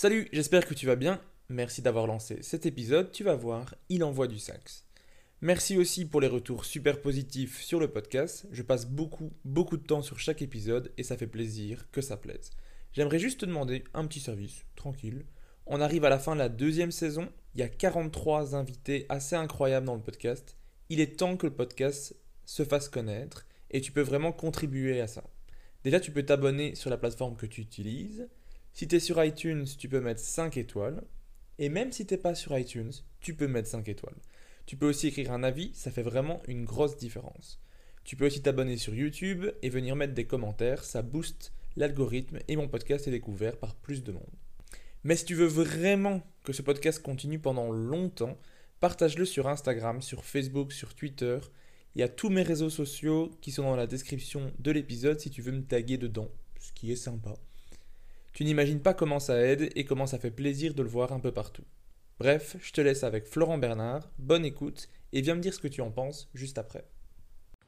Salut, j'espère que tu vas bien. Merci d'avoir lancé cet épisode. Tu vas voir, il envoie du sax. Merci aussi pour les retours super positifs sur le podcast. Je passe beaucoup, beaucoup de temps sur chaque épisode et ça fait plaisir que ça plaise. J'aimerais juste te demander un petit service, tranquille. On arrive à la fin de la deuxième saison. Il y a 43 invités assez incroyables dans le podcast. Il est temps que le podcast se fasse connaître et tu peux vraiment contribuer à ça. Déjà, tu peux t'abonner sur la plateforme que tu utilises. Si tu es sur iTunes, tu peux mettre 5 étoiles. Et même si tu n'es pas sur iTunes, tu peux mettre 5 étoiles. Tu peux aussi écrire un avis, ça fait vraiment une grosse différence. Tu peux aussi t'abonner sur YouTube et venir mettre des commentaires, ça booste l'algorithme et mon podcast est découvert par plus de monde. Mais si tu veux vraiment que ce podcast continue pendant longtemps, partage-le sur Instagram, sur Facebook, sur Twitter. Il y a tous mes réseaux sociaux qui sont dans la description de l'épisode si tu veux me taguer dedans, ce qui est sympa. Tu n'imagines pas comment ça aide et comment ça fait plaisir de le voir un peu partout. Bref, je te laisse avec Florent Bernard, bonne écoute et viens me dire ce que tu en penses juste après.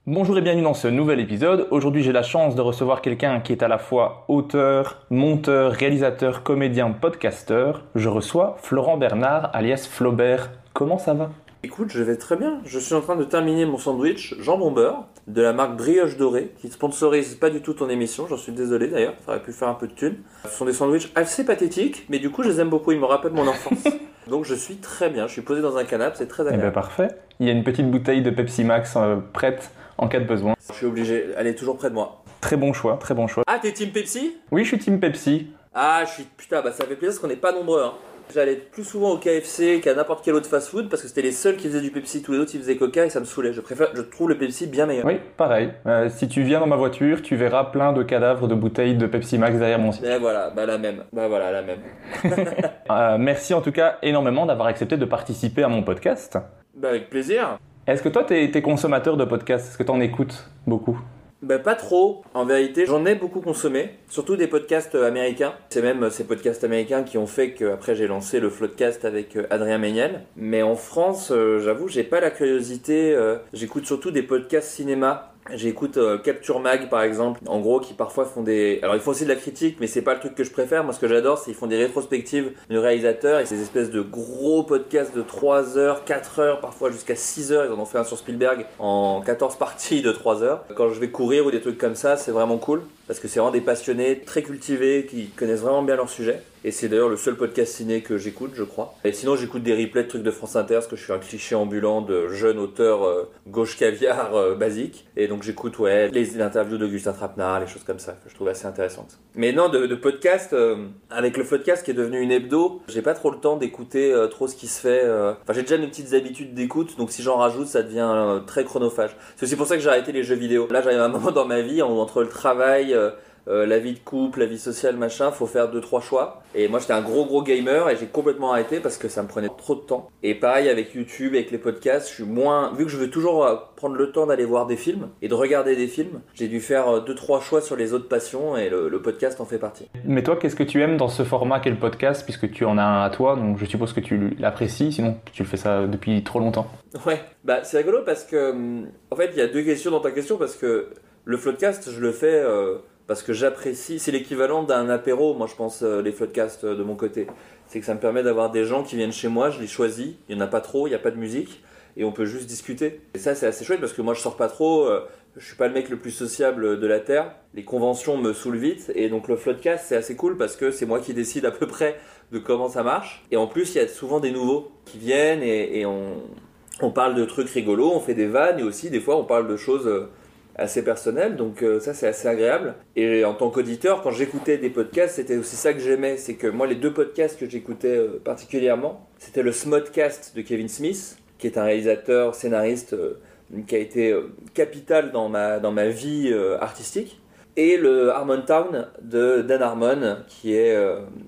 Bonjour et bienvenue dans ce nouvel épisode. Aujourd'hui j'ai la chance de recevoir quelqu'un qui est à la fois auteur, monteur, réalisateur, comédien, podcasteur. Je reçois Florent Bernard alias Flaubert. Comment ça va? Écoute, je vais très bien. Je suis en train de terminer mon sandwich jambon beurre de la marque Brioche Dorée qui sponsorise pas du tout ton émission. J'en suis désolé d'ailleurs. Ça aurait pu faire un peu de thune. Ce sont des sandwichs assez pathétiques, mais du coup, je les aime beaucoup. Ils me rappellent mon enfance. Donc, je suis très bien. Je suis posé dans un canapé. C'est très Eh agréable. bien parfait. Il y a une petite bouteille de Pepsi Max euh, prête en cas de besoin. Je suis obligé. Elle est toujours près de moi. Très bon choix, très bon choix. Ah, t'es Team Pepsi? Oui, je suis team Pepsi. Ah, je suis. Putain, bah ça fait plaisir parce qu'on n'est pas nombreux. Hein. J'allais plus souvent au KFC qu'à n'importe quel autre fast-food parce que c'était les seuls qui faisaient du Pepsi. Tous les autres, ils faisaient Coca et ça me saoulait. Je préfère. Je trouve le Pepsi bien meilleur. Oui, pareil. Euh, si tu viens dans ma voiture, tu verras plein de cadavres de bouteilles de Pepsi Max derrière mon site. Et voilà, bah la même. Bah voilà, la même. Euh, merci en tout cas énormément d'avoir accepté de participer à mon podcast. Bah avec plaisir. Est-ce que toi, t'es es consommateur de podcasts? Est-ce que t'en écoutes beaucoup? Bah pas trop, en vérité. J'en ai beaucoup consommé, surtout des podcasts euh, américains. C'est même euh, ces podcasts américains qui ont fait que après j'ai lancé le Floodcast avec euh, Adrien Méniel. Mais en France, j'avoue, j'ai pas la curiosité. J'écoute surtout des podcasts cinéma. J'écoute euh, Capture Mag par exemple, en gros qui parfois font des... Alors ils font aussi de la critique mais c'est pas le truc que je préfère, moi ce que j'adore c'est qu'ils font des rétrospectives de réalisateurs et ces espèces de gros podcasts de 3 heures, 4 heures, parfois jusqu'à 6 heures, ils en ont fait un sur Spielberg en 14 parties de 3 heures. Quand je vais courir ou des trucs comme ça c'est vraiment cool parce que c'est vraiment des passionnés très cultivés qui connaissent vraiment bien leur sujet. Et c'est d'ailleurs le seul podcast ciné que j'écoute, je crois. Et sinon, j'écoute des replays de trucs de France Inter, parce que je suis un cliché ambulant de jeune auteur euh, gauche caviar euh, basique. Et donc j'écoute, ouais, les interviews d'Augustin Trapenard, les choses comme ça, que je trouve assez intéressantes. Mais non, de, de podcast, euh, avec le podcast qui est devenu une hebdo, j'ai pas trop le temps d'écouter trop ce qui se fait. Enfin, j'ai déjà mes petites habitudes d'écoute, donc si j'en rajoute, ça devient très chronophage. C'est aussi pour ça que j'ai arrêté les jeux vidéo. Là, j'arrive à un moment dans ma vie, entre le travail... euh, euh, la vie de couple, la vie sociale, machin, faut faire deux trois choix. Et moi j'étais un gros gros gamer et j'ai complètement arrêté parce que ça me prenait trop de temps. Et pareil avec YouTube, avec les podcasts, je suis moins vu que je veux toujours euh, prendre le temps d'aller voir des films et de regarder des films. J'ai dû faire deux trois choix sur les autres passions et le, le podcast en fait partie. Mais toi, qu'est-ce que tu aimes dans ce format qu'est le podcast, puisque tu en as un à toi, donc je suppose que tu l'apprécies, sinon tu le fais ça depuis trop longtemps. Ouais, bah c'est rigolo parce que hum, en fait il y a deux questions dans ta question parce que le floodcast je le fais euh, parce que j'apprécie, c'est l'équivalent d'un apéro, moi je pense euh, les floodcasts euh, de mon côté. C'est que ça me permet d'avoir des gens qui viennent chez moi, je les choisis, il y en a pas trop, il n'y a pas de musique et on peut juste discuter. Et ça c'est assez chouette parce que moi je sors pas trop, euh, je suis pas le mec le plus sociable de la terre, les conventions me saoulent vite et donc le floodcast c'est assez cool parce que c'est moi qui décide à peu près de comment ça marche. Et en plus il y a souvent des nouveaux qui viennent et, et on, on parle de trucs rigolos, on fait des vannes et aussi des fois on parle de choses euh, assez personnel, donc euh, ça c'est assez agréable. Et en tant qu'auditeur, quand j'écoutais des podcasts, c'était aussi ça que j'aimais, c'est que moi les deux podcasts que j'écoutais euh, particulièrement, c'était le Smodcast de Kevin Smith, qui est un réalisateur, scénariste euh, qui a été capital dans ma, dans ma vie artistique. Et le Harmon Town de Dan Harmon, qui est.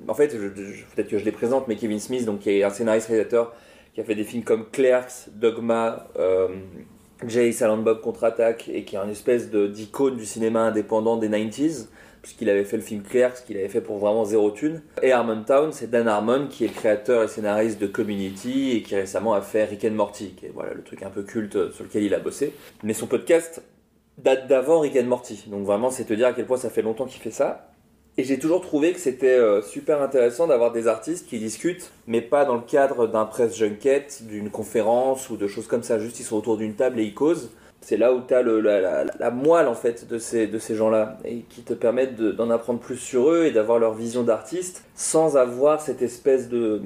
en fait, peut-être que je les présente, mais Kevin Smith, donc, qui est un scénariste-réalisateur qui a fait des films comme Clerks, Dogma, Jay Silent contre-attaque et qui est une espèce d'icône du cinéma indépendant des 90s puisqu'il avait fait le film Clerks qu'il avait fait pour vraiment zéro thune. Et Harmontown, c'est Dan Harmon qui est le créateur et scénariste de Community et qui récemment a fait Rick and Morty, qui est voilà, le truc un peu culte sur lequel il a bossé. Mais son podcast date d'avant Rick Morty, donc vraiment c'est te dire à quel point ça fait longtemps qu'il fait ça. Et j'ai toujours trouvé que c'était euh, super intéressant d'avoir des artistes qui discutent, mais pas dans le cadre d'un press junket, d'une conférence ou de choses comme ça. Juste ils sont autour d'une table et ils causent. C'est là où tu as la, moelle en fait de ces, de ces gens-là et qui te permettent d'en apprendre plus sur eux et d'avoir leur vision d'artiste sans avoir cette espèce de,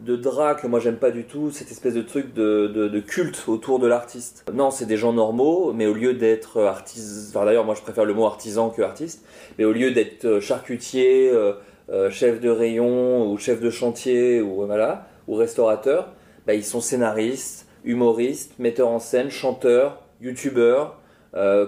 de drap que moi j'aime pas du tout, cette espèce de truc de, culte autour de l'artiste. Non, c'est des gens normaux, mais au lieu d'être artistes, d'ailleurs moi je préfère le mot artisan que artiste, mais au lieu d'être euh, charcutier, euh, euh, chef de rayon ou chef de chantier ou voilà, ou restaurateur, bah, ils sont scénaristes, humoristes, metteurs en scène, chanteurs, youtubeurs,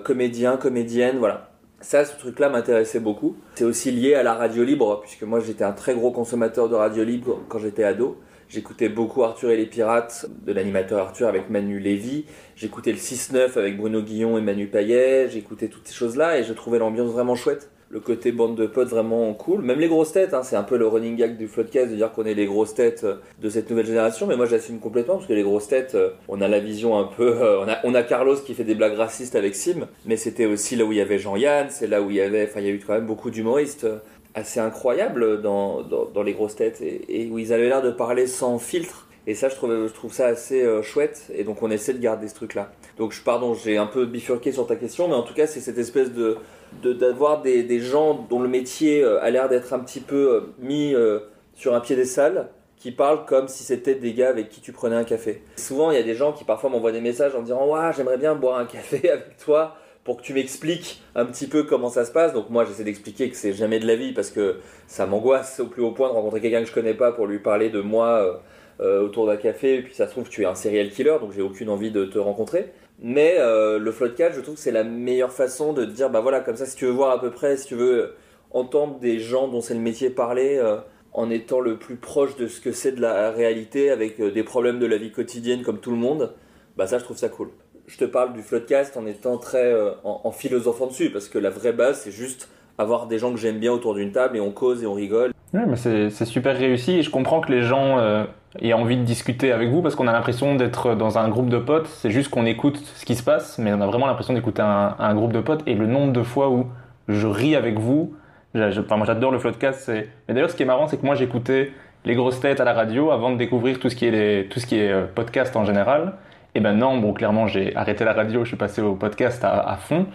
comédiens, comédiennes, voilà. Ça, ce truc-là m'intéressait beaucoup. C'est aussi lié à la radio libre, puisque moi j'étais un très gros consommateur de radio libre quand j'étais ado. J'écoutais beaucoup Arthur et les Pirates de l'animateur Arthur avec Manu Lévy. J'écoutais le 6-9 avec Bruno Guillon et Manu Payet. J'écoutais toutes ces choses-là et je trouvais l'ambiance vraiment chouette le côté bande de potes vraiment cool. Même les grosses têtes, hein, c'est un peu le running gag du Floodcast de dire qu'on est les grosses têtes euh, de cette nouvelle génération, mais moi j'assume complètement parce que les grosses têtes, euh, on a la vision un peu. Euh, on, a, Carlos qui fait des blagues racistes avec Sim, mais c'était aussi là où il y avait Jean-Yann, c'est là où il y avait. Enfin, il y a eu quand même beaucoup d'humoristes assez incroyables dans, dans, les grosses têtes et, où ils avaient l'air de parler sans filtre. Et ça, je trouve, je trouve ça assez chouette. Et donc, on essaie de garder ce truc-là. Donc, pardon, j'ai un peu bifurqué sur ta question, mais en tout cas, c'est cette espèce de, d'avoir des, des, gens dont le métier euh, a l'air d'être un petit peu euh, mis euh, sur un piédestal qui parlent comme si c'était des gars avec qui tu prenais un café. Souvent, il y a des gens qui parfois m'envoient des messages en disant Ouais, j'aimerais bien boire un café avec toi pour que tu m'expliques un petit peu comment ça se passe. Donc, moi, j'essaie d'expliquer que c'est jamais de la vie parce que ça m'angoisse au plus haut point de rencontrer quelqu'un que je connais pas pour lui parler de moi autour d'un café. Et puis, ça se trouve, tu es un serial killer donc j'ai aucune envie de te rencontrer. Mais euh, le floodcast, je trouve que c'est la meilleure façon de dire, bah voilà, comme ça, si tu veux voir à peu près, si tu veux entendre des gens dont c'est le métier parler, euh, en étant le plus proche de ce que c'est de la réalité, avec euh, des problèmes de la vie quotidienne comme tout le monde, bah ça, je trouve ça cool. Je te parle du floodcast en étant très en, en, philosophant dessus, parce que la vraie base, c'est juste avoir des gens que j'aime bien autour d'une table et on cause et on rigole. Oui, mais c'est super réussi et je comprends que les gens euh, aient envie de discuter avec vous parce qu'on a l'impression d'être dans un groupe de potes. C'est juste qu'on écoute ce qui se passe, mais on a vraiment l'impression d'écouter un, groupe de potes et le nombre de fois où je ris avec vous. enfin, moi j'adore le floodcast. Mais d'ailleurs, ce qui est marrant, c'est que moi j'écoutais les grosses têtes à la radio avant de découvrir tout ce qui est, tout ce qui est euh, podcast en général. Et ben non, bon, clairement, j'ai arrêté la radio, je suis passé au podcast à fond.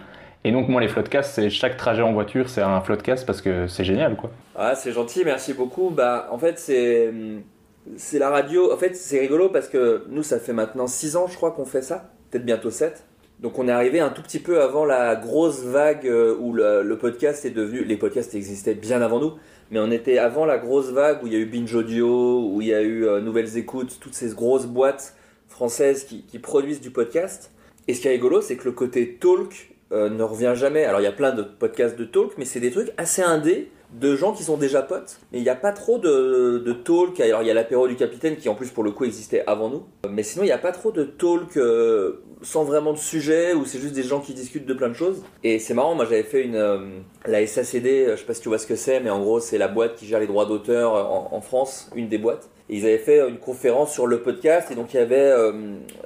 Et donc moi les floodcasts, c'est chaque trajet en voiture, c'est un floodcast parce que c'est génial quoi. Ah c'est gentil, merci beaucoup. Bah en fait c'est c'est la radio. En fait c'est rigolo parce que nous ça fait maintenant 6 ans je crois qu'on fait ça, peut-être bientôt 7. Donc on est arrivé un tout petit peu avant la grosse vague euh, où le, podcast est devenu. Les podcasts existaient bien avant nous, mais on était avant la grosse vague où il y a eu Binge Audio, où il y a eu euh, Nouvelles Écoutes, toutes ces grosses boîtes françaises qui, qui produisent du podcast. Et ce qui est rigolo, c'est que le côté talk euh, ne revient jamais. Alors il y a plein de podcasts de talk, mais c'est des trucs assez indés de gens qui sont déjà potes. Mais il n'y a pas trop de, talk. Alors il y a l'apéro du capitaine qui en plus pour le coup existait avant nous. Mais sinon il n'y a pas trop de talk euh, sans vraiment de sujet où c'est juste des gens qui discutent de plein de choses. Et c'est marrant, moi j'avais fait une euh, la SACD, je sais pas si tu vois ce que c'est, mais en gros c'est la boîte qui gère les droits d'auteur en, France, une des boîtes. Et ils avaient fait une conférence sur le podcast et donc il y avait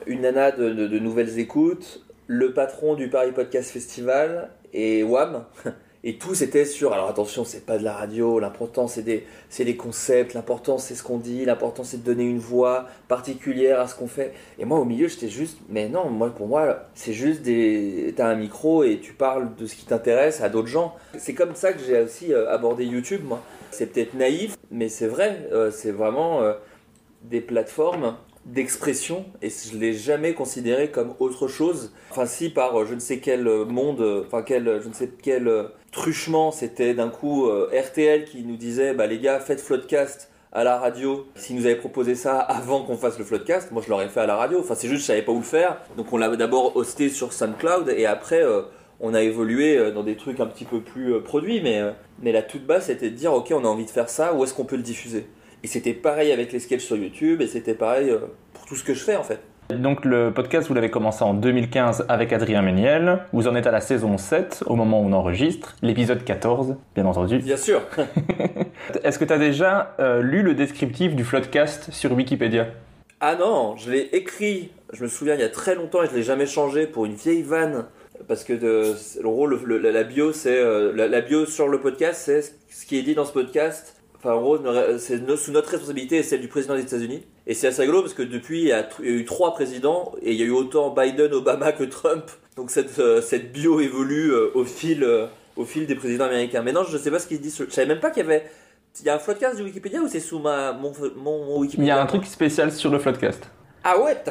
une nana de nouvelles écoutes, le patron du Paris Podcast Festival et WAM. Et tout c'était sur, alors attention, c'est pas de la radio, l'important c'est des, les concepts, l'important c'est ce qu'on dit, l'important c'est de donner une voix particulière à ce qu'on fait. Et moi au milieu j'étais juste, mais non, moi pour moi c'est juste des, t'as un micro et tu parles de ce qui t'intéresse à d'autres gens. C'est comme ça que j'ai aussi euh, abordé YouTube moi. C'est peut-être naïf, mais c'est vrai, euh, c'est vraiment euh, des plateformes d'expression et je l'ai jamais considéré comme autre chose. Enfin si par euh, je ne sais quel monde, euh, enfin quel je ne sais quel euh, truchement c'était d'un coup RTL qui nous disait bah les gars faites Floodcast à la radio. S'ils nous avaient proposé ça avant qu'on fasse le Floodcast, moi je l'aurais fait à la radio. Enfin c'est juste je savais pas où le faire. Donc on l'avait d'abord hosté sur SoundCloud et après on a évolué dans des trucs un petit peu plus produits mais mais la toute base c'était de dire ok on a envie de faire ça, où est-ce qu'on peut le diffuser? Et c'était pareil avec les sketchs sur YouTube, et c'était pareil euh, pour tout ce que je fais en fait. Donc le podcast, vous l'avez commencé en 2015 avec Adrien Méniel. Vous en êtes à la saison 7 au moment où on enregistre, l'épisode 14, bien entendu. Bien sûr. Est-ce que tu as déjà euh, lu le descriptif du Floodcast sur Wikipédia? Ah non, je l'ai écrit, je me souviens, il y a très longtemps et je l'ai jamais changé pour une vieille vanne. Parce que de, le rôle, la bio, c'est euh, la bio sur le podcast, c'est ce qui est dit dans ce podcast Enfin, en gros, c'est sous notre responsabilité et celle du président des États-Unis. Et c'est assez rigolo parce que depuis, il y, a, eu trois présidents et il y a eu autant Biden, Obama que Trump. Donc cette, euh, cette bio évolue euh, au, fil, euh, au fil des présidents américains. Mais non, je ne sais pas ce qu'ils disent. Je savais même pas qu'il y avait. Il y a un floodcast du Wikipédia ou c'est sous ma, mon, mon, Wikipédia Il y a un truc spécial sur le floodcast. Ah ouais,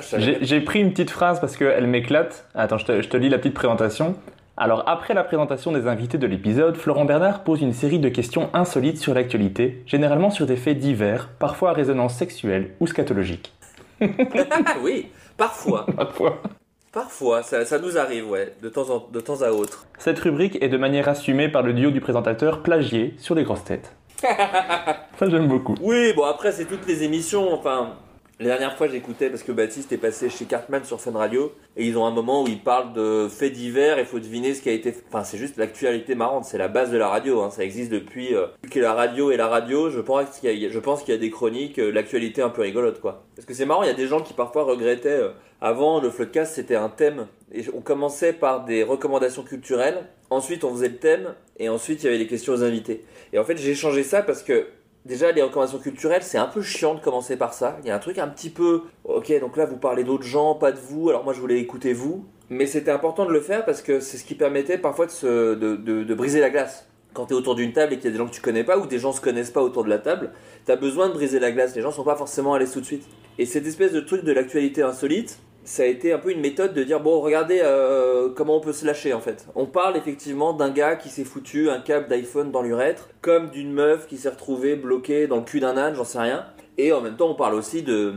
J'ai pris une petite phrase parce qu'elle m'éclate. Attends, je te, je te lis la petite présentation. Alors après la présentation des invités de l'épisode, Florent Bernard pose une série de questions insolites sur l'actualité, généralement sur des faits divers, parfois à résonance sexuelle ou scatologique. oui, parfois. parfois. Parfois, ça, nous arrive, ouais, de temps, de temps à autre. Cette rubrique est de manière assumée par le duo du présentateur plagié sur les grosses têtes. ça j'aime beaucoup. Oui, bon après c'est toutes les émissions, enfin la dernière fois, j'écoutais parce que Baptiste est passé chez Cartman sur Fun Radio et ils ont un moment où ils parlent de faits divers et faut deviner ce qui a été. Enfin, c'est juste l'actualité marrante, c'est la base de la radio. Hein. Ça existe depuis euh, que la radio est la radio. Je pense qu'il y a, y a des chroniques, euh, l'actualité un peu rigolote quoi. Parce que c'est marrant, il y a des gens qui parfois regrettaient. Euh, avant, le Floodcast c'était un thème et on commençait par des recommandations culturelles. Ensuite, on faisait le thème et ensuite il y avait des questions aux invités. Et en fait, j'ai changé ça parce que Déjà, les recommandations culturelles, c'est un peu chiant de commencer par ça. Il y a un truc un petit peu. Ok, donc là, vous parlez d'autres gens, pas de vous. Alors moi, je voulais écouter vous. Mais c'était important de le faire parce que c'est ce qui permettait parfois de, se, de, de, briser la glace. Quand tu es autour d'une table et qu'il y a des gens que tu connais pas ou des gens se connaissent pas autour de la table, tu as besoin de briser la glace. Les gens sont pas forcément allés tout de suite. Et cette espèce de truc de l'actualité insolite, ça a été un peu une méthode de dire bon regardez euh, comment on peut se lâcher en fait. On parle effectivement d'un gars qui s'est foutu un câble d'iPhone dans l'urètre, comme d'une meuf qui s'est retrouvée bloquée dans le cul d'un âne, j'en sais rien. Et en même temps on parle aussi de...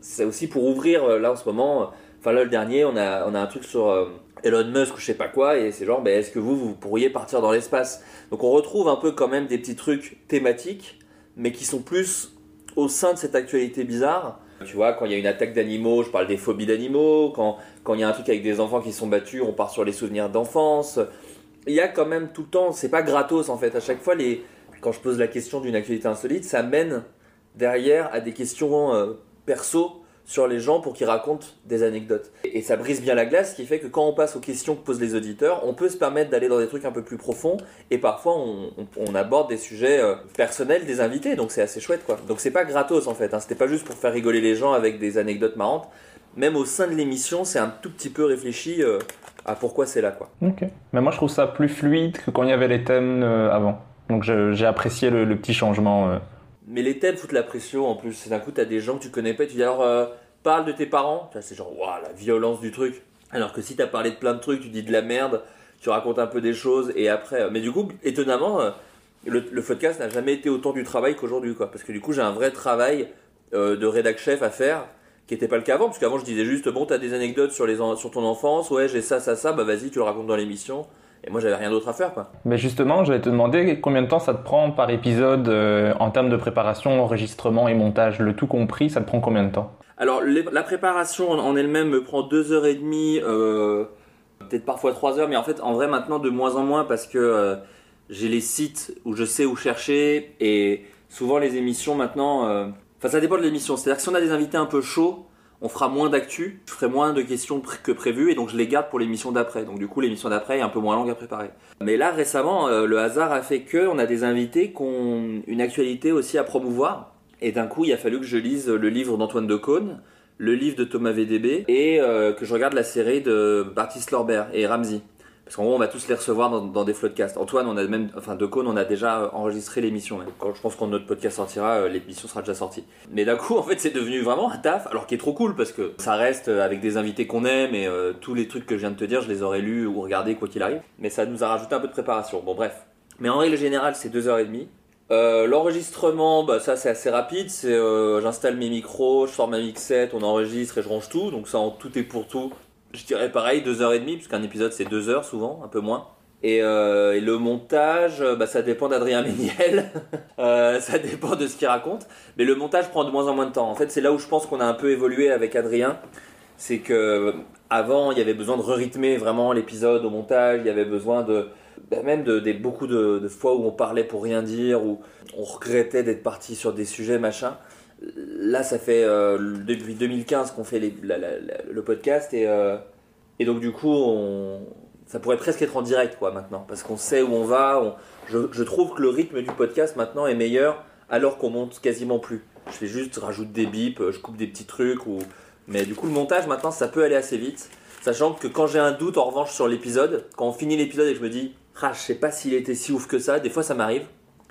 C'est aussi pour ouvrir euh, là en ce moment... Enfin là le dernier on a, on a un truc sur... Euh, Elon Musk ou je sais pas quoi, et c'est genre, ben, est-ce que vous, vous pourriez partir dans l'espace? Donc on retrouve un peu quand même des petits trucs thématiques, mais qui sont plus au sein de cette actualité bizarre, tu vois, quand il y a une attaque d'animaux, je parle des phobies d'animaux. Quand, quand il y a un truc avec des enfants qui sont battus, on part sur les souvenirs d'enfance. Il y a quand même tout le temps, c'est pas gratos en fait. À chaque fois, les, quand je pose la question d'une actualité insolite, ça mène derrière à des questions euh, perso sur les gens pour qu'ils racontent des anecdotes. Et ça brise bien la glace, ce qui fait que quand on passe aux questions que posent les auditeurs, on peut se permettre d'aller dans des trucs un peu plus profonds, et parfois on, aborde des sujets euh, personnels des invités, donc c'est assez chouette quoi. Donc c'est pas gratos en fait, hein. c'était pas juste pour faire rigoler les gens avec des anecdotes marrantes, même au sein de l'émission, c'est un tout petit peu réfléchi euh, à pourquoi c'est là quoi. Ok, mais moi je trouve ça plus fluide que quand il y avait les thèmes euh, avant, donc j'ai apprécié le, petit changement. Mais les thèmes foutent la pression en plus. D'un coup, t'as des gens que tu connais pas, tu dis alors euh, parle de tes parents. C'est genre, waouh, la violence du truc. Alors que si t'as parlé de plein de trucs, tu dis de la merde, tu racontes un peu des choses et après. Euh, mais du coup, étonnamment, euh, le, podcast n'a jamais été autant du travail qu'aujourd'hui, quoi. Parce que du coup, j'ai un vrai travail de rédac chef à faire qui n'était pas le cas avant. Parce qu'avant, je disais juste, bon, t'as des anecdotes sur, les, sur ton enfance, ouais, j'ai ça, ça, ça, bah vas-y, tu le racontes dans l'émission. Et moi, j'avais rien d'autre à faire, quoi. Mais justement, j'allais te demander combien de temps ça te prend par épisode euh, en termes de préparation, enregistrement et montage, le tout compris, ça te prend combien de temps? Alors, la préparation en elle-même me prend deux heures et demie, euh, peut-être parfois trois heures, mais en fait, en vrai, maintenant, de moins en moins parce que euh, j'ai les sites où je sais où chercher et souvent les émissions maintenant. Enfin, ça dépend de l'émission. C'est-à-dire que si on a des invités un peu chauds, on fera moins d'actu, je ferai moins de questions que prévu et donc je les garde pour l'émission d'après. Donc du coup l'émission d'après est un peu moins longue à préparer. Mais là récemment, euh, le hasard a fait que on a des invités qui ont une actualité aussi à promouvoir. Et d'un coup, il a fallu que je lise le livre d'Antoine Decaune, le livre de Thomas VDB et euh, que je regarde la série de Baptiste Lorbert et Ramsey. Parce qu'en gros, on va tous les recevoir dans, dans des floodcasts. Antoine, on a même, enfin, de Cône, on a déjà enregistré l'émission. même. Quand je pense quand notre podcast sortira, euh, l'émission sera déjà sortie. Mais d'un coup, en fait, c'est devenu vraiment un taf, alors qui est trop cool parce que ça reste euh, avec des invités qu'on aime et tous les trucs que je viens de te dire, je les aurais lus ou regardés quoi qu'il arrive. Mais ça nous a rajouté un peu de préparation. Bon, bref. Mais en règle générale, c'est deux heures et demie. Euh, L'enregistrement, bah, ça c'est assez rapide. C'est euh, j'installe mes micros, je sors ma mixette, on enregistre et je range tout. Donc ça en tout et pour tout. Je dirais pareil, deux heures et demie, puisqu'un épisode c'est deux heures souvent, un peu moins. Et, euh, le montage, bah, ça dépend d'Adrien Méniel, ça dépend de ce qu'il raconte. Mais le montage prend de moins en moins de temps. En fait, c'est là où je pense qu'on a un peu évolué avec Adrien. C'est que avant, il y avait besoin de rythmer vraiment l'épisode au montage. Il y avait besoin de bah, même de, beaucoup de, fois où on parlait pour rien dire, où on regrettait d'être parti sur des sujets machin. Là, ça fait euh, depuis 2015 qu'on fait le podcast et, euh, et donc du coup, ça pourrait presque être en direct quoi maintenant, parce qu'on sait où on va. je, je trouve que le rythme du podcast maintenant est meilleur alors qu'on monte quasiment plus. Je fais juste rajoute des bips, je coupe des petits trucs ou mais du coup le montage maintenant ça peut aller assez vite. Sachant que quand j'ai un doute en revanche sur l'épisode, quand on finit l'épisode et que je me dis je sais pas s'il était si ouf que ça, des fois ça m'arrive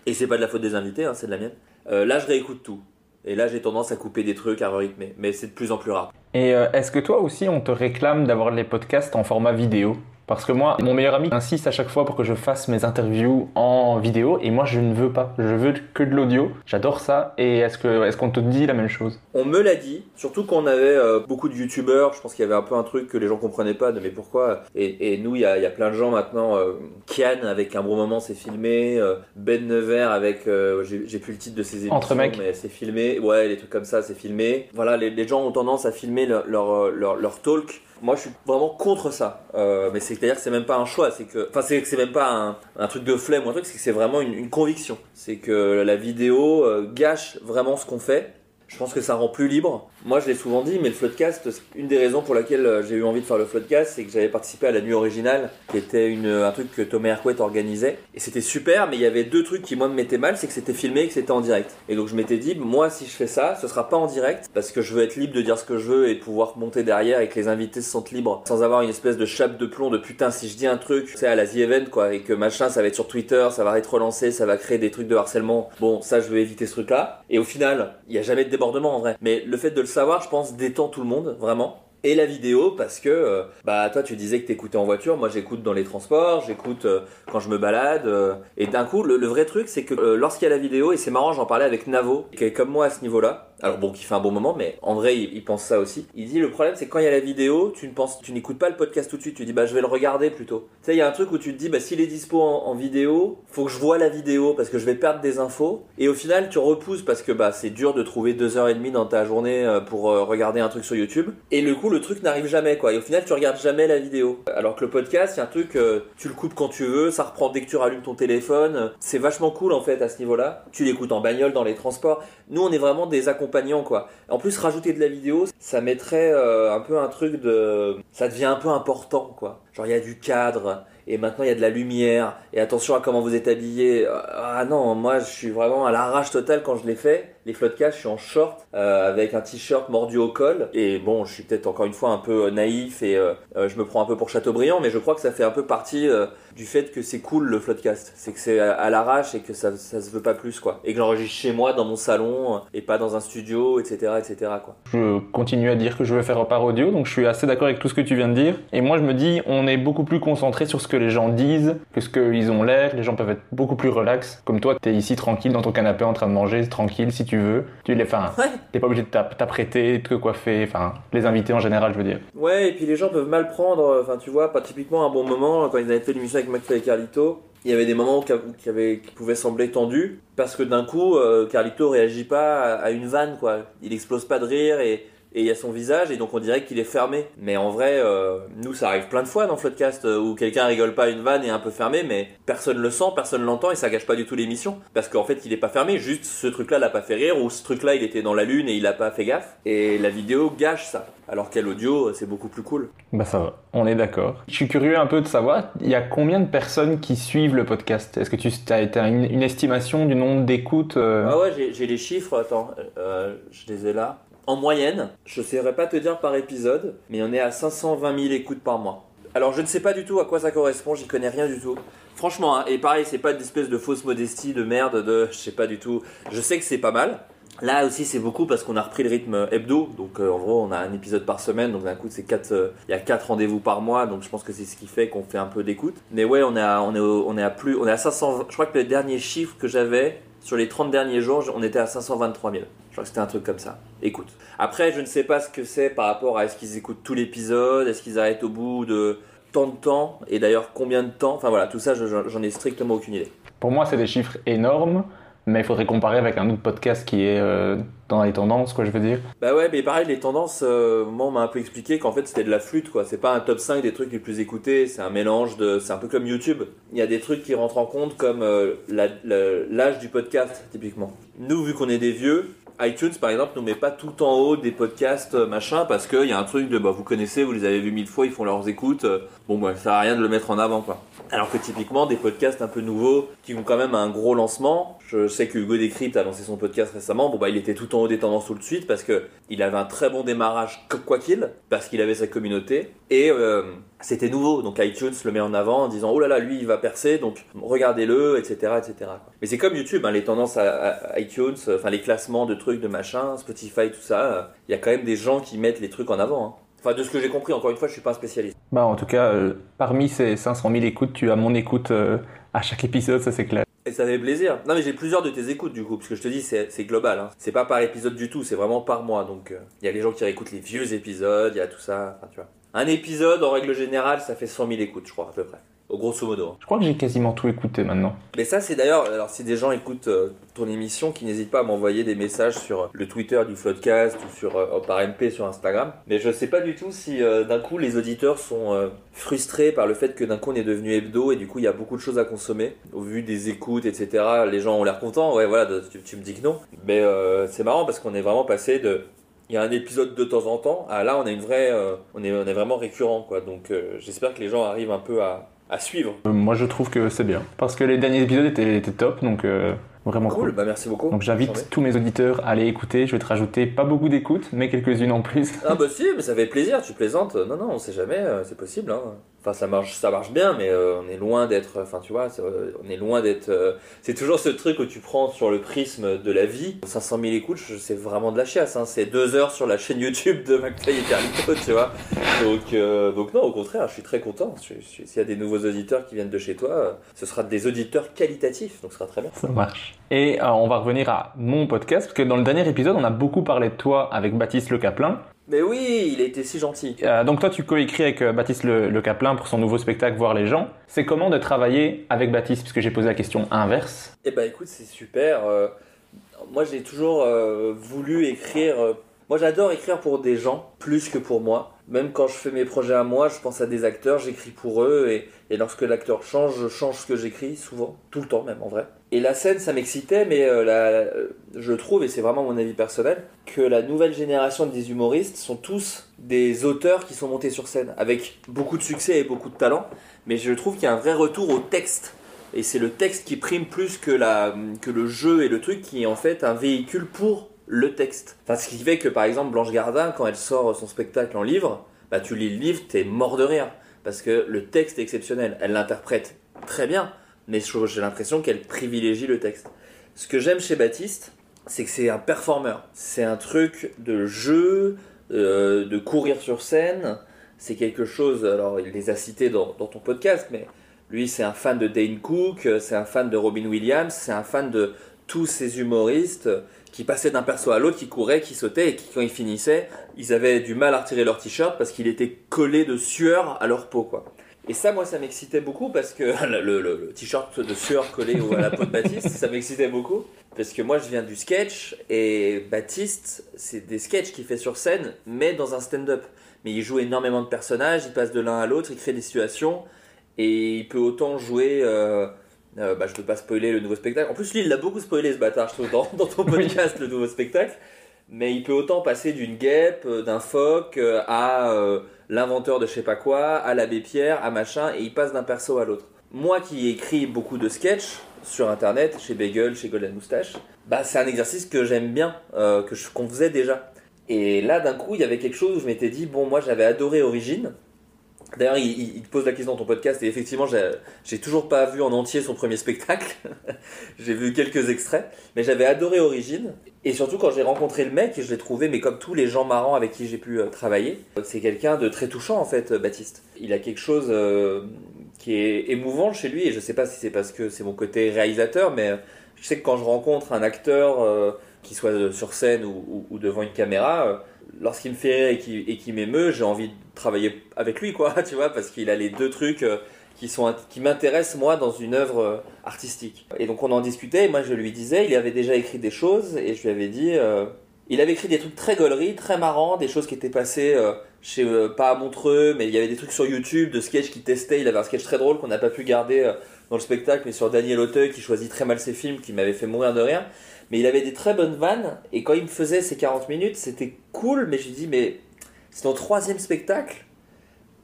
et c'est pas de la faute des invités, hein, c'est de la mienne. Euh, là je réécoute tout et là j'ai tendance à couper des trucs, à rythmer, mais c'est de plus en plus rare. Et euh, est-ce que toi aussi, on te réclame d'avoir les podcasts en format vidéo? Parce que moi, mon meilleur ami insiste à chaque fois pour que je fasse mes interviews en vidéo et moi, je ne veux pas. Je veux que de l'audio. J'adore ça. Et est-ce que est-ce qu'on te dit la même chose? On me l'a dit, surtout qu'on avait euh, beaucoup de youtubeurs, je pense qu'il y avait un peu un truc que les gens comprenaient pas de mais pourquoi? Et, et nous il y a, il y a plein de gens maintenant, euh, Kian avec un bon moment c'est filmé, euh, Ben Nevers avec, euh, j'ai plus le titre de ses émissions Entre mecs. mais c'est filmé, ouais les trucs comme ça c'est filmé. Voilà les, les gens ont tendance à filmer leur, leur, euh, leur, leur talk. Moi je suis vraiment contre ça, Euh, mais c'est-à-dire que c'est même pas un choix, c'est que, enfin c'est même pas un, truc de flemme ou un truc, c'est que c'est vraiment une, une conviction. C'est que la vidéo euh, gâche vraiment ce qu'on fait. Je pense que ça rend plus libre. Moi, je l'ai souvent dit, mais le Floodcast, c'est une des raisons pour laquelle euh, j'ai eu envie de faire le Floodcast, c'est que j'avais participé à la nuit originale, qui était une, un truc que Thomas Hercouet organisait. Et c'était super, mais il y avait deux trucs qui, moi, me mettaient mal, c'est que c'était filmé et que c'était en direct. Et donc, je m'étais dit, moi, si je fais ça, ce sera pas en direct, parce que je veux être libre de dire ce que je veux et de pouvoir monter derrière et que les invités se sentent libres, sans avoir une espèce de chape de plomb de putain, si je dis un truc, sais, à la The Event, quoi, et que machin, ça va être sur Twitter, ça va être relancé, ça va créer des trucs de harcèlement. Bon, ça, je veux éviter ce truc-là. Et au final, il y a jamais de débordement, en vrai. Mais le fait de le savoir, je pense, détend tout le monde, vraiment. Et la vidéo, parce que, euh, bah, toi, tu disais que t'écoutais en voiture, moi, j'écoute dans les transports, j'écoute euh, quand je me balade. euh, et d'un coup, le, vrai truc, c'est que lorsqu'il y a la vidéo, et c'est marrant, j'en parlais avec Navo, qui est comme moi à ce niveau-là, alors bon, qui fait un bon moment, mais en vrai, il, il pense ça aussi. Il dit, le problème, c'est quand il y a la vidéo, tu ne penses, tu n'écoutes pas le podcast tout de suite, tu dis, bah, je vais le regarder plutôt. Tu sais, il y a un truc où tu te dis, bah, s'il est dispo en, vidéo, faut que je vois la vidéo, parce que je vais perdre des infos. Et au final, tu repousses, parce que, bah, c'est dur de trouver deux heures et demie dans ta journée euh, pour euh, regarder un truc sur YouTube. Et le coup, le truc n'arrive jamais, quoi. Et au final, tu regardes jamais la vidéo. Alors que le podcast, c'est un truc, euh, tu le coupes quand tu veux, ça reprend dès que tu rallumes ton téléphone. C'est vachement cool, en fait, à ce niveau-là. Tu l'écoutes en bagnole, dans les transports. Nous, on est vraiment des En plus, rajouter de la vidéo, ça mettrait euh, un peu un truc de... Ça devient un peu important, quoi. Genre, il y a du cadre, et maintenant, il y a de la lumière, et attention à comment vous êtes habillé. Ah non, moi, je suis vraiment à l'arrache totale quand je l'ai fait. Les floodcasts, je suis en short, euh, avec un t-shirt mordu au col. Et bon, je suis peut-être encore une fois un peu naïf, et euh, euh, je me prends un peu pour Chateaubriand, mais je crois que ça fait un peu partie euh, du fait que c'est cool, le floodcast. C'est que c'est à, l'arrache, et que ça, ça se veut pas plus, quoi. Et que j'enregistre chez moi, dans mon salon, euh, et pas dans un studio, etc., etc., quoi. Je continue à dire que je veux faire par audio, donc je suis assez d'accord avec tout ce que tu viens de dire. Et moi, je me dis, on est beaucoup plus concentré sur ce que les gens disent, que ce qu'ils ont l'air. Les gens peuvent être beaucoup plus relax. Comme toi, t'es ici tranquille dans ton canapé en train de manger, tranquille tu veux. Tu les, enfin, Ouais. t'es pas obligé de t'app- t'apprêter, de te coiffer. Enfin, les invités en général, je veux dire. Ouais, et puis les gens peuvent mal prendre, enfin tu vois, pas typiquement un bon moment, quand ils avaient fait l'émission avec McFly et Carlito, il y avait des moments qui, qui, avaient- qui pouvaient sembler tendus, parce que d'un coup, euh, Carlito réagit pas à, à une vanne, quoi. Il explose pas de rire et et il y a son visage et donc on dirait qu'il est fermé. Mais en vrai, euh, nous ça arrive plein de fois dans Floodcast euh, où quelqu'un rigole pas une vanne et est un peu fermé, mais personne le sent, personne l'entend et ça gâche pas du tout l'émission. Parce qu'en fait il est pas fermé, juste ce truc-là l'a pas fait rire ou ce truc-là il était dans la lune et il a pas fait gaffe. Et la vidéo gâche ça. Alors qu'à l'audio c'est beaucoup plus cool. Bah ça va, on est d'accord. Je suis curieux un peu de savoir, il y a combien de personnes qui suivent le podcast? Est-ce que tu as, une, une estimation du nombre d'écoutes euh, Ah ouais, j'ai- j'ai les chiffres, attends, euh, je les ai là. En moyenne, je ne saurais pas te dire par épisode, mais on est à 520 000 écoutes par mois. Alors je ne sais pas du tout à quoi ça correspond, j'y connais rien du tout. Franchement, hein, et pareil, c'est pas une espèce de fausse modestie, de merde, de je sais pas du tout. Je sais que c'est pas mal. Là aussi, c'est beaucoup parce qu'on a repris le rythme hebdo. Donc, euh, en gros, on a un épisode par semaine. Donc, d'un coup, c'est quatre. euh, Il y a quatre rendez-vous par mois. Donc, je pense que c'est ce qui fait qu'on fait un peu d'écoute. Mais ouais, on est à, on à plus, on est à 500. Je crois que le dernier chiffre que j'avais sur les 30 derniers jours, on était à 523 000. Je crois que c'était un truc comme ça. Écoute. Après, je ne sais pas ce que c'est par rapport à est-ce qu'ils écoutent tout l'épisode, est-ce qu'ils arrêtent au bout de tant de temps, et d'ailleurs combien de temps. Enfin voilà, tout ça, je- j'en ai strictement aucune idée. Pour moi, c'est des chiffres énormes, mais il faudrait comparer avec un autre podcast qui est euh, dans les tendances, quoi, je veux dire. Bah ouais, mais pareil, les tendances, euh, moi on m'a un peu expliqué qu'en fait c'était de la flûte quoi. C'est pas un top 5 des trucs les plus écoutés, c'est un mélange de. C'est un peu comme YouTube. Il y a des trucs qui rentrent en compte comme euh, l'âge du podcast, typiquement. Nous, vu qu'on est des vieux, iTunes par exemple nous met pas tout en haut des podcasts euh, machin parce qu'il y a un truc de bah vous connaissez, vous les avez vus mille fois, ils font leurs écoutes. bon bah ça sert à rien de le mettre en avant quoi. Alors que typiquement des podcasts un peu nouveaux qui ont quand même un gros lancement. Je sais que Hugo Décrypte a lancé son podcast récemment. Bon bah il était tout en haut des tendances tout de suite parce que il avait un très bon démarrage quoi qu'il parce qu'il avait sa communauté et euh, c'était nouveau. Donc iTunes le met en avant en disant oh là là lui il va percer donc regardez-le etc etc. Mais c'est comme YouTube hein, les tendances à, iTunes, euh, enfin les classements de trucs de machin, Spotify tout ça. euh, Il y a quand même des gens qui mettent les trucs en avant. hein. Enfin de ce que j'ai compris encore une fois je suis pas un spécialiste. Bah, en tout cas, euh, parmi ces 500 000 écoutes, tu as mon écoute euh, à chaque épisode, ça c'est clair. Et ça fait plaisir. Non mais j'ai plusieurs de tes écoutes du coup, parce que je te dis c'est global. Hein. C'est pas par épisode du tout, c'est vraiment par mois. Donc euh, il y a les gens qui réécoutent les vieux épisodes, il y a tout ça. Enfin tu vois. Un épisode en règle générale ça fait 100 000 écoutes je crois à peu près. Grosso modo. Je crois que j'ai quasiment tout écouté maintenant. Mais ça c'est d'ailleurs, alors si des gens écoutent euh, ton émission, qui n'hésitent pas à m'envoyer des messages sur le Twitter du Floodcast ou sur, euh, par MP sur Instagram. Mais je sais pas du tout si euh, d'un coup les auditeurs sont euh, frustrés par le fait que d'un coup on est devenu hebdo et du coup il y a beaucoup de choses à consommer. Au vu des écoutes, etc. Les gens ont l'air contents, ouais voilà, tu, tu me dis que non. Mais euh, c'est marrant parce qu'on est vraiment passé de... Il y a un épisode de temps en temps, à là on est une vraie... euh, on, est, on est vraiment récurrent quoi. Donc euh, j'espère que les gens arrivent un peu à, à suivre. Euh, moi, je trouve que c'est bien. Parce que les derniers épisodes étaient, étaient top, donc euh, vraiment Cool, cool. bah merci beaucoup. Donc j'invite tous mes auditeurs à aller écouter. Je vais te rajouter pas beaucoup d'écoutes, mais quelques-unes en plus. Ah bah si, mais ça fait plaisir, tu plaisantes. Non, non, on sait jamais, euh, c'est possible. Hein. Enfin, ça marche, ça marche bien, mais euh, on est loin d'être. Enfin, tu vois, euh, on est loin d'être. euh, c'est toujours ce truc où tu prends sur le prisme de la vie. 500 000 écoutes, c'est vraiment de la chiasse. Hein. C'est deux heures sur la chaîne YouTube de McFly et Carlito, tu vois. Donc, donc non, au contraire, je suis très content. S'il y a des nouveaux auditeurs qui viennent de chez toi, ce sera des auditeurs qualitatifs, donc ce sera très bien. Ça marche. Et on va revenir à mon podcast, parce que dans le dernier épisode, on a beaucoup parlé de toi avec Baptiste Le Caplin. Mais oui, il a été si gentil. Euh, donc toi, tu coécris avec euh, Baptiste Le, Le Caplin pour son nouveau spectacle Voir les gens. C'est comment de travailler avec Baptiste, puisque j'ai posé la question inverse. Eh ben écoute, c'est super. Euh, moi, j'ai toujours voulu écrire. moi, j'adore écrire pour des gens plus que pour moi. Même quand je fais mes projets à moi, je pense à des acteurs, j'écris pour eux. Et, et lorsque l'acteur change, je change ce que j'écris, souvent, tout le temps même en vrai. Et la scène, ça m'excitait, mais euh, euh, je trouve, et c'est vraiment mon avis personnel, que la nouvelle génération des humoristes sont tous des auteurs qui sont montés sur scène, avec beaucoup de succès et beaucoup de talent. Mais je trouve qu'il y a un vrai retour au texte. Et c'est le texte qui prime plus que, que le jeu et le truc qui est en fait un véhicule pour le texte. Enfin, ce qui fait que par exemple Blanche Gardin, quand elle sort son spectacle en livre, bah tu lis le livre, t'es mort de rire. Parce que le texte est exceptionnel. Elle l'interprète très bien, mais j'ai l'impression qu'elle privilégie le texte. Ce que j'aime chez Baptiste, c'est que c'est un performeur. C'est un truc de jeu, euh, de courir sur scène. C'est quelque chose, alors il les a cités dans, dans ton podcast, mais lui c'est un fan de Dane Cook, c'est un fan de Robin Williams, c'est un fan de tous ces humoristes qui passaient d'un perso à l'autre, qui couraient, qui sautaient et qui quand ils finissaient, ils avaient du mal à retirer leur t-shirt parce qu'il était collé de sueur à leur peau quoi. Et ça, moi, ça m'excitait beaucoup parce que le, le- le t-shirt de sueur collé à la peau de Baptiste, ça m'excitait beaucoup. Parce que moi, je viens du sketch et Baptiste, c'est des sketchs qu'il fait sur scène, mais dans un stand-up. Mais il joue énormément de personnages, il passe de l'un à l'autre, il crée des situations et il peut autant jouer. euh, euh, bah, je ne veux pas spoiler le nouveau spectacle. En plus, lui, il l'a beaucoup spoilé ce bâtard, je trouve, dans, dans ton Oui. podcast, le nouveau spectacle. Mais il peut autant passer d'une guêpe, euh, d'un phoque, à euh, l'inventeur de je sais pas quoi, à l'abbé Pierre, à machin, et il passe d'un perso à l'autre. Moi qui écris beaucoup de sketchs sur internet, chez Bagel, chez Golden Moustache, bah c'est un exercice que j'aime bien, euh, que qu'on faisait déjà. Et là, d'un coup, il y avait quelque chose où je m'étais dit, bon, moi j'avais adoré Origine, D'ailleurs, il, il te pose la question dans ton podcast, et effectivement, j'ai- toujours pas vu en entier son premier spectacle. j'ai vu quelques extraits, mais j'avais adoré Origine. Et surtout, quand j'ai rencontré le mec, je l'ai trouvé, mais comme tous les gens marrants avec qui j'ai pu euh, travailler, c'est quelqu'un de très touchant en fait, euh, Baptiste. Il a quelque chose euh, qui est émouvant chez lui, et je sais pas si c'est parce que c'est mon côté réalisateur, mais je sais que quand je rencontre un acteur, qui soit sur scène ou, devant une caméra, lorsqu'il me fait rire et qui, m'émeut, j'ai envie de travailler avec lui, quoi, tu vois, parce qu'il a les deux trucs euh, qui, qui m'intéressent, moi, dans une œuvre euh, artistique. Et donc on en discutait, et moi je lui disais, il avait déjà écrit des choses, et je lui avais dit, euh, il avait écrit des trucs très gauleries, très marrants, des choses qui étaient passées chez, pas à Montreux, mais il y avait des trucs sur YouTube, de sketchs qu'il testait, il avait un sketch très drôle qu'on n'a pas pu garder dans le spectacle, mais sur Daniel Auteuil, qui choisit très mal ses films, qui m'avait fait mourir de rire. Mais il avait des très bonnes vannes, et quand il me faisait ces 40 minutes, c'était cool, mais je lui dis, mais c'est ton troisième spectacle.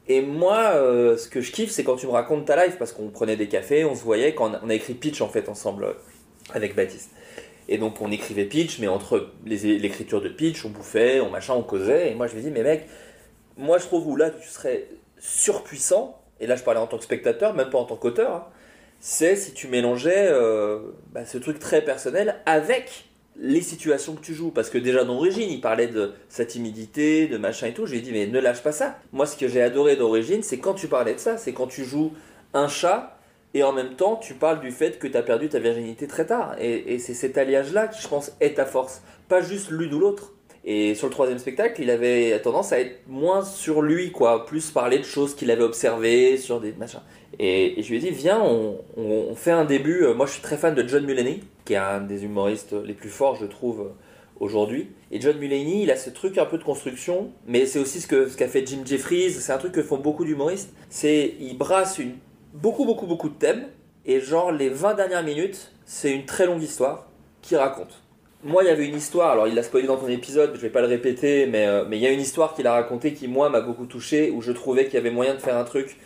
Et moi, euh, ce que je kiffe, c'est quand tu me racontes ta life, parce qu'on prenait des cafés, on se voyait, quand on a, écrit Pitch en fait ensemble euh, avec Baptiste. Et donc on écrivait Pitch, mais entre l'écriture de Pitch, on bouffait, on machin, on causait. Et moi je lui dis, mais mec, moi je trouve où là tu serais surpuissant, et là je parlais en tant que spectateur, même pas en tant qu'auteur, hein, c'est si tu mélangeais euh, bah, ce truc très personnel avec les situations que tu joues. Parce que déjà d'origine, il parlait de sa timidité, de machin et tout. Je lui ai dit, mais ne lâche pas ça. Moi, ce que j'ai adoré d'origine, c'est quand tu parlais de ça, c'est quand tu joues un chat et en même temps, tu parles du fait que tu as perdu ta virginité très tard. Et, et c'est cet alliage-là qui, je pense, est ta force. Pas juste l'une ou l'autre. Et sur le troisième spectacle, il avait tendance à être moins sur lui, quoi. Plus parler de choses qu'il avait observées, sur des machins. Et, je lui ai dit, viens, on, fait un début. Euh, Moi, je suis très fan de John Mulaney, qui est un des humoristes les plus forts, je trouve, euh, aujourd'hui. Et John Mulaney, il a ce truc un peu de construction, mais c'est aussi ce que ce qu'a fait Jim Jeffries. C'est un truc que font beaucoup d'humoristes. C'est, il brasse beaucoup, beaucoup, beaucoup de thèmes. Et genre, les 20 dernières minutes, c'est une très longue histoire qu'il raconte. Moi, il y avait une histoire, alors il l'a spoilé dans ton épisode, je vais pas le répéter, mais euh, mais il y a une histoire qu'il a racontée qui, moi, m'a beaucoup touché, où je trouvais qu'il y avait moyen de faire un truc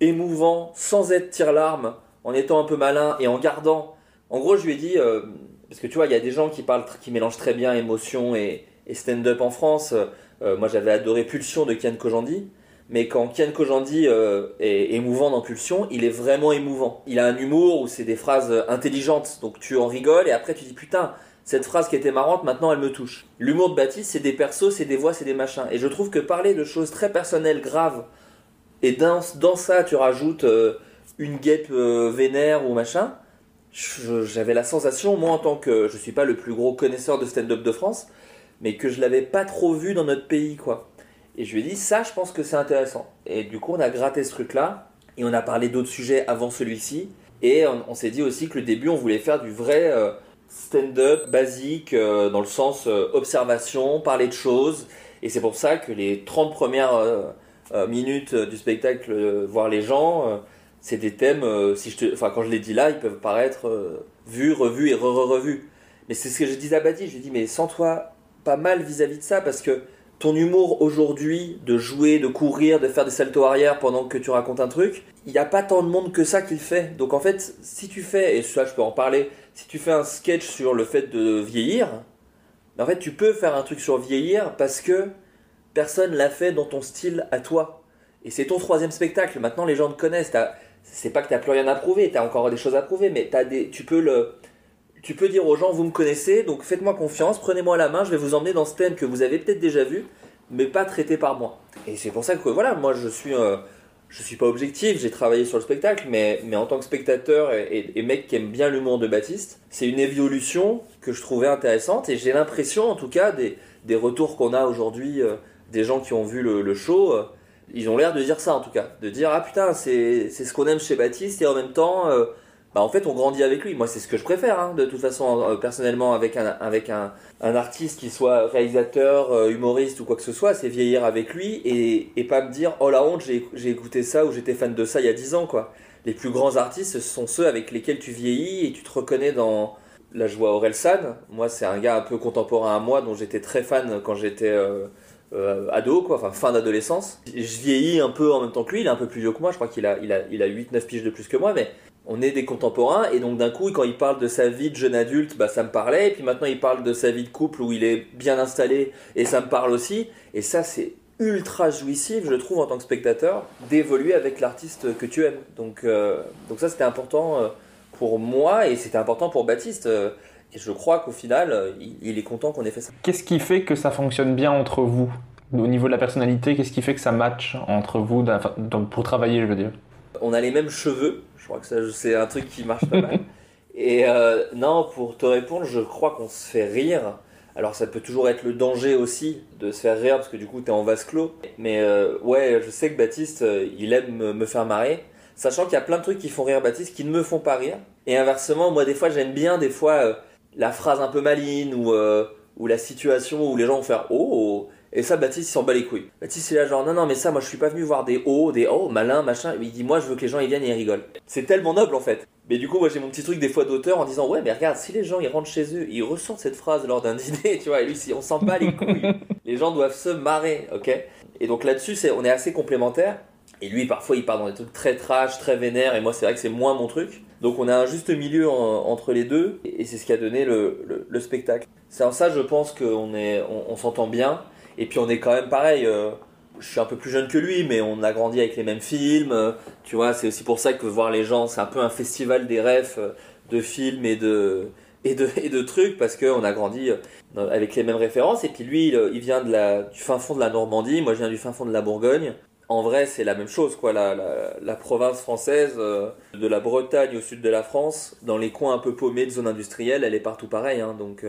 émouvant, sans être tire-larme, en étant un peu malin et en gardant. En gros, je lui ai dit, euh, parce que tu vois, il y a des gens qui parlent, qui mélangent très bien émotion et, stand-up en France. Euh, moi, j'avais adoré Pulsion de Kian Kojandi. Mais quand Kian Kojandi est émouvant dans Pulsion, il est vraiment émouvant. Il a un humour où c'est des phrases intelligentes, donc tu en rigoles et après tu dis putain, cette phrase qui était marrante, maintenant elle me touche. L'humour de Baptiste, c'est des persos, c'est des voix, c'est des machins. Et je trouve que parler de choses très personnelles, graves, et dans, dans ça tu rajoutes euh, une guêpe euh, vénère ou machin, j'avais la sensation, moi en tant que, je suis pas le plus gros connaisseur de stand-up de France, mais que je l'avais pas trop vu dans notre pays, quoi. Et je lui ai dit, ça, je pense que c'est intéressant. Et du coup, on a gratté ce truc-là, et on a parlé d'autres sujets avant celui-ci, et on, on s'est dit aussi que le début, on voulait faire du vrai euh, stand-up basique, euh, dans le sens euh, observation, parler de choses, et c'est pour ça que les 30 premières euh, minutes du spectacle, voir les gens, c'est des thèmes, si je te, enfin, quand je les dis là, ils peuvent paraître vus, revus et re-re-revus. Mais c'est ce que je disais à Badi, je lui dis, mais sens-toi pas mal vis-à-vis de ça, parce que ton humour aujourd'hui, de jouer, de courir, de faire des saltos arrière pendant que tu racontes un truc, il n'y a pas tant de monde que ça qui le fait. Donc en fait, si tu fais, et ça je peux en parler, si tu fais un sketch sur le fait de vieillir, en fait tu peux faire un truc sur vieillir parce que personne l'a fait dans ton style à toi. Et c'est ton troisième spectacle, maintenant les gens te connaissent, c'est pas que t'as plus rien à prouver, t'as encore des choses à prouver, mais t'as des, tu peux le, tu peux dire aux gens, vous me connaissez, donc faites-moi confiance, prenez-moi la main, je vais vous emmener dans ce thème que vous avez peut-être déjà vu, mais pas traité par moi. Et c'est pour ça que voilà, moi je suis, euh, je suis pas objectif, j'ai travaillé sur le spectacle, mais, mais en tant que spectateur et, mec qui aime bien l'humour de Baptiste, c'est une évolution que je trouvais intéressante et j'ai l'impression en tout cas des, des retours qu'on a aujourd'hui, euh, des gens qui ont vu le, show, euh, ils ont l'air de dire ça en tout cas, de dire ah putain c'est ce qu'on aime chez Baptiste et en même temps bah en fait on grandit avec lui. Moi c'est ce que je préfère hein, de toute façon euh, personnellement avec un artiste qui soit réalisateur, euh, humoriste ou quoi que ce soit, c'est vieillir avec lui et, pas me dire oh la honte j'ai écouté ça ou j'étais fan de ça il y a 10 ans quoi. Les plus grands artistes ce sont ceux avec lesquels tu vieillis et tu te reconnais dans Là, je vois Aurel San. Moi, c'est un gars un peu contemporain à moi, dont j'étais très fan quand j'étais euh, ado, enfin fin d'adolescence. Je vieillis un peu en même temps que lui, il est un peu plus vieux que moi, je crois qu'il a, il a, a 8-9 piges de plus que moi, mais on est des contemporains, et donc d'un coup, quand il parle de sa vie de jeune adulte, bah, ça me parlait, et puis maintenant il parle de sa vie de couple où il est bien installé, et ça me parle aussi, et ça, c'est ultra jouissif, je trouve, en tant que spectateur, d'évoluer avec l'artiste que tu aimes. Donc, euh, donc ça, c'était important euh, pour moi et c'était important pour Baptiste. euh, et je crois qu'au final, il, il est content qu'on ait fait ça. Qu'est-ce qui fait que ça fonctionne bien entre vous Au niveau de la personnalité, qu'est-ce qui fait que ça match entre vous enfin, pour travailler, je veux dire? On a les mêmes cheveux, crois que ça, c'est un truc qui marche pas mal. Et euh, non, pour te répondre, je crois qu'on se fait rire. Alors ça peut toujours être le danger aussi de se faire rire parce que du coup t'es en vase clos. Mais euh, ouais, je sais que Baptiste, euh, il aime me, faire marrer. Sachant qu'il y a plein de trucs qui font rire Baptiste qui ne me font pas rire. Et inversement, moi des fois j'aime bien des fois euh, la phrase un peu maligne ou, ou la situation où les gens vont faire oh, oh. Et ça, Baptiste, il s'en bat les couilles. Baptiste, il est là genre, non, non, mais ça, moi, je suis pas venu voir des oh, des oh, malin, machin. Il dit, moi, je veux que les gens, ils viennent et ils rigolent. C'est tellement noble, en fait. Mais du coup, moi, j'ai mon petit truc des fois d'auteur en disant, ouais, mais regarde, si les gens, ils rentrent chez eux, ils ressortent cette phrase lors d'un dîner, tu vois, et lui, si on s'en bat les couilles, les gens doivent se marrer, ok? Et donc là-dessus, c'est, on est assez complémentaires. Et lui, parfois, il part dans des trucs très trash, très vénères, et moi, c'est vrai que c'est moins mon truc. Donc, on a un juste milieu en- entre les deux, et, et c'est ce qui a donné le, le- le spectacle. C'est en ça, je pense qu'on est, on, on s'entend bien. Et puis, on est quand même pareil. euh, je suis un peu plus jeune que lui, mais on a grandi avec les mêmes films. euh, tu vois, c'est aussi pour ça que voir les gens, c'est un peu un festival des rêves euh, de films et de, et de, et de trucs, parce qu'on a grandi avec les mêmes références. Et puis lui, il, vient du fin fond de la Normandie, moi je viens du fin fond de la Bourgogne. En vrai, c'est la même chose, quoi. La, la, province française, de la Bretagne au sud de la France, dans les coins un peu paumés de zone industrielle, elle est partout pareille. Hein, donc,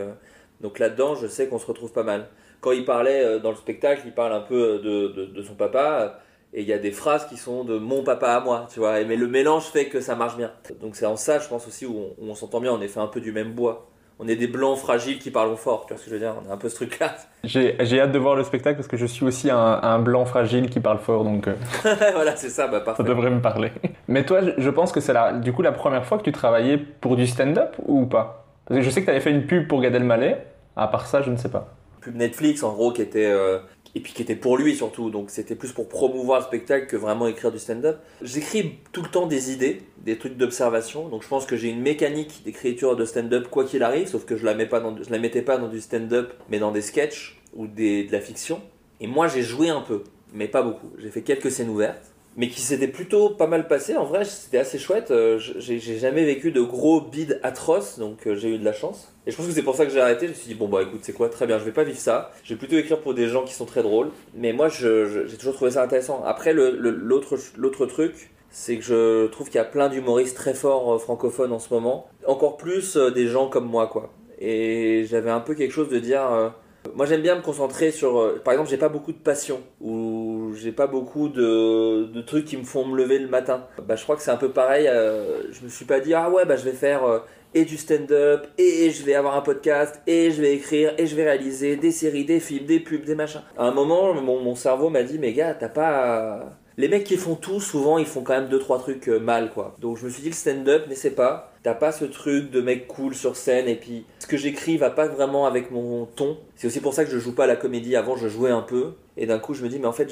donc là-dedans, je sais qu'on se retrouve pas mal. Quand il parlait euh, dans le spectacle, il parle un peu de, de, de son papa. euh, Et il y a des phrases qui sont de mon papa à moi, tu vois. Mais le mélange fait que ça marche bien. Donc c'est en ça, je pense aussi, où on, où on s'entend bien. On est fait un peu du même bois. On est des blancs fragiles qui parlent fort, tu vois ce que je veux dire On a un peu ce truc-là. J'ai j'ai hâte de voir le spectacle parce que je suis aussi un, un blanc fragile qui parle fort, donc euh, voilà, c'est ça, bah ça parfait. devrait me parler. Mais toi, je- pense que c'est du coup la première fois que tu travaillais pour du stand-up ou pas? Parce que je sais que tu avais fait une pub pour Gad Elmaleh. À part ça, je ne sais pas. Pub Netflix en gros qui était euh, et puis qui était pour lui surtout. Donc c'était plus pour promouvoir le spectacle que vraiment écrire du stand-up. J'écris tout le temps des idées des trucs d'observation. Donc je pense que j'ai une mécanique d'écriture de stand-up quoi qu'il arrive sauf que je la pas je la mettais pas dans du stand-up mais dans des sketchs ou des, de la fiction. Et moi j'ai joué un peu mais pas beaucoup. J'ai fait quelques scènes ouvertes mais qui s'était plutôt pas mal passé en vrai c'était assez chouette. Euh, j'ai j'ai jamais vécu de gros bides atroces donc euh, j'ai eu de la chance et je pense que c'est pour ça que j'ai arrêté. Je me suis dit, bon, bah écoute, c'est quoi? Très bien, je vais pas vivre ça. Je vais plutôt écrire pour des gens qui sont très drôles. Mais moi, j'ai toujours trouvé ça intéressant. Après, l'autre truc, c'est que je trouve qu'il y a plein d'humoristes très forts euh, francophones en ce moment. Encore plus euh, des gens comme moi, quoi. Et j'avais un peu quelque chose de dire. euh, moi, j'aime bien me concentrer sur. par exemple, j'ai pas beaucoup de passion ou j'ai pas beaucoup de, de trucs qui me font me lever le matin. Bah, je crois que c'est un peu pareil. je me suis pas dit, ah ouais, bah je vais faire. Et du stand-up, et je vais avoir un podcast, et je vais écrire, et je vais réaliser des séries, des films, des pubs, des machins. À un moment, mon, cerveau m'a dit, mais gars, t'as pas... Les mecs qui font tout, souvent, ils font quand même deux trois trucs euh, mal, quoi. Donc je me suis dit, le stand-up, c'est pas. T'as pas ce truc de mec cool sur scène, et puis ce que j'écris va pas vraiment avec mon ton. C'est aussi pour ça que je joue pas à la comédie. Avant, je jouais un peu, et d'un coup, je me dis, mais en fait,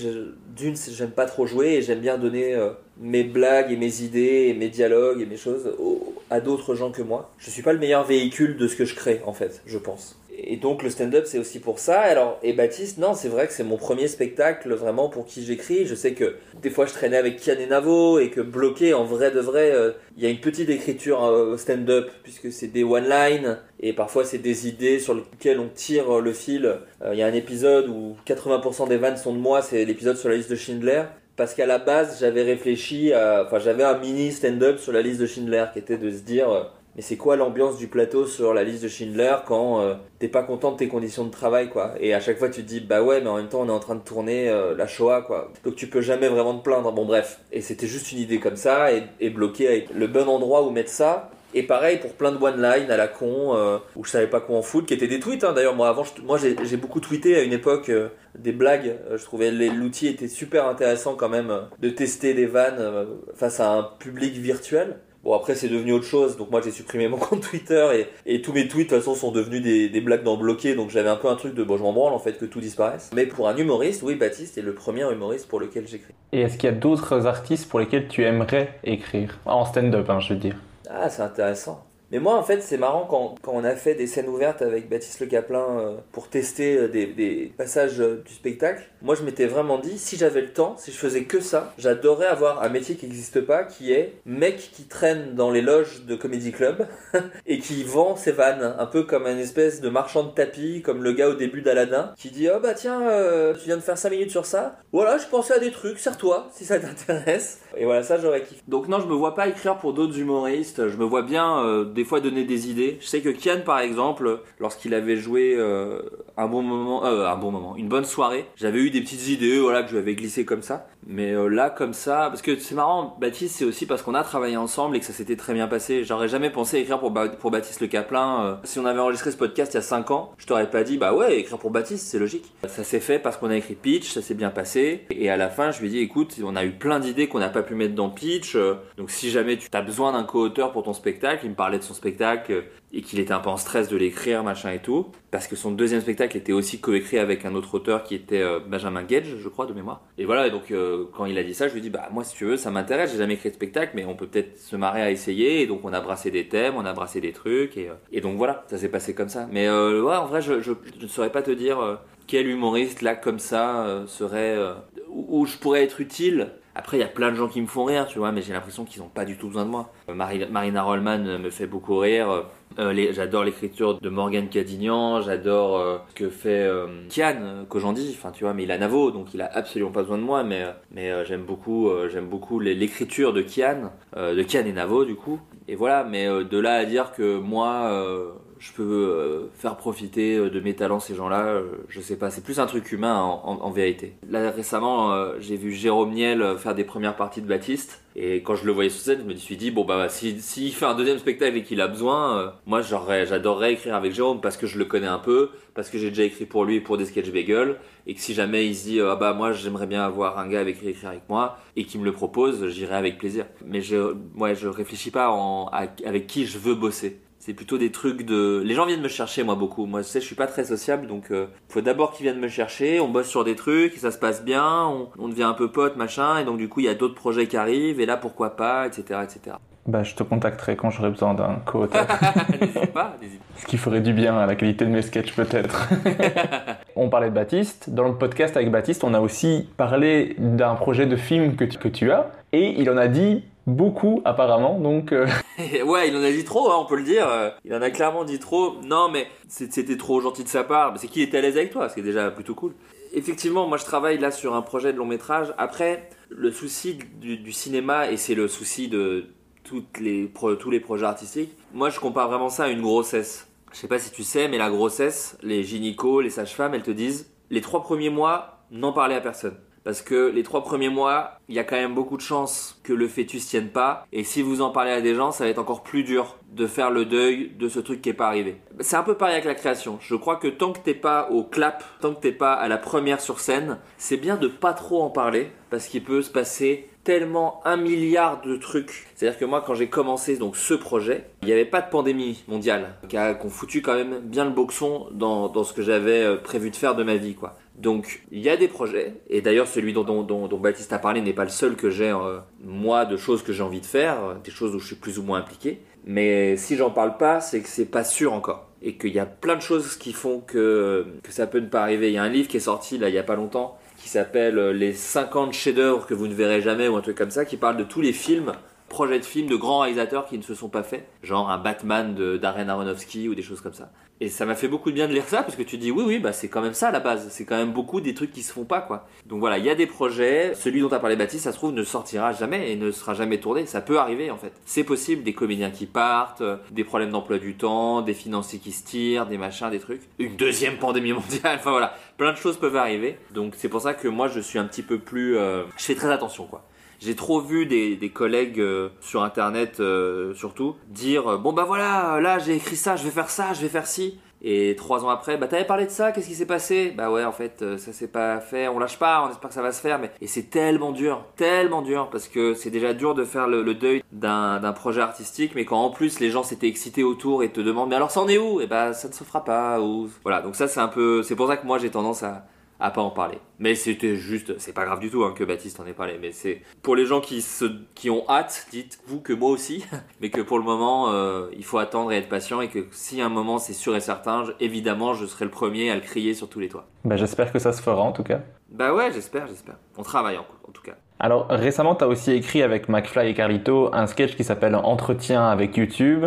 d'une, j'aime pas trop jouer, et j'aime bien donner euh, mes blagues et mes idées, et mes dialogues et mes choses à d'autres gens que moi. Je suis pas le meilleur véhicule de ce que je crée, en fait, je pense. Et donc le stand-up c'est aussi pour ça. Alors et Baptiste, non, c'est vrai que c'est mon premier spectacle vraiment pour qui j'écris. Je sais que des fois je traînais avec Kian et Navo et que bloqué en vrai de vrai, euh, il y a une petite écriture euh, stand-up puisque c'est des one-line et parfois c'est des idées sur lesquelles on tire euh, le fil. Euh, Il y a un épisode où 80% des vannes sont de moi, c'est l'épisode sur la liste de Schindler. Parce qu'à la base, j'avais réfléchi à... Enfin, j'avais un mini stand-up sur la liste de Schindler qui était de se dire... mais c'est quoi l'ambiance du plateau sur la liste de Schindler quand euh, t'es pas content de tes conditions de travail quoi? Et à chaque fois tu te dis bah ouais mais en même temps on est en train de tourner euh, la Shoah quoi. Donc tu peux jamais vraiment te plaindre. Bon bref. Et c'était juste une idée comme ça et, bloqué avec le bon endroit où mettre ça. Et pareil pour plein de one-line à la con euh, où je savais pas quoi en foutre, qui étaient des tweets. hein. D'ailleurs moi avant moi j'ai beaucoup tweeté à une époque des blagues. Je trouvais l'outil était super intéressant quand même de tester des vannes face à un public virtuel. Bon après c'est devenu autre chose, donc moi j'ai supprimé mon compte Twitter et, et tous mes tweets de toute façon sont devenus des, des blagues dans bloqué, donc j'avais un peu un truc de bon je m'en branle en fait que tout disparaisse. Mais pour un humoriste, oui Baptiste est le premier humoriste pour lequel j'écris. Et est-ce qu'il y a d'autres artistes pour lesquels tu aimerais écrire? En stand-up, hein, je veux dire. Ah c'est intéressant. Mais moi, en fait, c'est marrant quand, quand, on a fait des scènes ouvertes avec Baptiste Le Caplin euh, pour tester euh, des, passages euh, du spectacle. Moi, je m'étais vraiment dit, si j'avais le temps, si je faisais que ça, j'adorerais avoir un métier qui n'existe pas, qui est mec qui traîne dans les loges de Comedy Club et qui vend ses vannes, un peu comme un espèce de marchand de tapis, comme le gars au début d'Aladin, qui dit, oh bah tiens, tu viens de faire 5 minutes sur ça. Voilà, je pensais à des trucs, serre-toi, si ça t'intéresse. Et voilà, ça, j'aurais kiffé. Donc non, je me vois pas écrire pour d'autres humoristes. Je me vois bien des fois donner des idées. Je sais que Kian, par exemple, lorsqu'il avait joué euh, un bon moment, euh, un bon moment, une bonne soirée, j'avais eu des petites idées, voilà, que je lui avais glissé comme ça. Mais euh, là, comme ça, parce que c'est marrant, Baptiste, c'est aussi parce qu'on a travaillé ensemble et que ça s'était très bien passé. J'aurais jamais pensé écrire pour, Baptiste Le Caplin. si on avait enregistré ce podcast il y a 5 ans, je t'aurais pas dit, bah ouais, écrire pour Baptiste, c'est logique. Ça s'est fait parce qu'on a écrit Pitch, ça s'est bien passé. Et à la fin, je lui ai dit, écoute, on a eu plein d'idées qu'on n'a pas pu mettre dans Pitch. donc si jamais tu as besoin d'un co-auteur pour ton spectacle, il me parlait de son spectacle et qu'il était un peu en stress de l'écrire, machin et tout, parce que son deuxième spectacle était aussi coécrit avec un autre auteur qui était euh, Benjamin Gage, je crois, de mémoire. Et voilà, et donc euh, quand il a dit ça, je lui ai dit, bah moi si tu veux, ça m'intéresse, j'ai jamais écrit de spectacle, mais on peut peut-être se marrer à essayer, et donc on a brassé des thèmes, on a brassé des trucs, et, euh, et donc voilà, ça s'est passé comme ça. Mais ouais, en vrai, je, je, ne saurais pas te dire quel humoriste là comme ça serait, où je pourrais être utile après, il y a plein de gens qui me font rire, tu vois, mais j'ai l'impression qu'ils n'ont pas du tout besoin de moi. Marina Rollman me fait beaucoup rire. Euh, j'adore l'écriture de Morgan Cadignan, j'adore euh, ce que fait euh, Kian dis enfin tu vois, mais il a Navo, donc il a absolument pas besoin de moi, mais, mais j'aime beaucoup, j'aime beaucoup l'écriture de Kian, de Kian et Navo du coup. Et voilà, mais de là à dire que moi je peux faire profiter de mes talents ces gens-là, je sais pas, c'est plus un truc humain en, vérité. Là récemment, j'ai vu Jérôme Niel faire des premières parties de Baptiste. Et quand je le voyais sur scène, je me suis dit, bon, bah, s'il si, fait un deuxième spectacle et qu'il a besoin, euh, moi, j'adorerais écrire avec Jérôme parce que je le connais un peu, parce que j'ai déjà écrit pour lui et pour des sketch bagel, et que si jamais il se dit, ah bah, moi, j'aimerais bien avoir un gars avec qui écrire avec moi, et qu'il me le propose, j'irai avec plaisir. Mais je, ouais, je réfléchis pas en, avec qui je veux bosser c'est plutôt des trucs de les gens viennent me chercher moi beaucoup moi tu sais je suis pas très sociable donc il euh, faut d'abord qu'ils viennent me chercher on bosse sur des trucs et ça se passe bien on, devient un peu pote machin et donc du coup il y a d'autres projets qui arrivent et là pourquoi pas etc etc bah, je te contacterai quand j'aurai besoin d'un co-auteur. n'hésite pas, n'hésite Ce qui ferait du bien à la qualité de mes sketchs, peut-être. on parlait de Baptiste. Dans le podcast avec Baptiste, on a aussi parlé d'un projet de film que tu, que tu as. Et il en a dit beaucoup apparemment, donc... Euh. ouais, il en a dit trop, hein, on peut le dire. Il en a clairement dit trop. Non, mais c'était trop gentil de sa part. C'est qu'il était à l'aise avec toi, ce qui est déjà plutôt cool. Effectivement, moi je travaille là sur un projet de long métrage. Après, le souci du, cinéma, et c'est le souci de les, tous les projets artistiques, moi je compare vraiment ça à une grossesse. Je sais pas si tu sais, mais la grossesse, les gynécos, les sages-femmes, elles te disent, les trois premiers mois, n'en parlez à personne. Parce que les trois premiers mois, il y a quand même beaucoup de chances que le fœtus tienne pas. Et si vous en parlez à des gens, ça va être encore plus dur de faire le deuil de ce truc qui est pas arrivé. C'est un peu pareil avec la création. Je crois que tant que t'es pas au clap, tant que t'es pas à la première sur scène, c'est bien de pas trop en parler parce qu'il peut se passer tellement un milliard de trucs. C'est-à-dire que moi, quand j'ai commencé donc ce projet, il n'y avait pas de pandémie mondiale qui a foutu quand même bien le boxon dans, dans ce que j'avais euh, prévu de faire de ma vie, quoi. Donc il y a des projets, et d'ailleurs celui dont, dont, Baptiste a parlé n'est pas le seul que j'ai, euh, moi, de choses que j'ai envie de faire, euh, des choses où je suis plus ou moins impliqué. Mais si j'en parle pas, c'est que c'est pas sûr encore. Et qu'il y a plein de choses qui font que, que ça peut ne pas arriver. Il y a un livre qui est sorti là il y a pas longtemps, qui s'appelle euh, Les 50 chefs-d'œuvre que vous ne verrez jamais, ou un truc comme ça, qui parle de tous les films projets de films de grands réalisateurs qui ne se sont pas faits, genre un Batman de Aronofsky ou des choses comme ça. Et ça m'a fait beaucoup de bien de lire ça parce que tu dis oui oui bah c'est quand même ça à la base, c'est quand même beaucoup des trucs qui se font pas quoi. Donc voilà, il y a des projets, celui dont as parlé Baptiste, ça se trouve ne sortira jamais et ne sera jamais tourné, ça peut arriver en fait. C'est possible des comédiens qui partent, des problèmes d'emploi du temps, des financiers qui se tirent, des machins, des trucs, une deuxième pandémie mondiale, enfin voilà, plein de choses peuvent arriver. Donc c'est pour ça que moi je suis un petit peu plus euh, je fais très attention quoi. J'ai trop vu des, collègues euh, sur internet euh, surtout dire euh, bon bah voilà là j'ai écrit ça je vais faire ça je vais faire ci. Et trois ans après bah t'avais parlé de ça qu'est-ce qui s'est passé? Bah ouais en fait ça s'est pas fait on lâche pas on espère que ça va se faire mais et c'est tellement dur tellement dur parce que c'est déjà dur de faire le, deuil d'un projet artistique mais quand en plus les gens s'étaient excités autour et te demandent mais alors ça en est où? Et bah ça ne se fera pas ou voilà. Donc ça c'est un peu c'est pour ça que moi j'ai tendance à à pas en parler. Mais c'était juste, c'est pas grave du tout hein, que Baptiste en ait parlé, mais c'est pour les gens qui, se, qui ont hâte, dites-vous que moi aussi, mais que pour le moment, euh, il faut attendre et être patient et que si un moment c'est sûr et certain, évidemment, je serai le premier à le crier sur tous les toits. Bah, j'espère que ça se fera en tout cas. Bah ouais, j'espère, j'espère. On travaille en, en tout cas. Alors récemment, tu as aussi écrit avec McFly et Carlito un sketch qui s'appelle Entretien avec YouTube.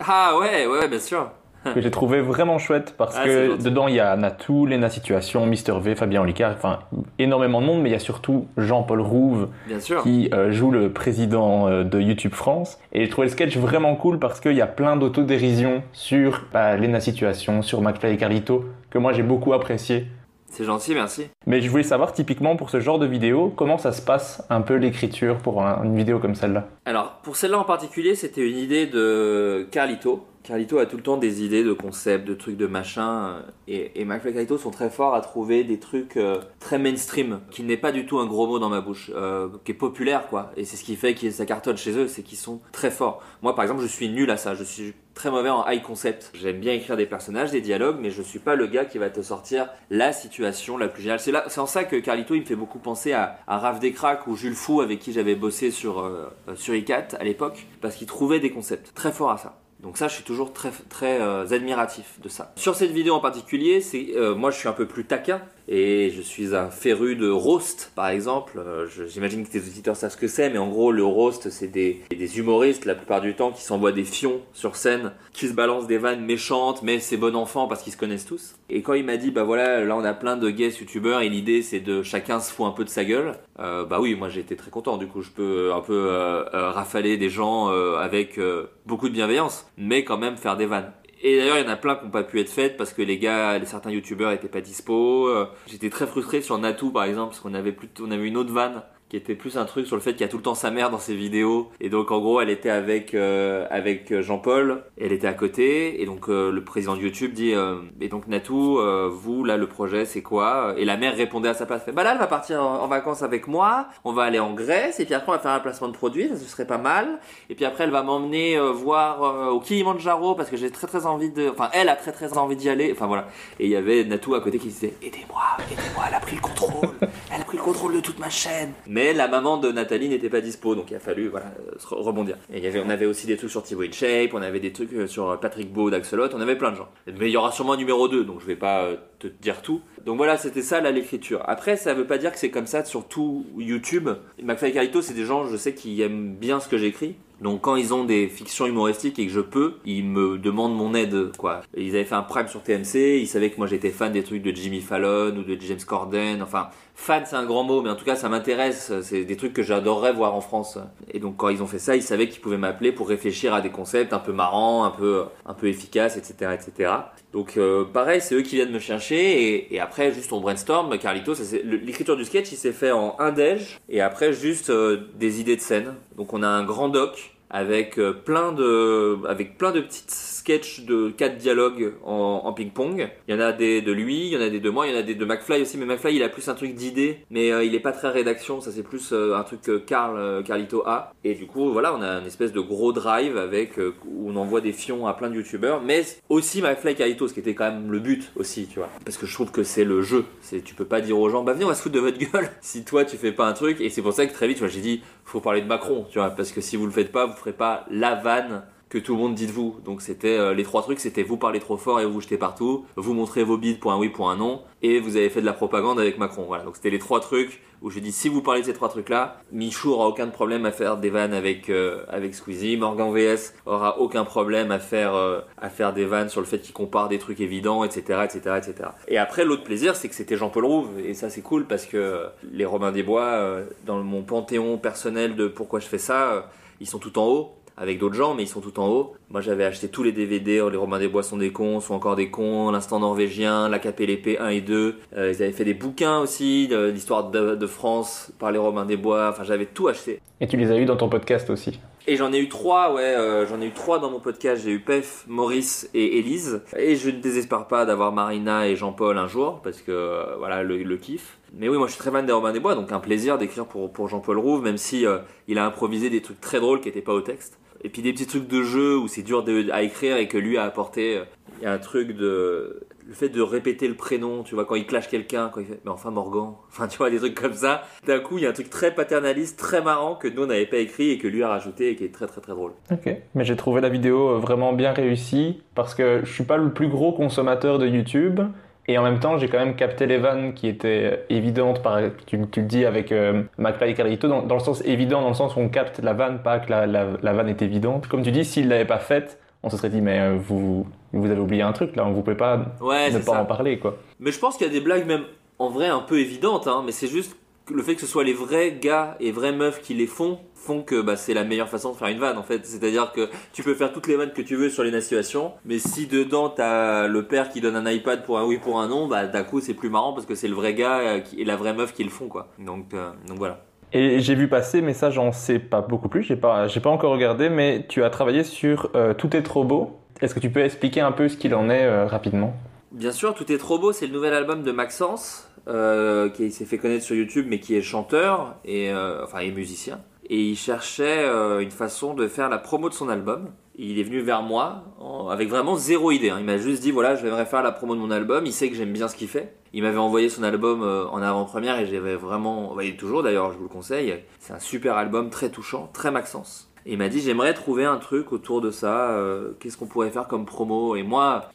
Ah ouais, ouais, bien sûr que j'ai trouvé vraiment chouette parce Ah, que dedans il y a Natou, Lena Situation, Mister V, Fabien Olicard, enfin énormément de monde, mais il y a surtout Jean-Paul Rouve Bien sûr. qui euh, joue le président euh, de YouTube France. Et j'ai trouvé le sketch vraiment cool parce qu'il y a plein d'autodérision sur bah, Lena Situation, sur McFly et Carlito, que moi j'ai beaucoup apprécié. C'est gentil, merci. Mais je voulais savoir typiquement pour ce genre de vidéo, comment ça se passe un peu l'écriture pour un- une vidéo comme celle-là? Alors, pour celle-là en particulier, c'était une idée de Carlito. Carlito a tout le temps des idées de concepts, de trucs, de machin. euh, Et, et McFly et Carlito sont très forts à trouver des trucs euh, très mainstream, qui n'est pas du tout un gros mot dans ma bouche, euh, qui est populaire, quoi. Et c'est ce qui fait que ça cartonne chez eux, c'est qu'ils sont très forts. Moi, par exemple, je suis nul à ça. Je suis très mauvais en high concept. J'aime bien écrire des personnages, des dialogues, mais je suis pas le gars qui va te sortir la situation la plus géniale. C'est là, c'est en ça que Carlito, il me fait beaucoup penser à, à Raph Descraques ou Jules Fou, avec qui j'avais bossé sur, euh, sur ICAT à l'époque, parce qu'il trouvait des concepts très forts à ça. Donc ça, je suis toujours très très euh, admiratif de ça. Sur cette vidéo en particulier, c'est euh, moi je suis un peu plus taquin et je suis un féru de roast, par exemple. Euh, J'imagine que tes auditeurs savent ce que c'est, mais en gros le roast, c'est des, humoristes la plupart du temps qui s'envoient des fions sur scène, qui se balancent des vannes méchantes, mais c'est bon enfant parce qu'ils se connaissent tous. Et quand il m'a dit bah voilà, là on a plein de guests youtubeurs et l'idée c'est de chacun se fout un peu de sa gueule. euh, bah oui, moi j'ai été très content. Du coup, je peux un peu euh, rafaler des gens avec beaucoup de bienveillance, mais quand même faire des vannes. Et d'ailleurs, il y en a plein qui n'ont pas pu être faites parce que les gars, les certains youtubeurs étaient pas dispo. Euh, J'étais très frustré sur Natou par exemple parce qu'on avait plus, on avait une autre vanne qui était plus un truc sur le fait qu'il y a tout le temps sa mère dans ses vidéos. Et donc en gros elle était avec euh, avec Jean-Paul. Et elle était à côté. Et donc euh, le président de YouTube dit euh, et donc Natou euh, vous là le projet c'est quoi? Et la mère répondait à sa place. Fait, bah là elle va partir en, vacances avec moi. On va aller en Grèce. Et puis après on va faire un placement de produit. Ça ce serait pas mal. Et puis après elle va m'emmener euh, voir euh, au Kilimanjaro parce que j'ai très très envie de enfin elle a très très envie d'y aller. Enfin voilà. Et il y avait Natou à côté qui disait aidez-moi. Aidez-moi. Elle a pris le contrôle. Elle a pris le contrôle de toute ma chaîne la maman de Nathalie n'était pas dispo donc il a fallu voilà euh, rebondir. Et y avait on avait aussi des trucs sur Thibaut InShape on avait des trucs euh, sur Patrick Beau d'Axolot on avait plein de gens. Mais il y aura sûrement un numéro 2 donc je vais pas euh, te dire tout. Donc voilà c'était ça l'écriture. Après ça veut pas dire que c'est comme ça sur tout YouTube. McFly et Carlito c'est des gens je sais qui aiment bien ce que j'écris. Donc quand ils ont des fictions humoristiques et que je peux, ils me demandent mon aide quoi. Ils avaient fait un prime sur TMC, ils savaient que moi j'étais fan des trucs de Jimmy Fallon ou de James Corden, enfin fan c'est un grand mot mais en tout cas ça m'intéresse, c'est des trucs que j'adorerais voir en France. Et donc quand ils ont fait ça, ils savaient qu'ils pouvaient m'appeler pour réfléchir à des concepts un peu marrants, un peu un peu efficaces, etc. etc. Donc euh, pareil, c'est eux qui viennent me chercher et, après juste on brainstorm. Carlito, l'écriture du sketch il s'est fait en un déj et après juste euh, des idées de scène. Donc on a un grand doc avec euh, plein de avec plein de petites sketchs de quatre dialogues en, ping-pong. Il y en a des de lui, il y en a des de moi, il y en a des de McFly aussi, mais McFly il a plus un truc d'idée, mais euh, il est pas très rédaction, ça c'est plus euh, un truc Carl Carlito a. Et du coup voilà, on a une espèce de gros drive avec où on envoie des fions à plein de youtubeurs, mais aussi McFly Carlito, ce qui était quand même le but aussi, tu vois. Parce que je trouve que c'est le jeu, c'est tu peux pas dire aux gens bah venez on va se foutre de votre gueule si toi tu fais pas un truc et c'est pour ça que très vite moi j'ai dit faut parler de Macron, tu vois, parce que si vous le faites pas, vous ferez pas la vanne que tout le monde dit de vous. Donc c'était euh, les trois trucs, c'était vous parlez trop fort et vous jetez partout, vous montrez vos bides pour un oui pour un non, et vous avez fait de la propagande avec Macron. Voilà, donc c'était les trois trucs où je dis si vous parlez de ces trois trucs-là, Michou aura aucun problème à faire des vannes avec euh, avec Squeezie, Morgan VS aura aucun problème à faire euh, à faire des vannes sur le fait qu'il compare des trucs évidents, etc., etc., etc. Et après l'autre plaisir, c'est que c'était Jean-Paul Rouve et ça c'est cool parce que les Romains des Bois, dans mon panthéon personnel de pourquoi je fais ça, ils sont tout en haut avec d'autres gens, mais ils sont tout en haut. Moi, j'avais acheté tous les DVD, Les Romains des Bois sont des cons, sont encore des cons, L'Instant norvégien, La KPLP 1 et 2. Euh, ils avaient fait des bouquins aussi, l'histoire de, de France par les Romains des Bois. Enfin, j'avais tout acheté. Et tu les as eu dans ton podcast aussi. Et j'en ai eu trois, ouais, euh, j'en ai eu trois dans mon podcast. J'ai eu Pef, Maurice et Élise. Et je ne désespère pas d'avoir Marina et Jean-Paul un jour, parce que euh, voilà, le, le kiff. Mais oui, moi je suis très fan des Romains des Bois, donc un plaisir d'écrire pour, pour Jean-Paul Rouve, même si euh, il a improvisé des trucs très drôles qui n'étaient pas au texte. Et puis des petits trucs de jeu où c'est dur à écrire et que lui a apporté. euh, Il y a un truc de. le fait de répéter le prénom, tu vois, quand il clash quelqu'un, quand il fait, mais enfin Morgan, enfin tu vois, des trucs comme ça. D'un coup, il y a un truc très paternaliste, très marrant que nous on n'avait pas écrit et que lui a rajouté et qui est très très très drôle. Ok, mais j'ai trouvé la vidéo euh, vraiment bien réussie parce que je suis pas le plus gros consommateur de YouTube. Et en même temps, j'ai quand même capté les vannes qui étaient évidentes, par, tu, tu le dis avec euh, McFly et Carlito, dans, dans le sens évident, dans le sens où on capte la vanne, pas que la, la, la vanne est évidente. Comme tu dis, s'il l'avait pas faite, on se serait dit, mais euh, vous, vous avez oublié un truc là, vous pouvez pas Ouais, ne pas ça. en parler quoi. Mais je pense qu'il y a des blagues même en vrai un peu évidentes, hein, mais c'est juste le fait que ce soit les vrais gars et vraies meufs qui les font font que bah, c'est la meilleure façon de faire une vanne en fait. C'est-à-dire que tu peux faire toutes les vannes que tu veux sur les situations, mais si dedans t'as le père qui donne un iPad pour un oui pour un non, bah d'un coup c'est plus marrant parce que c'est le vrai gars euh, et la vraie meuf qui le font quoi. Donc, euh, donc voilà. Et j'ai vu passer, mais ça j'en sais pas beaucoup plus, j'ai pas, j'ai pas encore regardé, mais tu as travaillé sur euh, Tout est trop beau. Est-ce que tu peux expliquer un peu ce qu'il en est euh, rapidement? Bien sûr, Tout est trop beau, c'est le nouvel album de Maxence, euh, qui s'est fait connaître sur YouTube, mais qui est chanteur et euh, enfin et musicien. Et il cherchait euh, une façon de faire la promo de son album. Il est venu vers moi avec vraiment zéro idée. hein. Il m'a juste dit voilà, je vais faire la promo de mon album. Il sait que j'aime bien ce qu'il fait. Il m'avait envoyé son album en avant-première et j'avais vraiment, bah, il toujours d'ailleurs, je vous le conseille. C'est un super album, très touchant, très Maxence. Et il m'a dit j'aimerais trouver un truc autour de ça. Qu'est-ce qu'on pourrait faire comme promo? Et moi,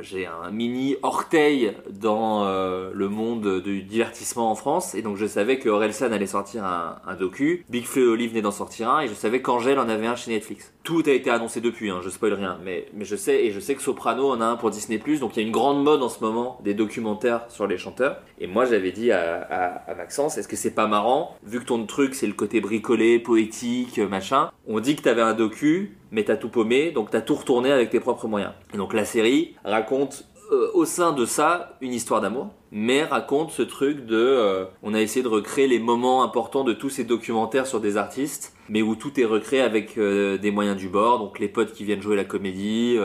j'ai un mini orteil dans euh, le monde du divertissement en France. Et donc je savais que Orelsan allait sortir un, docu, Big Flo et Oli venaient d'en sortir un. Et je savais qu'Angèle en avait un chez Netflix. Tout a été annoncé depuis, hein, je spoil rien, mais, mais je sais et je sais que Soprano en a un pour Disney+, donc il y a une grande mode en ce moment des documentaires sur les chanteurs. Et moi j'avais dit à Maxence, est-ce que c'est pas marrant, vu que ton truc c'est le côté bricolé, poétique, machin, on dit que t'avais un docu, mais t'as tout paumé, donc t'as tout retourné avec tes propres moyens. Et donc la série raconte euh, au sein de ça une histoire d'amour, mais raconte ce truc de, euh, on a essayé de recréer les moments importants de tous ces documentaires sur des artistes, mais où tout est recréé avec euh, des moyens du bord, donc les potes qui viennent jouer la comédie.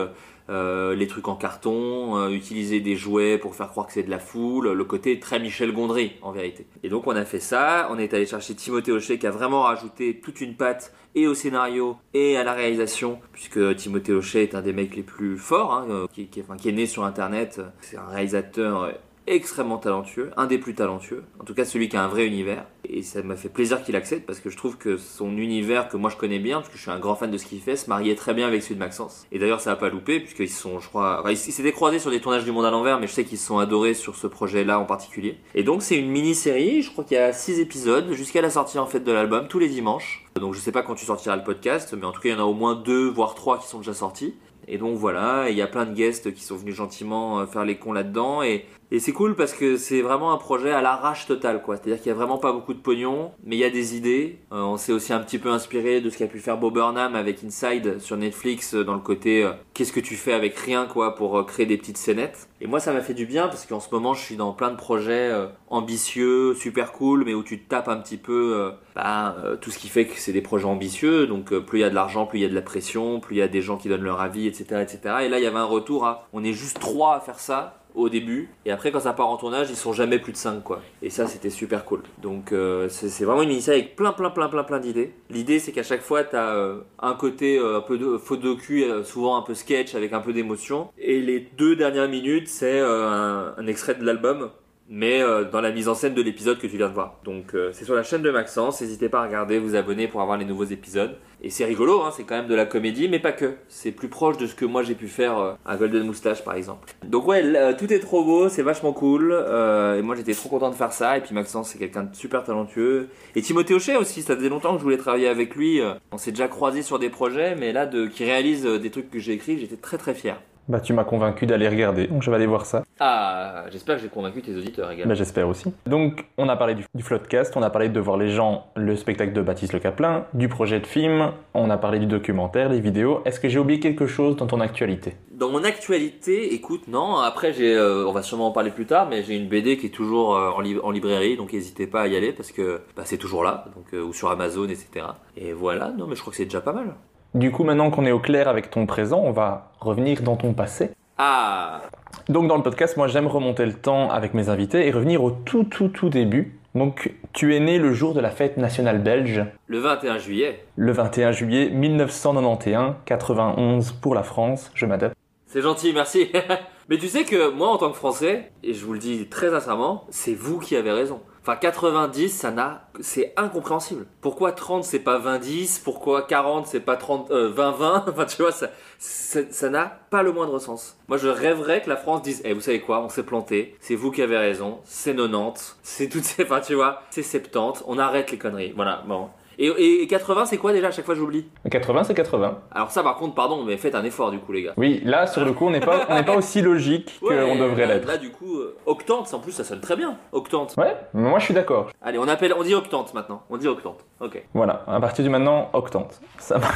Euh, les trucs en carton, euh, utiliser des jouets pour faire croire que c'est de la foule, le côté très Michel Gondry en vérité. Et donc on a fait ça, on est allé chercher Timothée Hochet qui a vraiment rajouté toute une patte et au scénario et à la réalisation, puisque Timothée Hochet est un des mecs les plus forts, hein, euh, qui, qui- est né sur internet, c'est un réalisateur extrêmement talentueux, un des plus talentueux, en tout cas celui qui a un vrai univers. Et ça m'a fait plaisir qu'il accepte parce que je trouve que son univers que moi je connais bien, parce que je suis un grand fan de ce qu'il fait, se mariait très bien avec celui de Maxence. Et d'ailleurs ça a pas loupé puisqu'ils sont, je crois, ils s'étaient croisés sur des tournages du monde à l'envers, mais je sais qu'ils se sont adorés sur ce projet-là en particulier. Et donc c'est une mini-série, je crois qu'il y a 6 épisodes jusqu'à la sortie en fait de l'album tous les dimanches. Donc je sais pas quand tu sortiras le podcast, mais en tout cas il y en a au moins deux voire trois qui sont déjà sortis. Et donc voilà, il y a plein de guests qui sont venus gentiment euh, faire les cons là-dedans. Et, et c'est cool parce que c'est vraiment un projet à l'arrache totale, quoi. C'est-à-dire qu'il y a vraiment pas beaucoup de pognon, mais il y a des idées. Euh, on s'est aussi un petit peu inspiré de ce qu'a pu faire Bob Burnham avec Inside sur Netflix, euh, dans le côté euh, qu'est-ce que tu fais avec rien, quoi, pour créer des petites scénettes. Et moi, ça m'a fait du bien parce qu'en ce moment, je suis dans plein de projets ambitieux, super cool, mais où tu tapes un petit peu bah, tout ce qui fait que c'est des projets ambitieux. Donc, plus il y a de l'argent, plus il y a de la pression, plus il y a des gens qui donnent leur avis, etc., etc. Et là, il y avait un retour à on est juste trois à faire ça au début et après quand ça part en tournage ils sont jamais plus de 5 quoi. Et ça c'était super cool. Donc euh, c'est vraiment une mini-série avec plein plein plein plein plein d'idées. L'idée c'est qu'à chaque fois t'as euh, un côté euh, un peu de faux docu euh, souvent un peu sketch avec un peu d'émotion. Et les deux dernières minutes c'est un, un extrait de l'album mais euh, dans la mise en scène de l'épisode que tu viens de voir. Donc euh, c'est sur la chaîne de Maxence, n'hésitez pas à regarder, vous abonner pour avoir les nouveaux épisodes. Et c'est rigolo, hein, c'est quand même de la comédie, mais pas que. C'est plus proche de ce que moi j'ai pu faire euh, à Golden Moustache par exemple. Donc ouais, là, tout est trop beau, c'est vachement cool, euh, et moi j'étais trop content de faire ça, et puis Maxence c'est quelqu'un de super talentueux. Et Timothée Hochet aussi, ça faisait longtemps que je voulais travailler avec lui, euh, on s'est déjà croisés sur des projets, mais là de, qui réalise euh, des trucs que j'ai écrits, j'étais très très fier. Bah tu m'as convaincu d'aller regarder, donc je vais aller voir ça. Ah, j'espère que j'ai convaincu tes auditeurs également. Bah, j'espère aussi. Donc, on a parlé du, du Floodcast, on a parlé de voir les gens, le spectacle de Baptiste Le Caplin, du projet de film, on a parlé du documentaire, les vidéos. Est-ce que j'ai oublié quelque chose dans ton actualité? Dans mon actualité, écoute, non. Après, j'ai, euh, on va sûrement en parler plus tard, mais j'ai une BD qui est toujours euh, en, li- en librairie, donc n'hésitez pas à y aller parce que bah, c'est toujours là, donc euh, ou sur Amazon, etc. Et voilà. Non, mais je crois que c'est déjà pas mal. Du coup, maintenant qu'on est au clair avec ton présent, on va revenir dans ton passé. Ah, Donc, dans le podcast, moi, j'aime remonter le temps avec mes invités et revenir au tout, tout, tout début. Donc, tu es né le jour de la fête nationale belge, le 21 juillet. le 21 juillet 1991, 91 pour la France, je m'adapte. C'est gentil, merci. Mais tu sais que moi, en tant que Français, et je vous le dis très sincèrement, c'est vous qui avez raison. Enfin, 90, ça n'a, c'est incompréhensible. Pourquoi 30, c'est pas 20-10 Pourquoi 40, c'est pas 30, 20-20 euh, Enfin, tu vois, ça, ça, n'a pas le moindre sens. Moi, je rêverais que la France dise, eh, vous savez quoi, on s'est planté, c'est vous qui avez raison, c'est 90, c'est toutes ces, enfin, tu vois, c'est 70, on arrête les conneries. Voilà, bon. Et, 80, c'est quoi déjà À chaque fois, j'oublie. 80, c'est 80. Alors ça, par contre, pardon, mais faites un effort du coup, les gars. Oui, là, sur le coup, on n'est pas, on pas aussi logique qu'on devrait l'être. Là, du coup, euh, octante, en plus, ça sonne très bien. Octante. Ouais, moi, je suis d'accord. Allez, on appelle, on dit octante maintenant. On dit octante. Ok. Voilà, à partir du maintenant, octante. Ça va.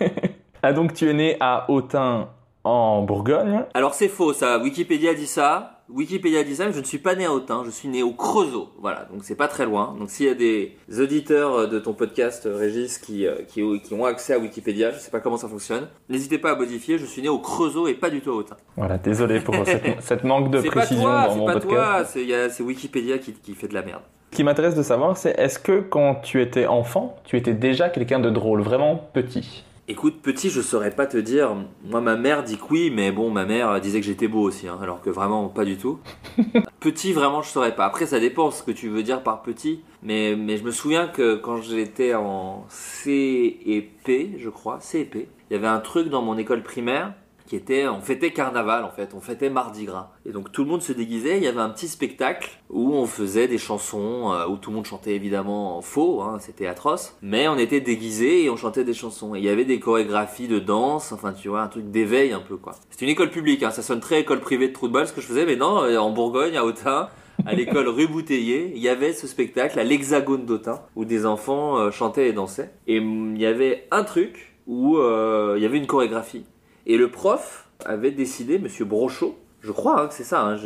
ah, donc, tu es né à Autun, en Bourgogne. Alors, c'est faux, ça. Wikipédia dit ça. Wikipédia Design, je ne suis pas né à Autun, je suis né au Creusot. Voilà, donc c'est pas très loin. Donc s'il y a des auditeurs de ton podcast, Régis, qui, euh, qui, ont accès à Wikipédia, je sais pas comment ça fonctionne, n'hésitez pas à modifier, je suis né au Creusot et pas du tout à Autun. Voilà, désolé pour cette, manque de précision pas toi, dans mon pas podcast. C'est Wikipédia qui, qui fait de la merde. Ce qui m'intéresse de savoir, c'est est-ce que quand tu étais enfant, tu étais déjà quelqu'un de drôle, vraiment petit? Écoute, petit, je saurais pas te dire. Moi, ma mère dit que oui, mais bon, ma mère disait que j'étais beau aussi, hein, alors que vraiment pas du tout. petit, vraiment, je saurais pas. Après, ça dépend ce que tu veux dire par petit. Mais, mais je me souviens que quand j'étais en C et P, je crois, C et P, il y avait un truc dans mon école primaire qui était, on fêtait carnaval en fait, on fêtait Mardi Gras. Et donc tout le monde se déguisait, il y avait un petit spectacle où on faisait des chansons, euh, où tout le monde chantait évidemment faux, hein, c'était atroce, mais on était déguisés et on chantait des chansons. Et il y avait des chorégraphies de danse, enfin tu vois, un truc d'éveil un peu quoi. C'est une école publique, hein, ça sonne très école privée de trou de balle ce que je faisais, mais non, euh, en Bourgogne, à Autun, à l'école rue Bouteiller, il y avait ce spectacle à l'Hexagone d'Autun, où des enfants euh, chantaient et dansaient. Et mm, il y avait un truc où il y avait une chorégraphie. Et le prof avait décidé, monsieur Brochot, je crois hein, que c'est ça, hein,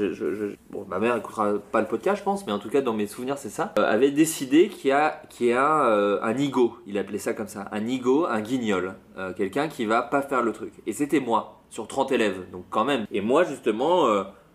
bon, ma mère écoutera pas le podcast, je pense, mais en tout cas, dans mes souvenirs, c'est ça, euh, avait décidé qu'il y a, qu'il y a euh, un ego, il appelait ça comme ça, un ego, un guignol, euh, quelqu'un qui va pas faire le truc. Et c'était moi, sur 30 élèves, donc quand même. Et moi, justement,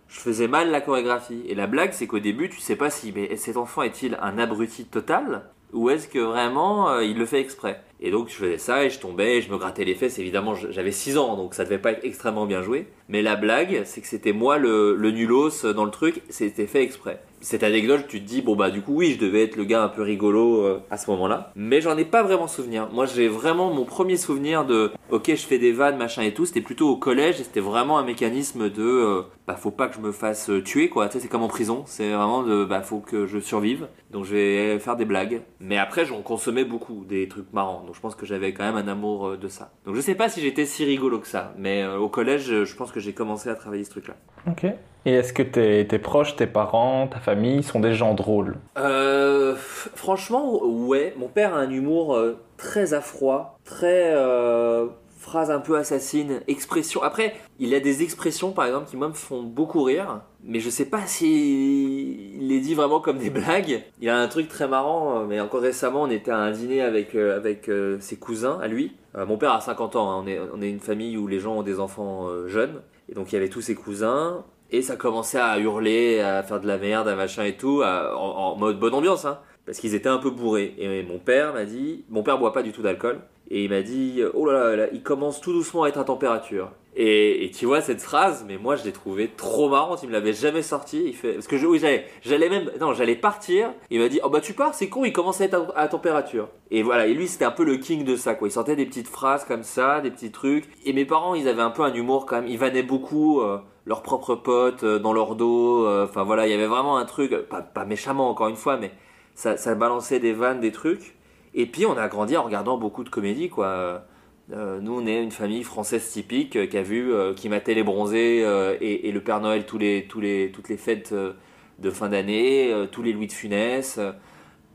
je faisais mal la chorégraphie. Et la blague, c'est qu'au début, tu sais pas si mais cet enfant est-il un abruti total, ou est-ce que vraiment il le fait exprès? Et donc je faisais ça et je tombais et je me grattais les fesses. Évidemment, j'avais 6 ans, donc ça devait pas être extrêmement bien joué. Mais la blague, c'est que c'était moi le, le nulos dans le truc, c'était fait exprès cette anecdote, tu te dis, bon bah du coup oui, je devais être le gars un peu rigolo euh, à ce moment-là. Mais j'en ai pas vraiment souvenir. Moi j'ai vraiment mon premier souvenir de, ok je fais des vannes, machin et tout, c'était plutôt au collège et c'était vraiment un mécanisme de, euh, bah faut pas que je me fasse euh, tuer quoi. Tu sais c'est comme en prison, c'est vraiment de, bah faut que je survive. Donc je vais faire des blagues. Mais après j'en consommais beaucoup, des trucs marrants. Donc je pense que j'avais quand même un amour de ça. Donc je sais pas si j'étais si rigolo que ça. Mais au collège je pense que j'ai commencé à travailler ce truc-là. Ok. Et est-ce que tes, tes, proches, tes parents, ta famille sont des gens drôles? Euh, Franchement, ouais. Mon père a un humour euh, très affroi, très euh, phrase un peu assassine, expression. Après, il a des expressions, par exemple, qui moi me font beaucoup rire, mais je sais pas si il les dit vraiment comme des blagues. Il a un truc très marrant, mais encore récemment, on était à un dîner avec avec ses cousins à lui. mon père a 50 ans. Hein. On est on est une famille où les gens ont des enfants jeunes, et donc il y avait tous ses cousins. Et ça commençait à hurler, à faire de la merde, à machin et tout, en, mode bonne ambiance, hein, parce qu'ils étaient un peu bourrés. Et mon père m'a dit, mon père boit pas du tout d'alcool, et il m'a dit, oh là là, il commence tout doucement à être à température. Et, tu vois cette phrase, mais moi je l'ai trouvée trop marrante. Il me l'avait jamais sortie. Il fait parce que oui j'allais, j'allais même non j'allais partir. Il m'a dit oh bah tu pars, c'est con. Il commence à être à, température. Et voilà. Et lui c'était un peu le king de ça quoi. Il sortait des petites phrases comme ça, des petits trucs. Et mes parents ils avaient un peu un humour quand même. Ils vannaient beaucoup. Euh, leurs propres potes euh, dans leur dos. Euh, enfin voilà, il y avait vraiment un truc, pas, méchamment encore une fois, mais ça, balançait des vannes, des trucs. Et puis on a grandi en regardant beaucoup de comédies, quoi. Euh, nous, on est une famille française typique qui a vu, qui matait les bronzés et, et, le Père Noël tous les, tous les, toutes les fêtes de fin d'année, tous les Louis de Funès.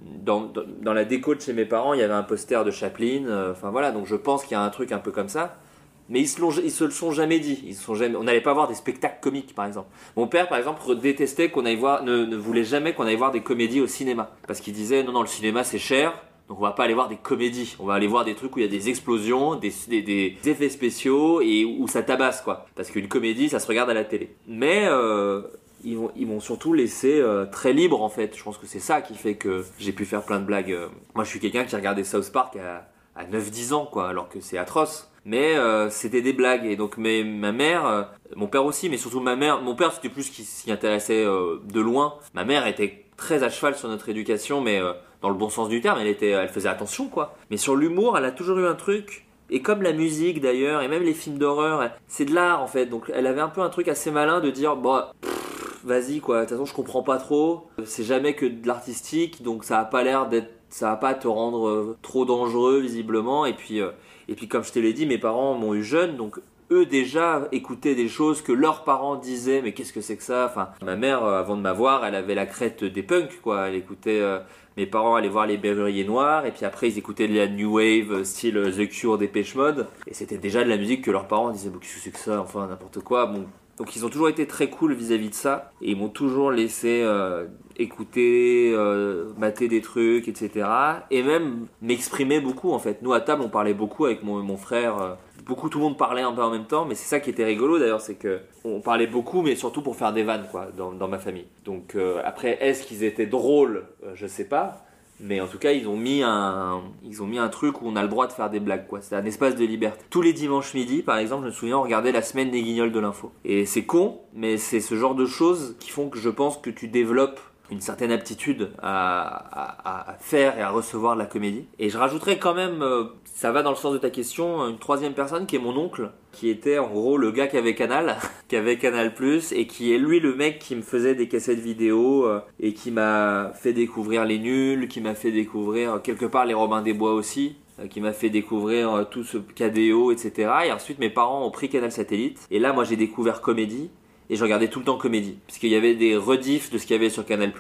Dans, la déco de chez mes parents, il y avait un poster de Chaplin. Enfin voilà, donc je pense qu'il y a un truc un peu comme ça mais ils se, se le sont jamais dit. Ils sont on n'allait pas voir des spectacles comiques, par exemple. Mon père, par exemple, détestait qu'on aille voir, ne, ne voulait jamais qu'on aille voir des comédies au cinéma. Parce qu'il disait, non, non, le cinéma c'est cher, donc on va pas aller voir des comédies. On va aller voir des trucs où il y a des explosions, des, des, effets spéciaux et où ça tabasse, quoi. Parce qu'une comédie, ça se regarde à la télé. Mais, euh, ils ils surtout laissé euh, très libre en fait. Je pense que c'est ça qui fait que j'ai pu faire plein de blagues. Moi je suis quelqu'un qui regardait South Park à, à 9-10 ans, quoi, alors que c'est atroce. Mais euh, c'était des blagues. Et donc ma mère, euh, mon père aussi, mais surtout ma mère, mon père c'était plus qui s'y intéressait euh, de loin. Ma mère était très à cheval sur notre éducation, mais dans le bon sens du terme, elle, était, elle faisait attention, quoi. Mais sur l'humour, elle a toujours eu un truc. Et comme la musique d'ailleurs, et même les films d'horreur, c'est de l'art en fait. Donc elle avait un peu un truc assez malin de dire, bah, vas-y quoi, de toute façon je comprends pas trop. C'est jamais que de l'artistique, donc ça a pas l'air d'être ça va pas te rendre trop dangereux visiblement et puis et puis comme je te l'ai dit, mes parents m'ont eu jeune, donc eux déjà écoutaient des choses que leurs parents disaient, mais qu'est-ce que c'est que ça? Enfin, ma mère, euh, avant de m'avoir, elle avait la crête des punks, quoi. Elle écoutait. Euh, mes parents allaient voir les Berruriers Noirs, et puis après ils écoutaient de la New Wave, euh, style The Cure, Dépêche Mode, et c'était déjà de la musique que leurs parents disaient, qu'est-ce que c'est que ça? Enfin, n'importe quoi. Donc ils ont toujours été très cool vis-à-vis de ça et ils m'ont toujours laissé euh, écouter, euh, mater des trucs, etc. Et même m'exprimer beaucoup en fait. Nous à table on parlait beaucoup avec mon frère. Euh, beaucoup tout le monde parlait un peu en même temps, mais c'est ça qui était rigolo d'ailleurs, c'est que on parlait beaucoup, mais surtout pour faire des vannes quoi dans, ma famille. Donc après est-ce qu'ils étaient drôles, je sais pas. Mais en tout cas, ils ont mis un, ils ont mis un truc où on a le droit de faire des blagues, quoi. C'est un espace de liberté. Tous les dimanches midi, par exemple, je me souviens, on regardait la semaine des guignols de l'info. Et c'est con, mais c'est ce genre de choses qui font que je pense que tu développes une certaine aptitude à, faire et à recevoir de la comédie. Et je rajouterais quand même, euh, ça va dans le sens de ta question, une troisième personne qui est mon oncle, qui était en gros le gars qui avait Canal, qui avait Canal et qui est lui le mec qui me faisait des cassettes vidéo euh, et qui m'a fait découvrir les nuls, qui m'a fait découvrir quelque part les Robins des Bois aussi euh, qui m'a fait découvrir tout ce KDO, etc. Et ensuite, mes parents ont pris Canal Satellite. Et là, moi, j'ai découvert Comédie et je regardais tout le temps comédie. Puisqu'il y avait des rediffs de ce qu'il y avait sur Canal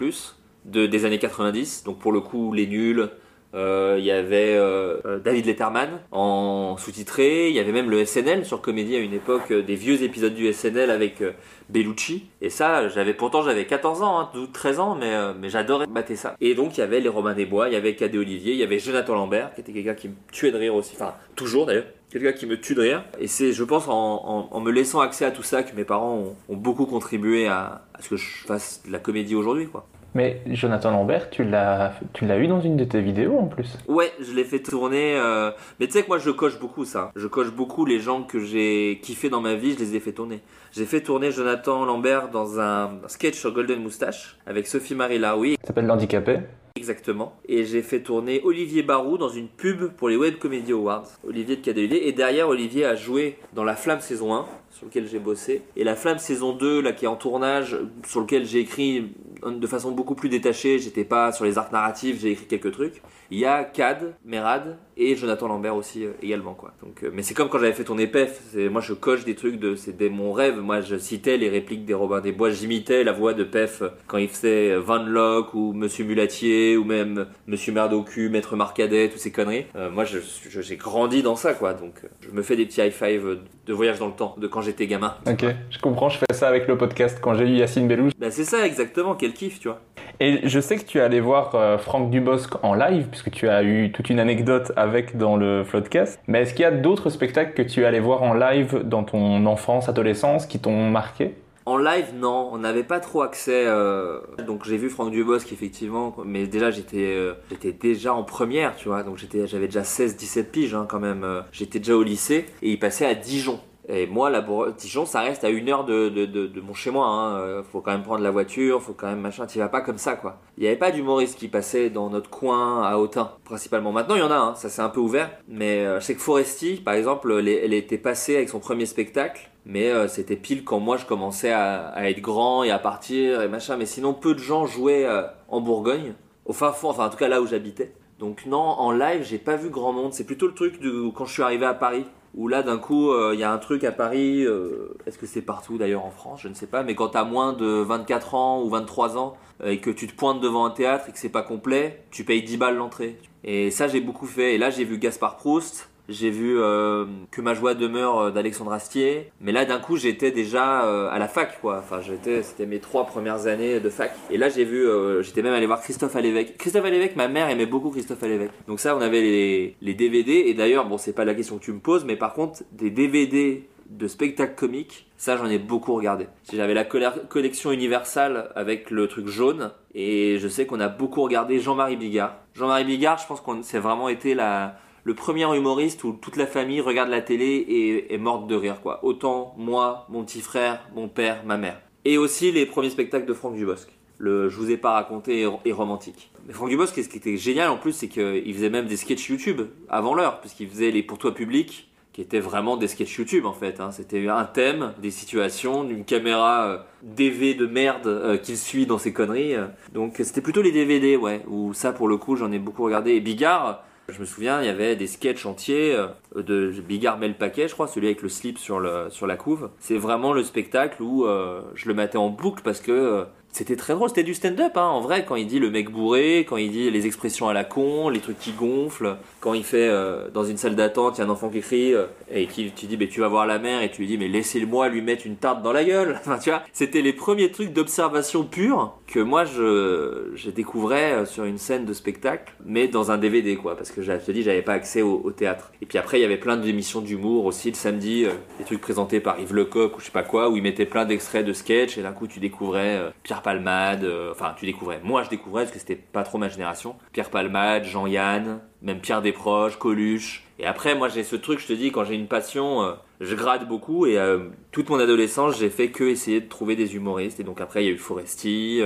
de, des années 90, donc pour le coup les nuls, euh, il y avait euh, euh, David Letterman en sous-titré, il y avait même le SNL sur Comédie à une époque, des vieux épisodes du SNL avec Bellucci. Et ça, j'avais pourtant j'avais 14 ans, hein, 12, 13 ans, mais, mais j'adorais battre ça. Et donc il y avait les Romains des Bois, il y avait Cadet Olivier, il y avait Jonathan Lambert, qui était quelqu'un qui me tuait de rire aussi, enfin toujours d'ailleurs quelqu'un qui me tue de rire. Et c'est, je pense, en, me laissant accès à tout ça que mes parents ont, beaucoup contribué à, à, ce que je fasse de la comédie aujourd'hui, quoi. Mais Jonathan Lambert, tu l'as, tu l'as eu dans une de tes vidéos en plus. Ouais, je l'ai fait tourner. Euh, mais tu sais que moi je coche beaucoup ça. Je coche beaucoup les gens que j'ai kiffé dans ma vie, je les ai fait tourner. J'ai fait tourner Jonathan Lambert dans un sketch sur Golden Moustache avec Sophie Marie Laroui. Ça s'appelle L'Handicapé. Exactement. Et j'ai fait tourner Olivier Barou dans une pub pour les Web Comedy Awards. Olivier de KDLD. Et derrière, Olivier a joué dans La Flamme saison 1, sur lequel j'ai bossé. Et La Flamme saison 2, là, qui est en tournage, sur lequel j'ai écrit de façon beaucoup plus détachée. J'étais pas sur les arcs narratifs, j'ai écrit quelques trucs. Il y a Cad, Merad et Jonathan Lambert aussi euh, également quoi. Donc, euh, mais c'est comme quand j'avais fait tourner PEF. Moi je coche des trucs de, c'était mon rêve. Moi je citais les répliques des Robins des Bois, j'imitais la voix de PEF quand il faisait Van Locke ou Monsieur Mulatier ou même Monsieur Merdocu, Maître Marcadet, toutes ces conneries. Euh, moi j'ai grandi dans ça quoi. Donc je me fais des petits high five de voyage dans le temps de quand j'étais gamin. Ok, je comprends. Je fais ça avec le podcast quand j'ai eu Yacine Bellouche. Bah c'est ça exactement. Quel kiff tu vois. Et je sais que tu es allé voir Franck Dubosc en live puisque tu as eu toute une anecdote avec dans le Floodcast. Mais est-ce qu'il y a d'autres spectacles que tu es allé voir en live dans ton enfance, adolescence qui t'ont marqué? En live, non, on n'avait pas trop accès. Euh, donc j'ai vu Franck Dubosc effectivement, mais déjà j'étais euh, j'étais déjà en première, tu vois. Donc j'étais j'avais déjà 16 17 piges hein, quand même. Euh, j'étais déjà au lycée et il passait à Dijon. Et moi, la Dijon, ça reste à une heure de, de, mon chez moi. Hein. Euh, faut quand même prendre la voiture, faut quand même machin. Tu vas pas comme ça, quoi. Il n'y avait pas d'humoriste qui passait dans notre coin à Autun, principalement. Maintenant, il y en a, hein. ça s'est un peu ouvert. Mais euh, je sais que Foresti, par exemple, elle, était passée avec son premier spectacle. Mais euh, c'était pile quand moi je commençais à, être grand et à partir et machin. Mais sinon, peu de gens jouaient en Bourgogne, au fin fond, enfin en tout cas là où j'habitais. Donc non, en live, j'ai pas vu grand monde. C'est plutôt le truc de quand je suis arrivé à Paris où là d'un coup euh, il y a un truc à Paris, euh, est-ce que c'est partout d'ailleurs en France, je ne sais pas, mais quand tu as moins de 24 ans ou 23 ans euh, et que tu te pointes devant un théâtre et que c'est pas complet, tu payes 10 balles l'entrée. Et ça j'ai beaucoup fait, et là j'ai vu Gaspard Proust, j'ai vu euh, que ma joie demeure euh, d'Alexandre Astier, mais là d'un coup j'étais déjà euh, à la fac quoi. Enfin j'étais, c'était mes trois premières années de fac. Et là j'ai vu, j'étais même allé voir Christophe Alévèque. Christophe Alévèque, ma mère aimait beaucoup Christophe Alévèque. Donc ça on avait les, DVD et d'ailleurs bon c'est pas la question que tu me poses, mais par contre des DVD de spectacles comiques, ça j'en ai beaucoup regardé. J'avais la collection Universal avec le truc jaune et je sais qu'on a beaucoup regardé Jean-Marie Bigard. Jean-Marie Bigard, je pense qu'on c'est vraiment été la le premier humoriste où toute la famille regarde la télé et est morte de rire, quoi. Autant moi, mon petit frère, mon père, ma mère. Et aussi les premiers spectacles de Franck Dubosc. Le Je vous ai pas raconté et romantique. Mais Franck Dubosc, ce qui était génial en plus, c'est qu'il faisait même des sketchs YouTube avant l'heure, puisqu'il faisait les Pour toi public, qui étaient vraiment des sketchs YouTube en fait. Hein. C'était un thème, des situations, une caméra euh, DV de merde euh, qu'il suit dans ses conneries. Donc c'était plutôt les DVD, ouais, où ça pour le coup j'en ai beaucoup regardé. Et Bigard, je me souviens, il y avait des sketchs entiers euh, de Bigard met le paquet, je crois, celui avec le slip sur, la couve. C'est vraiment le spectacle où je le mettais en boucle parce que c'était très drôle, c'était du stand-up, hein, en vrai, quand il dit le mec bourré, quand il dit les expressions à la con, les trucs qui gonflent, quand il fait euh, dans une salle d'attente, il y a un enfant qui crie, euh, et qui tu dis, mais tu vas voir la mère, et tu lui dis, mais laissez-moi lui mettre une tarte dans la gueule. enfin, tu vois, c'était les premiers trucs d'observation pure que moi je, découvrais euh, sur une scène de spectacle, mais dans un DVD, quoi, parce que je te dis, j'avais pas accès au, théâtre. Et puis après, il y avait plein d'émissions d'humour aussi le samedi, des trucs présentés par Yves Lecoq ou je sais pas quoi, où il mettait plein d'extraits de sketch, et d'un coup, tu découvrais Pierre Palmade, euh, enfin tu découvrais, moi je découvrais parce que c'était pas trop ma génération, Pierre Palmade, Jean-Yann, même Pierre Desproges, Coluche. Et après moi j'ai ce truc, je te dis, quand j'ai une passion, euh, je grade beaucoup et euh, toute mon adolescence j'ai fait que essayer de trouver des humoristes. Et donc après il y a eu Foresti,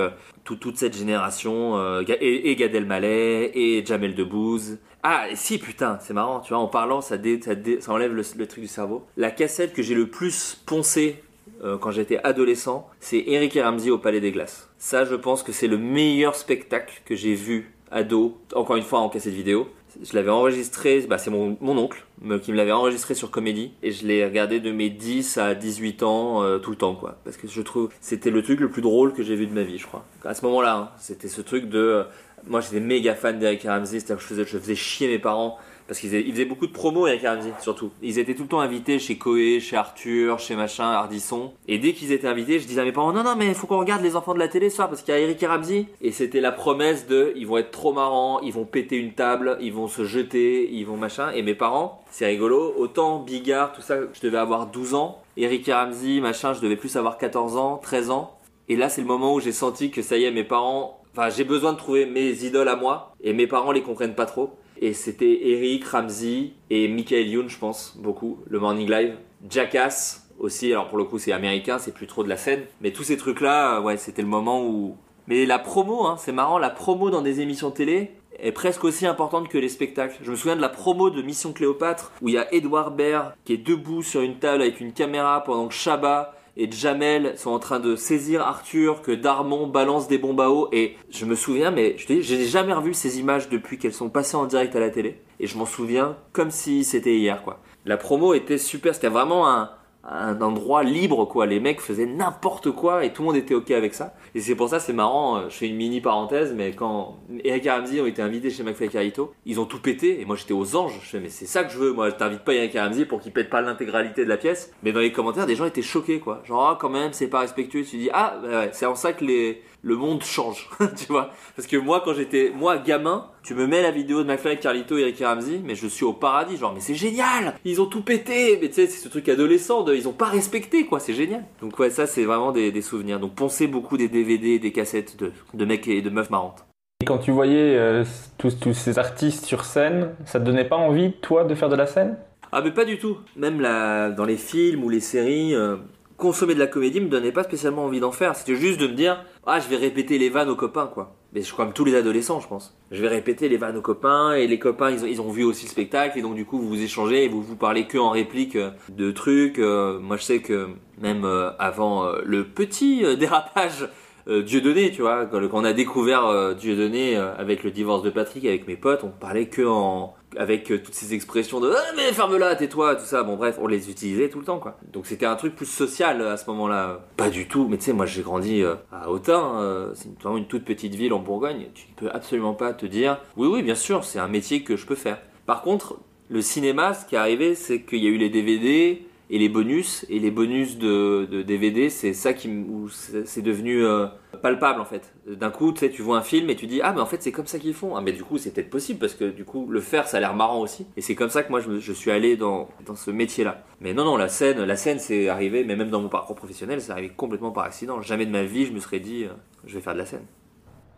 toute cette génération, et, Gad Elmaleh, et Jamel Debbouze. Ah, et si, putain, c'est marrant, tu vois, en parlant, ça, ça, enlève le, le, truc du cerveau. La cassette que j'ai le plus poncé euh, quand j'étais adolescent, c'est Eric et Ramsey au Palais des Glaces. Ça, je pense que c'est le meilleur spectacle que j'ai vu ado, encore une fois en cassette vidéo. Je l'avais enregistré, bah, c'est mon, oncle qui me l'avait enregistré sur Comédie et je l'ai regardé de mes 10 à 18 ans euh, tout le temps quoi parce que je trouve c'était le truc le plus drôle que j'ai vu de ma vie je crois. À ce moment-là, hein, c'était ce truc de euh, moi j'étais méga fan d'Eric Ramsey, c'est-à-dire que je faisais, je faisais chier mes parents parce qu'ils faisaient, beaucoup de promos avec Ramsey, surtout. Ils étaient tout le temps invités chez Coé, chez Arthur, chez machin, Hardisson. Et dès qu'ils étaient invités, je disais à mes parents, non, non, mais faut qu'on regarde les enfants de la télé ce soir, parce qu'il y a Eric et Ramsey. Et c'était la promesse de, ils vont être trop marrants, ils vont péter une table, ils vont se jeter, ils vont machin. Et mes parents, c'est rigolo, autant Bigard, tout ça, je devais avoir 12 ans. Eric et Ramsey, machin, je devais plus avoir 14 ans, 13 ans. Et là, c'est le moment où j'ai senti que ça y est, mes parents, enfin, j'ai besoin de trouver mes idoles à moi, et mes parents les comprennent pas trop. Et c'était Eric, Ramsey et Michael Youn, je pense, beaucoup, le Morning Live. Jackass aussi, alors pour le coup c'est américain, c'est plus trop de la scène. Mais tous ces trucs-là, euh, ouais, c'était le moment où... Mais la promo, hein, c'est marrant, la promo dans des émissions télé est presque aussi importante que les spectacles. Je me souviens de la promo de Mission Cléopâtre, où il y a Edouard Baird qui est debout sur une table avec une caméra pendant que Chabat et Jamel sont en train de saisir Arthur, que Darmon balance des bombes à eau. Et je me souviens, mais je te dis, jamais revu ces images depuis qu'elles sont passées en direct à la télé. Et je m'en souviens comme si c'était hier, quoi. La promo était super, c'était vraiment un, un endroit libre quoi. Les mecs faisaient n'importe quoi et tout le monde était ok avec ça. Et c'est pour ça c'est marrant. Euh, je fais une mini parenthèse, mais quand Eric Ramsey ont été invités chez McFly Carito, ils ont tout pété et moi j'étais aux anges. Je fais mais c'est ça que je veux. Moi je t'invite pas Eric Ramsey pour qu'ils pètent pas l'intégralité de la pièce. Mais dans les commentaires des gens étaient choqués quoi. Genre ah, quand même c'est pas respectueux. Tu dis ah bah c'est en ça que les le monde change, tu vois. Parce que moi, quand j'étais, moi, gamin, tu me mets la vidéo de McFly, Carlito et Eric Ramsey, mais je suis au paradis, genre, mais c'est génial Ils ont tout pété Mais tu sais, c'est ce truc adolescent, de, ils ont pas respecté, quoi, c'est génial. Donc ouais, ça, c'est vraiment des, souvenirs. Donc pensez beaucoup des DVD, des cassettes de, de mecs et de meufs marrantes. Et quand tu voyais euh, tous, tous ces artistes sur scène, ça te donnait pas envie, toi, de faire de la scène? Ah mais pas du tout. Même là, dans les films ou les séries, euh, consommer de la comédie me donnait pas spécialement envie d'en faire. C'était juste de me dire, ah, je vais répéter les vannes aux copains, quoi. Mais je comme tous les adolescents, je pense. Je vais répéter les vannes aux copains et les copains, ils ont, ils ont vu aussi le spectacle et donc du coup, vous vous échangez et vous vous parlez que en réplique euh, de trucs. Euh, moi, je sais que même euh, avant le petit dérapage Dieudonné, tu vois, quand, on a découvert Dieudonné avec le divorce de Patrick avec mes potes, on parlait que en avec euh, toutes ces expressions de ah, mais ferme-la, tais-toi, tout ça. Bon, bref, on les utilisait tout le temps, quoi. Donc c'était un truc plus social euh, à ce moment-là. Pas du tout, mais tu sais, moi j'ai grandi euh, à Autun, c'est vraiment une toute petite ville en Bourgogne. Tu ne peux absolument pas te dire oui, oui, bien sûr, c'est un métier que je peux faire. Par contre, le cinéma, ce qui est arrivé, c'est qu'il y a eu les DVD, et les bonus et les bonus de, DVD c'est ça qui où c'est devenu euh, palpable en fait d'un coup tu sais tu vois un film et tu dis ah mais en fait c'est comme ça qu'ils font ah mais du coup c'est peut-être possible parce que du coup le faire ça a l'air marrant aussi et c'est comme ça que moi je, je suis allé dans, dans ce métier là mais non non la scène la scène c'est arrivé mais même dans mon parcours professionnel c'est arrivé complètement par accident jamais de ma vie je me serais dit euh, je vais faire de la scène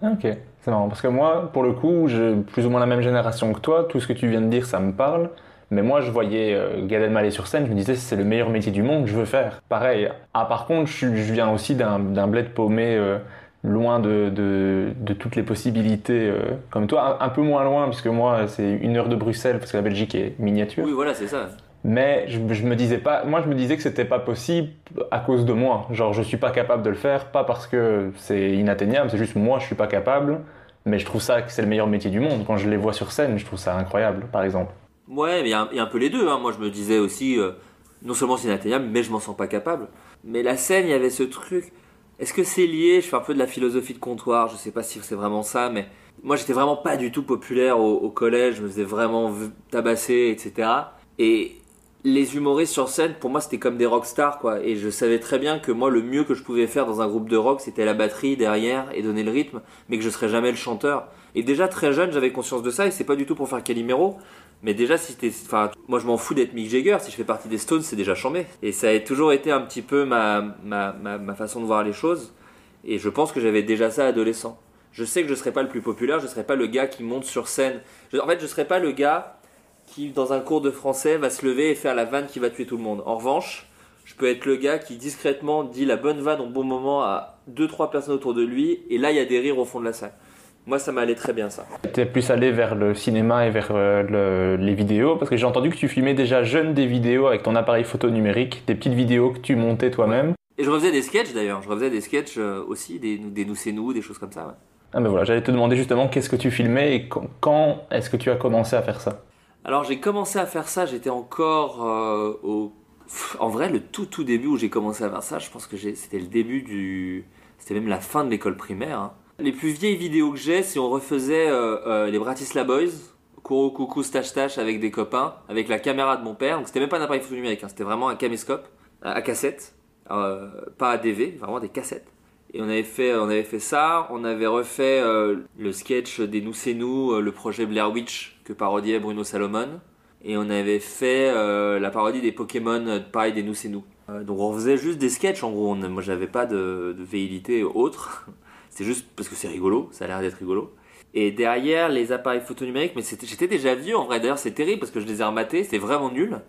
Ah, Ok, c'est marrant. Parce que moi, pour le coup, j'ai plus ou moins la même génération que toi. Tout ce que tu viens de dire, ça me parle. Mais moi, je voyais euh, Gad Elmaleh sur scène, je me disais, c'est le meilleur métier du monde, je veux faire. Pareil. Ah, par contre, je, viens aussi d'un d'un bled paumé, euh, loin de, de, de toutes les possibilités, euh, comme toi. Un, un peu moins loin, puisque moi, c'est une heure de Bruxelles, parce que la Belgique est miniature. Oui, voilà, c'est ça. Mais je, je me disais pas, moi je me disais que c'était pas possible à cause de moi. Genre je suis pas capable de le faire, pas parce que c'est inatteignable, c'est juste moi je suis pas capable. Mais je trouve ça que c'est le meilleur métier du monde. Quand je les vois sur scène, je trouve ça incroyable, par exemple. Ouais, mais il y, a un- peu les deux. hein. Moi, je me disais aussi, euh, non seulement c'est inatteignable, mais je m'en sens pas capable. Mais la scène, il y avait ce truc. Est-ce que c'est lié? Je fais un peu de la philosophie de comptoir. Je sais pas si c'est vraiment ça, mais moi, j'étais vraiment pas du tout populaire au, au collège. Je me faisais vraiment tabasser, etc. Et les humoristes sur scène, pour moi, c'était comme des rockstars, quoi. Et je savais très bien que moi, le mieux que je pouvais faire dans un groupe de rock, c'était la batterie derrière et donner le rythme, mais que je serais jamais le chanteur. Et déjà très jeune, j'avais conscience de ça, et c'est pas du tout pour faire Calimero. Mais déjà, si t'es, enfin, moi je m'en fous d'être Mick Jagger. Si je fais partie des Stones, c'est déjà chambé. Et ça a toujours été un petit peu ma, ma, ma, façon de voir les choses. Et je pense que j'avais déjà ça adolescent. Je sais que je serais pas le plus populaire, je serais pas le gars qui monte sur scène. En fait, je serais pas le gars qui, dans un cours de français, va se lever et faire la vanne qui va tuer tout le monde. En revanche, je peux être le gars qui discrètement dit la bonne vanne au bon moment à deux trois personnes autour de lui, et là il y a des rires au fond de la salle. Moi, ça m'allait très bien ça. T'es plus allé vers le cinéma et vers euh, le- les vidéos, parce que j'ai entendu que tu filmais déjà jeune des vidéos avec ton appareil photo numérique, des petites vidéos que tu montais toi-même. Et je refaisais des sketchs d'ailleurs, je refaisais des sketchs euh, aussi, des, des nous c'est nous, des choses comme ça. ouais. Ah ben voilà, j'allais te demander justement qu'est-ce que tu filmais et quand, quand est-ce que tu as commencé à faire ça? Alors j'ai commencé à faire ça, j'étais encore euh, au... En vrai, le tout tout début où j'ai commencé à faire ça, je pense que c'était le début du... C'était même la fin de l'école primaire. hein. Les plus vieilles vidéos que j'ai, c'est on refaisait euh, euh, les Bratislava Boys, Kourou Coucou Stache Tache avec des copains, avec la caméra de mon père. Donc c'était même pas un appareil photo numérique, hein, c'était vraiment un caméscope à, à cassette, euh, pas à DV, vraiment des cassettes. Et on avait fait, on avait fait ça. On avait refait euh, le sketch des Nous c'est nous, euh, le projet Blair Witch que parodiait Bruno Salomon. Et on avait fait euh, la parodie des Pokémon, euh, pareil des Nous c'est nous. Euh, donc on faisait juste des sketchs en gros. Moi j'avais pas de, de véhilité autre. C'était juste parce que c'est rigolo, ça a l'air d'être rigolo. Et derrière les appareils photo numériques, mais j'étais déjà vieux en vrai. D'ailleurs c'est terrible parce que je les ai rematés, c'était vraiment nul.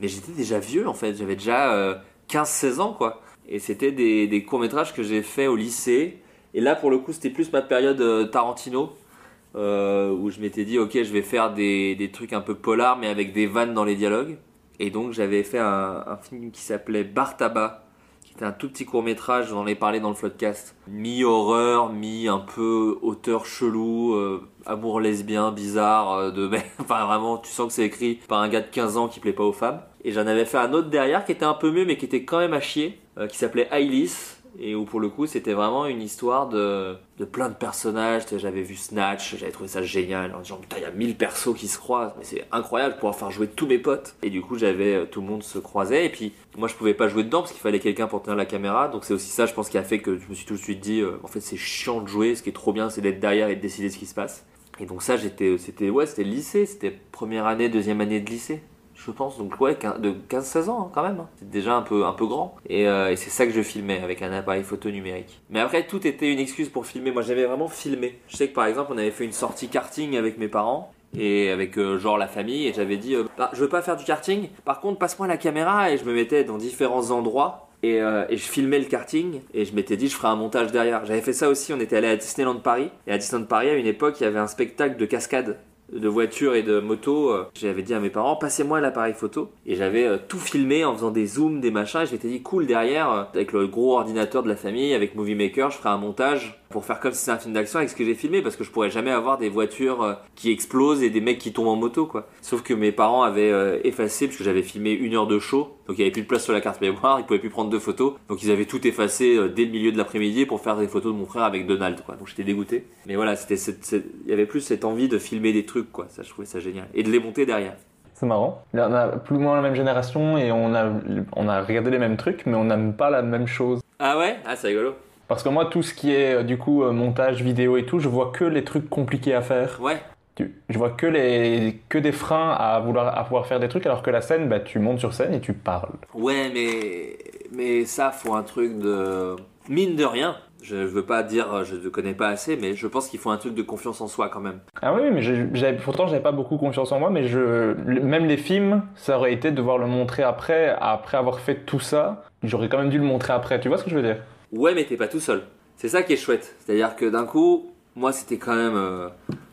Mais j'étais déjà vieux en fait. J'avais déjà euh, 15-16 ans quoi. Et c'était des, courts-métrages que j'ai fait au lycée. Et là, pour le coup, c'était plus ma période euh, Tarantino, euh, où je m'étais dit, ok, je vais faire des, des trucs un peu polars, mais avec des vannes dans les dialogues. Et donc, j'avais fait un, un film qui s'appelait Bar Tabac, qui était un tout petit court-métrage, j'en ai parlé dans le podcast. Mi-horreur, mi un peu auteur chelou, euh, amour lesbien, bizarre, euh, de enfin vraiment, tu sens que c'est écrit par un gars de 15 ans qui plaît pas aux femmes. Et j'en avais fait un autre derrière qui était un peu mieux, mais qui était quand même à chier, euh, qui s'appelait Ailis, et où pour le coup c'était vraiment une histoire de, de plein de personnages. J'avais vu Snatch, j'avais trouvé ça génial en disant putain il y a 1000 persos qui se croisent, mais c'est incroyable de pouvoir faire jouer tous mes potes. Et du coup j'avais euh, tout le monde se croisait et puis moi je pouvais pas jouer dedans parce qu'il fallait quelqu'un pour tenir la caméra. Donc c'est aussi ça je pense qui a fait que je me suis tout de suite dit euh, en fait c'est chiant de jouer, ce qui est trop bien c'est d'être derrière et de décider ce qui se passe. Et donc ça j'étais c'était ouais c'était lycée, c'était première année, deuxième année de lycée je pense. Donc ouais, de 15-16 ans hein, quand même. hein. C'est déjà un peu, un peu grand. Et, euh, et c'est ça que je filmais avec un appareil photo numérique. Mais après, tout était une excuse pour filmer. Moi, j'avais vraiment filmé. Je sais que par exemple, on avait fait une sortie karting avec mes parents. Et avec euh, genre la famille, et j'avais dit, euh, Bah, je veux pas faire du karting, par contre passe-moi la caméra, et je me mettais dans différents endroits, et, et je filmais le karting, et je m'étais dit, je ferai un montage derrière. J'avais fait ça aussi, on était allé à Disneyland Paris, et à Disneyland Paris, à une époque, il y avait un spectacle de cascade de voitures et de motos, euh, j'avais dit à mes parents, passez-moi l'appareil photo. Et j'avais euh, tout filmé en faisant des zooms, des machins. Et je dit, cool, derrière, euh, avec le gros ordinateur de la famille, avec Movie Maker, je ferai un montage pour faire comme si c'était un film d'action avec ce que j'ai filmé. Parce que je pourrais jamais avoir des voitures euh, qui explosent et des mecs qui tombent en moto, quoi. Sauf que mes parents avaient euh, effacé, parce que j'avais filmé une heure de show. Donc il y avait plus de place sur la carte mémoire, ils pouvaient plus prendre de photos. Donc ils avaient tout effacé euh, dès le milieu de l'après-midi pour faire des photos de mon frère avec Donald, quoi. Donc j'étais dégoûté. Mais voilà, c'était, il y avait plus cette envie de filmer des trucs, quoi. Ça, je trouvais ça génial. Et de les monter derrière. C'est marrant. Là, on a plus ou moins la même génération et on a, on a regardé les mêmes trucs, mais on n'aime pas la même chose. Ah ouais? Ah, c'est rigolo. Parce que moi, tout ce qui est euh, du coup euh, montage vidéo et tout, je vois que les trucs compliqués à faire. Ouais. Je vois que, les, que des freins à, vouloir, à pouvoir faire des trucs, alors que la scène, bah, tu montes sur scène et tu parles. Ouais, mais, mais ça, faut un truc de. Mine de rien, je veux pas dire, euh, je ne connais pas assez, mais je pense qu'il faut un truc de confiance en soi quand même. Ah oui, mais j'avais, pourtant j'avais pas beaucoup confiance en moi, mais je, même les films, ça aurait été de devoir le montrer après, après avoir fait tout ça, j'aurais quand même dû le montrer après. Tu vois ce que je veux dire? Ouais, mais t'es pas tout seul. C'est ça qui est chouette. C'est-à-dire que d'un coup, moi c'était quand même, euh,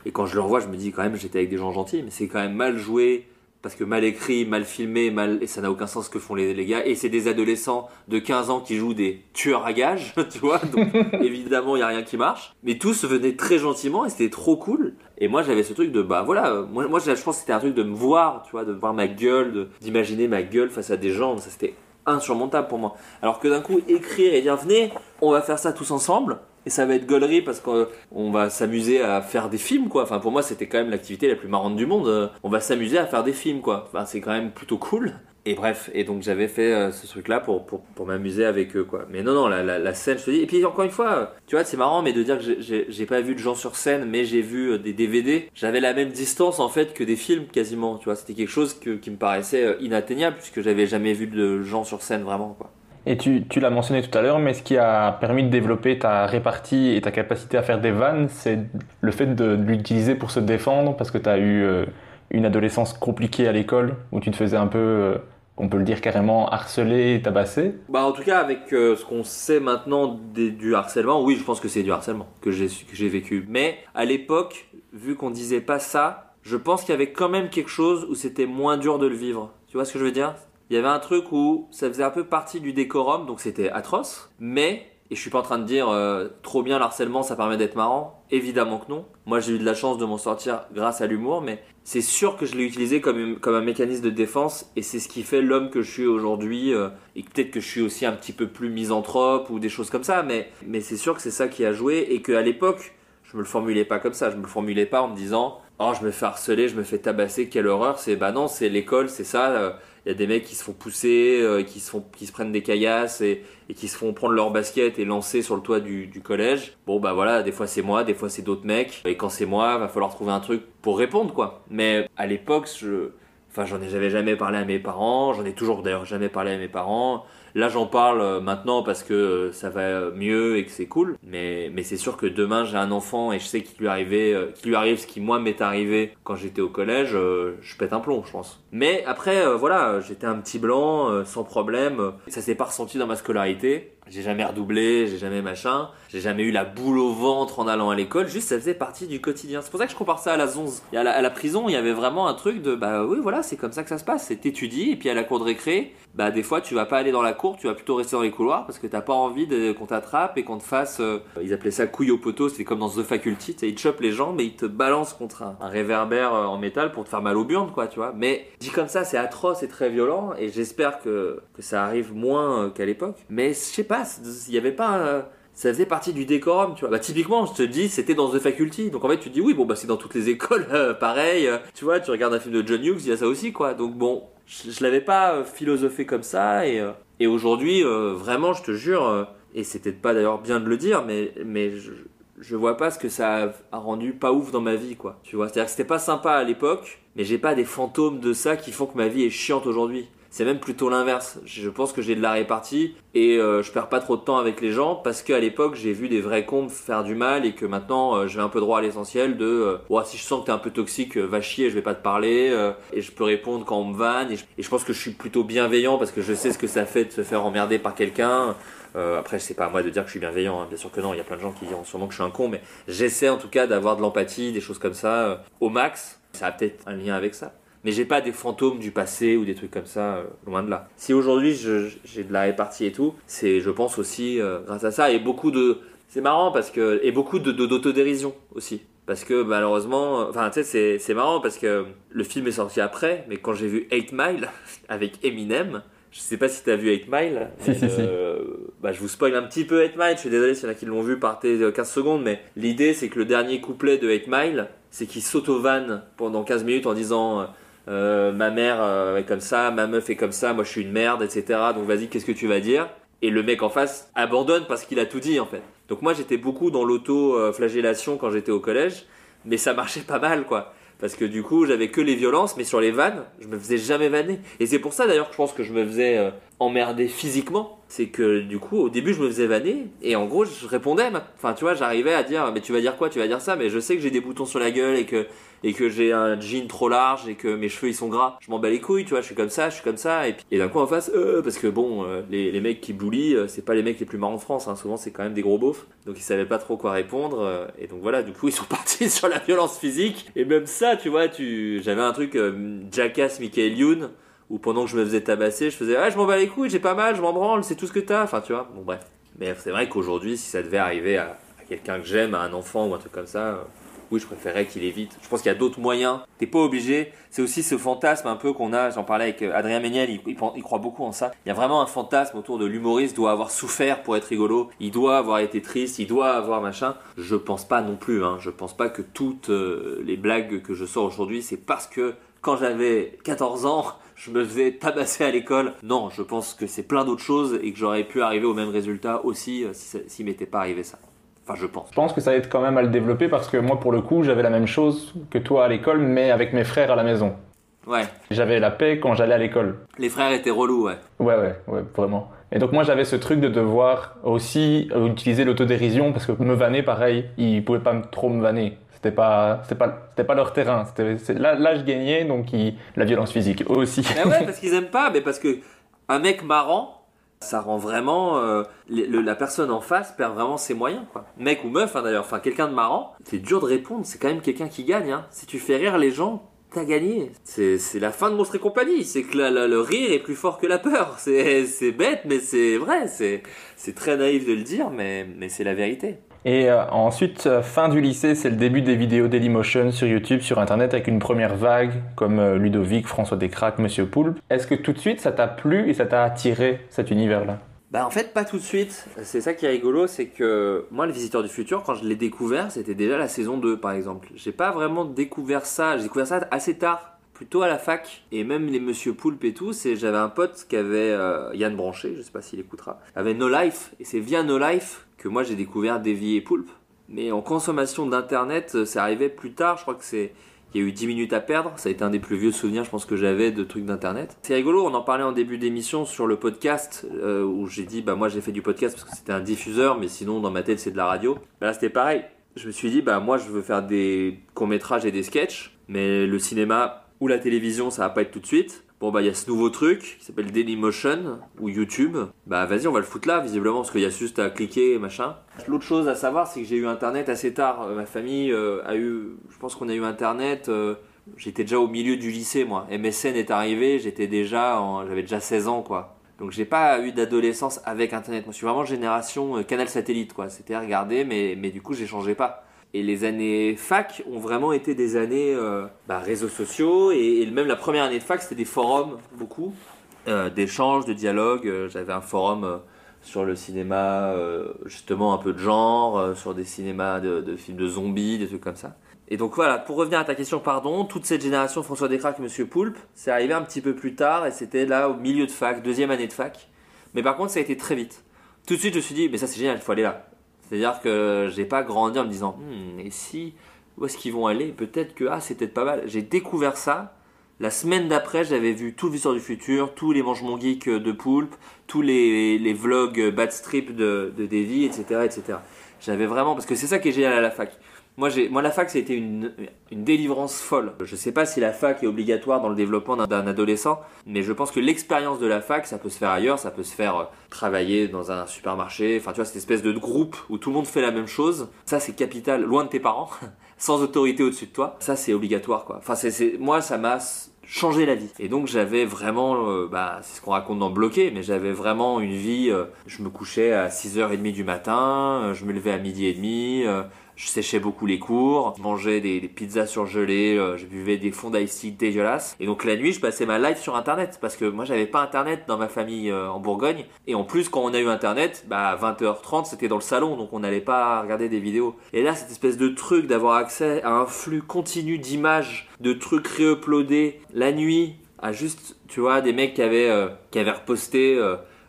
et quand je le revois, je me dis quand même j'étais avec des gens gentils, mais c'est quand même mal joué parce que mal écrit, mal filmé, mal et ça n'a aucun sens ce que font les, les gars. Et c'est des adolescents de 15 ans qui jouent des tueurs à gages, tu vois. Donc évidemment, il y a rien qui marche. Mais tous venaient très gentiment et c'était trop cool. Et moi, j'avais ce truc de bah voilà, moi, moi je pense que c'était un truc de me voir, tu vois, de voir ma gueule, d'imaginer ma gueule face à des gens. Ça c'était insurmontable pour moi. Alors que d'un coup, écrire et dire venez, on va faire ça tous ensemble et ça va être gaulerie parce qu'on va s'amuser à faire des films quoi. Enfin pour moi c'était quand même l'activité la plus marrante du monde. On va s'amuser à faire des films quoi. Enfin c'est quand même plutôt cool. Et bref, et donc j'avais fait euh, ce truc-là pour, pour, pour m'amuser avec eux, quoi. Mais non, non, la, scène, je te dis. Et puis encore une fois, tu vois, c'est marrant, mais de dire que j'ai pas vu de gens sur scène, mais j'ai vu euh, des DVD, j'avais la même distance en fait que des films quasiment, tu vois. C'était quelque chose que, qui me paraissait euh, inatteignable puisque j'avais jamais vu de gens sur scène vraiment, quoi. Et tu, tu l'as mentionné tout à l'heure, mais ce qui a permis de développer ta répartie et ta capacité à faire des vannes, c'est le fait de, l'utiliser pour se défendre, parce que tu as eu euh, une adolescence compliquée à l'école, où tu te faisais un peu, euh, on peut le dire carrément, harceler et tabasser? Bah en tout cas, avec euh, ce qu'on sait maintenant du harcèlement, oui, je pense que c'est du harcèlement que j'ai vécu. Mais à l'époque, vu qu'on disait pas ça, je pense qu'il y avait quand même quelque chose où c'était moins dur de le vivre. Tu vois ce que je veux dire? Il y avait un truc où ça faisait un peu partie du décorum, donc c'était atroce, mais, et je suis pas en train de dire euh, trop bien l'harcèlement, ça permet d'être marrant, évidemment que non. Moi j'ai eu de la chance de m'en sortir grâce à l'humour, mais c'est sûr que je l'ai utilisé comme, un mécanisme de défense, et c'est ce qui fait l'homme que je suis aujourd'hui, euh, et peut-être que je suis aussi un petit peu plus misanthrope ou des choses comme ça, mais, mais c'est sûr que c'est ça qui a joué, et qu'à l'époque, je me le formulais pas comme ça, je me le formulais pas en me disant oh je me fais harceler, je me fais tabasser, quelle horreur, c'est bah non, c'est l'école, c'est ça, euh, il y a des mecs qui se font pousser, euh, qui, se prennent des caillasses et, qui se font prendre leur basket et lancer sur le toit du, collège. Bon, bah voilà, des fois c'est moi, des fois c'est d'autres mecs. Et quand c'est moi, va falloir trouver un truc pour répondre, quoi. Mais à l'époque, je, enfin, j'en ai, jamais parlé à mes parents, j'en ai toujours d'ailleurs jamais parlé à mes parents. Là, j'en parle euh, maintenant parce que euh, ça va mieux et que c'est cool. Mais, mais c'est sûr que demain, j'ai un enfant et je sais qu'il lui, arrivait, euh, qu'il lui arrive ce qui, moi, m'est arrivé quand j'étais au collège. Je pète un plomb, je pense. Mais après, voilà, j'étais un petit blanc, sans problème. Ça s'est pas ressenti dans ma scolarité. J'ai jamais redoublé, j'ai jamais machin, j'ai jamais eu la boule au ventre en allant à l'école, juste ça faisait partie du quotidien. C'est pour ça que je compare ça à la zonze. Et à la, prison, il y avait vraiment un truc de bah oui, voilà, c'est comme ça que ça se passe, c'est t'étudies, et puis à la cour de récré, bah des fois tu vas pas aller dans la cour, tu vas plutôt rester dans les couloirs parce que t'as pas envie qu'on t'attrape et qu'on te fasse. Euh, ils appelaient ça couille au poteau, c'était comme dans The Faculty, ils te chopent les jambes et ils te balancent contre un, réverbère euh, en métal pour te faire mal aux burnes, quoi, tu vois. Mais dit comme ça, c'est atroce et très violent, et j'espère que, que ça arrive moins euh, qu'à l'époque. Mais je sais pas, il y avait pas ça faisait partie du décorum, tu vois. Bah, typiquement, je te dis, c'était dans The Faculty. Donc en fait, tu te dis, oui, bon, bah, c'est dans toutes les écoles, pareil. tu vois, tu regardes un film de John Hughes, il y a ça aussi, quoi. Donc bon, je, l'avais pas euh, philosophé comme ça. Et, euh, aujourd'hui, euh, vraiment, je te jure, et c'était pas d'ailleurs bien de le dire, mais, mais je, je vois pas ce que ça a rendu pas ouf dans ma vie, quoi. Tu vois, c'est-à-dire que c'était pas sympa à l'époque, mais j'ai pas des fantômes de ça qui font que ma vie est chiante aujourd'hui. C'est même plutôt l'inverse. Je pense que j'ai de la répartie et euh, je perds pas trop de temps avec les gens parce qu'à l'époque j'ai vu des vrais cons faire du mal et que maintenant euh, j'ai un peu droit à l'essentiel de euh, si je sens que t'es un peu toxique, va chier, je vais pas te parler et je peux répondre quand on me vanne et je, pense que je suis plutôt bienveillant parce que je sais ce que ça fait de se faire emmerder par quelqu'un. après, c'est pas à moi de dire que je suis bienveillant, hein. bien sûr que non, il y a plein de gens qui diront sûrement que je suis un con, mais j'essaie en tout cas d'avoir de l'empathie, des choses comme ça, au max. Ça a peut-être un lien avec ça mais j'ai pas des fantômes du passé ou des trucs comme ça, euh, loin de là. Si aujourd'hui j'ai de la répartie et tout, c'est je pense aussi euh, grâce à ça et beaucoup de c'est marrant parce que et beaucoup de d'autodérision aussi parce que malheureusement enfin tu sais c'est marrant parce que le film est sorti après mais quand j'ai vu 8 Mile avec Eminem je sais pas si t'as vu 8 Mile. Si, si, si. Euh, bah, je vous spoil un petit peu 8 Mile. Je suis désolé s'il y en a qui l'ont vu, partez 15 secondes. Mais l'idée, c'est que le dernier couplet de 8 Mile, c'est qu'il s'auto-vanne pendant 15 minutes en disant euh, ma mère euh, est comme ça, ma meuf est comme ça, moi je suis une merde, etc. Donc vas-y, qu'est-ce que tu vas dire? Et le mec en face abandonne parce qu'il a tout dit en fait. Donc moi j'étais beaucoup dans l'auto-flagellation quand j'étais au collège, mais ça marchait pas mal quoi. Parce que du coup j'avais que les violences, mais sur les vannes, je me faisais jamais vanner. Et c'est pour ça d'ailleurs que je pense que je me faisais euh, emmerdé physiquement, c'est que du coup, au début, je me faisais vanner et en gros, je répondais. Enfin, tu vois, j'arrivais à dire, mais tu vas dire quoi Tu vas dire ça, mais je sais que j'ai des boutons sur la gueule et que j'ai un jean trop large et que mes cheveux ils sont gras. Je m'en bats les couilles, tu vois, je suis comme ça, je suis comme ça. Et, puis, et d'un coup en face, euh, parce que bon, euh, les, mecs qui boulient, euh, c'est pas les mecs les plus marrants de France, hein. souvent c'est quand même des gros beaufs. Donc ils savaient pas trop quoi répondre. Euh, et donc voilà, du coup ils sont partis sur la violence physique. Et même ça, tu vois, tu... j'avais un truc Jackass Michael Youn où pendant que je me faisais tabasser, je faisais Ah, je m'en bats les couilles, j'ai pas mal, je m'en branle, c'est tout ce que t'as. Enfin, tu vois, bon, bref. Mais c'est vrai qu'aujourd'hui, si ça devait arriver à, quelqu'un que j'aime, à un enfant ou un truc comme ça, oui, je préférerais qu'il évite. Je pense qu'il y a d'autres moyens. T'es pas obligé. C'est aussi ce fantasme un peu qu'on a. J'en parlais avec euh, Adrien Méniel, il, il, croit beaucoup en ça. Il y a vraiment un fantasme autour de l'humoriste. Doit avoir souffert pour être rigolo. Il doit avoir été triste. Il doit avoir machin. Je pense pas non plus. Hein. Je pense pas que toutes euh, les blagues que je sors aujourd'hui, c'est parce que quand j'avais 14 ans, je me faisais tabasser à l'école. Non, je pense que c'est plein d'autres choses et que j'aurais pu arriver au même résultat aussi euh, s'il si, m'était pas arrivé ça. Enfin, je pense. Je pense que ça aide quand même à le développer parce que moi, pour le coup, j'avais la même chose que toi à l'école, mais avec mes frères à la maison. Ouais. J'avais la paix quand j'allais à l'école. Les frères étaient relous, ouais. Ouais, ouais, ouais, vraiment. Et donc moi j'avais ce truc de devoir aussi utiliser l'autodérision parce que me vanner pareil, ils pouvaient pas trop me vanner. C'était pas, c'était pas, c'était pas leur terrain. C'était, là, là je gagnais donc la violence physique aussi. Mais ouais, parce qu'ils aiment pas, mais parce que un mec marrant, ça rend vraiment euh, la personne en face perd vraiment ses moyens quoi. Mec ou meuf hein, d'ailleurs, enfin quelqu'un de marrant, c'est dur de répondre, c'est quand même quelqu'un qui gagne hein. Si tu fais rire les gens, t'as gagné. C'est la fin de Monstre et compagnie, c'est que le rire est plus fort que la peur. C'est bête mais c'est vrai, c'est très naïf de le dire mais, mais c'est la vérité. Et euh, ensuite, euh, fin du lycée, c'est le début des vidéos Dailymotion sur YouTube, sur Internet, avec une première vague, comme euh, Ludovic, François Descraques, Monsieur Poulpe. Est-ce que tout de suite, ça t'a plu et ça t'a attiré cet univers-là? Bah en fait pas tout de suite, c'est ça qui est rigolo, c'est que moi le Visiteur du Futur quand je l'ai découvert c'était déjà la saison 2 par exemple. J'ai pas vraiment découvert ça, j'ai découvert ça assez tard, plutôt à la fac. Et même les Monsieur Poulpe et tout, c'est j'avais un pote qui avait, Yann Branché, je sais pas s'il écoutera, avait No Life, et c'est via No Life que moi j'ai découvert Davy et Poulpe. Mais en consommation d'internet, euh, ça arrivait plus tard. Je crois que c'est. Il y a eu 10 minutes à perdre. Ça a été un des plus vieux souvenirs, je pense, que j'avais de trucs d'internet. C'est rigolo, on en parlait en début d'émission sur le podcast, euh, où j'ai dit, bah moi j'ai fait du podcast parce que c'était un diffuseur, mais sinon dans ma tête c'est de la radio. Bah, là c'était pareil. Je me suis dit, bah moi je veux faire des courts-métrages et des sketchs, mais le cinéma ou la télévision ça va pas être tout de suite bon bah il y a ce nouveau truc qui s'appelle Dailymotion ou YouTube. Bah vas-y on va le foutre là visiblement parce qu'il y a juste à cliquer et machin. L'autre chose à savoir c'est que j'ai eu internet assez tard. Euh, ma famille euh, a eu, je pense qu'on a eu internet. Euh, j'étais déjà au milieu du lycée moi. MSN est arrivé, j'étais déjà, j'avais déjà 16 ans quoi. Donc j'ai pas eu d'adolescence avec internet. Moi je suis vraiment génération canal satellite quoi. C'était à regarder mais mais du coup j'échangeais pas. Et les années fac ont vraiment été des années euh, bah, réseaux sociaux et, même la première année de fac c'était des forums beaucoup euh, d'échanges, de dialogues. Euh, j'avais un forum sur le cinéma justement un peu de genre, sur des cinémas de, films de zombies, des trucs comme ça. Et donc voilà, pour revenir à ta question, pardon, toute cette génération François Descraques Monsieur Poulpe, c'est arrivé un petit peu plus tard et c'était là au milieu de fac, deuxième année de fac. Mais par contre ça a été très vite. Tout de suite je me suis dit, mais ça c'est génial, il faut aller là c'est-à-dire que j'ai pas grandi en me disant, hmm, et si, où est-ce qu'ils vont aller? Peut-être que, ah, c'est peut-être pas mal. J'ai découvert ça. La semaine d'après, j'avais vu tout le Visiteur du Futur, tous les Mange Mon Geek de Poulpe, tous les, les vlogs Bad Strip de, de Davy, etc., etc. J'avais vraiment, parce que c'est ça qui est génial à la fac. Moi, moi, la fac, c'était une, une délivrance folle. Je sais pas si la fac est obligatoire dans le développement d'un adolescent, mais je pense que l'expérience de la fac, ça peut se faire ailleurs, ça peut se faire euh, travailler dans un supermarché, enfin, tu vois, cette espèce de groupe où tout le monde fait la même chose. Ça, c'est capital, loin de tes parents, sans autorité au-dessus de toi. Ça, c'est obligatoire, quoi. Enfin, c'est, moi, ça m'a changé la vie. Et donc j'avais vraiment, euh, bah, c'est ce qu'on raconte dans Bloqué, mais j'avais vraiment une vie, euh, je me couchais à 6h30 du matin, je me levais à midi et demi, je séchais beaucoup les cours, je mangeais des, pizzas surgelées, euh, je buvais des fonds d'ice dégueulasses. Et donc la nuit, je passais ma life sur internet parce que moi j'avais pas internet dans ma famille euh, en Bourgogne. Et en plus, quand on a eu internet, bah à 20h30 c'était dans le salon donc on n'allait pas regarder des vidéos. Et là, cette espèce de truc d'avoir accès à un flux continu d'images, de trucs réuploadés la nuit à juste, tu vois, des mecs qui avaient, euh, qui avaient reposté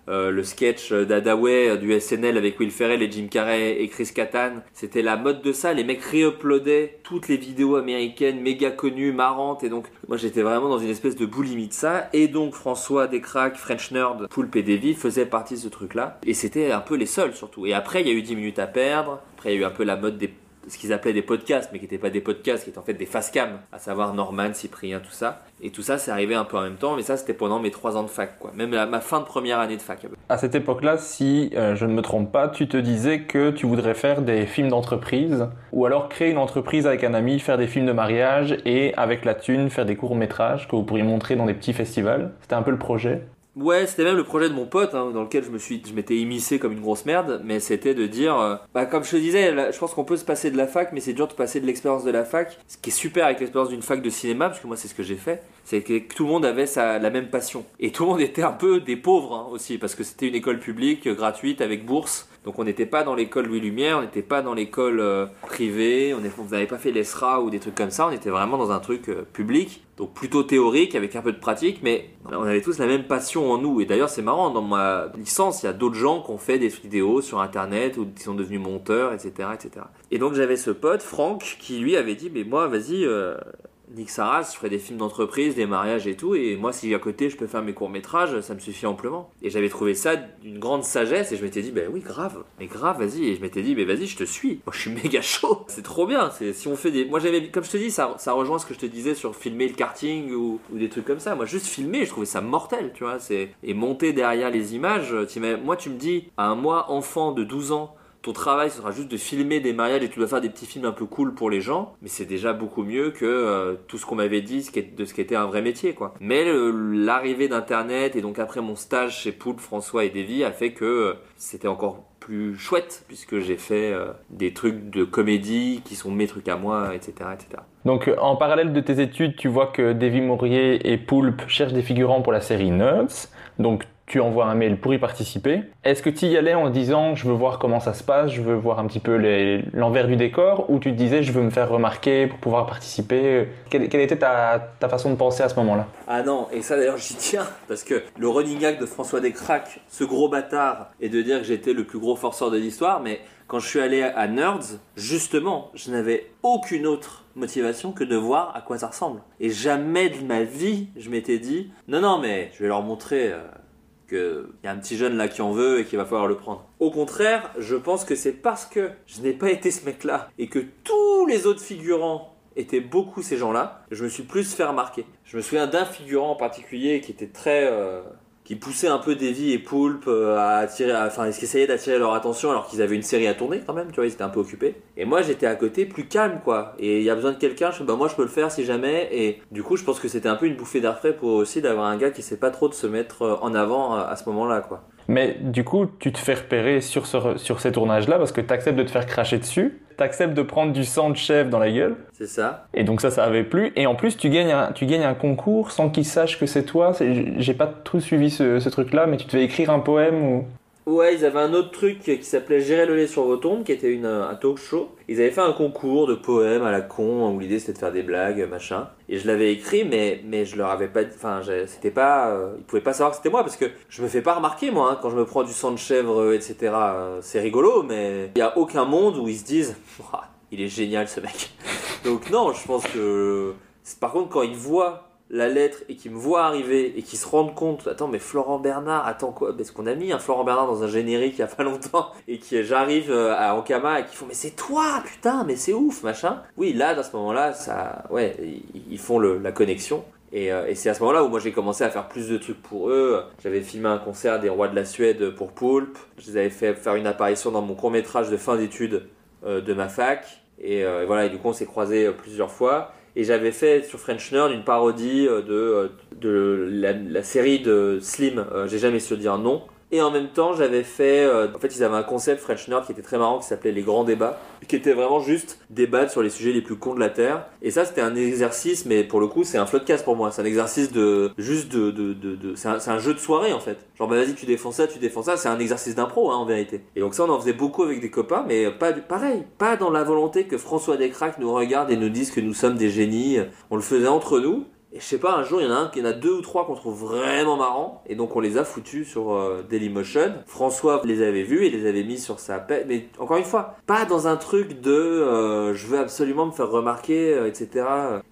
euh, le sketch d'Adaway du SNL avec Will Ferrell et Jim Carrey et Chris Kattan. C'était la mode de ça. Les mecs réuploadaient toutes les vidéos américaines méga connues, marrantes. Et donc, moi, j'étais vraiment dans une espèce de boulimie de ça. Et donc, François Descraques, French Nerd, Poulpe et Davy faisaient partie de ce truc-là. Et c'était un peu les seuls, surtout. Et après, il y a eu 10 minutes à perdre. Après, il y a eu un peu la mode des ce qu'ils appelaient des podcasts, mais qui n'étaient pas des podcasts, qui étaient en fait des cam à savoir Norman, Cyprien, tout ça. Et tout ça, c'est arrivé un peu en même temps, mais ça, c'était pendant mes trois ans de fac, quoi. Même ma fin de première année de fac. À cette époque-là, si euh, je ne me trompe pas, tu te disais que tu voudrais faire des films d'entreprise, ou alors créer une entreprise avec un ami, faire des films de mariage, et avec la thune, faire des courts-métrages que vous pourriez montrer dans des petits festivals. C'était un peu le projet Ouais, c'était même le projet de mon pote, hein, dans lequel je me suis, je m'étais immiscé comme une grosse merde, mais c'était de dire, euh, bah comme je te disais, je pense qu'on peut se passer de la fac, mais c'est dur de passer de l'expérience de la fac. Ce qui est super avec l'expérience d'une fac de cinéma, parce que moi c'est ce que j'ai fait, c'est que tout le monde avait sa, la même passion. Et tout le monde était un peu des pauvres hein, aussi, parce que c'était une école publique, gratuite, avec bourse. Donc on n'était pas dans l'école Louis Lumière, on n'était pas dans l'école euh, privée, on n'avait pas fait l'ESRA ou des trucs comme ça, on était vraiment dans un truc euh, public, donc plutôt théorique avec un peu de pratique, mais on avait tous la même passion en nous. Et d'ailleurs c'est marrant, dans ma licence, il y a d'autres gens qui ont fait des vidéos sur internet ou qui sont devenus monteurs, etc. etc. Et donc j'avais ce pote, Franck, qui lui avait dit, mais moi vas-y... Euh, Nick Saras, je ferai des films d'entreprise, des mariages et tout, et moi si à côté je peux faire mes courts-métrages, ça me suffit amplement. Et j'avais trouvé ça d'une grande sagesse, et je m'étais dit, ben oui, grave, mais grave, vas-y, et je m'étais dit, ben vas-y, je te suis. Moi je suis méga chaud, c'est trop bien, si on fait des... Moi j'avais, comme je te dis, ça, rejoint ce que je te disais sur filmer le karting ou, des trucs comme ça. Moi juste filmer, je trouvais ça mortel, tu vois. Et monter derrière les images, moi tu me dis, à un mois enfant de 12 ans, ton travail sera juste de filmer des mariages et tu dois faire des petits films un peu cool pour les gens, mais c'est déjà beaucoup mieux que euh, tout ce qu'on m'avait dit de ce qui était un vrai métier quoi. Mais l'arrivée d'internet et donc après mon stage chez Poulpe, François et Davy a fait que euh, c'était encore plus chouette puisque j'ai fait euh, des trucs de comédie qui sont mes trucs à moi, etc., etc. Donc en parallèle de tes études, tu vois que Davy Maurier et Poulpe cherchent des figurants pour la série Nerds. Donc tu envoies un mail pour y participer. Est-ce que tu y allais en disant je veux voir comment ça se passe, je veux voir un petit peu l'envers du décor, ou tu te disais je veux me faire remarquer pour pouvoir participer? Quelle, était ta, façon de penser à ce moment-là? Ah non, et ça d'ailleurs j'y tiens, parce que le running gag de François Descraques, ce gros bâtard, est de dire que j'étais le plus gros forceur de l'histoire, mais quand je suis allé à Nerds, justement, je n'avais aucune autre motivation que de voir à quoi ça ressemble. Et jamais de ma vie, je m'étais dit, non, non, mais je vais leur montrer... Euh, qu'il y a un petit jeune là qui en veut et qu'il va falloir le prendre. Au contraire, je pense que c'est parce que je n'ai pas été ce mec-là et que tous les autres figurants étaient beaucoup ces gens-là, je me suis plus fait remarquer. Je me souviens d'un figurant en particulier qui était très... Euh, qui poussait un peu Davy et Poulpe euh, à attirer, enfin, ils essayaient d'attirer leur attention alors qu'ils avaient une série à tourner quand même, tu vois, ils étaient un peu occupés. Et moi, j'étais à côté plus calme, quoi. Et il y a besoin de quelqu'un, je bah, moi, je peux le faire si jamais. Et du coup, je pense que c'était un peu une bouffée d'air frais pour aussi d'avoir un gars qui sait pas trop de se mettre euh, en avant euh, à ce moment-là, quoi. Mais du coup, tu te fais repérer sur, ce, sur ces tournages-là parce que tu acceptes de te faire cracher dessus, tu acceptes de prendre du sang de chef dans la gueule. C'est ça. Et donc ça, ça avait plu. Et en plus, tu gagnes un, tu gagnes un concours sans qu'ils sachent que c'est toi. J'ai pas trop suivi ce, ce truc-là, mais tu te fais écrire un poème ou... Ouais, ils avaient un autre truc qui s'appelait Gérer le lait sur vos tombes, qui était une, un talk show. Ils avaient fait un concours de poèmes à la con, où l'idée c'était de faire des blagues, machin. Et je l'avais écrit, mais, mais je leur avais pas. Enfin, c'était pas. Euh, ils pouvaient pas savoir que c'était moi, parce que je me fais pas remarquer, moi, hein, quand je me prends du sang de chèvre, euh, etc. Euh, c'est rigolo, mais il y a aucun monde où ils se disent il est génial ce mec. Donc, non, je pense que. Par contre, quand ils voient la lettre et qui me voit arriver et qui se rendent compte, attends, mais Florent Bernard, attends quoi Parce qu'on a mis un Florent Bernard dans un générique il y a pas longtemps et qui j'arrive euh, à Ankama et qui font, mais c'est toi, putain, mais c'est ouf, machin. Oui, là, dans ce moment-là, ça, ouais, ils font la connexion. Euh, et, c'est à ce moment-là où moi j'ai commencé à faire plus de trucs pour eux. J'avais filmé un concert des Rois de la Suède pour Poulpe. Je les avais fait faire une apparition dans mon court métrage de fin d'études euh, de ma fac. Et, voilà, et du coup on s'est croisés plusieurs fois. Et j'avais fait sur French Nerd une parodie euh, de, euh, la, série de Slim, euh, j'ai jamais su dire non. Et en même temps, j'avais fait. en fait, ils avaient un concept French Nerd qui était très marrant, qui s'appelait les grands débats, qui était vraiment juste débattre sur les sujets les plus cons de la terre. Et ça, c'était un exercice, mais pour le coup, c'est un floodcast pour moi. C'est un exercice de juste de, de, c'est un, un, jeu de soirée en fait. Genre, bah vas-y, tu défends ça, tu défends ça. C'est un exercice d'impro hein, en vérité. Et donc ça, on en faisait beaucoup avec des copains, mais pas pareil, pas dans la volonté que François Descraques nous regarde et nous dise que nous sommes des génies. On le faisait entre nous. Et je sais pas, un jour, il y en a un, il en a deux ou trois qu'on trouve vraiment marrants. Et donc, on les a foutus sur euh, Dailymotion. François les avait vus et les avait mis sur sa paix. Mais encore une fois, pas dans un truc de euh, je veux absolument me faire remarquer, euh, etc.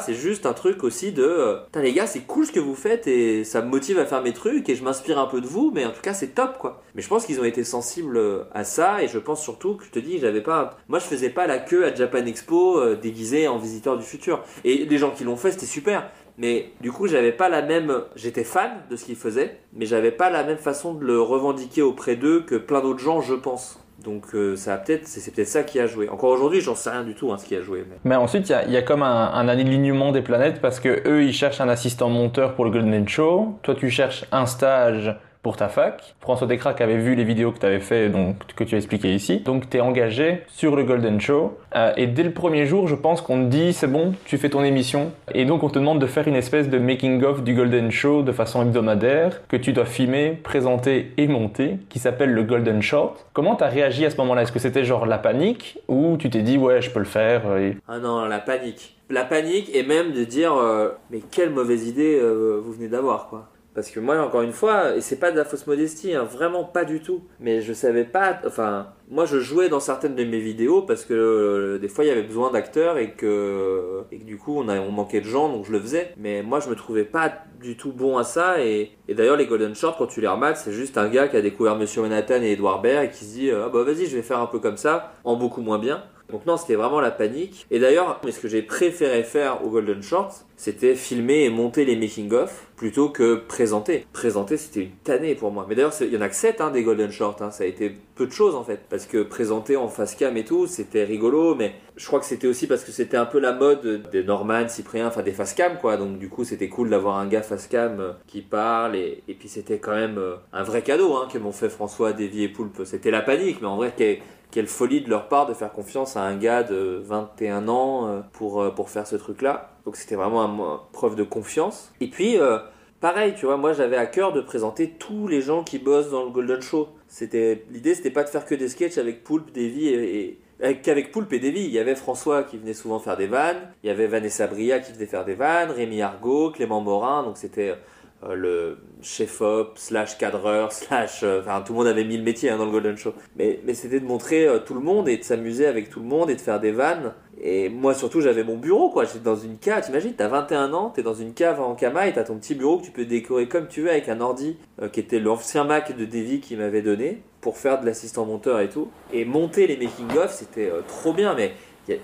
C'est juste un truc aussi de euh, putain, les gars, c'est cool ce que vous faites et ça me motive à faire mes trucs et je m'inspire un peu de vous. Mais en tout cas, c'est top quoi. Mais je pense qu'ils ont été sensibles à ça et je pense surtout que je te dis, j'avais pas. Moi, je faisais pas la queue à Japan Expo déguisé en visiteur du futur. Et les gens qui l'ont fait, c'était super. Mais du coup, j'avais pas la même. J'étais fan de ce qu'ils faisaient, mais j'avais pas la même façon de le revendiquer auprès d'eux que plein d'autres gens, je pense. Donc euh, peut-être, c'est peut-être ça qui a joué. Encore aujourd'hui, j'en sais rien du tout, hein, ce qui a joué. Mais... Ensuite, il y a, il y a comme un, un alignement des planètes parce que eux, ils cherchent un assistant monteur pour le Golden Show. Toi, tu cherches un stage pour ta fac. François Descraques avait vu les vidéos que tu avais fait, donc que tu as expliqué ici. Donc, tu es engagé sur le Golden Show. Euh, et dès le premier jour, je pense qu'on te dit, c'est bon, tu fais ton émission. Et donc, on te demande de faire une espèce de making-of du Golden Show de façon hebdomadaire que tu dois filmer, présenter et monter, qui s'appelle le Golden Short. Comment tu as réagi à ce moment-là? Est-ce que c'était genre la panique? Ou tu t'es dit, ouais, je peux le faire et... Ah non, la panique. La panique et même de dire, euh, mais quelle mauvaise idée euh, vous venez d'avoir, quoi. Parce que moi, encore une fois, et c'est pas de la fausse modestie, hein, vraiment pas du tout. Mais je savais pas, enfin, moi je jouais dans certaines de mes vidéos parce que euh, des fois il y avait besoin d'acteurs et que, et que du coup on, a, on manquait de gens donc je le faisais. Mais moi je me trouvais pas du tout bon à ça. Et, et d'ailleurs, les Golden Shorts, quand tu les remates, c'est juste un gars qui a découvert Monsieur Manhattan et Edouard Baird et qui se dit, ah bah vas-y, je vais faire un peu comme ça, en beaucoup moins bien. Donc non, c'était vraiment la panique. Et d'ailleurs, ce que j'ai préféré faire au Golden Shorts, c'était filmer et monter les making-of plutôt que présenter. Présenter, c'était une tannée pour moi. Mais d'ailleurs, il y en a que 7 hein, des Golden Shorts. hein. Ça a été peu de choses en fait. Parce que présenter en face cam et tout, c'était rigolo. Mais je crois que c'était aussi parce que c'était un peu la mode des Norman, Cyprien, enfin des face cam quoi. Donc du coup, c'était cool d'avoir un gars face cam euh, qui parle. Et, puis c'était quand même euh, un vrai cadeau hein, que m'ont fait François, Davy et Poulpe. C'était la panique, mais en vrai, quelle, folie de leur part de faire confiance à un gars de 21 ans euh, pour, euh, pour faire ce truc-là. Donc c'était vraiment une preuve de confiance. Et puis, euh, pareil, tu vois, moi j'avais à cœur de présenter tous les gens qui bossent dans le Golden Show. C'était L'idée, c'était pas de faire que des sketchs avec Poulpe, Davy et... et avec- qu'avec Poulpe et Davy, il y avait François qui venait souvent faire des vannes, il y avait Vanessa Bria qui venait faire des vannes, Rémi Argot, Clément Morin, donc c'était euh, le chef-op, slash cadreur, slash... euh, Enfin, tout le monde avait mis le métier hein, dans le Golden Show. Mais, c'était de montrer euh, tout le monde et de s'amuser avec tout le monde et de faire des vannes. Et moi, surtout, j'avais mon bureau, quoi. J'étais dans une cave, t'imagines, t'as 21 ans, t'es dans une cave en Kama et t'as ton petit bureau que tu peux décorer comme tu veux avec un ordi qui était l'ancien Mac de Davy qui m'avait donné pour faire de l'assistant monteur et tout. Et monter les making-of, c'était trop bien, mais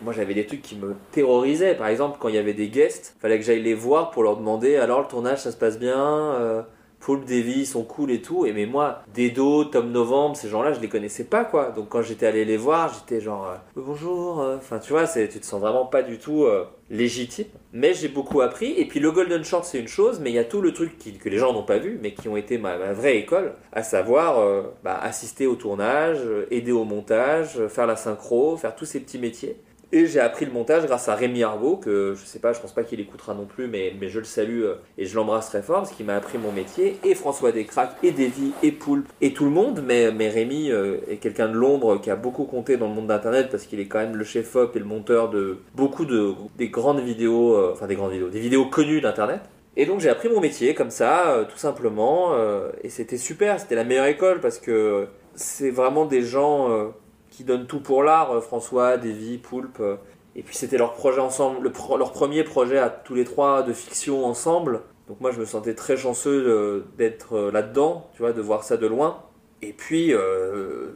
moi j'avais des trucs qui me terrorisaient. Par exemple, quand il y avait des guests, fallait que j'aille les voir pour leur demander alors le tournage ça se passe bien, euh, Paul Davy ils sont cool et tout. Et mais moi, Dedo, Tom Novembre, ces gens-là, je les connaissais pas quoi. Donc quand j'étais allé les voir, j'étais genre euh, bonjour. euh. Enfin tu vois, tu te sens vraiment pas du tout euh, légitime. Mais j'ai beaucoup appris. Et puis le Golden Short c'est une chose, mais il y a tout le truc qui- que les gens n'ont pas vu, mais qui ont été ma, vraie école, à savoir bah, assister au tournage, aider au montage, faire la synchro, faire tous ces petits métiers. Et j'ai appris le montage grâce à Rémi Argot, que je sais pas, je pense pas qu'il écoutera non plus, mais, mais je le salue euh, et je l'embrasse très fort parce qu'il m'a appris mon métier. Et François Descraques, et Davy, et Poulpe, et tout le monde. Mais, mais Rémi euh, est quelqu'un de l'ombre qui a beaucoup compté dans le monde d'internet parce qu'il est quand même le chef-op et le monteur de beaucoup de des grandes vidéos, euh, enfin des grandes vidéos, des vidéos connues d'internet. Et donc j'ai appris mon métier comme ça, tout simplement, et c'était super, c'était la meilleure école parce que c'est vraiment des gens qui donnent tout pour l'art, euh, François, Davy, Poulpe. euh, et puis c'était leur projet ensemble, leur premier projet à tous les trois de fiction ensemble. Donc moi je me sentais très chanceux d'être euh, là-dedans, tu vois, de voir ça de loin. Et puis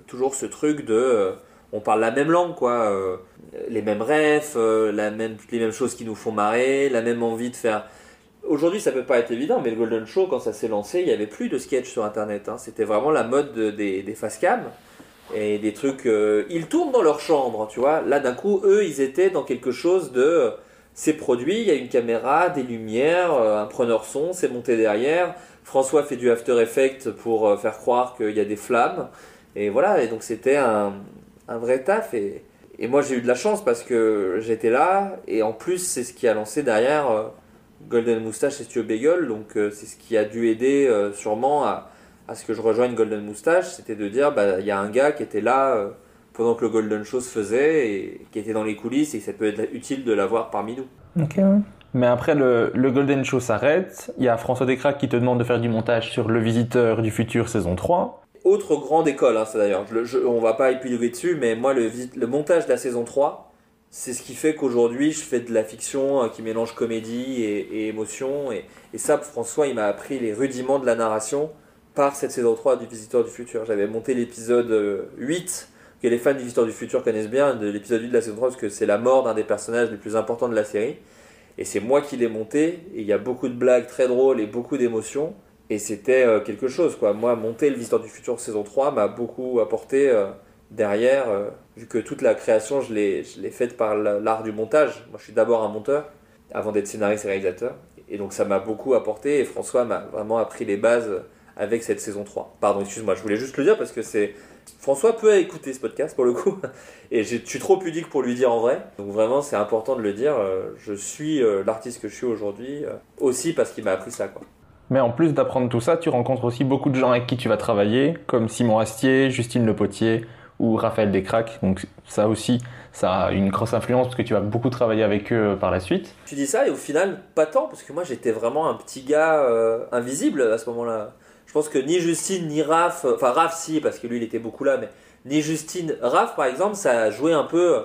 toujours ce truc de, on parle la même langue quoi, les mêmes rêves, la même, les mêmes choses qui nous font marrer, la même envie de faire. Aujourd'hui, ça peut pas être évident, mais le Golden Show, quand ça s'est lancé, il y avait plus de sketch sur Internet. hein. C'était vraiment la mode de- des, des face et des trucs. euh, ils tournent dans leur chambre, tu vois. Là, d'un coup, eux, ils étaient dans quelque chose de. euh, c'est produit, il y a une caméra, des lumières, euh, un preneur son, c'est monté derrière. François fait du After Effects pour faire croire qu'il y a des flammes. Et voilà, et donc c'était un, vrai taf. Et, moi, j'ai eu de la chance parce que j'étais là. Et en plus, c'est ce qui a lancé derrière Golden Moustache et Studio Bagel. Donc, c'est ce qui a dû aider sûrement à, à ce que je rejoigne Golden Moustache. C'était de dire, bah, il y a un gars qui était là euh, pendant que le Golden Show se faisait et qui était dans les coulisses et ça peut être utile de l'avoir parmi nous. Ok, ouais. Mais après, le, le Golden Show s'arrête. Il y a François Descraques qui te demande de faire du montage sur Le Visiteur du futur saison 3. Autre grande école, hein, ça d'ailleurs. Je- je- on va pas épiloguer dessus, mais moi, le, montage de la saison 3, c'est ce qui fait qu'aujourd'hui, je fais de la fiction euh, qui mélange comédie et, et émotion. Et, et ça, François, il m'a appris les rudiments de la narration par cette saison 3 du Visiteur du Futur. J'avais monté l'épisode euh, 8, que les fans du Visiteur du Futur connaissent bien, de l'épisode 8 de la saison 3, parce que c'est la mort d'un des personnages les plus importants de la série. Et c'est moi qui l'ai monté, et il y a beaucoup de blagues très drôles et beaucoup d'émotions. Et c'était euh, quelque chose, quoi. Moi, monter le Visiteur du Futur saison 3 m'a beaucoup apporté euh, derrière, euh, vu que toute la création, je l'ai je l'ai faite par la- l'art du montage. Moi, je suis d'abord un monteur, avant d'être scénariste et réalisateur. Et donc, ça m'a beaucoup apporté, et François m'a vraiment appris les bases avec cette saison 3. Pardon, excuse-moi, je voulais juste le dire parce que c'est... François peut écouter ce podcast, pour le coup. Et je suis trop pudique pour lui dire en vrai. Donc vraiment, c'est important de le dire. euh, Je suis euh, l'artiste que je suis aujourd'hui, euh, aussi parce qu'il m'a appris ça, quoi. Mais en plus d'apprendre tout ça, tu rencontres aussi beaucoup de gens avec qui tu vas travailler, comme Simon Astier, Justine Le Potier ou Raphaël Descraques. Donc ça aussi, ça a une grosse influence parce que tu vas beaucoup travailler avec eux par la suite. Tu dis ça et au final, pas tant, parce que moi j'étais vraiment un petit gars euh, invisible à ce moment-là. Je pense que ni Justine ni Raph, enfin Raph si, parce que lui il était beaucoup là, mais ni Justine, Raph par exemple, ça a joué un peu. euh,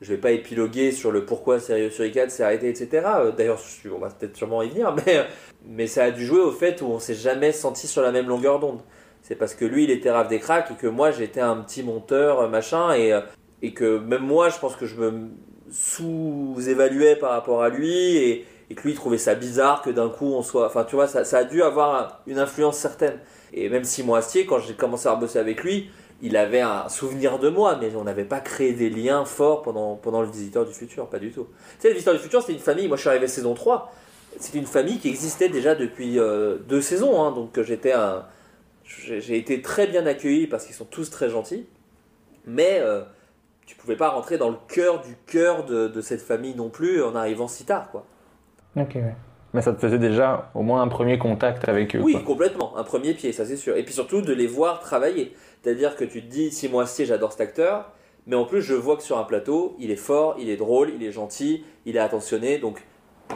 Je vais pas épiloguer sur le pourquoi Sérieux sur I4 s'est arrêté, etc. Euh, D'ailleurs, on va peut-être sûrement y venir, mais, mais ça a dû jouer au fait où on s'est jamais senti sur la même longueur d'onde. C'est parce que lui il était Raph des cracks et que moi j'étais un petit monteur, euh, machin, et, et que même moi je pense que je me sous-évaluais par rapport à lui et, et que lui trouvait ça bizarre que d'un coup on soit. Enfin, tu vois, ça, a dû avoir un- une influence certaine. Et même Simon Astier, quand j'ai commencé à bosser avec lui, il avait un souvenir de moi, mais on n'avait pas créé des liens forts pendant, pendant le Visiteur du Futur, pas du tout. Tu sais, le Visiteur du Futur, c'était une famille. Moi, je suis arrivé saison 3. C'était une famille qui existait déjà depuis euh, deux saisons. hein, donc, j'étais un. J'ai été très bien accueilli parce qu'ils sont tous très gentils. Mais euh, tu pouvais pas rentrer dans le cœur du cœur de cette famille non plus en arrivant si tard, quoi. Ok, ouais. Mais ça te faisait déjà au moins un premier contact avec eux. Oui, quoi. complètement. Un premier pied, ça c'est sûr. Et puis surtout de les voir travailler. C'est-à-dire que tu te dis, si moi Astier, j'adore cet acteur, mais en plus je vois que sur un plateau, il est fort, il est drôle, il est gentil, il est attentionné. Donc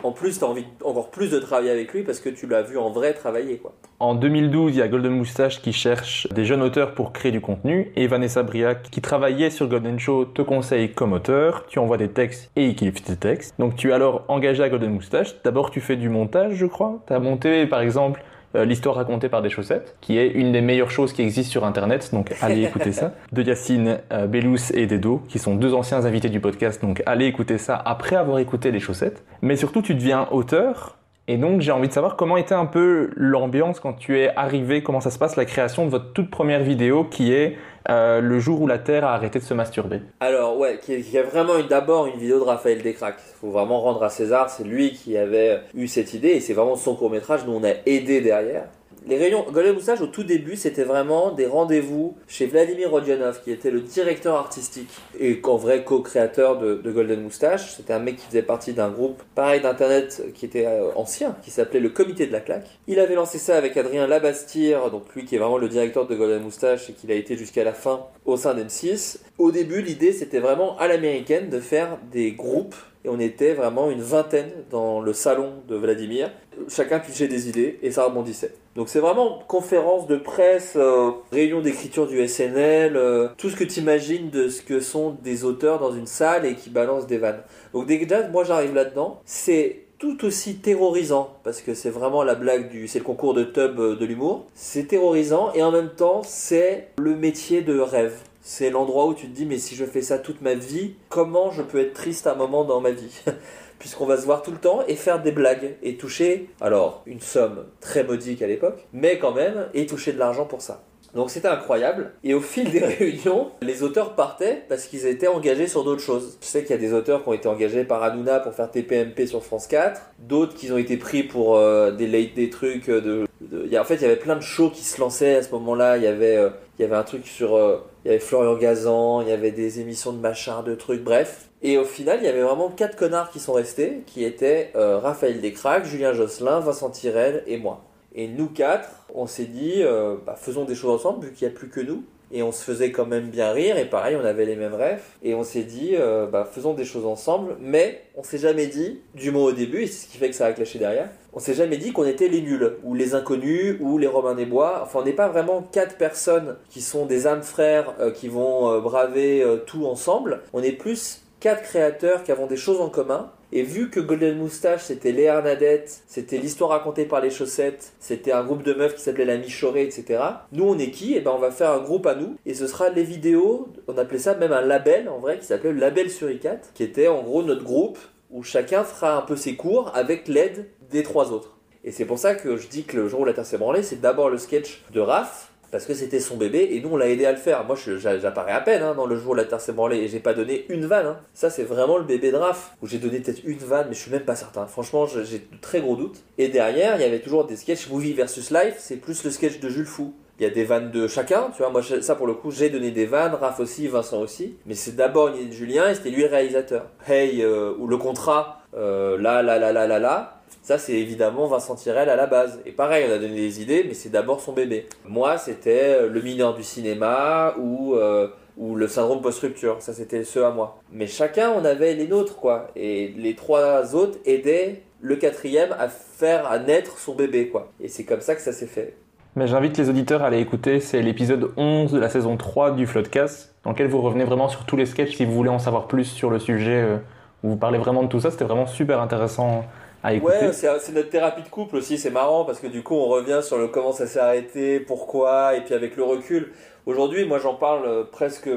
en plus, tu as envie encore plus de travailler avec lui parce que tu l'as vu en vrai travailler. Quoi. En 2012, il y a Golden Moustache qui cherche des jeunes auteurs pour créer du contenu et Vanessa Briac qui travaillait sur Golden Show te conseille comme auteur. Tu envoies des textes et il kiffe tes textes. Donc tu es alors engagé à Golden Moustache. D'abord tu fais du montage, je crois. Tu as monté par exemple euh, l'histoire racontée par des chaussettes, qui est une des meilleures choses qui existent sur Internet, donc allez écouter ça. De Yacine euh, Bellous et Dedo, qui sont deux anciens invités du podcast, donc allez écouter ça après avoir écouté les chaussettes. Mais surtout, tu deviens auteur, et donc j'ai envie de savoir comment était un peu l'ambiance quand tu es arrivé, comment ça se passe la création de votre toute première vidéo, qui est euh, le jour où la Terre a arrêté de se masturber. Alors ouais, qui qui est vraiment d'abord une vidéo de Raphaël Descraques. Il faut vraiment rendre à César, c'est lui qui avait eu cette idée et c'est vraiment son court métrage. Nous on a aidé derrière. Les réunions Golden Moustache au tout début, c'était vraiment des rendez-vous chez Vladimir Rodionov, qui était le directeur artistique et en vrai co-créateur de, de Golden Moustache. C'était un mec qui faisait partie d'un groupe pareil d'internet qui était euh, ancien, qui s'appelait le Comité de la Claque. Il avait lancé ça avec Adrien Labastire, donc lui qui est vraiment le directeur de Golden Moustache et qu'il a été jusqu'à la fin au sein d'M6. Au début, l'idée c'était vraiment à l'américaine de faire des groupes et on était vraiment une vingtaine dans le salon de Vladimir. Chacun pitchait des idées et ça rebondissait. Donc c'est vraiment conférence de presse, euh, réunion d'écriture du SNL, euh, tout ce que tu imagines de ce que sont des auteurs dans une salle et qui balancent des vannes. Donc déjà, moi j'arrive là-dedans, c'est tout aussi terrorisant parce que c'est vraiment la blague du c'est le concours de tub euh, de l'humour. C'est terrorisant et en même temps c'est le métier de rêve. C'est l'endroit où tu te dis mais si je fais ça toute ma vie comment je peux être triste à un moment dans ma vie? puisqu'on va se voir tout le temps et faire des blagues et toucher alors une somme très modique à l'époque mais quand même et toucher de l'argent pour ça donc c'était incroyable. Et au fil des réunions, les auteurs partaient parce qu'ils étaient engagés sur d'autres choses. Je sais qu'il y a des auteurs qui ont été engagés par Hanouna pour faire TPMP sur France 4, d'autres qui ont été pris pour euh, des late des trucs de, de- en fait, il y avait plein de shows qui se lançaient à ce moment-là. Il y avait, euh, il un truc sur, euh, il y avait Florian Gazan, il y avait des émissions de machin, de trucs, bref. Et au final, il y avait vraiment quatre connards qui sont restés, qui étaient euh, Raphaël Descraques, Julien Josselin, Vincent Tirel et moi. Et nous quatre, on s'est dit, euh, bah, faisons des choses ensemble, vu qu'il n'y a plus que nous. et on se faisait quand même bien rire et pareil on avait les mêmes rêves et on s'est dit euh, bah, faisons des choses ensemble mais on s'est jamais dit du mot au début et c'est ce qui fait que ça a clashé derrière on s'est jamais dit qu'on était les nuls ou les inconnus ou les Robins des Bois enfin on n'est pas vraiment quatre personnes qui sont des âmes frères qui vont braver tout ensemble on est plus quatre créateurs qui avons des choses en commun et vu que Golden Moustache, c'était Léa Arnadette, c'était l'histoire racontée par les chaussettes, c'était un groupe de meufs qui s'appelait La Michorée, etc. Nous, on est qui? Et eh ben, on va faire un groupe à nous, et ce sera les vidéos, on appelait ça même un label, en vrai, qui s'appelait Label Suricat, qui était en gros notre groupe, où chacun fera un peu ses cours avec l'aide des trois autres. Et c'est pour ça que je dis que le jour où la Terre s'est branlée, c'est d'abord le sketch de Raph, parce que c'était son bébé et nous on l'a aidé à le faire. Moi j'apparais à peine hein, dans le jour où la terre s'est branlée et j'ai pas donné une vanne. Hein. Ça c'est vraiment le bébé de Raph où j'ai donné peut-être une vanne mais je suis même pas certain. Franchement j'ai de très gros doutes. Et derrière il y avait toujours des sketchs movie versus life, c'est plus le sketch de Jules Fou. Il y a des vannes de chacun, tu vois. Moi, ça pour le coup, j'ai donné des vannes, Raph aussi, Vincent aussi. Mais c'est d'abord une idée de Julien et c'était lui réalisateur. Hey, euh, ou le contrat, euh, là, là, là, là, là, là. Ça, c'est évidemment Vincent Tirel à la base. Et pareil, on a donné des idées, mais c'est d'abord son bébé. Moi, c'était euh, le mineur du cinéma ou, euh, ou le syndrome post-rupture. Ça, c'était ceux à moi. Mais chacun, on avait les nôtres, quoi. Et les trois autres aidaient le quatrième à faire, à naître son bébé, quoi. Et c'est comme ça que ça s'est fait. Mais j'invite les auditeurs à aller écouter, c'est l'épisode 11 de la saison 3 du Floodcast, dans lequel vous revenez vraiment sur tous les sketchs si vous voulez en savoir plus sur le sujet, euh, où vous parlez vraiment de tout ça. C'était vraiment super intéressant Ouais, c'est notre thérapie de couple aussi, c'est marrant parce que du coup on revient sur le comment ça s'est arrêté, pourquoi, et puis avec le recul. Aujourd'hui, moi j'en parle euh, presque,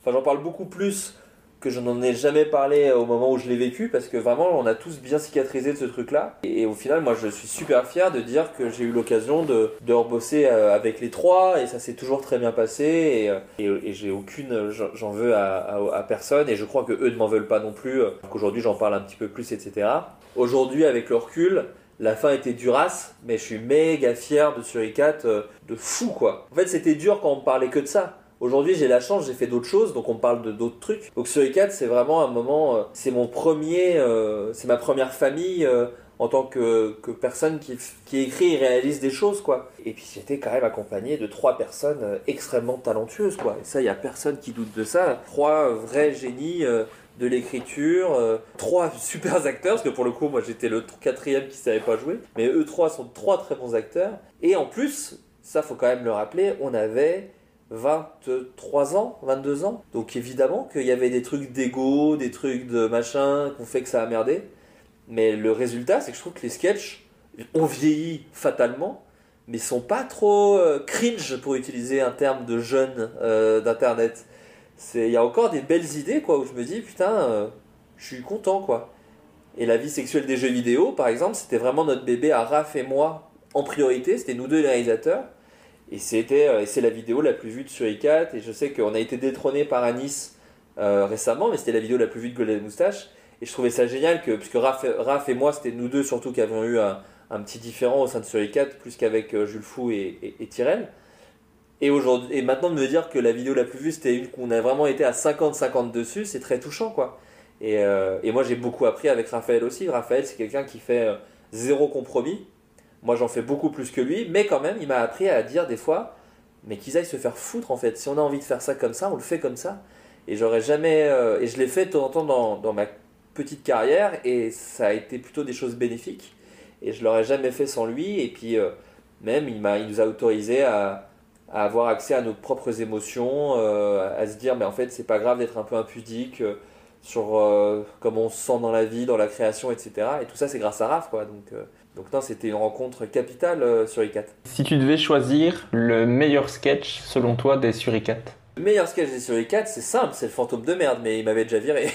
enfin j'en parle beaucoup plus que je n'en ai jamais parlé au moment où je l'ai vécu parce que vraiment on a tous bien cicatrisé de ce truc là et, au final moi je suis super fier de dire que j'ai eu l'occasion de, de rebosser euh, avec les trois et ça s'est toujours très bien passé et, euh, j'ai aucune j'en veux à, personne et je crois que eux ne m'en veulent pas non plus qu'aujourd'hui j'en parle un petit peu plus etc Aujourd'hui, avec le recul, la fin était durasse, mais je suis méga fier de Suricat, euh, de fou quoi. En fait, c'était dur quand on parlait que de ça. Aujourd'hui, j'ai la chance, j'ai fait d'autres choses, donc on parle de d'autres trucs. Donc Suricat, c'est vraiment un moment, euh, c'est mon premier, euh, c'est ma première famille en tant que, que personne qui, qui, écrit et réalise des choses quoi. Et puis j'étais quand même accompagné de trois personnes extrêmement talentueuses quoi. Et ça, il y a personne qui doute de ça. Trois vrais génies de l'écriture, euh, trois super acteurs, parce que pour le coup, moi j'étais le quatrième qui savait pas jouer, mais eux trois sont trois très bons acteurs. Et en plus, ça faut quand même le rappeler, on avait 23 ans, 22 ans. Donc évidemment qu'il y avait des trucs d'ego, des trucs de machin, qu'on fait que ça a merdé. Mais le résultat, c'est que je trouve que les sketchs ont vieilli fatalement, mais sont pas trop euh, cringe pour utiliser un terme de jeune euh, d'internet il y a encore des belles idées quoi où je me dis putain euh, je suis content quoi et la vie sexuelle des jeux vidéo par exemple c'était vraiment notre bébé à Raph et moi en priorité c'était nous deux les réalisateurs et c'était euh, c'est la vidéo la plus vue de sur i4 et je sais qu'on a été détrôné par Anis euh, récemment mais c'était la vidéo la plus vue de Golden Moustache et je trouvais ça génial que puisque Raph, Raph et moi c'était nous deux surtout qui avions eu un, petit différent au sein de sur i4 plus qu'avec Jules Fou et, et, et Tyrell et, aujourd'hui, et maintenant de me dire que la vidéo la plus vue, c'était une qu'on a vraiment été à 50-50 dessus, c'est très touchant, quoi. Et, euh, et moi, j'ai beaucoup appris avec Raphaël aussi. Raphaël, c'est quelqu'un qui fait euh, zéro compromis. Moi, j'en fais beaucoup plus que lui, mais quand même, il m'a appris à dire des fois, mais qu'ils aillent se faire foutre, en fait. Si on a envie de faire ça comme ça, on le fait comme ça. Et j'aurais jamais. Euh, et je l'ai fait de temps en temps dans, ma petite carrière, et ça a été plutôt des choses bénéfiques. Et je l'aurais jamais fait sans lui. Et puis, même, il, il nous a autorisé à avoir accès à nos propres émotions, euh, à se dire mais en fait c'est pas grave d'être un peu impudique euh, sur euh, comment on se sent dans la vie, dans la création, etc. Et tout ça c'est grâce à Raph quoi. Donc, donc non, c'était une rencontre capitale sur ICAT. Si tu devais choisir le meilleur sketch selon toi des sur ICAT le meilleur sketch des sur ICAT, c'est simple, c'est le fantôme de merde, mais il m'avait déjà viré.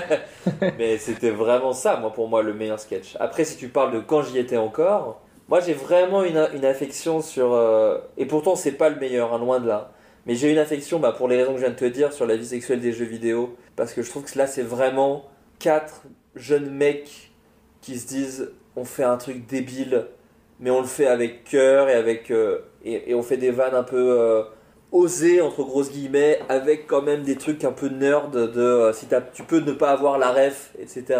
mais c'était vraiment ça, moi, pour moi, le meilleur sketch. Après, si tu parles de quand j'y étais encore, moi, j'ai vraiment une, une, affection sur. Euh, et pourtant, c'est pas le meilleur, hein, loin de là. Mais j'ai une affection, bah, pour les raisons que je viens de te dire, sur la vie sexuelle des jeux vidéo. Parce que je trouve que là, c'est vraiment quatre jeunes mecs qui se disent on fait un truc débile, mais on le fait avec cœur et avec. Euh, et, on fait des vannes un peu. Euh, osées, entre grosses guillemets, avec quand même des trucs un peu nerd de si tu peux ne pas avoir la ref, etc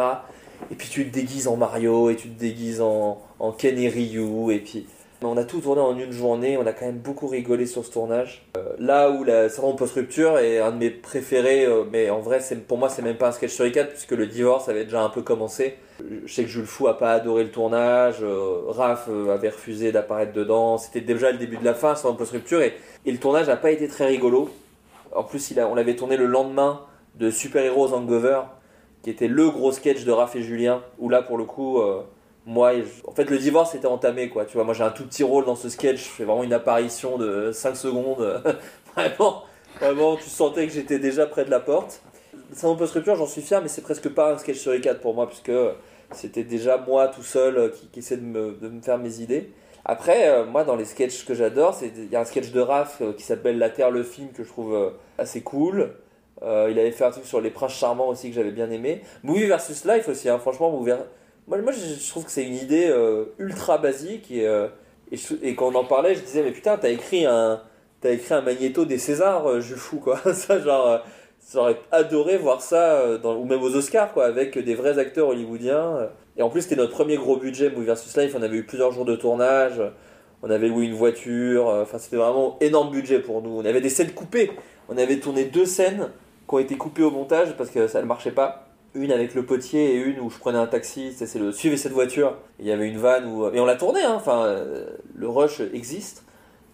et puis tu te déguises en Mario, et tu te déguises en, en Ken et Ryu, et puis On a tout tourné en une journée, on a quand même beaucoup rigolé sur ce tournage. Euh, là où la syndrome post-rupture est un de mes préférés, euh, mais en vrai, pour moi, c'est même pas un sketch sur les 4 puisque le divorce avait déjà un peu commencé. Je sais que Jules Fou a pas adoré le tournage, euh, Raph avait refusé d'apparaître dedans, c'était déjà le début de la fin, syndrome post-rupture, et, et le tournage n'a pas été très rigolo. En plus, il a, on l'avait tourné le lendemain de Super Heroes Hangover, qui était le gros sketch de Raph et Julien, où là, pour le coup, moi, en fait, le divorce était entamé, quoi. Tu vois, moi, j'ai un tout petit rôle dans ce sketch, je fais vraiment une apparition de 5 secondes. vraiment, vraiment, tu sentais que j'étais déjà près de la porte. Syndrome post-rupture, j'en suis fier, mais c'est presque pas un sketch sur les 4 pour moi, puisque c'était déjà moi tout seul euh, qui, qui essaie de me, de me faire mes idées. Après, euh, moi, dans les sketchs que j'adore, il y a un sketch de Raph euh, qui s'appelle La Terre, le film, que je trouve assez cool. Il avait fait un truc sur les princes charmants aussi que j'avais bien aimé. Movie versus Life aussi, hein, franchement, Movie ver- moi, moi, je je trouve que c'est une idée euh, ultra basique et, euh, et, je- quand on en parlait, je disais, mais putain, t'as écrit un, t'as écrit un magnéto des Césars, euh, Jules Fou, quoi. ça, genre, j'aurais adoré voir ça, ou même aux Oscars, quoi, avec des vrais acteurs hollywoodiens. Et en plus, c'était notre premier gros budget, Movie versus Life. On avait eu plusieurs jours de tournage. On avait loué une voiture. Enfin, c'était vraiment énorme budget pour nous. On avait des scènes coupées. On avait tourné deux scènes qui ont été coupées au montage parce que ça ne marchait pas. Une avec le potier et une où je prenais un taxi. C'est le suivez cette voiture. Il y avait une vanne où. Et on l'a tourné, hein. Enfin, euh, le rush existe.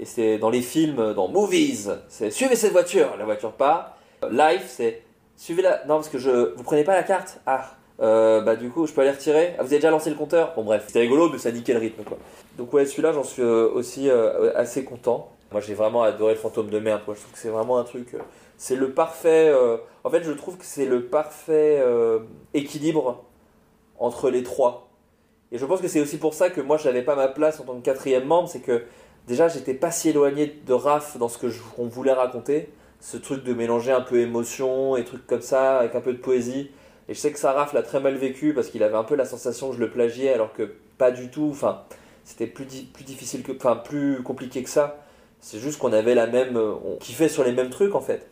Et c'est dans les films, dans Movies, c'est suivez cette voiture. La voiture part. Life, c'est suivez la. Non, parce que je. Vous prenez pas la carte Ah. Euh, bah du coup je peux aller retirer ah, vous avez déjà lancé le compteur? Bon bref c'était rigolo mais ça niquait le rythme quoi donc ouais celui-là j'en suis euh, aussi assez content moi j'ai vraiment adoré le fantôme de merde quoi. je trouve que c'est vraiment un truc c'est le parfait euh, en fait je trouve que c'est le parfait euh, équilibre entre les trois et je pense que c'est aussi pour ça que moi j'avais pas ma place en tant que quatrième membre c'est que déjà j'étais pas si éloigné de Raph dans ce que je- voulait raconter ce truc de mélanger un peu émotion et trucs comme ça avec un peu de poésie et je sais que Saraf l'a très mal vécu parce qu'il avait un peu la sensation que je le plagiais alors que pas du tout. Enfin, c'était plus, plus difficile que, enfin, plus compliqué que ça. C'est juste qu'on avait la même, euh, on kiffait sur les mêmes trucs en fait.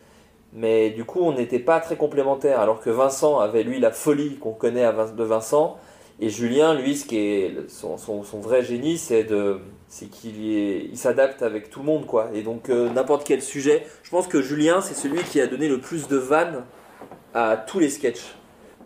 Mais du coup, on n'était pas très complémentaires. Alors que Vincent avait lui la folie qu'on connaît de Vincent. Et Julien, lui, ce qui est son, vrai génie, c'est de, c'est qu'il s'adapte avec tout le monde, quoi. Et donc euh, n'importe quel sujet. Je pense que Julien, c'est celui qui a donné le plus de vannes à tous les sketchs.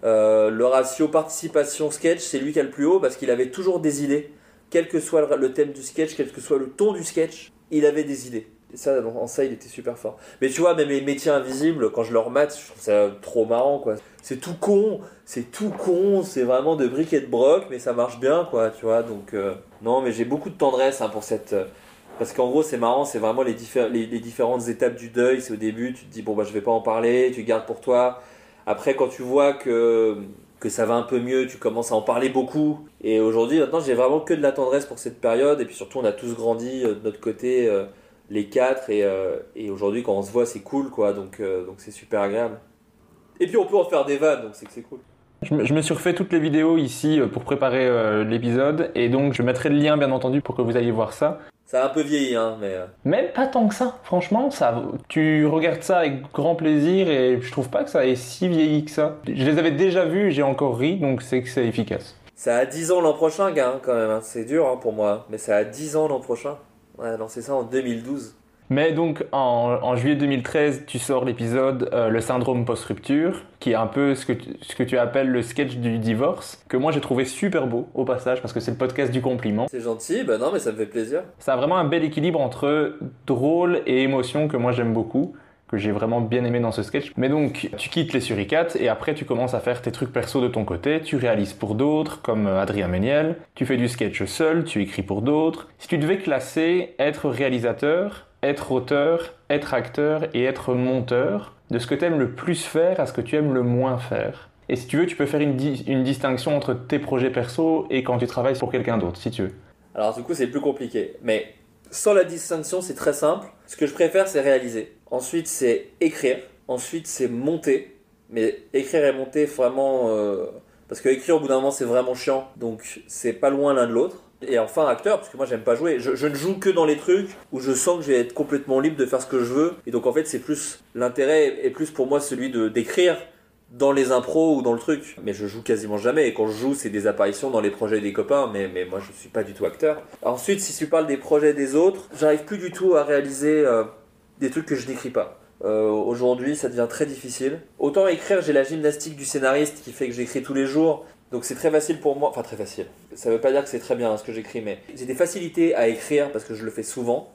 Euh, le ratio participation sketch, c'est lui qui a le plus haut parce qu'il avait toujours des idées. Quel que soit le thème du sketch, quel que soit le ton du sketch, il avait des idées. Ça, en ça, il était super fort. Mais tu vois, même les métiers invisibles, quand je leur mate, je trouve ça trop marrant, quoi. C'est tout con, c'est tout con, c'est vraiment de briques et de broc, mais ça marche bien, quoi, tu vois. Donc, euh, non, mais j'ai beaucoup de tendresse hein, pour cette. euh, parce qu'en gros, c'est marrant, c'est vraiment les, diffé- les, différentes étapes du deuil. C'est au début, tu te dis, bon, bah, je vais pas en parler, tu gardes pour toi. Après, quand tu vois que, que ça va un peu mieux, tu commences à en parler beaucoup. Et aujourd'hui, maintenant, j'ai vraiment que de la tendresse pour cette période. Et puis surtout, on a tous grandi euh, de notre côté, les quatre. Et, euh, et aujourd'hui, quand on se voit, c'est cool, quoi. Donc, euh, donc c'est super agréable. Et puis, on peut en faire des vannes, donc c'est que c'est cool. Je me, je me suis refait toutes les vidéos ici euh, pour préparer euh, l'épisode et donc je mettrai le lien bien entendu pour que vous alliez voir ça. Ça a un peu vieilli, hein, mais. Mais pas tant que ça, franchement, ça, tu regardes ça avec grand plaisir et je trouve pas que ça ait si vieilli que ça. Je les avais déjà vus j'ai encore ri, donc c'est que c'est efficace. Ça a 10 ans l'an prochain, gars, hein, quand même. hein. C'est dur hein, pour moi. Mais ça a 10 ans l'an prochain. On a lancé ça en 2012. Mais donc en, en juillet 2013, tu sors l'épisode euh, Le syndrome post-rupture, qui est un peu ce que, tu, ce que tu appelles le sketch du divorce, que moi j'ai trouvé super beau au passage parce que c'est le podcast du compliment. C'est gentil, bah non, mais ça me fait plaisir. Ça a vraiment un bel équilibre entre drôle et émotion que moi j'aime beaucoup, que j'ai vraiment bien aimé dans ce sketch. Mais donc, tu quittes les suricates et après tu commences à faire tes trucs perso de ton côté, tu réalises pour d'autres, comme euh, Adrien Méniel, tu fais du sketch seul, tu écris pour d'autres. Si tu devais classer être réalisateur, être auteur, être acteur et être monteur, de ce que tu aimes le plus faire à ce que tu aimes le moins faire. Et si tu veux, tu peux faire une, une distinction entre tes projets perso et quand tu travailles pour quelqu'un d'autre, si tu veux. Alors, du coup, c'est plus compliqué. Mais sans la distinction, c'est très simple. Ce que je préfère, c'est réaliser. Ensuite, c'est écrire. Ensuite, c'est monter. Mais écrire et monter, vraiment. euh, Parce que écrire, au bout d'un moment, c'est vraiment chiant. Donc, c'est pas loin l'un de l'autre. Et enfin, acteur, parce que moi, j'aime pas jouer. Je, ne joue que dans les trucs où je sens que je vais être complètement libre de faire ce que je veux. Et donc, en fait, c'est plus. L'intérêt est plus pour moi celui de d'écrire dans les impros ou dans le truc. Mais je joue quasiment jamais. Et quand je joue, c'est des apparitions dans les projets des copains. Mais, mais moi, je suis pas du tout acteur. Ensuite, si tu parles des projets des autres, j'arrive plus du tout à réaliser euh, des trucs que je n'écris pas. Euh, Aujourd'hui, ça devient très difficile. Autant écrire, j'ai la gymnastique du scénariste qui fait que j'écris tous les jours. Donc c'est très facile pour moi, enfin très facile. Ça veut pas dire que c'est très bien hein, ce que j'écris, mais j'ai des facilités à écrire parce que je le fais souvent.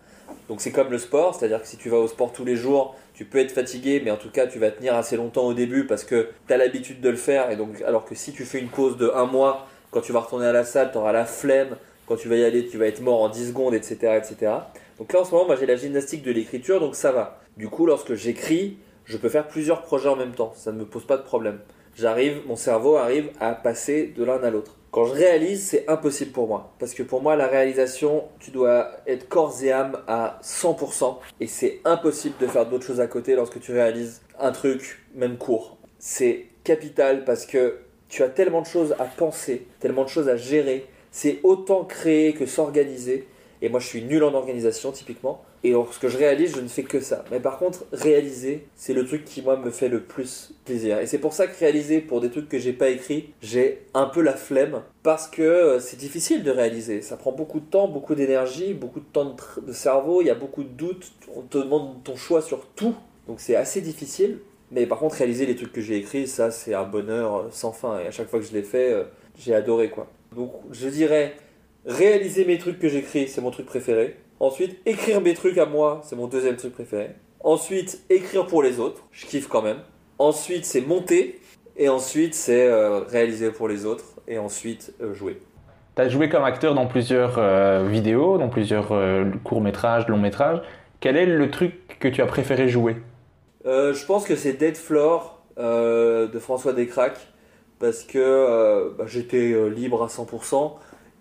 Donc c'est comme le sport, c'est-à-dire que si tu vas au sport tous les jours, tu peux être fatigué, mais en tout cas tu vas tenir assez longtemps au début parce que tu as l'habitude de le faire. Et donc alors que si tu fais une pause de un mois, quand tu vas retourner à la salle, tu auras la flemme. Quand tu vas y aller, tu vas être mort en 10 secondes, etc., etc. Donc là en ce moment, moi j'ai la gymnastique de l'écriture, donc ça va. Du coup, lorsque j'écris, je peux faire plusieurs projets en même temps. Ça ne me pose pas de problème j'arrive, mon cerveau arrive à passer de l'un à l'autre. Quand je réalise, c'est impossible pour moi. Parce que pour moi, la réalisation, tu dois être corps et âme à 100%. Et c'est impossible de faire d'autres choses à côté lorsque tu réalises un truc, même court. C'est capital parce que tu as tellement de choses à penser, tellement de choses à gérer. C'est autant créer que s'organiser. Et moi, je suis nul en organisation, typiquement. Et lorsque je réalise, je ne fais que ça. Mais par contre, réaliser, c'est le truc qui, moi, me fait le plus plaisir. Et c'est pour ça que réaliser pour des trucs que j'ai pas écrits, j'ai un peu la flemme. Parce que euh, c'est difficile de réaliser. Ça prend beaucoup de temps, beaucoup d'énergie, beaucoup de temps de, cerveau. Il y a beaucoup de doutes. On te demande ton choix sur tout. Donc c'est assez difficile. Mais par contre, réaliser les trucs que j'ai écrits, ça, c'est un bonheur euh, sans fin. Et à chaque fois que je l'ai fait, euh, j'ai adoré, quoi. Donc je dirais, réaliser mes trucs que j'écris, c'est mon truc préféré. Ensuite, écrire mes trucs à moi, c'est mon deuxième truc préféré. Ensuite, écrire pour les autres, je kiffe quand même. Ensuite, c'est monter. Et ensuite, c'est euh, réaliser pour les autres. Et ensuite, euh, jouer. Tu as joué comme acteur dans plusieurs euh, vidéos, dans plusieurs courts-métrages, longs-métrages. Quel est le truc que tu as préféré jouer? Je pense que c'est Dead Floor de François Descraques. Parce que bah, j'étais libre à 100%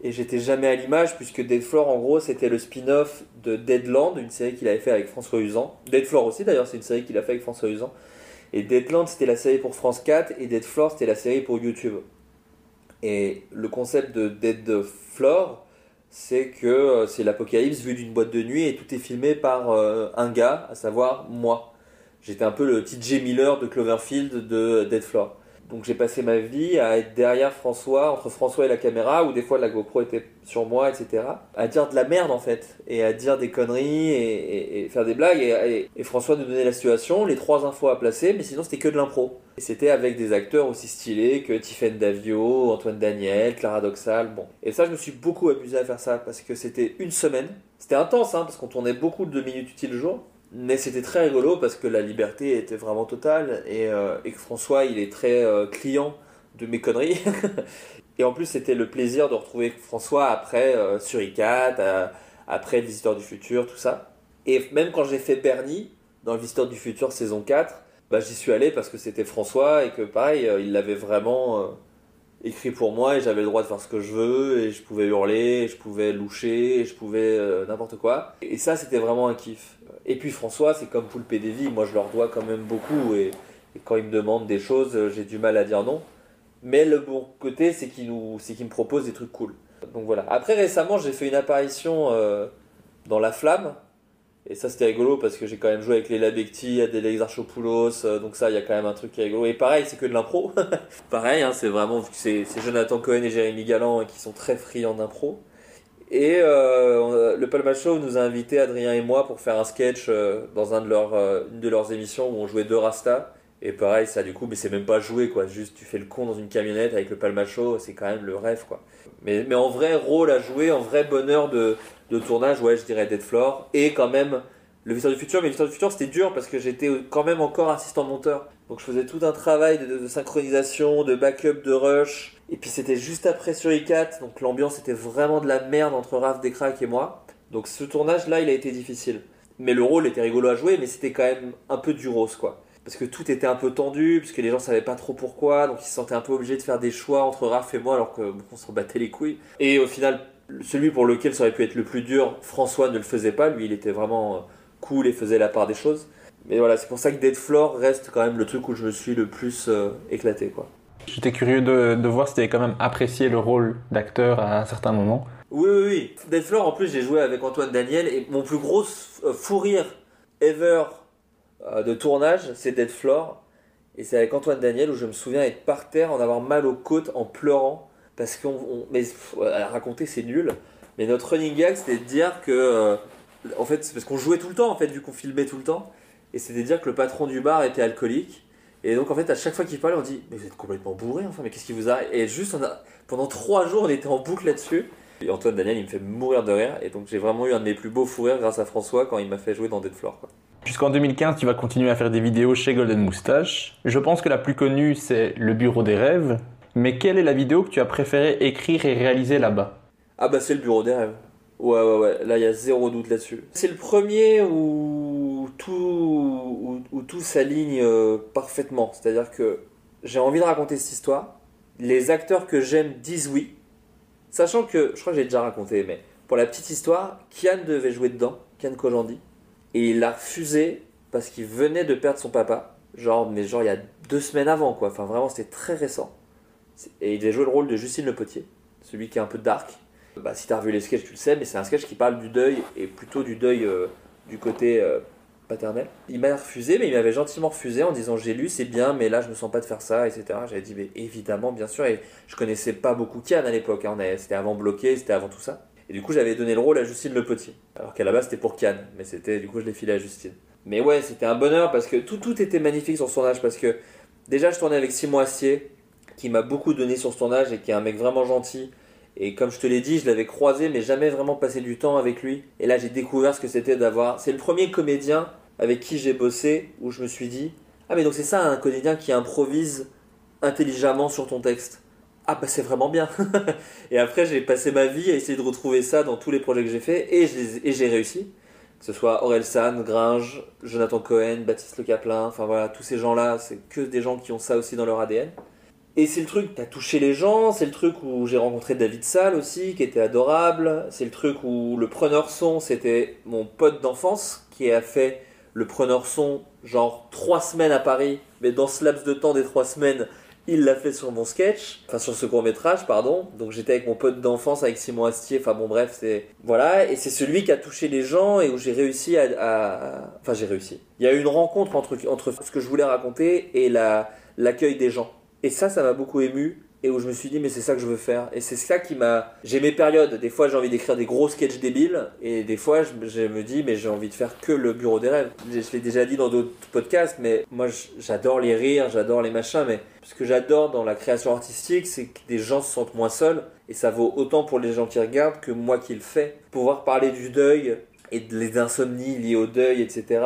et j'étais jamais à l'image puisque Dead Floor en gros c'était le spin-off de Deadland, une série qu'il avait fait avec François Usan. Dead Floor aussi d'ailleurs c'est une série qu'il a fait avec François Usan. Et Deadland c'était la série pour France 4 et Dead Floor c'était la série pour YouTube. Et le concept de Dead Floor c'est que euh, c'est l'apocalypse vu d'une boîte de nuit et tout est filmé par euh, un gars, à savoir moi. J'étais un peu le TJ Miller de Cloverfield de Dead Floor. Donc j'ai passé ma vie à être derrière François, entre François et la caméra, où des fois la GoPro était sur moi, etc. À dire de la merde en fait, et à dire des conneries, et, faire des blagues. Et, François nous donnait la situation, les trois infos à placer, mais sinon c'était que de l'impro. Et c'était avec des acteurs aussi stylés que Tiffen Davio, Antoine Daniel, Clara Doxal, bon. Et ça je me suis beaucoup amusé à faire ça, parce que c'était une semaine. C'était intense, hein, parce qu'on tournait beaucoup de minutes utiles le jour. Mais c'était très rigolo parce que la liberté était vraiment totale et, euh, que François, il est très euh, client de mes conneries. et en plus, c'était le plaisir de retrouver François après euh, sur ICAT, après Visiteur du Futur, tout ça. Et même quand j'ai fait Bernie dans Visiteur du Futur saison 4, bah, j'y suis allé parce que c'était François et que pareil, il l'avait vraiment écrit pour moi et j'avais le droit de faire ce que je veux et je pouvais hurler, je pouvais loucher, je pouvais n'importe quoi. Et ça, c'était vraiment un kiff. Et puis François, c'est comme Poulpe des vies, moi je leur dois quand même beaucoup et, quand ils me demandent des choses, j'ai du mal à dire non. Mais le bon côté, c'est qu'ils qu'ils me proposent des trucs cool. Donc voilà. Après récemment, j'ai fait une apparition euh, dans La Flamme. Et ça c'était rigolo parce que j'ai quand même joué avec les Labecti, Adèle Exarchopoulos, euh, donc ça il y a quand même un truc qui est rigolo. Et pareil, c'est que de l'impro. pareil, hein, c'est vraiment, c'est, Jonathan Cohen et Jérémy Galland qui sont très friands d'impro. Et euh, le Palma Show nous a invité, Adrien et moi, pour faire un sketch euh, dans un de euh, une de leurs émissions où on jouait deux Rasta. Et pareil, ça du coup, mais c'est même pas joué quoi. Juste, tu fais le con dans une camionnette avec le Palma Show, c'est quand même le rêve quoi. Mais, mais en vrai rôle à jouer, en vrai bonheur de, de tournage, ouais, je dirais Dead Floor. Et quand même, le Visiteur du Futur, mais le Visiteur du Futur c'était dur parce que j'étais quand même encore assistant monteur. Donc je faisais tout un travail de, synchronisation, de backup, de rush. Et puis c'était juste après sur i4, donc l'ambiance était vraiment de la merde entre Raph Descraques et moi. Donc ce tournage là, il a été difficile. Mais le rôle était rigolo à jouer, mais c'était quand même un peu du rose quoi. Parce que tout était un peu tendu, puisque les gens savaient pas trop pourquoi, donc ils se sentaient un peu obligés de faire des choix entre Raph et moi alors qu'on se rebattait les couilles. Et au final, celui pour lequel ça aurait pu être le plus dur, François ne le faisait pas, lui il était vraiment euh, cool et faisait la part des choses. Mais voilà, c'est pour ça que Dead Floor reste quand même le truc où je me suis le plus euh, éclaté, quoi. J'étais curieux de, voir si tu avais quand même apprécié le rôle d'acteur à un certain moment. Oui, oui, oui. Dead Floor, en plus, j'ai joué avec Antoine Daniel et mon plus gros euh, fou rire ever euh, de tournage, c'est Dead Floor. Et c'est avec Antoine Daniel où je me souviens être par terre, en avoir mal aux côtes, en pleurant. Parce qu'on. on- mais à raconter, c'est nul. Mais notre running gag, c'était de dire que. euh, en fait, c'est parce qu'on jouait tout le temps, en fait, vu qu'on filmait tout le temps. Et c'était de dire que le patron du bar était alcoolique. Et donc, en fait, à chaque fois qu'il parlait, on dit Mais vous êtes complètement bourré, enfin, mais qu'est-ce qui vous arrive? Et juste, on a- pendant trois jours, on était en boucle là-dessus. Et Antoine Daniel, il me fait mourir de rire. Et donc, j'ai vraiment eu un de mes plus beaux fous rires grâce à François quand il m'a fait jouer dans Dead Floor. Quoi. Jusqu'en 2015, tu vas continuer à faire des vidéos chez Golden Moustache. Je pense que la plus connue, c'est Le Bureau des Rêves. Mais quelle est la vidéo que tu as préféré écrire et réaliser là-bas? Ah bah c'est le bureau des rêves. Ouais ouais ouais, là il y a zéro doute là-dessus. C'est le premier où tout, où, tout s'aligne euh, parfaitement. C'est-à-dire que j'ai envie de raconter cette histoire. Les acteurs que j'aime disent oui. Sachant que, je crois que j'ai déjà raconté, mais pour la petite histoire, Kian devait jouer dedans, Kian Kojandi. Et il l'a refusé parce qu'il venait de perdre son papa. Genre, mais genre il y a deux semaines avant quoi. Enfin vraiment c'était très récent. Et il devait jouer le rôle de Justine Le Potier, celui qui est un peu dark. Bah, si t'as revu les sketchs, tu le sais, mais c'est un sketch qui parle du deuil et plutôt du deuil euh, du côté euh, paternel. Il m'a refusé, mais il m'avait gentiment refusé en disant j'ai lu, c'est bien, mais là je me sens pas de faire ça, etc. J'avais dit mais évidemment, bien sûr, et je connaissais pas beaucoup Kian à l'époque, hein, c'était avant bloqué, c'était avant tout ça. Et du coup j'avais donné le rôle à Justine Le Potier, alors qu'à la base c'était pour Kian, mais c'était du coup je l'ai filé à Justine. Mais ouais, c'était un bonheur parce que tout, tout était magnifique sur son âge, parce que déjà je tournais avec Simon Astier, qui m'a beaucoup donné sur son âge et qui est un mec vraiment gentil. Et comme je te l'ai dit, je l'avais croisé, mais jamais vraiment passé du temps avec lui. Et là, j'ai découvert ce que c'était d'avoir. C'est le premier comédien avec qui j'ai bossé où je me suis dit Ah, mais donc c'est ça un comédien qui improvise intelligemment sur ton texte. Ah, bah c'est vraiment bien. et après, j'ai passé ma vie à essayer de retrouver ça dans tous les projets que j'ai fait et je les- et j'ai réussi. Que ce soit Aurel San, Gringe, Jonathan Cohen, Baptiste Le Caplin, enfin voilà, tous ces gens-là, c'est que des gens qui ont ça aussi dans leur ADN. Et c'est le truc a touché les gens, c'est le truc où j'ai rencontré David Salle aussi, qui était adorable. C'est le truc où le preneur son, c'était mon pote d'enfance qui a fait le preneur son genre trois semaines à Paris, mais dans ce laps de temps des trois semaines, il l'a fait sur mon sketch, enfin sur ce court métrage, pardon. Donc j'étais avec mon pote d'enfance, avec Simon Astier, enfin bon bref, c'est... Voilà, et c'est celui qui a touché les gens et où j'ai réussi à... Enfin j'ai réussi. Il y a eu une rencontre entre, entre ce que je voulais raconter et la, l'accueil des gens. Et ça, ça m'a beaucoup ému. Et où je me suis dit, mais c'est ça que je veux faire. Et c'est ça qui m'a. J'ai mes périodes. Des fois, j'ai envie d'écrire des gros sketchs débiles. Et des fois, je, me- dis, mais j'ai envie de faire que le bureau des rêves. Je l'ai déjà dit dans d'autres podcasts, mais moi, j'adore les rires, j'adore les machins. Mais ce que j'adore dans la création artistique, c'est que des gens se sentent moins seuls. Et ça vaut autant pour les gens qui regardent que moi qui le fais. Pouvoir parler du deuil et de les insomnies liées au deuil, etc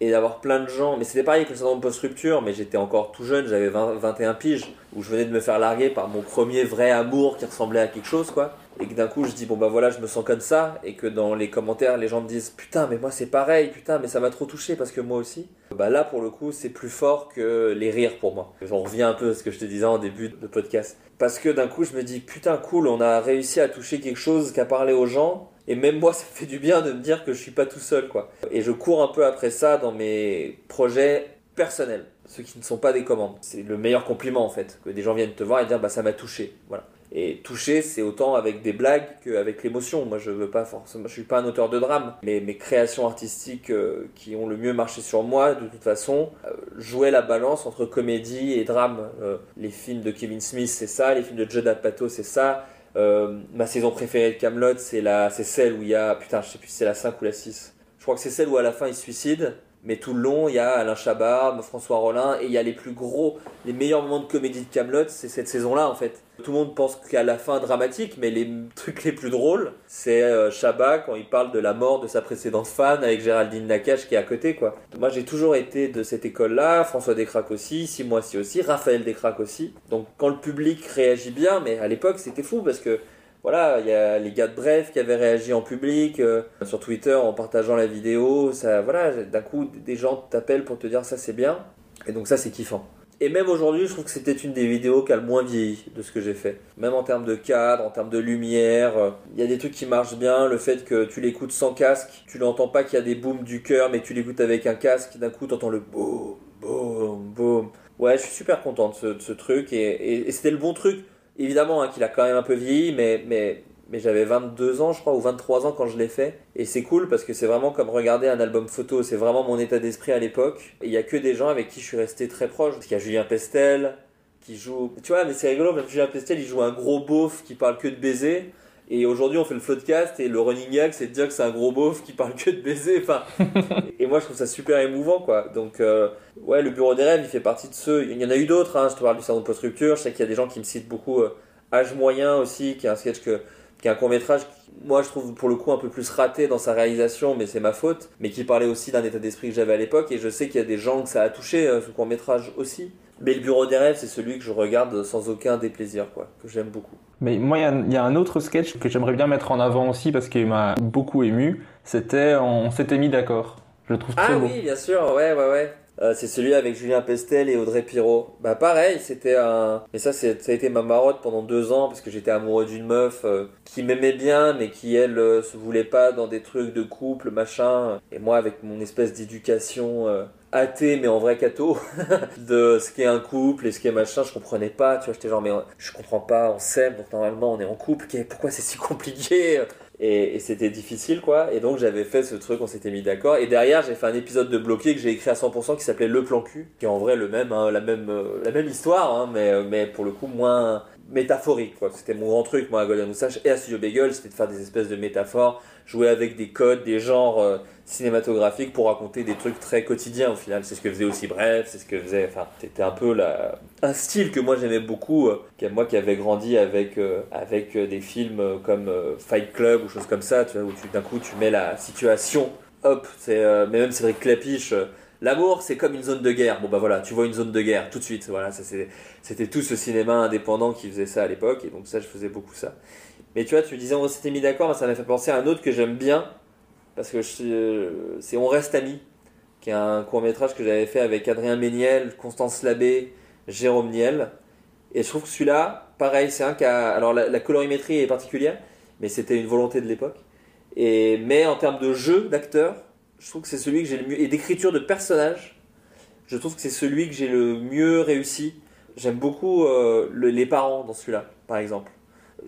et d'avoir plein de gens. Mais c'était pareil avec le syndrome post-rupture, mais j'étais encore tout jeune, j'avais 20 21 piges, où je venais de me faire larguer par mon premier vrai amour qui ressemblait à quelque chose, quoi. Et que d'un coup, je dis, bon bah voilà, je me sens comme ça, et que dans les commentaires, les gens me disent, putain, mais moi c'est pareil, putain, mais ça m'a trop touché parce que moi aussi. Bah là, pour le coup, c'est plus fort que les rires pour moi. On revient un peu à ce que je te disais en début de podcast. Parce que d'un coup, je me dis, putain, cool, on a réussi à toucher quelque chose, qu'à parler aux gens. Et même moi, ça fait du bien de me dire que je suis pas tout seul, quoi. Et je cours un peu après ça dans mes projets personnels, ceux qui ne sont pas des commandes. C'est le meilleur compliment, en fait, que des gens viennent te voir et dire, bah ça m'a touché, voilà. Et toucher, c'est autant avec des blagues qu'avec l'émotion. Moi, je veux pas je suis pas un auteur de drame, mais mes créations artistiques euh, qui ont le mieux marché sur moi, de toute façon, euh, jouaient la balance entre comédie et drame. Euh, les films de Kevin Smith, c'est ça. Les films de Judd Apatow, c'est ça. Euh, ma saison préférée de Camelot, c'est la, c'est celle où il y a, putain, je sais plus si c'est la 5 ou la 6. Je crois que c'est celle où à la fin il se suicide, mais tout le long il y a Alain Chabat, François Rollin, et il y a les plus gros, les meilleurs moments de comédie de Camelot, c'est cette saison-là en fait. Tout le monde pense qu'à la fin dramatique, mais les trucs les plus drôles, c'est euh, Chabat quand il parle de la mort de sa précédente fan avec Géraldine Nakache qui est à côté quoi. Moi j'ai toujours été de cette école-là, François Descraques aussi, Six mois aussi, Raphaël Descraques aussi. Donc quand le public réagit bien, mais à l'époque c'était fou parce que voilà, il y a les gars de Bref qui avaient réagi en public, euh, sur Twitter en partageant la vidéo, ça, voilà, d'un coup, des gens t'appellent pour te dire ça c'est bien, et donc ça c'est kiffant. Et même aujourd'hui, je trouve que c'était une des vidéos qui a le moins vieilli de ce que j'ai fait. Même en termes de cadre, en termes de lumière, euh, il y a des trucs qui marchent bien. Le fait que tu l'écoutes sans casque, tu n'entends pas qu'il y a des booms du cœur, mais tu l'écoutes avec un casque, d'un coup t'entends le boum, boum, boum. Ouais, je suis super content de ce, truc, et c'était le bon truc. Évidemment hein, qu'il a quand même un peu vieilli, mais, mais mais j'avais 22 ans, je crois, ou 23 ans quand je l'ai fait. Et c'est cool parce que c'est vraiment comme regarder un album photo. C'est vraiment mon état d'esprit à l'époque. Il y a que des gens avec qui je suis resté très proche. Il y a Julien Pestel qui joue. Tu vois, mais c'est rigolo, même Julien Pestel, il joue un gros beauf qui parle que de baiser. Et aujourd'hui, on fait le floodcast et le running gag, c'est de dire que c'est un gros beauf qui parle que de baiser. Enfin, et moi, je trouve ça super émouvant, quoi. Donc, euh, ouais, le bureau des rêves, il fait partie de ceux. Il y en a eu d'autres, hein. Je te parle du salon de post-rupture. Je sais qu'il y a des gens qui me citent beaucoup euh, Âge moyen aussi, qui est un sketch que, qui est un court métrage moi je trouve pour le coup un peu plus raté dans sa réalisation, mais c'est ma faute, mais qui parlait aussi d'un état d'esprit que j'avais à l'époque, et je sais qu'il y a des gens que ça a touché, euh, ce court métrage aussi. Mais le Bureau des rêves, c'est celui que je regarde sans aucun déplaisir, quoi, que j'aime beaucoup. Mais moi, il y, a un autre sketch que j'aimerais bien mettre en avant aussi parce qu'il m'a beaucoup ému. C'était On s'était mis d'accord. Je trouve très ah beau. Ah oui, bien sûr, ouais, ouais, ouais. Euh, c'est celui avec Julien Pestel et Audrey Pirot. Bah pareil, c'était un... Et ça, ça a été ma marotte pendant deux ans parce que j'étais amoureux d'une meuf euh, qui m'aimait bien mais qui, elle, euh, se voulait pas dans des trucs de couple, machin. Et moi, avec mon espèce d'éducation athée mais en vrai catho de ce qu'est un couple et ce qu'est machin je comprenais pas tu vois j'étais genre mais je comprends pas on s'aime donc normalement on est en couple pourquoi c'est si compliqué? Et, c'était difficile quoi. Et donc j'avais fait ce truc on s'était mis d'accord. Et derrière j'ai fait un épisode de bloqué que j'ai écrit à 100% qui s'appelait le plan cul qui est en vrai le même hein, la même euh, la même histoire hein, mais euh, mais pour le coup moins métaphorique quoi. C'était mon grand truc moi à Golden Moustache. Et à Studio Bagel c'était de faire des espèces de métaphores jouer avec des codes des genres euh, cinématographiques pour raconter des trucs très quotidiens au final. C'est ce que faisait aussi Bref c'est ce que faisait enfin c'était un peu la un style que moi j'aimais beaucoup euh, moi qui avais grandi avec euh, avec des films comme Fight Club ou choses comme ça tu vois où d'un coup tu mets la situation hop c'est mais même Cédric Clapiche L'amour, c'est comme une zone de guerre. Bon, bah voilà, tu vois une zone de guerre tout de suite. Voilà, c'était tout ce cinéma indépendant qui faisait ça à l'époque, et donc ça, je faisais beaucoup ça. Mais tu vois, tu disais on s'était mis d'accord, ça m'a fait penser à un autre que j'aime bien, parce que c'est On reste amis, qui est un court métrage que j'avais fait avec Adrien Méniel, Constance Labbé, Jérôme Niel. Et je trouve que celui-là, pareil, c'est un a. Alors la, colorimétrie est particulière, mais c'était une volonté de l'époque. Et, mais en termes de jeu d'acteur, je trouve que c'est celui que j'ai le mieux. Et d'écriture de personnage, je trouve que c'est celui que j'ai le mieux réussi. J'aime beaucoup euh, les parents dans celui-là, par exemple.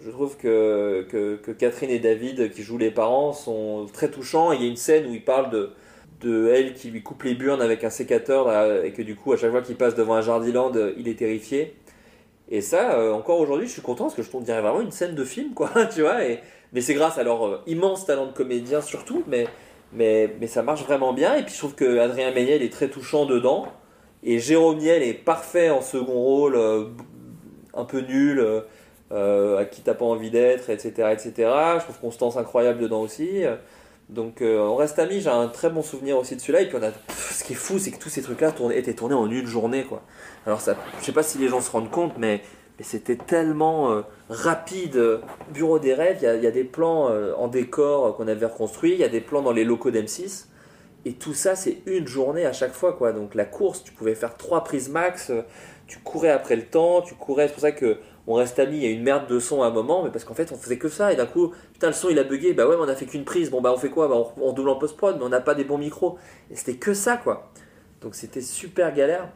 Je trouve que, que, Catherine et David, qui jouent les parents, sont très touchants. Il y a une scène où ils parlent de, de elle qui lui coupe les burnes avec un sécateur et que du coup, à chaque fois qu'il passe devant un Jardiland, il est terrifié. Et ça, euh, encore aujourd'hui, je suis content parce que je trouve dirait vraiment une scène de film, quoi, tu vois. Mais c'est grâce à leur euh, immense talent de comédien surtout, mais mais, mais ça marche vraiment bien. Et puis je trouve que Adrien Méniel est très touchant dedans. Et Jérôme Niel est parfait en second rôle, euh, un peu nul, euh, à qui t'as pas envie d'être, etc., etc. Je trouve Constance incroyable dedans aussi. Donc euh, on reste amis, j'ai un très bon souvenir aussi de celui-là. Et puis on a, ce qui est fou, c'est que tous ces trucs-là étaient tournés en une journée, quoi. Alors ça, je sais pas si les gens se rendent compte, mais et c'était tellement euh, rapide. Bureau des rêves, il y, a des plans euh, en décor qu'on avait reconstruits, il y a des plans dans les locaux d'M6. Et tout ça, c'est une journée à chaque fois. quoi. Donc la course, tu pouvais faire trois prises max, euh, tu courais après le temps, tu courais. C'est pour ça que on reste amis, il y a une merde de son à un moment, mais parce qu'en fait, on faisait que ça. Et d'un coup, putain, le son il a bugué, bah ouais, mais on a fait qu'une prise. Bon, bah on fait quoi? Bah, on, double en post-prod, mais on n'a pas des bons micros. Et c'était que ça, quoi. Donc c'était super galère.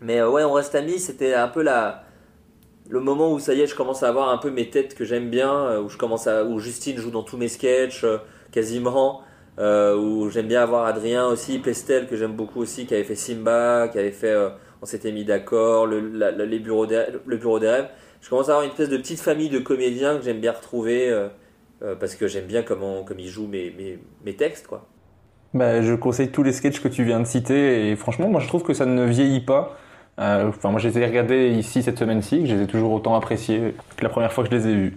Mais ouais, on reste amis, c'était un peu la le moment où ça y est, je commence à avoir un peu mes têtes que j'aime bien, euh, où je commence à, où Justine joue dans tous mes sketchs euh, quasiment, euh, où j'aime bien avoir Adrien aussi, Pestel que j'aime beaucoup aussi, qui avait fait Simba, qui avait fait, on s'était mis d'accord, le, les bureaux le bureau des rêves. Je commence à avoir une espèce de petite famille de comédiens que j'aime bien retrouver parce que j'aime bien comment comme ils jouent mes, mes, mes textes quoi. Bah, je conseille tous les sketchs que tu viens de citer et franchement moi je trouve que ça ne vieillit pas. Euh, enfin, moi, je les ai regardés ici cette semaine-ci, que je les ai toujours autant appréciés que la première fois que je les ai vus.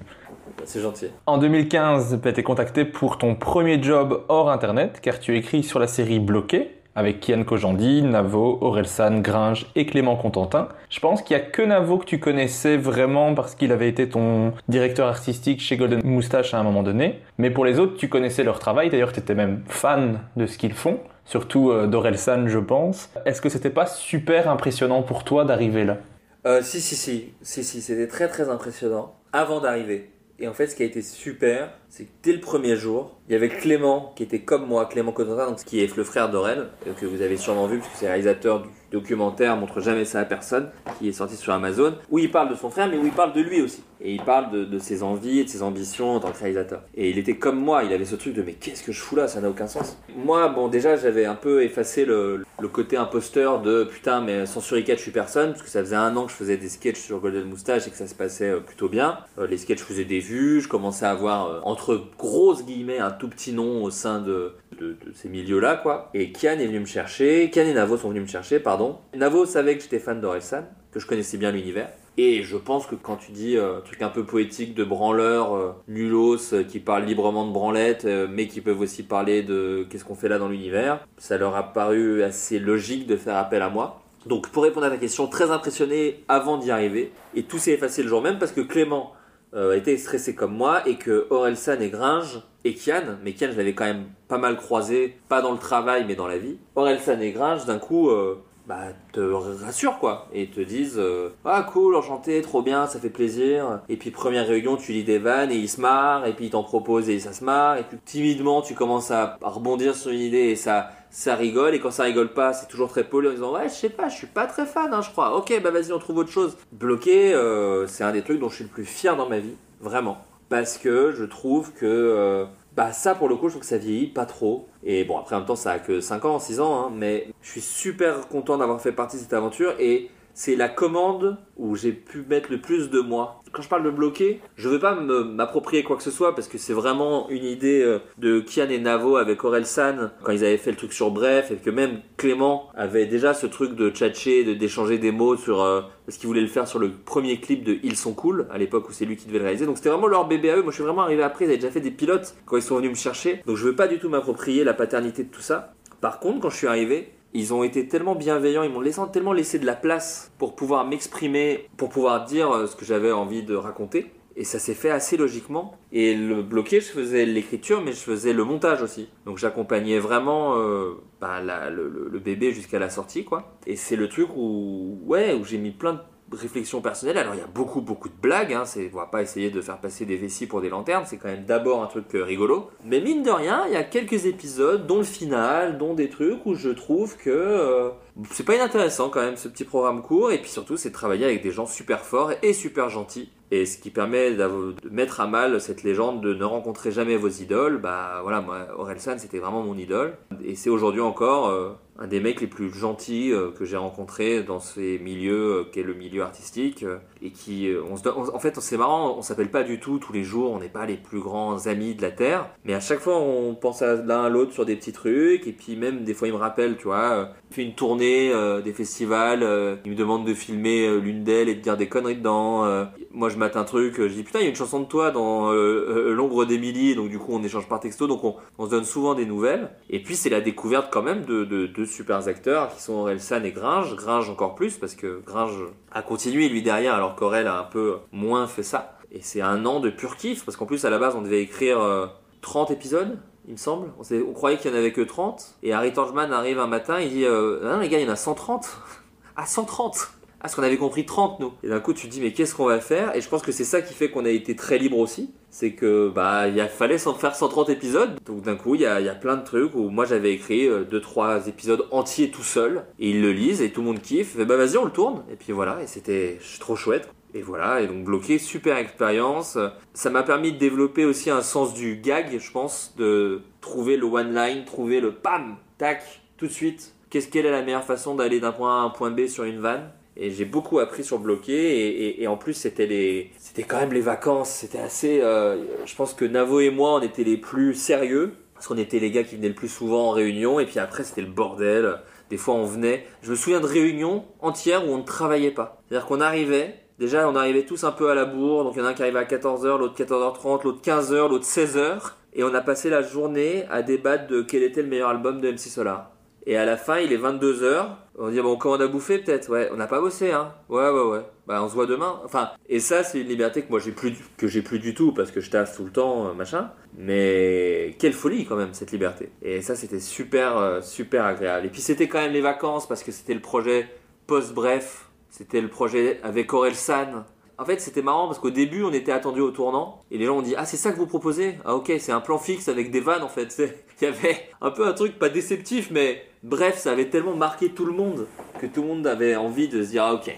C'est gentil. En 2015, tu as été contacté pour ton premier job hors Internet, car tu écris sur la série Bloqué, avec Kian Kojandi, Navo, Orelsan, Gringe et Clément Contentin. Je pense qu'il n'y a que Navo que tu connaissais vraiment parce qu'il avait été ton directeur artistique chez Golden Moustache à un moment donné. Mais pour les autres, tu connaissais leur travail, d'ailleurs tu étais même fan de ce qu'ils font surtout euh, d'Orelsan, je pense. Est-ce que c'était pas super impressionnant pour toi d'arriver là? Euh, Si, si, si, si, si, c'était très très impressionnant avant d'arriver. Et en fait, ce qui a été super, c'est que dès le premier jour, il y avait Clément qui était comme moi, Clément Cotentin, qui est le frère d'Aurel, euh, que vous avez sûrement vu, puisque c'est réalisateur du documentaire Montre jamais ça à personne, qui est sorti sur Amazon, où il parle de son frère, mais où il parle de lui aussi. Et il parle de, ses envies et de ses ambitions en tant que réalisateur. Et il était comme moi, il avait ce truc de mais qu'est-ce que je fous là, ça n'a aucun sens. Moi, bon, déjà, j'avais un peu effacé le, côté imposteur de putain, mais sans Suricat, je suis personne, parce que ça faisait un an que je faisais des sketchs sur Golden Moustache et que ça se passait euh, plutôt bien. Euh, les sketchs faisaient des vues, je commençais à avoir, euh, entre grosses guillemets, un tout petit nom au sein de, ces milieux-là, quoi. Et Kian est venu me chercher, Kian et Navo sont venus me chercher, pardon. Navo savait que j'étais fan d'Orelsan, que je connaissais bien l'univers. Et je pense que quand tu dis euh, truc un peu poétique de branleurs, euh, nulos, euh, qui parlent librement de branlette, euh, mais qui peuvent aussi parler de qu'est-ce qu'on fait là dans l'univers, ça leur a paru assez logique de faire appel à moi. Donc pour répondre à ta question, très impressionné avant d'y arriver, et tout s'est effacé le jour même parce que Clément euh, était stressé comme moi et que Orelsan et Gringe et Kian, mais Kian je l'avais quand même pas mal croisé, pas dans le travail mais dans la vie, Orelsan et Gringe d'un coup euh, bah, te rassurent quoi et te disent euh, ah cool enchanté trop bien ça fait plaisir. Et puis première réunion tu lis des vannes et ils se marrent et puis ils t'en proposent et ça se marre et puis timidement tu commences à rebondir sur une idée et ça ça rigole et quand ça rigole pas c'est toujours très poli en disant ouais je sais pas je suis pas très fan hein, je crois. Ok bah vas-y on trouve autre chose. Bloqué euh, c'est un des trucs dont je suis le plus fier dans ma vie vraiment. Parce que je trouve que euh, bah ça pour le coup je trouve que ça vieillit pas trop. Et bon après en même temps ça a que 5 ans 6 ans hein, mais je suis super content d'avoir fait partie de cette aventure et c'est la commande où j'ai pu mettre le plus de moi. Quand je parle de bloquer, je veux pas m'approprier quoi que ce soit parce que c'est vraiment une idée euh, de Kian et Navo avec Aurel San quand ils avaient fait le truc sur Bref et que même Clément avait déjà ce truc de tchatcher, d'échanger des mots sur euh, parce qu'il voulait le faire sur le premier clip de Ils sont cool à l'époque où c'est lui qui devait le réaliser. Donc c'était vraiment leur bébé à eux. Moi je suis vraiment arrivé après, ils avaient déjà fait des pilotes quand ils sont venus me chercher. Donc je veux pas du tout m'approprier la paternité de tout ça. Par contre, quand je suis arrivé, ils ont été tellement bienveillants, ils m'ont laissé, tellement laissé de la place pour pouvoir m'exprimer, pour pouvoir dire euh, ce que j'avais envie de raconter. Et ça s'est fait assez logiquement. Et le bloqué, je faisais l'écriture, mais je faisais le montage aussi. Donc j'accompagnais vraiment euh, bah, le- le bébé jusqu'à la sortie, quoi. Et c'est le truc où, ouais, où j'ai mis plein de réflexions personnelles. Alors il y a beaucoup, beaucoup de blagues. Hein. On va pas essayer de faire passer des vessies pour des lanternes. C'est quand même d'abord un truc euh, rigolo. Mais mine de rien, il y a quelques épisodes, dont le final, dont des trucs où je trouve que euh, c'est pas inintéressant quand même ce petit programme court. Et puis surtout, c'est de travailler avec des gens super forts et super gentils. Et ce qui permet de mettre à mal cette légende de ne rencontrer jamais vos idoles, bah voilà, moi, Orelsan, c'était vraiment mon idole. Et c'est aujourd'hui encore euh, un des mecs les plus gentils euh, que j'ai rencontrés dans ces milieux, euh, qu'est le milieu artistique. euh, et qui, on en fait, c'est marrant, on s'appelle pas du tout tous les jours, on n'est pas les plus grands amis de la Terre. Mais à chaque fois, on pense à l'un à l'autre sur des petits trucs. Et puis même, des fois, il me rappelle, tu vois, fait une tournée euh, des festivals, euh, il me demande de filmer euh, l'une d'elles et de dire des conneries dedans. euh, moi, je mate un truc, je dis putain, il y a une chanson de toi dans L'ombre d'Émilie, donc du coup, on échange par texto, donc on, on se donne souvent des nouvelles. Et puis, c'est la découverte quand même de de- deux super acteurs qui sont Orelsan et Gringe. Gringe encore plus, parce que Gringe a continué lui derrière, alors qu'Aurel a un peu moins fait ça. Et c'est un an de pur kiff, parce qu'en plus, à la base, on devait écrire euh, 30 épisodes il me semble. On, croyait qu'il y en avait que 30. Et Harry Tangeman arrive un matin, il dit euh, Ah non, les gars, il y en a 130. Ah, 130 Ah, parce qu'on avait compris 30, nous. Et d'un coup, tu dis Mais qu'est-ce qu'on va faire? Et je pense que c'est ça qui fait qu'on a été très libre aussi. C'est que, bah, il fallait s'en faire 130 épisodes. Donc d'un coup, il y a, y a plein de trucs où moi j'avais écrit 2-3 épisodes entiers tout seul. Et ils le lisent et tout le monde kiffe. Et bah, vas-y, on le tourne. Et puis voilà, et c'était trop chouette. Et voilà, et donc bloqué, super expérience. Ça m'a permis de développer aussi un sens du gag, je pense, de trouver le one line, trouver le pam, tac, tout de suite. Qu'est-ce quelle est la meilleure façon d'aller d'un point A à un point B sur une vanne? Et j'ai beaucoup appris sur bloqué et, en plus c'était les, c'était quand même les vacances. C'était assez. euh, je pense que Navo et moi on était les plus sérieux parce qu'on était les gars qui venaient le plus souvent en réunion et puis après c'était le bordel. Des fois on venait. Je me souviens de réunions entières où on ne travaillait pas. C'est-à-dire qu'on arrivait. Déjà, on arrivait tous un peu à la bourre, donc il y en a un qui arrivait à 14h, l'autre 14h30, l'autre 15h, l'autre 16h, et on a passé la journée à débattre de quel était le meilleur album de MC Solar. Et à la fin, il est 22h, on dit bon, on commande à bouffer peut-être, ouais, on n'a pas bossé, hein, ouais, ouais, ouais, bah on se voit demain, enfin, et ça, c'est une liberté que moi j'ai plus, que j'ai plus du tout, parce que je taffe tout le temps, euh, machin, mais quelle folie quand même, cette liberté. Et ça, c'était super, euh, super agréable. Et puis c'était quand même les vacances, parce que c'était le projet post-bref, c'était le projet avec Aurel San, en fait, c'était marrant parce qu'au début, on était attendu au tournant et les gens ont dit Ah, c'est ça que vous proposez? Ah, ok, c'est un plan fixe avec des vannes en fait. Il y avait un peu un truc pas déceptif, mais bref, ça avait tellement marqué tout le monde que tout le monde avait envie de se dire Ah, ok,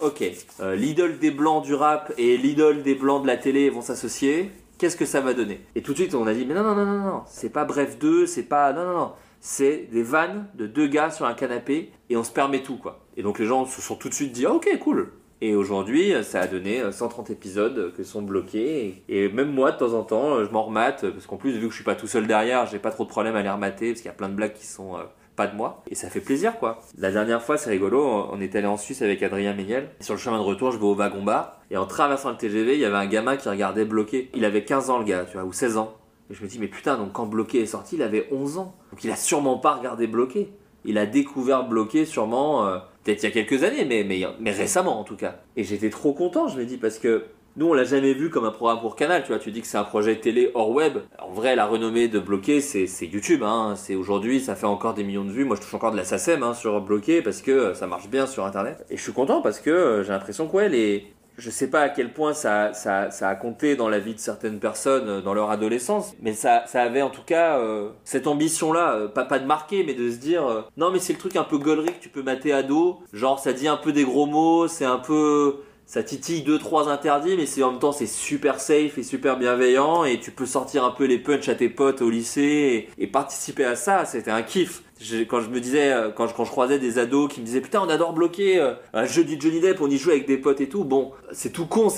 ok, euh, l'idole des blancs du rap et l'idole des blancs de la télé vont s'associer. Qu'est-ce que ça va donner? Et tout de suite, on a dit Mais non, non, non, non, non, c'est pas Bref 2, c'est pas. Non, non, non. C'est des vannes de deux gars sur un canapé et on se permet tout, quoi. Et donc les gens se sont tout de suite dit ah, Ok, cool, et aujourd'hui, ça a donné 130 épisodes que sont bloqués. Et, même moi, de temps en temps, je m'en remate. Parce qu'en plus, vu que je suis pas tout seul derrière, j'ai pas trop de problème à les remater. Parce qu'il y a plein de blagues qui sont euh, pas de moi. Et ça fait plaisir, quoi. La dernière fois, c'est rigolo. On est allé en Suisse avec Adrien Méniel. Et sur le chemin de retour, je vais au wagon bar. Et en traversant le TGV, il y avait un gamin qui regardait bloqué. Il avait 15 ans, le gars, tu vois, ou 16 ans. Et je me dis, mais putain, donc quand bloqué est sorti, il avait 11 ans. Donc il a sûrement pas regardé bloqué. Il a découvert bloqué sûrement. Euh, peut-être il y a quelques années, mais, récemment en tout cas. Et j'étais trop content, je me dis, parce que nous, on l'a jamais vu comme un programme pour Canal, tu vois. Tu dis que c'est un projet télé hors web. En vrai, la renommée de Bloqué, c'est YouTube, hein. C'est aujourd'hui, ça fait encore des millions de vues. Moi, je touche encore de la SACEM, hein, sur Bloqué parce que ça marche bien sur Internet. Et je suis content parce que euh, j'ai l'impression que, ouais, les, je sais pas à quel point ça, ça, ça, a compté dans la vie de certaines personnes euh, dans leur adolescence, mais ça, ça avait en tout cas euh, cette ambition-là, euh, pas, pas de marquer, mais de se dire non mais c'est le truc un peu gaulerie que tu peux mater ado, genre ça dit un peu des gros mots, c'est un peu ça titille deux trois interdits, mais c'est en même temps c'est super safe et super bienveillant et tu peux sortir un peu les punchs à tes potes au lycée et participer à ça, c'était un kiff quand je me disais, euh, quand je, croisais des ados qui me disaient putain on adore bloquer euh, un jeu du Johnny Depp, on y joue avec des potes et tout, bon c'est tout con,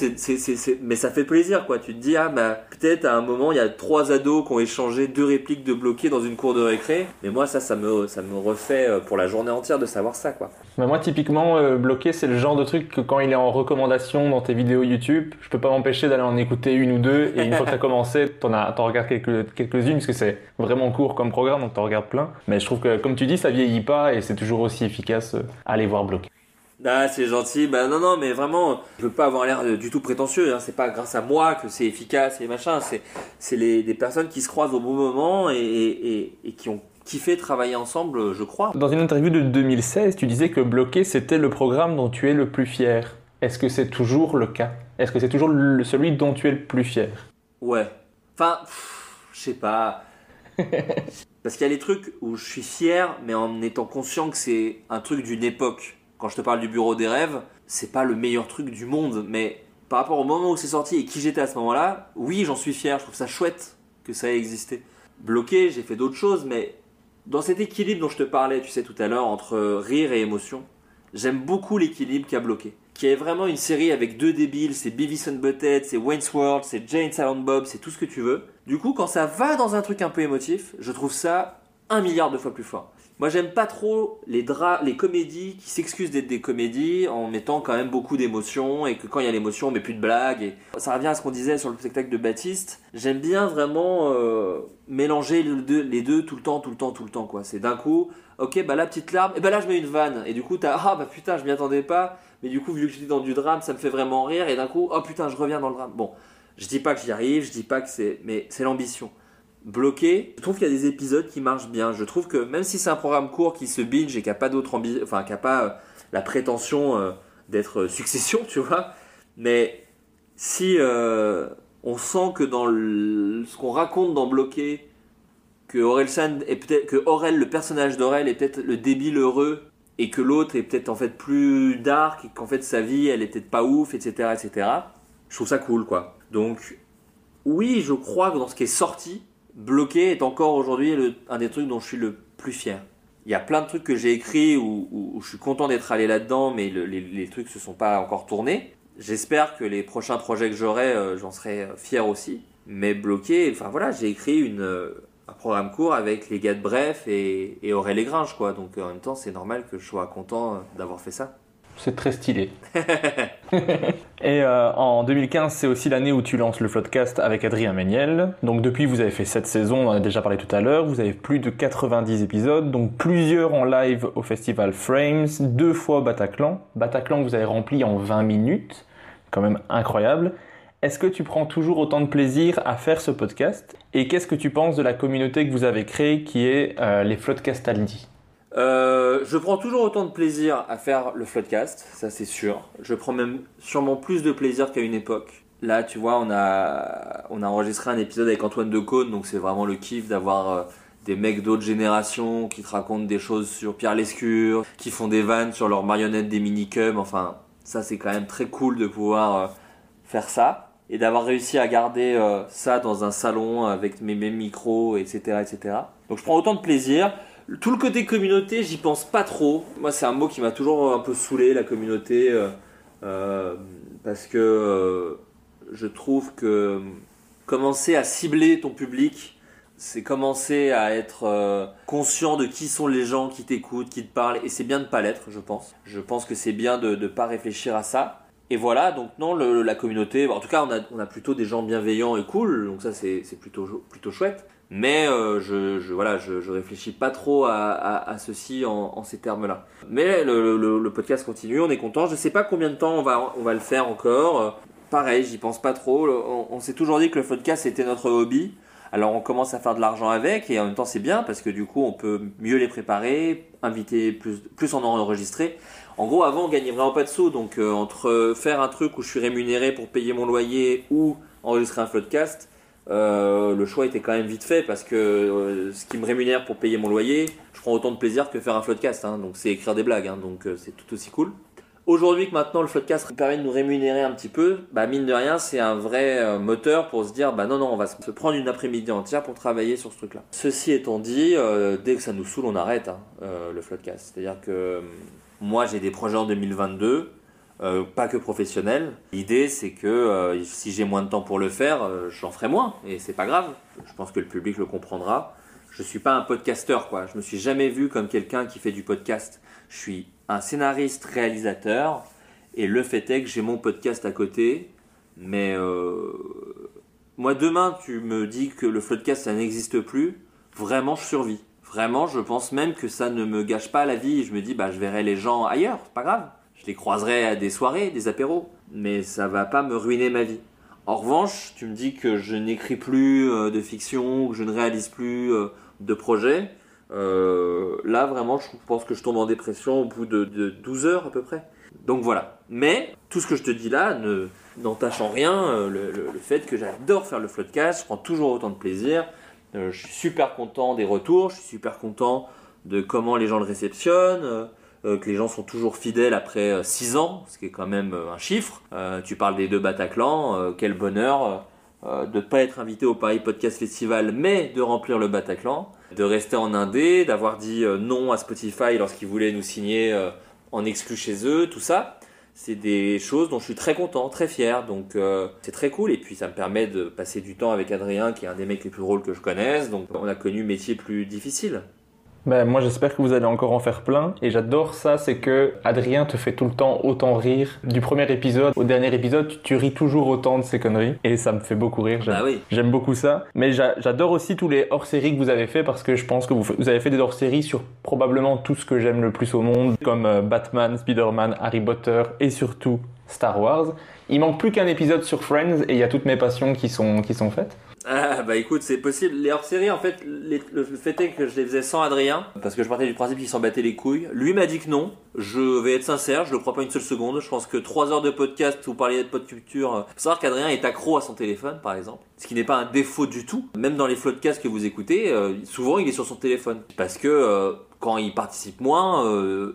mais ça fait plaisir quoi. Tu te dis ah bah peut-être à un moment il y a trois ados qui ont échangé deux répliques de bloquer dans une cour de récré, mais moi ça ça me ça me refait euh, pour la journée entière de savoir ça quoi. Mais moi typiquement bloquer c'est le genre de truc que quand il est en recommandation dans tes vidéos YouTube, je peux pas m'empêcher d'aller en écouter une ou deux et une fois que t'as commencé t'en as t'en regardes quelques quelques-unes parce que c'est vraiment court comme programme donc t'en regardes plein, mais je trouve que comme tu dis, ça vieillit pas et c'est toujours aussi efficace euh, à les voir bloquer. Ah, c'est gentil. Bah non, non, mais vraiment, je veux pas avoir l'air du tout prétentieux. Hein. C'est pas grâce à moi que c'est efficace et machin. C'est, c'est les, des personnes qui se croisent au bon moment et, et, et, qui ont kiffé travailler ensemble, je crois. Dans une interview de 2016, tu disais que Bloqué, c'était le programme dont tu es le plus fier. Est-ce que c'est toujours le cas? Est-ce que c'est toujours celui dont tu es le plus fier? Ouais. Enfin, je sais pas. Parce qu'il y a des trucs où je suis fier, mais en étant conscient que c'est un truc d'une époque. Quand je te parle du bureau des rêves, c'est pas le meilleur truc du monde, mais par rapport au moment où c'est sorti et qui j'étais à ce moment-là, oui, j'en suis fier. Je trouve ça chouette que ça ait existé. Bloqué, j'ai fait d'autres choses, mais dans cet équilibre dont je te parlais, tu sais, tout à l'heure, entre rire et émotion, j'aime beaucoup l'équilibre qu'a bloqué qui est vraiment une série avec deux débiles, c'est Beavis and Butthead, c'est Wayne's World, c'est Jane Silent Bob, c'est tout ce que tu veux. Du coup, quand ça va dans un truc un peu émotif, je trouve ça un milliard de fois plus fort. Moi, j'aime pas trop les draps, les comédies qui s'excusent d'être des comédies en mettant quand même beaucoup d'émotions et que quand il y a l'émotion, on met plus de blagues. Et ça revient à ce qu'on disait sur le spectacle de Baptiste. J'aime bien vraiment euh, mélanger les deux, tout le temps, tout le temps, tout le temps, quoi. C'est d'un coup, ok, bah la petite larme, et bah là je mets une vanne. Et du coup, t'as, ah bah putain, je m'y attendais pas. Mais du coup, vu que j'étais dans du drame, ça me fait vraiment rire. Et d'un coup, oh putain, je reviens dans le drame. Bon, je dis pas que j'y arrive, je dis pas que c'est. Mais c'est l'ambition. Bloqué, je trouve qu'il y a des épisodes qui marchent bien. Je trouve que même si c'est un programme court qui se binge et qui a pas d'autre ambition. Enfin, qui a pas euh, la prétention euh, d'être euh, succession, tu vois. Mais si on sent que dans ce qu'on raconte dans Bloqué, que Aurel est peut-être que Aurel, le personnage d'Aurel est peut-être le débile heureux et que l'autre est peut-être en fait plus dark et qu'en fait sa vie elle était pas ouf, etc., etc. Je trouve ça cool quoi. Donc oui, je crois que dans ce qui est sorti, bloqué est encore aujourd'hui un des trucs dont je suis le plus fier. Il y a plein de trucs que j'ai écrits où, je suis content d'être allé là-dedans, mais les, les, trucs se sont pas encore tournés. J'espère que les prochains projets que j'aurai, euh, j'en serai fier aussi. Mais bloqué, enfin voilà, j'ai écrit une, euh, un programme court avec les gars de Bref et, et Aurel Gringe, quoi. Donc en même temps, c'est normal que je sois content d'avoir fait ça. C'est très stylé. et euh, en 2015, c'est aussi l'année où tu lances le Floodcast avec Adrien Méniel. Donc depuis, vous avez fait cette saison, on en a déjà parlé tout à l'heure. Vous avez plus de 90 épisodes, donc plusieurs en live au festival Frames, deux fois Bataclan. Bataclan vous avez rempli en 20 minutes, quand même incroyable. Est-ce que tu prends toujours autant de plaisir à faire ce podcast Et qu'est-ce que tu penses de la communauté que vous avez créée qui est euh, les Floodcastaldi Euh, je prends toujours autant de plaisir à faire le Floodcast, ça c'est sûr. Je prends même sûrement plus de plaisir qu'à une époque. Là, tu vois, on a, enregistré un épisode avec Antoine Decaune, donc c'est vraiment le kiff d'avoir euh, des mecs d'autres générations qui te racontent des choses sur Pierre Lescure, qui font des vannes sur leurs marionnettes des minicums. Enfin, ça c'est quand même très cool de pouvoir euh, faire ça et d'avoir réussi à garder euh, ça dans un salon avec mes mêmes micros, etc., etc. Donc je prends autant de plaisir. Tout le côté communauté, j'y pense pas trop. Moi, c'est un mot qui m'a toujours un peu saoulé, la communauté, euh, euh, parce que je trouve que commencer à cibler ton public, c'est commencer à être conscient de qui sont les gens qui t'écoutent, qui te parlent, et c'est bien de pas l'être, je pense. Je pense que c'est bien de ne pas réfléchir à ça. Et voilà, donc non, la communauté, en tout cas, on a, plutôt des gens bienveillants et cool, donc ça c'est plutôt, plutôt chouette. Mais euh, je, voilà, je, réfléchis pas trop à, ceci en, ces termes-là. Mais le, podcast continue, on est content. Je sais pas combien de temps on va, on va le faire encore. Pareil, j'y pense pas trop. On, on s'est toujours dit que le podcast c'était notre hobby. Alors on commence à faire de l'argent avec et en même temps c'est bien parce que du coup on peut mieux les préparer, inviter plus, plus en enregistrer. En gros avant on gagnait vraiment pas de sous donc euh, entre faire un truc où je suis rémunéré pour payer mon loyer ou enregistrer un podcast, euh, le choix était quand même vite fait parce que euh, ce qui me rémunère pour payer mon loyer, je prends autant de plaisir que faire un podcast. hein. donc c'est écrire des blagues, hein. donc c'est tout aussi cool. Aujourd'hui que maintenant le podcast permet de nous rémunérer un petit peu, bah mine de rien c'est un vrai moteur pour se dire bah non non on va se prendre une après-midi entière pour travailler sur ce truc-là. Ceci étant dit, dès que ça nous saoule on arrête hein, le podcast. C'est-à-dire que moi j'ai des projets en 2022, euh, pas que professionnels. L'idée c'est que euh, si j'ai moins de temps pour le faire, euh, j'en ferai moins et c'est pas grave. Je pense que le public le comprendra. Je suis pas un podcasteur quoi. Je me suis jamais vu comme quelqu'un qui fait du podcast. Je suis un scénariste réalisateur et le fait est que j'ai mon podcast à côté. Mais moi demain tu me dis que le podcast ça n'existe plus, vraiment je survis. Vraiment je pense même que ça ne me gâche pas la vie. Je me dis bah je verrai les gens ailleurs, pas grave. Je les croiserai à des soirées, des apéros, mais ça va pas me ruiner ma vie. En revanche, tu me dis que je n'écris plus euh, de fiction, que je ne réalise plus euh, de projets. Euh, là, vraiment, je pense que je tombe en dépression au bout de, de 12 heures à peu près. Donc voilà. Mais tout ce que je te dis là ne n'entache en rien le, le- le fait que j'adore faire le floodcast. Je prends toujours autant de plaisir. Euh, je suis super content des retours. Je suis super content de comment les gens le réceptionnent. euh, euh, que les gens sont toujours fidèles après 6 ans, ce qui est quand même un chiffre. Tu parles des deux Bataclan, quel bonheur de ne pas être invité au Paris Podcast Festival, mais de remplir le Bataclan, de rester en Indé, d'avoir dit non à Spotify lorsqu'ils voulaient nous signer en exclu chez eux, tout ça. C'est des choses dont je suis très content, très fier, donc euh, c'est très cool. Et puis ça me permet de passer du temps avec Adrien, qui est un des mecs les plus drôles que je connaisse. Donc on a connu métier plus difficile. Ben, moi j'espère que vous allez encore en faire plein et j'adore ça, c'est que Adrien te fait tout le temps autant rire. Du premier épisode au dernier épisode, tu, tu ris toujours autant de ces conneries et ça me fait beaucoup rire. J'aime Bah oui. j'aime beaucoup ça. Mais j'a- j'adore aussi tous les hors-séries que vous avez fait parce que je pense que vous, vous avez fait des hors-séries sur probablement tout ce que j'aime le plus au monde, comme euh, Batman, Spider-Man, Harry Potter et surtout Star Wars. Il manque plus qu'un épisode sur Friends et il y a toutes mes passions qui sont, qui sont faites. Ah bah écoute, c'est possible. Les hors-séries, en fait, le fait est que je les faisais sans Adrien, parce que je partais du principe qu'il s'en battait les couilles. Lui m'a dit que non. Je vais être sincère, je le crois pas une seule seconde. Je pense que 3 heures de podcast où vous parliez de pod culture, euh, faut savoir qu'Adrien est accro à son téléphone, par exemple. Ce qui n'est pas un défaut du tout. Même dans les podcasts que vous écoutez, euh, souvent il est sur son téléphone. Parce que euh, quand il participe moins,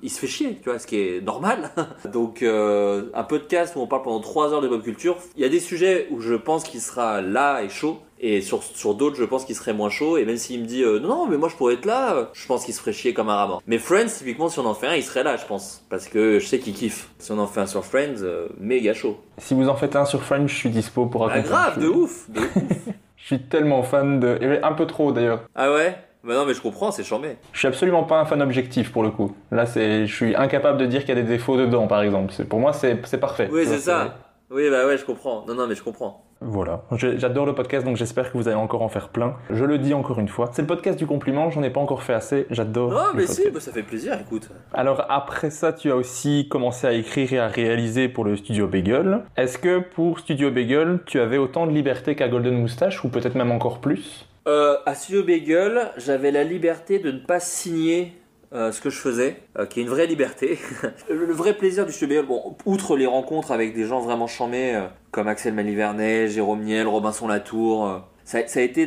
il se fait chier, tu vois, ce qui est normal. Donc euh, un podcast où on parle pendant 3 heures de pop culture, il y a des sujets où je pense qu'il sera là et chaud. Et sur, sur d'autres, je pense qu'il serait moins chaud. Et même s'il me dit euh, non, mais moi je pourrais être là, euh, je pense qu'il se ferait chier comme un rat mort. Mais Friends, typiquement, si on en fait un, il serait là, je pense. Parce que je sais qu'il kiffe. Si on en fait un sur Friends, euh, méga chaud. Si vous en faites un sur Friends, je suis dispo pour Ah, raconter. grave, Je de ouf, de ouf. Je suis tellement fan de... Un peu trop d'ailleurs. Ah ouais? Bah non, mais je comprends, c'est charmé. Je suis absolument pas un fan objectif pour le coup. Là, c'est, je suis incapable de dire qu'il y a des défauts dedans, par exemple. C'est- Pour moi, c'est, c'est parfait. Oui, c'est ça. Oui, bah ouais, je comprends. Non, non, mais je comprends. Voilà. J'adore le podcast, donc j'espère que vous allez encore en faire plein. Je le dis encore une fois. C'est le podcast du compliment, j'en ai pas encore fait assez. J'adore. Non, le mais podcast. si, bah, ça fait plaisir, écoute. Alors après ça, tu as aussi commencé à écrire et à réaliser pour le Studio Bagel. Est-ce que pour Studio Bagel, tu avais autant de liberté qu'à Golden Moustache, ou peut-être même encore plus? Euh, à Studio Bagel, j'avais la liberté de ne pas signer euh, ce que je faisais, euh, qui est une vraie liberté. le vrai plaisir du studio bon, outre les rencontres avec des gens vraiment chamés, euh, comme Axel Malivernet, Jérôme Niel, Robinson Latour, ça, a été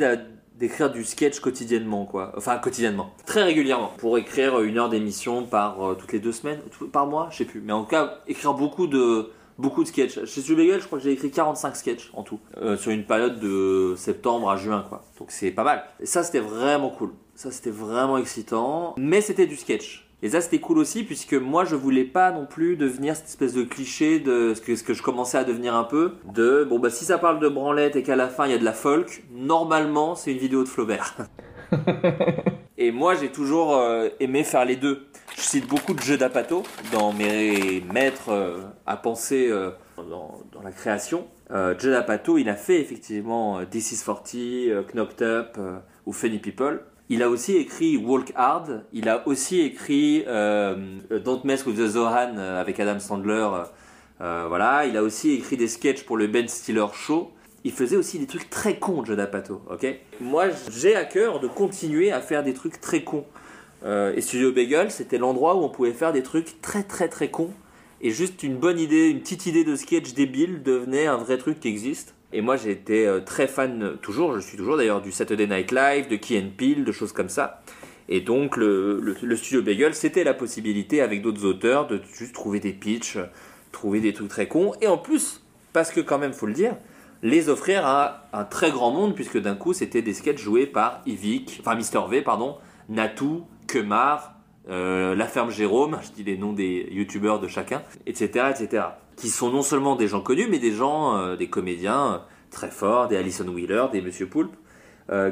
d'écrire du sketch quotidiennement, quoi. Enfin, quotidiennement. Très régulièrement. Pour écrire une heure d'émission par toutes les deux semaines, par mois, je sais plus. Mais en tout cas, écrire beaucoup de beaucoup de sketchs. Chez Subegel, je crois que j'ai écrit 45 sketchs en tout, euh, sur une période de septembre à juin, quoi. Donc c'est pas mal. Et ça, c'était vraiment cool. Ça, c'était vraiment excitant. Mais c'était du sketch. Et ça, c'était cool aussi, puisque moi, je voulais pas non plus devenir cette espèce de cliché de ce que, ce que je commençais à devenir un peu. De, bon, bah, si ça parle de branlette et qu'à la fin, il y a de la folk, normalement, c'est une vidéo de Flaubert. et moi, j'ai toujours euh, aimé faire les deux. Je cite beaucoup de jeux d'Apato dans mes maîtres euh, à penser euh, dans, la création. Euh, D'Apato, il a fait effectivement This is 40, Knocked Up ou Funny People. Il a aussi écrit Walk Hard. Il a aussi écrit Don't Mess with the Zohan avec Adam Sandler. voilà. Il a aussi écrit des sketchs pour le Ben Stiller Show. Il faisait aussi des trucs très cons, Joe D'Apato. Ok? Moi, j'ai à cœur de continuer à faire des trucs très cons. Euh, et Studio Bagel, c'était l'endroit où on pouvait faire des trucs très très très cons. Et juste une bonne idée, une petite idée de sketch débile devenait un vrai truc qui existe. Et moi été euh, très fan, toujours, je suis toujours d'ailleurs, du Saturday Night Live, de Key and de choses comme ça. Et donc le, le, Studio Bagel, c'était la possibilité avec d'autres auteurs de juste trouver des pitchs, trouver des trucs très cons. Et en plus, parce que quand même faut le dire, les offrir à un très grand monde, puisque d'un coup c'était des sketchs joués par Yvick, enfin Mister V, pardon, Natou, Kemar, euh, La Ferme Jérôme, je dis les noms des youtubeurs de chacun, etc., etc. Qui sont non seulement des gens connus, mais des gens, euh, des comédiens euh, très forts, des Alison Wheeler, des Monsieur Poulpe,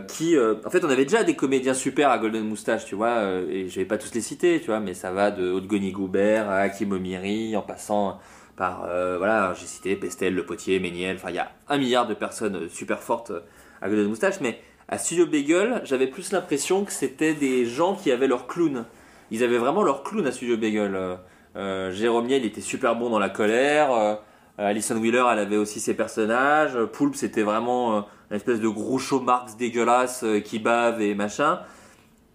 qui, en fait, on avait déjà des comédiens super à Golden Moustache, tu vois, et je vais pas tous les citer, tu vois, mais ça va de Haute-Goni Goubert à Hakim Omiri, en passant par, voilà, j'ai cité Pestel, Le Potier, Méniel, enfin, il y a un milliard de personnes super fortes à Golden Moustache, mais à Studio Bagel, j'avais plus l'impression que c'était des gens qui avaient leur clown. Ils avaient vraiment leur clown à Studio Bagel. Euh, euh Jérôme Niel était super bon dans la colère. Euh, Alison Wheeler, elle avait aussi ses personnages. Poulpe, c'était vraiment euh, une espèce de gros show Marx dégueulasse qui bave et machin.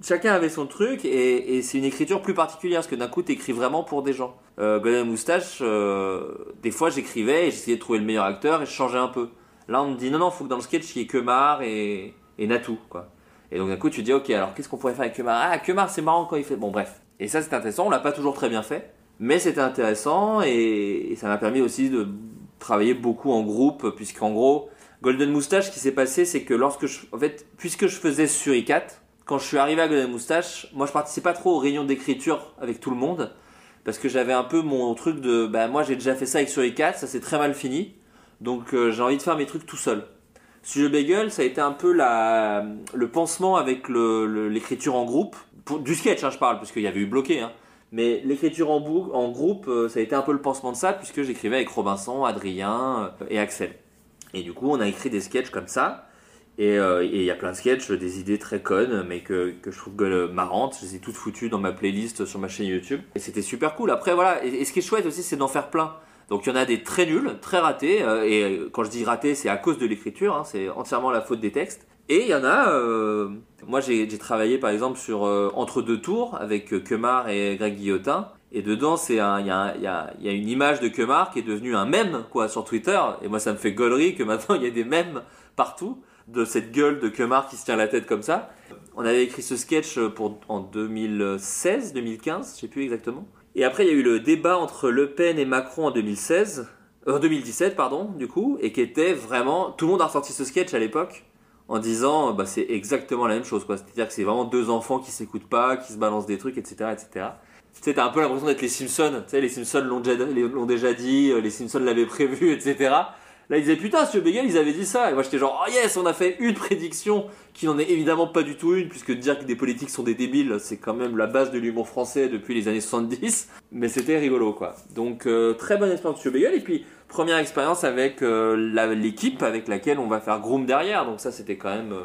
Chacun avait son truc et, c'est une écriture plus particulière parce que d'un coup, t'écris vraiment pour des gens. Golden Moustache, des fois, j'écrivais et j'essayais de trouver le meilleur acteur et je changeais un peu. Là, on me dit non, non, faut que dans le sketch, il y ait que Mar et, et Natou, quoi. Et donc d'un coup, tu dis, ok, alors qu'est-ce qu'on pourrait faire avec Kemar Ah, Kemar, c'est marrant quand il fait. Bon, bref. Et ça, c'est intéressant. On l'a pas toujours très bien fait, mais c'était intéressant et, ça m'a permis aussi de travailler beaucoup en groupe, puisqu'en gros, Golden Moustache, ce qui s'est passé, c'est que lorsque je, en fait, puisque je faisais sur i4, quand je suis arrivé à Golden Moustache, moi, je participais pas trop aux réunions d'écriture avec tout le monde, parce que j'avais un peu mon truc de, bah, moi, j'ai déjà fait ça avec sur i4, ça s'est très mal fini, donc euh, j'ai envie de faire mes trucs tout seul. Studio Bagel, ça a été un peu le pansement avec l'écriture en groupe. Du sketch, hein, je parle, parce qu'il y avait eu bloqué. Hein. Mais l'écriture en, groupe, euh, ça a été un peu le pansement de ça, puisque j'écrivais avec Robinson, Adrien euh, et Axel. Et du coup, on a écrit des sketchs comme ça. Euh, et il y a plein de sketchs, des idées très connes, mais que, que je trouve marrantes. Je les ai toutes foutues dans ma playlist sur ma chaîne YouTube. Et c'était super cool. Après, voilà. et ce qui est chouette aussi, c'est d'en faire plein. Donc il y en a des très nuls, très ratés, euh, et quand je dis ratés, c'est à cause de l'écriture, hein, c'est entièrement la faute des textes. Et il y en a, euh, moi j'ai travaillé par exemple sur euh, Entre deux tours avec Kemar et Greg Guillotin, et dedans il y, y a une image de Kemar qui est devenue un mème quoi sur Twitter, et moi ça me fait gaulerie que maintenant il y a des mèmes partout de cette gueule de Kemar qui se tient la tête comme ça. On avait écrit ce sketch pour, en 2016, 2015, je sais plus exactement. Et après, il y a eu le débat entre Le Pen et Macron en 2016, euh, en 2017, pardon, du coup, et qui était vraiment. Tout le monde a ressorti ce sketch à l'époque en disant bah, c'est exactement la même chose, quoi. C'est-à-dire que c'est vraiment deux enfants qui s'écoutent pas, qui se balancent des trucs, etc. etc. Tu sais, t'as un peu l'impression d'être les Simpsons. Tu sais, les Simpsons l'ont déjà, déjà, dit, euh, les Simpsons l'avaient prévu, etc. Là, ils disaient putain, Monsieur Bagel, ils avaient dit ça. Et moi, j'étais genre, oh yes, on a fait une prédiction qui n'en est évidemment pas du tout une, puisque dire que des politiques sont des débiles, c'est quand même la base de l'humour français depuis les années 70. Mais c'était rigolo, quoi. Donc, euh, très bonne expérience, Monsieur Bagel. Et puis, première expérience avec euh, l'équipe avec laquelle on va faire Groom derrière. Donc, ça, c'était quand même euh,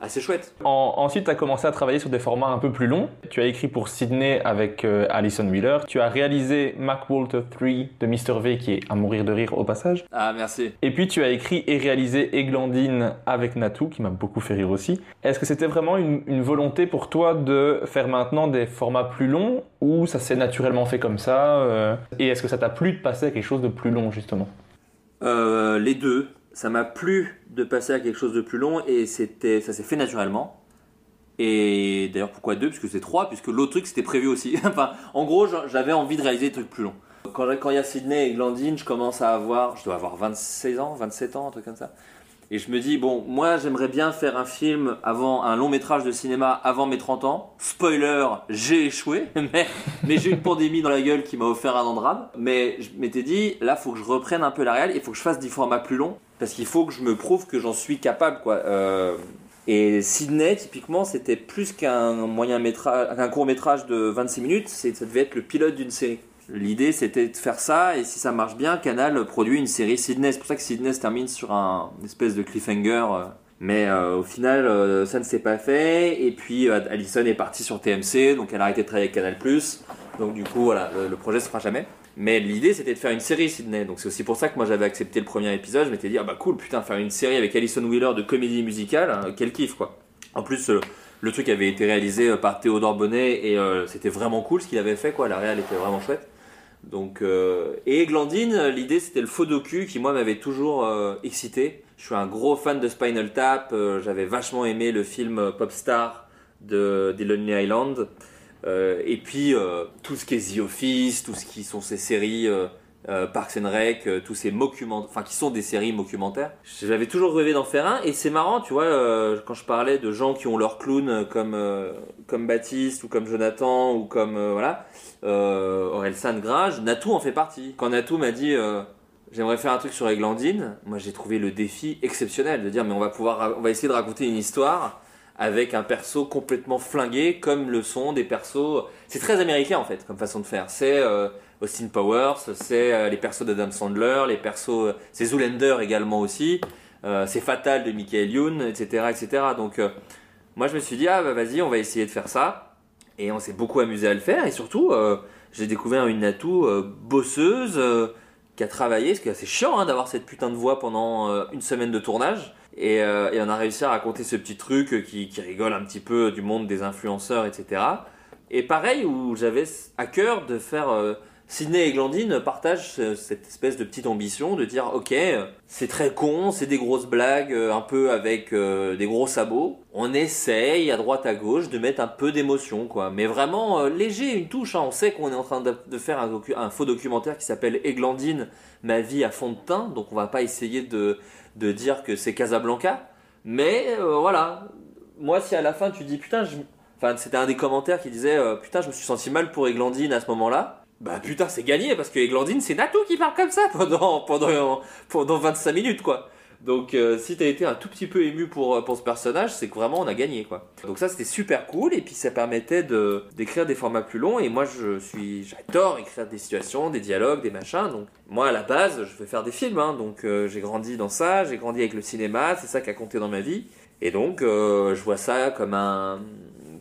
assez chouette. En- ensuite, tu as commencé à travailler sur des formats un peu plus longs. Tu as écrit pour Sydney avec euh, Alison Wheeler. Tu as réalisé Mac Walter 3 de Mr. V qui est à mourir de rire au passage. Ah, merci. Et puis tu as écrit et réalisé Eglandine avec Natou qui m'a beaucoup fait rire aussi. Est-ce que c'était vraiment une, une volonté pour toi de faire maintenant des formats plus longs ou ça s'est naturellement fait comme ça euh, Et est-ce que ça t'a plu de passer à quelque chose de plus long justement? Euh, les deux. Ça m'a plu de passer à quelque chose de plus long et c'était, ça s'est fait naturellement. Et d'ailleurs, pourquoi deux? Puisque c'est trois, puisque l'autre truc c'était prévu aussi. enfin, en gros, j'a- j'avais envie de réaliser des trucs plus longs. Quand, quand il y a Sydney et Glandine, je commence à avoir, je dois avoir 26 ans, 27 ans, un truc comme ça. Et je me dis, bon, moi j'aimerais bien faire un film avant, un long métrage de cinéma avant mes 30 ans. Spoiler, j'ai échoué, mais, mais j'ai une pandémie dans la gueule qui m'a offert un an de rab. Mais je m'étais dit, là faut que je reprenne un peu la réelle, il faut que je fasse des formats plus longs, parce qu'il faut que je me prouve que j'en suis capable, quoi. Euh, et Sydney, typiquement, c'était plus qu'un moyen métrage, qu'un court métrage de 26 minutes, ça devait être le pilote d'une série. L'idée, c'était de faire ça, et si ça marche bien, Canal produit une série Sydney. C'est pour ça que Sydney se termine sur un espèce de cliffhanger. euh. Mais euh, au final, ça ne s'est pas fait. Et puis, Alison est partie sur TMC, donc elle a arrêté de travailler avec Canal+. Donc du coup, voilà, le, le projet se fera jamais. Mais l'idée, c'était de faire une série Sydney. Donc c'est aussi pour ça que moi j'avais accepté le premier épisode. Je m'étais dit, ah bah cool, putain, faire une série avec Alison Wheeler de comédie musicale, hein, quel kiff quoi. En plus, euh, le truc avait été réalisé euh, par Théodore Bonnet et euh, c'était vraiment cool ce qu'il avait fait quoi. La réal était vraiment chouette. Donc, et Glandine, l'idée c'était le faux docu qui moi m'avait toujours excité. Je suis un gros fan de Spinal Tap. J'avais vachement aimé le film Popstar de Lonely Island. Euh, et puis euh, tout ce qui est The Office, tout ce qui sont ces séries euh, Parks and Rec, tous ces documentaires, enfin qui sont des séries documentaires. J'avais toujours rêvé d'en faire un et c'est marrant, tu vois, quand je parlais de gens qui ont leur clown comme comme Baptiste ou comme Jonathan ou comme voilà euh, Aurel Natou en fait partie. Quand Natou m'a dit j'aimerais faire un truc sur Eglandine, moi j'ai trouvé le défi exceptionnel de dire mais on va pouvoir on va essayer de raconter une histoire avec un perso complètement flingué comme le sont des persos c'est très américain en fait comme façon de faire. C'est euh, Austin Powers c'est euh, les persos d'Adam Sandler les persos euh, c'est Zoolander également aussi c'est Fatal de Michael Youn etc etc donc moi je me suis dit ah bah vas-y on va essayer de faire ça. Et on s'est beaucoup amusé à le faire et surtout j'ai découvert une Natou bosseuse qui a travaillé parce que c'est chiant hein, d'avoir cette putain de voix pendant euh, une semaine de tournage et, euh, et on a réussi à raconter ce petit truc euh, qui, qui rigole un petit peu du monde des influenceurs, etc. Et pareil, où j'avais à cœur de faire... Sydney et Glandine partagent ce- cette espèce de petite ambition de dire ok c'est très con c'est des grosses blagues euh, un peu avec euh, des gros sabots on essaye à droite à gauche de mettre un peu d'émotion quoi mais vraiment euh, léger une touche hein. on sait qu'on est en train de, faire un, faux documentaire qui s'appelle Eglandine ma vie à fond de teint donc on va pas essayer de de dire que c'est Casablanca. Mais voilà, moi si à la fin tu dis putain, enfin c'était un des commentaires qui disait putain je me suis senti mal pour Eglandine à ce moment-là. Bah putain c'est gagné parce que Eglandine c'est Natou qui parle comme ça pendant pendant pendant 25 minutes quoi. Donc euh, si t'as été un tout petit peu ému pour pour ce personnage, c'est que vraiment on a gagné quoi. Donc ça c'était super cool et puis ça permettait d'écrire des formats plus longs et moi je suis j'adore écrire des situations, des dialogues, des machins. Donc moi à la base je veux faire des films hein, donc euh, j'ai grandi dans ça, j'ai grandi avec le cinéma, c'est ça qui a compté dans ma vie et donc euh, je vois ça comme un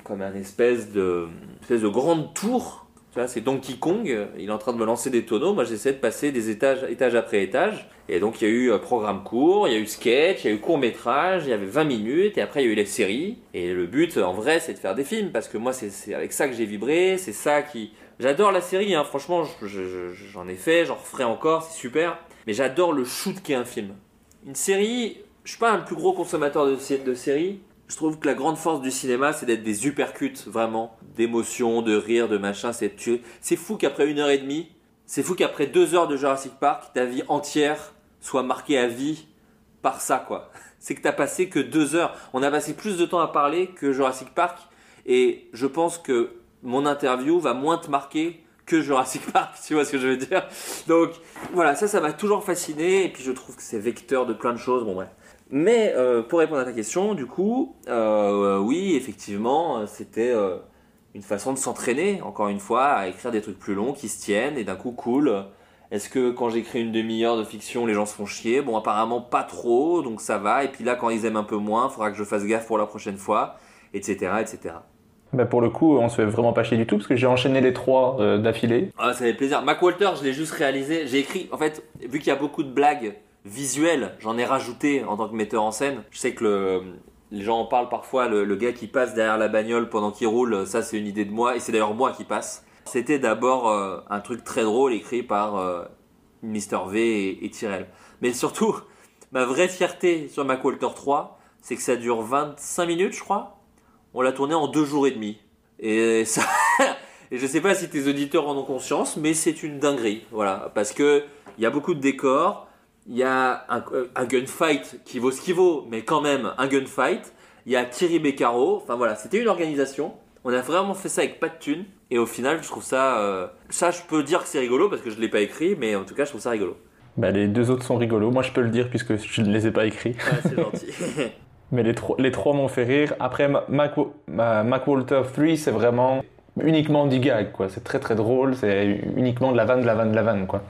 comme un espèce de espèce de grande tour. Tu vois, c'est Donkey Kong, il est en train de me lancer des tonneaux, moi j'essaie de passer des étages, étage après étage. Et donc il y a eu euh, programme court, il y a eu sketch, il y a eu court métrage, il y avait 20 minutes, et après il y a eu les séries. Et le but en vrai c'est de faire des films, parce que moi c'est avec ça que j'ai vibré, c'est ça qui... J'adore la série, hein, franchement je- je- je- j'en ai fait, j'en referai encore, c'est super. Mais j'adore le shoot qu'est un film. Une série, je suis pas un plus gros consommateur de séries. Je trouve que la grande force du cinéma, c'est d'être des uppercuts, vraiment. D'émotions, de rire, de machin. C'est c'est fou qu'après une heure et demie, c'est fou qu'après deux heures de Jurassic Park, ta vie entière soit marquée à vie par ça, quoi. C'est que t'as passé que deux heures. On a passé plus de temps à parler que Jurassic Park. Et je pense que mon interview va moins te marquer que Jurassic Park, tu vois ce que je veux dire. Donc voilà, ça, ça m'a toujours fasciné. Et puis je trouve que c'est vecteur de plein de choses. Bon, bref. Mais euh, pour répondre à ta question, du coup, euh, oui, effectivement, euh, c'était euh, une façon de s'entraîner, encore une fois, à écrire des trucs plus longs qui se tiennent et d'un coup cool. Est-ce que quand j'écris une demi-heure de fiction, les gens se font chier? Bon, apparemment pas trop, donc ça va. Et puis là, quand ils aiment un peu moins, il faudra que je fasse gaffe pour la prochaine fois, etc., etc. Bah pour le coup, on se fait vraiment pas chier du tout parce que j'ai enchaîné les trois euh, d'affilée. Ah, ça fait plaisir. Mac Walter, je l'ai juste réalisé. J'ai écrit, en fait, vu qu'il y a beaucoup de blagues visuelles, j'en ai rajouté en tant que metteur en scène. Je sais que le, les gens en parlent parfois, le, gars qui passe derrière la bagnole pendant qu'il roule, ça c'est une idée de moi, et c'est d'ailleurs moi qui passe. C'était d'abord euh, un truc très drôle écrit par euh, Mr. V et, Tyrell. Mais surtout, ma vraie fierté sur Mac Walter 3, c'est que ça dure 25 minutes, je crois. On l'a tourné en deux jours et demi. Et ça. Et je sais pas si tes auditeurs en ont conscience, mais c'est une dinguerie. Voilà. Parce que il y a beaucoup de décors, il y a un, euh, un gunfight qui vaut ce qu'il vaut, mais quand même un gunfight. Il y a Thierry Beccaro. Enfin voilà, c'était une organisation. On a vraiment fait ça avec pas de thunes. Et au final, je trouve ça. euh, ça, je peux dire que c'est rigolo parce que je l'ai pas écrit, mais en tout cas, je trouve ça rigolo. Bah, les deux autres sont rigolos. Moi, je peux le dire puisque je ne les ai pas écrits. C'est gentil. Mais les, trois- les trois m'ont fait rire. Après, Ma- Mac, Ma- Mac Walter 3, c'est vraiment uniquement du gag, quoi. C'est très très drôle. C'est uniquement de la vanne, de la vanne, de la vanne, quoi.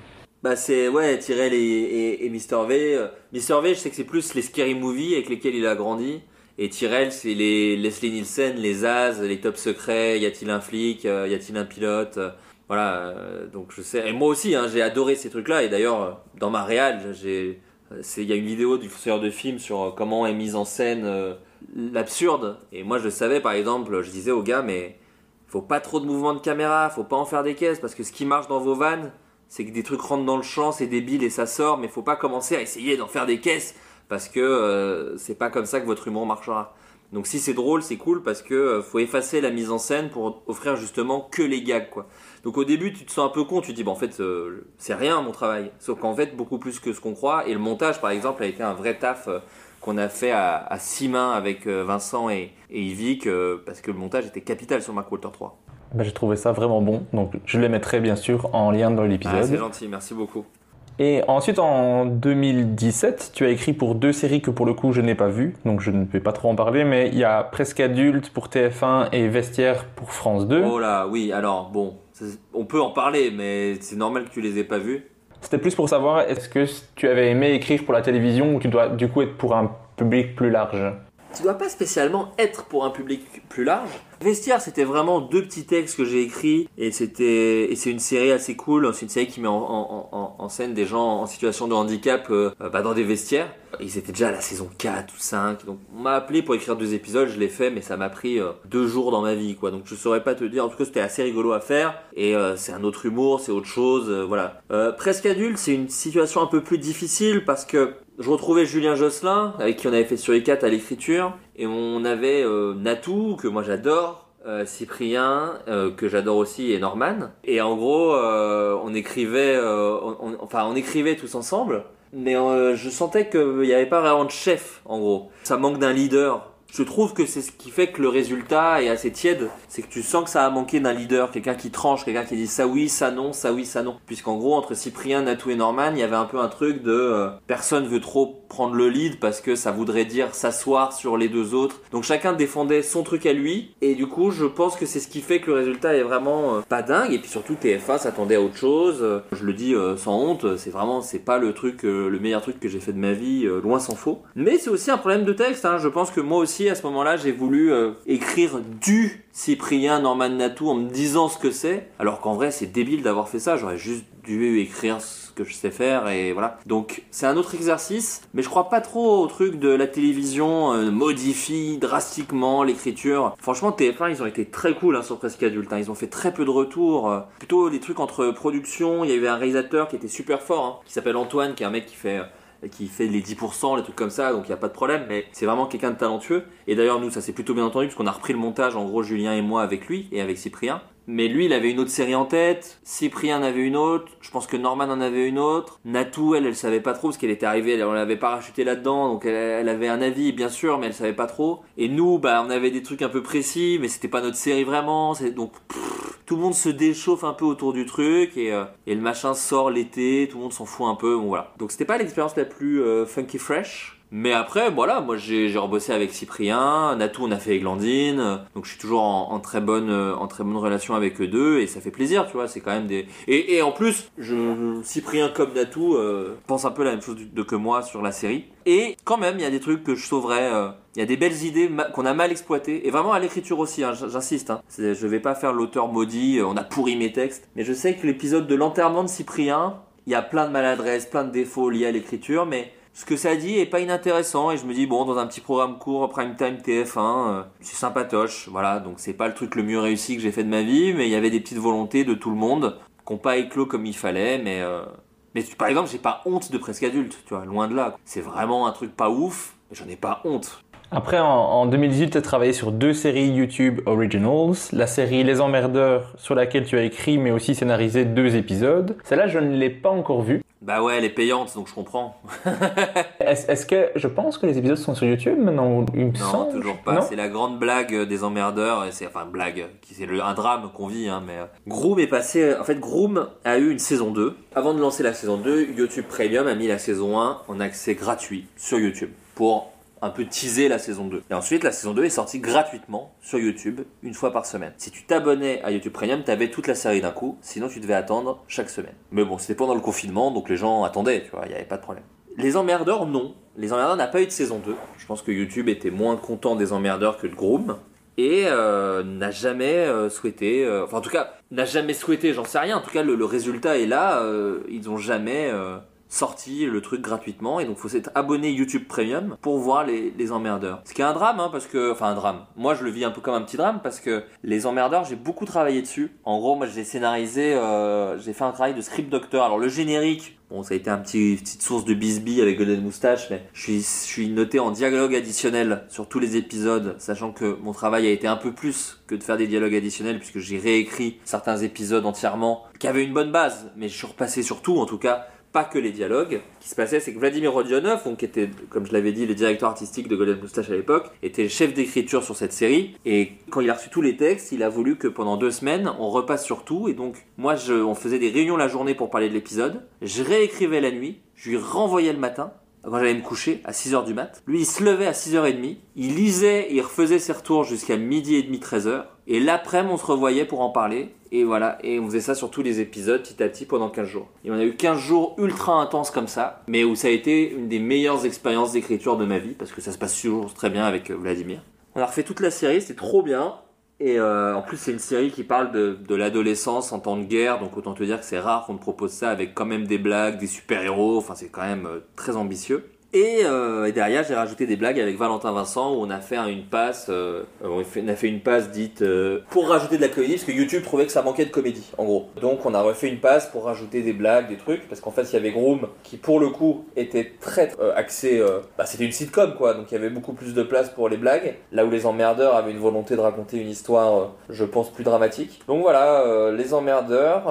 Bah c'est ouais Tyrell et, et, Mr V. Euh, Mr V je sais que c'est plus les scary movies avec lesquels il a grandi. Et Tyrell c'est les Leslie Nielsen, les As, les top secrets, y a-t-il un flic, euh, y a-t-il un pilote. euh, voilà, euh, donc je sais. Et moi aussi hein, j'ai adoré ces trucs-là. Et d'ailleurs dans ma réal il y a une vidéo du faiseur de film sur comment est mise en scène l'absurde. Et moi je savais par exemple, je disais aux gars mais faut pas trop de mouvements de caméra, faut pas en faire des caisses parce que ce qui marche dans vos vannes c'est que des trucs rentrent dans le champ, c'est débile et ça sort, mais faut pas commencer à essayer d'en faire des caisses parce que euh, c'est pas comme ça que votre humour marchera. Donc si c'est drôle, c'est cool parce que euh, faut effacer la mise en scène pour offrir justement que les gags quoi. Donc au début tu te sens un peu con, tu te dis bah en fait euh, c'est rien mon travail, sauf qu'en fait beaucoup plus que ce qu'on croit et le montage par exemple a été un vrai taf qu'on a fait à, six mains avec Vincent et, et Yvick parce que le montage était capital sur Mac Walter 3. Bah, j'ai trouvé ça vraiment bon. Donc, je les mettrai bien sûr en lien dans Ah, c'est l'épisode. gentil, merci beaucoup. Et ensuite, en 2017, tu as écrit pour deux séries que pour le coup je n'ai pas vues, donc je ne vais pas trop en parler, mais il y a Presque Adulte pour TF1 et Vestiaire pour France 2. Oh là, oui, alors bon, on peut en parler, mais c'est normal que tu les aies pas vus. C'était plus pour savoir, est-ce que tu avais aimé écrire pour la télévision ou tu dois du coup être pour un public plus large? Tu dois pas spécialement être pour un public plus large. Vestiaire, c'était vraiment deux petits textes que j'ai écrits et c'était et c'est une série assez cool. C'est une série qui met en, scène des gens en situation de handicap euh, bah, dans des vestiaires. Et c'était déjà à la saison 4 ou 5. Donc on m'a appelé pour écrire deux épisodes, je l'ai fait, mais ça m'a pris euh, deux jours dans ma vie, quoi. Donc je saurais pas te dire. En tout cas, c'était assez rigolo à faire et euh, c'est un autre humour, c'est autre chose, voilà. Presque adulte, c'est une situation un peu plus difficile parce que je retrouvais Julien Josselin, avec qui on avait fait sur E4 à l'écriture, et on avait euh, Natou, que moi j'adore, euh, Cyprien, euh, que j'adore aussi, et Norman. Et en gros, on écrivait, enfin, on écrivait tous ensemble, mais je sentais qu'il n'y avait pas vraiment de chef, en gros. Ça manque d'un leader. Je trouve que c'est ce qui fait que le résultat est assez tiède, c'est que tu sens que ça a manqué d'un leader, quelqu'un qui tranche, quelqu'un qui dit ça oui, ça non, ça oui, ça non. Puisqu'en gros, entre Cyprien, Natou et Norman, il y avait un peu un truc de personne veut trop prendre le lead parce que ça voudrait dire s'asseoir sur les deux autres. Donc chacun défendait son truc à lui, et du coup, je pense que c'est ce qui fait que le résultat est vraiment euh, pas dingue. Et puis surtout, TF1 s'attendait à autre chose. Euh, Je le dis euh, sans honte, c'est vraiment, c'est pas le truc, le meilleur truc que j'ai fait de ma vie, loin s'en faut. Mais c'est aussi un problème de texte. Hein. Je pense que moi aussi, à ce moment-là, j'ai voulu écrire du Cyprien Norman Natou en me disant ce que c'est, alors qu'en vrai, c'est débile d'avoir fait ça. J'aurais juste dû écrire que je sais faire et voilà. Donc c'est un autre exercice, mais je crois pas trop au truc de la télévision euh, modifie drastiquement l'écriture. Franchement, TF1, ils ont été très cool hein, sur Presque Adulte. hein. Ils ont fait très peu de retours. euh, plutôt des trucs entre productions. Il y avait un réalisateur qui était super fort, hein, qui s'appelle Antoine, qui est un mec qui fait euh, qui fait les 10%, les trucs comme ça, donc il n'y a pas de problème, mais c'est vraiment quelqu'un de talentueux. Et d'ailleurs, nous, ça s'est plutôt bien entendu, parce qu'on a repris le montage, en gros, Julien et moi avec lui, et avec Cyprien. Mais lui, il avait une autre série en tête, Cyprien en avait une autre, je pense que Norman en avait une autre, Natou, elle, elle savait pas trop, parce qu'elle était arrivée, elle, on l'avait parachuté là-dedans, donc elle, avait un avis, bien sûr, mais elle savait pas trop. Et nous, bah, on avait des trucs un peu précis, mais c'était pas notre série vraiment, donc... pff, tout le monde se déchauffe un peu autour du truc et, euh, et le machin sort l'été, tout le monde s'en fout un peu, bon voilà. Donc c'était pas l'expérience la plus euh, funky fresh, Mais après, voilà, moi j'ai rebossé avec Cyprien, Natou on a fait Eglandine, donc je suis toujours en, très bonne euh, en très bonne relation avec eux deux et ça fait plaisir, tu vois, c'est quand même des et, en plus, Cyprien comme Natou euh, pense un peu la même chose que moi sur la série. Et quand même, il y a des trucs que je sauverais. euh, Il y a des belles idées qu'on a mal exploitées. Et vraiment à l'écriture aussi, hein, j'insiste. Hein. Je vais pas faire l'auteur maudit, on a pourri mes textes. Mais je sais que l'épisode de l'enterrement de Cyprien, il y a plein de maladresses, plein de défauts liés à l'écriture. Mais ce que ça dit est pas inintéressant. Et je me dis, bon, dans un petit programme court, prime time TF1, euh, c'est sympatoche. Voilà, donc c'est pas le truc le mieux réussi que j'ai fait de ma vie. Mais il y avait des petites volontés de tout le monde qui n'ont pas éclos comme il fallait. Mais... euh, mais par exemple, j'ai pas honte de presque adulte, tu vois, loin de là. C'est vraiment un truc pas ouf, mais j'en ai pas honte. Après, en, en 2018, tu as travaillé sur deux séries YouTube Originals. La série Les Emmerdeurs, sur laquelle tu as écrit mais aussi scénarisé deux épisodes. Celle-là, je ne l'ai pas encore vue. Bah ouais, elle est payante, donc je comprends. Est-ce que je pense que les épisodes sont sur YouTube maintenant Il me Non, semble. toujours pas. C'est la grande blague des emmerdeurs, et c'est enfin blague, qui c'est un drame qu'on vit, hein, mais euh, Groom est passé. En fait, Groom a eu une saison 2. Avant de lancer la saison 2, YouTube Premium a mis la saison 1 en accès gratuit sur YouTube pour un peu teaser la saison 2. Et ensuite, la saison 2 est sortie gratuitement sur YouTube une fois par semaine. Si tu t'abonnais à YouTube Premium, t'avais toute la série d'un coup, sinon tu devais attendre chaque semaine. Mais bon, c'était pendant le confinement, donc les gens attendaient, tu vois, il n'y avait pas de problème. Les emmerdeurs, non. Les emmerdeurs n'a pas eu de saison 2. Je pense que YouTube était moins content des emmerdeurs que de Groom. Et euh, n'a jamais euh, souhaité, euh, enfin en tout cas, n'a jamais souhaité, j'en sais rien. En tout cas, le, le résultat est là. ils ont jamais sorti le truc gratuitement. Et donc, faut s'être abonné YouTube Premium pour voir les, les emmerdeurs. Ce qui est un drame, hein, parce que, enfin un drame. Moi, je le vis un peu comme un petit drame parce que les emmerdeurs, j'ai beaucoup travaillé dessus. En gros, moi, j'ai scénarisé, euh, j'ai fait un travail de script doctor. Alors le générique, Bon, ça a été un petit petite source de bisbee avec Golden Moustache, mais je suis, je suis noté en dialogue additionnel sur tous les épisodes, sachant que mon travail a été un peu plus que de faire des dialogues additionnels, puisque j'ai réécrit certains épisodes entièrement, qui avaient une bonne base, mais je suis repassé sur tout, en tout cas, pas que les dialogues. Ce qui se passait, c'est que Vladimir Rodionov, qui était, comme je l'avais dit, le directeur artistique de Golden Moustache à l'époque, était chef d'écriture sur cette série. Et quand il a reçu tous les textes, il a voulu que pendant deux semaines, on repasse sur tout. Et donc, moi, on faisait des réunions la journée pour parler de l'épisode. Je réécrivais la nuit. Je lui renvoyais le matin quand j'allais me coucher à 6h du mat. Lui, il se levait à 6h30, il lisait et il refaisait ses retours jusqu'à midi et demi, 13h. Et l'après-midi, on se revoyait pour en parler. Et voilà, et on faisait ça sur tous les épisodes, petit à petit, pendant 15 jours. Et on a eu 15 jours ultra intenses comme ça, mais où ça a été une des meilleures expériences d'écriture de ma vie, parce que ça se passe toujours très bien avec euh, Vladimir. On a refait toute la série, c'était trop bien. Et euh, en plus, c'est une série qui parle de, de l'adolescence en temps de guerre, donc autant te dire que c'est rare qu'on te propose ça avec quand même des blagues, des super-héros, enfin c'est quand même euh, très ambitieux. Et, euh, et derrière, j'ai rajouté des blagues avec Valentin Vincent où on a fait une passe, euh, on, a fait, une passe dite euh, pour rajouter de la comédie parce que YouTube trouvait que ça manquait de comédie, en gros. Donc on a refait une passe pour rajouter des blagues, des trucs, parce qu'en fait il y avait Groom qui pour le coup était très axé, bah, c'était une sitcom quoi, donc il y avait beaucoup plus de place pour les blagues. Là où les emmerdeurs avaient une volonté de raconter une histoire, je pense plus dramatique. Donc voilà, les emmerdeurs,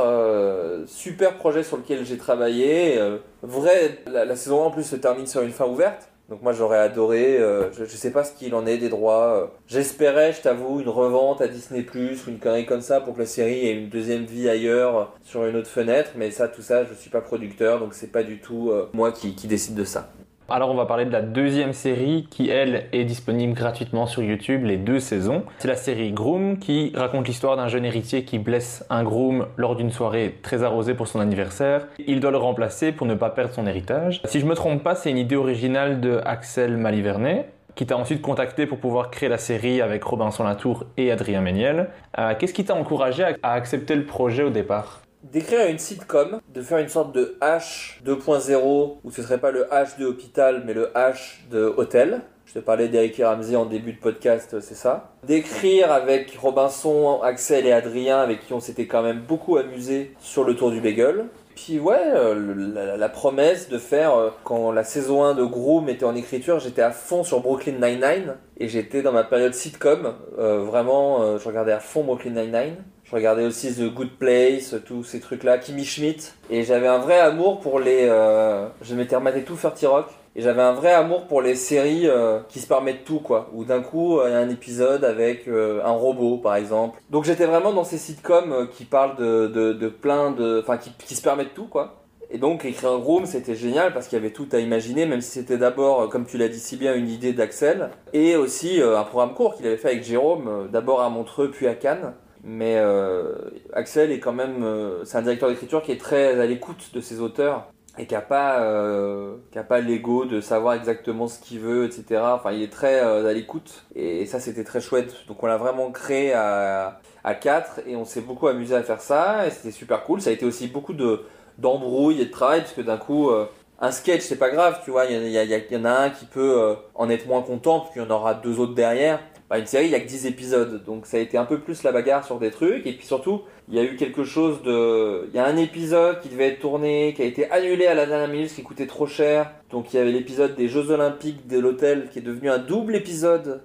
super projet sur lequel j'ai travaillé. Vrai, la, saison 1 en plus se termine sur une fin ouverte. Donc moi j'aurais adoré, euh, je, je sais pas ce qu'il en est des droits. euh. J'espérais, je t'avoue, une revente à Disney ou une connerie comme ça pour que la série ait une deuxième vie ailleurs sur une autre fenêtre. Mais ça, tout ça, je suis pas producteur, donc c'est pas du tout euh, moi qui décide de ça. Alors on va parler de la deuxième série qui elle est disponible gratuitement sur YouTube, les deux saisons. C'est la série Groom qui raconte l'histoire d'un jeune héritier qui blesse un groom lors d'une soirée très arrosée pour son anniversaire. Il doit le remplacer pour ne pas perdre son héritage. Si je me trompe pas, c'est une idée originale de Axel Malivernet qui t'a ensuite contacté pour pouvoir créer la série avec Robinson Latour et Adrien Méniel. Euh, Qu'est-ce qui t'a encouragé à, à accepter le projet au départ? D'écrire une sitcom, de faire une sorte de H 2.0, où ce serait pas le H de hôpital, mais le H de hôtel. Je te parlais d'Eric et Ramsey en début de podcast, c'est ça. D'écrire avec Robinson, Axel et Adrien, avec qui on s'était quand même beaucoup amusé sur le tour du bagel. Puis ouais, euh, la, promesse de faire, euh, quand la saison 1 de Groom était en écriture, j'étais à fond sur Brooklyn Nine-Nine, et j'étais dans ma période sitcom, euh, vraiment, je regardais à fond Brooklyn Nine-Nine. Je regardais aussi The Good Place, tous ces trucs-là, Kimmy Schmidt. Et j'avais un vrai amour pour les... euh, je m'étais rematé tout 30 Rock. Et j'avais un vrai amour pour les séries euh, qui se permettent tout, quoi. Où d'un coup, il y a un épisode avec euh, un robot, par exemple. Donc j'étais vraiment dans ces sitcoms qui parlent de, de, de plein de... Enfin, qui, qui se permettent tout, quoi. Et donc écrire Groom, c'était génial parce qu'il y avait tout à imaginer, même si c'était d'abord, comme tu l'as dit si bien, une idée d'Axel, et aussi un programme court qu'il avait fait avec Jérôme, d'abord à Montreux, puis à Cannes. Mais euh, Axel est quand même, c'est un directeur d'écriture qui est très à l'écoute de ses auteurs et qui n'a pas, a pas l'ego de savoir exactement ce qu'il veut, etc. Enfin, il est très à l'écoute et ça, c'était très chouette. Donc, on l'a vraiment créé à, à 4 et on s'est beaucoup amusé à faire ça et c'était super cool. Ça a été aussi beaucoup de d'embrouille et de travail, parce que d'un coup, euh, un sketch, c'est pas grave, tu vois, il y, en a un qui peut euh, en être moins content, puis il y en aura deux autres derrière. Bah, une série, il y a que 10 épisodes, donc ça a été un peu plus la bagarre sur des trucs, et puis surtout, il y a eu quelque chose de... Il y a un épisode qui devait être tourné, qui a été annulé à la dernière minute, qui coûtait trop cher. Donc il y avait l'épisode des Jeux Olympiques de l'hôtel, qui est devenu un double épisode.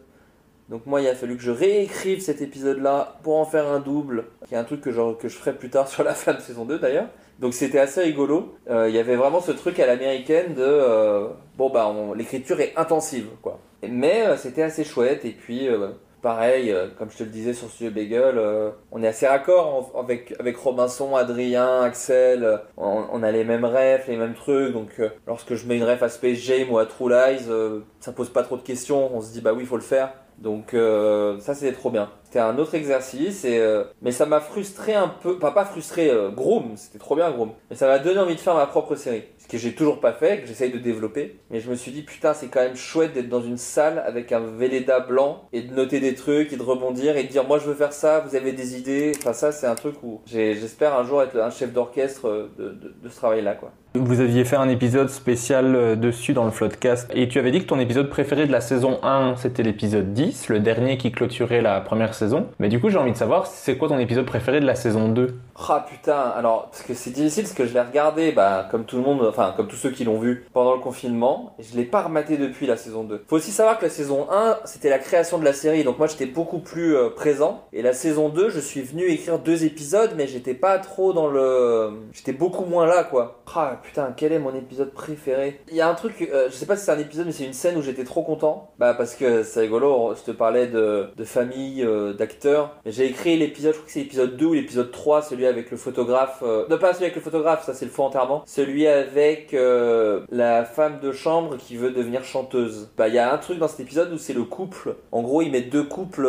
Donc moi, il a fallu que je réécrive cet épisode-là pour en faire un double, qui est un truc que je, ferai plus tard sur la fin de saison 2 d'ailleurs. Donc c'était assez rigolo. Euh, il y avait vraiment ce truc à l'américaine de euh, bon bah l'écriture est intensive quoi. Mais euh, c'était assez chouette et puis pareil comme je te le disais sur Studio Bagel, on est assez raccord avec avec Robinson, Adrien, Axel. On, a les mêmes rêves, les mêmes trucs. Donc lorsque je mets une rêve à Space Jam ou à True Lies, ça pose pas trop de questions. On se dit bah oui il faut le faire. Donc ça c'était trop bien. C'était un autre exercice, et, euh, mais ça m'a frustré un peu. Pas, pas frustré, euh, Groom, c'était trop bien Groom. Mais ça m'a donné envie de faire ma propre série. Que j'ai toujours pas fait, que j'essaye de développer. Mais je me suis dit, putain, c'est quand même chouette d'être dans une salle avec un Véleda blanc et de noter des trucs et de rebondir et de dire, moi je veux faire ça, vous avez des idées. Enfin, ça, c'est un truc où j'espère un jour être un chef d'orchestre euh, de ce travail-là, quoi. Vous aviez fait un épisode spécial euh, dessus dans le Floodcast et tu avais dit que ton épisode préféré de la saison 1 c'était l'épisode 10, le dernier qui clôturait la première saison. Mais du coup j'ai envie de savoir c'est quoi ton épisode préféré de la saison 2 Ah putain, alors parce que c'est difficile parce que je l'ai regardé bah, comme tout le monde, enfin comme tous ceux qui l'ont vu pendant le confinement et je l'ai pas rematé depuis la saison 2. Faut aussi savoir que la saison 1 c'était la création de la série donc moi j'étais beaucoup plus euh, présent et la saison 2 je suis venu écrire deux épisodes mais j'étais pas trop dans le... J'étais beaucoup moins là quoi. Ah, putain, quel est mon épisode préféré? Il y a un truc, euh, je sais pas si c'est un épisode, mais c'est une scène où j'étais trop content. Bah, parce que c'est rigolo, je te parlais de, de famille, euh, d'acteurs. J'ai écrit l'épisode, je crois que c'est l'épisode 2 ou l'épisode 3, celui avec le photographe. Euh, non, pas celui avec le photographe, ça c'est le faux enterrement. Celui avec la femme de chambre qui veut devenir chanteuse. Bah, il y a un truc dans cet épisode où c'est le couple. En gros, ils mettent deux couples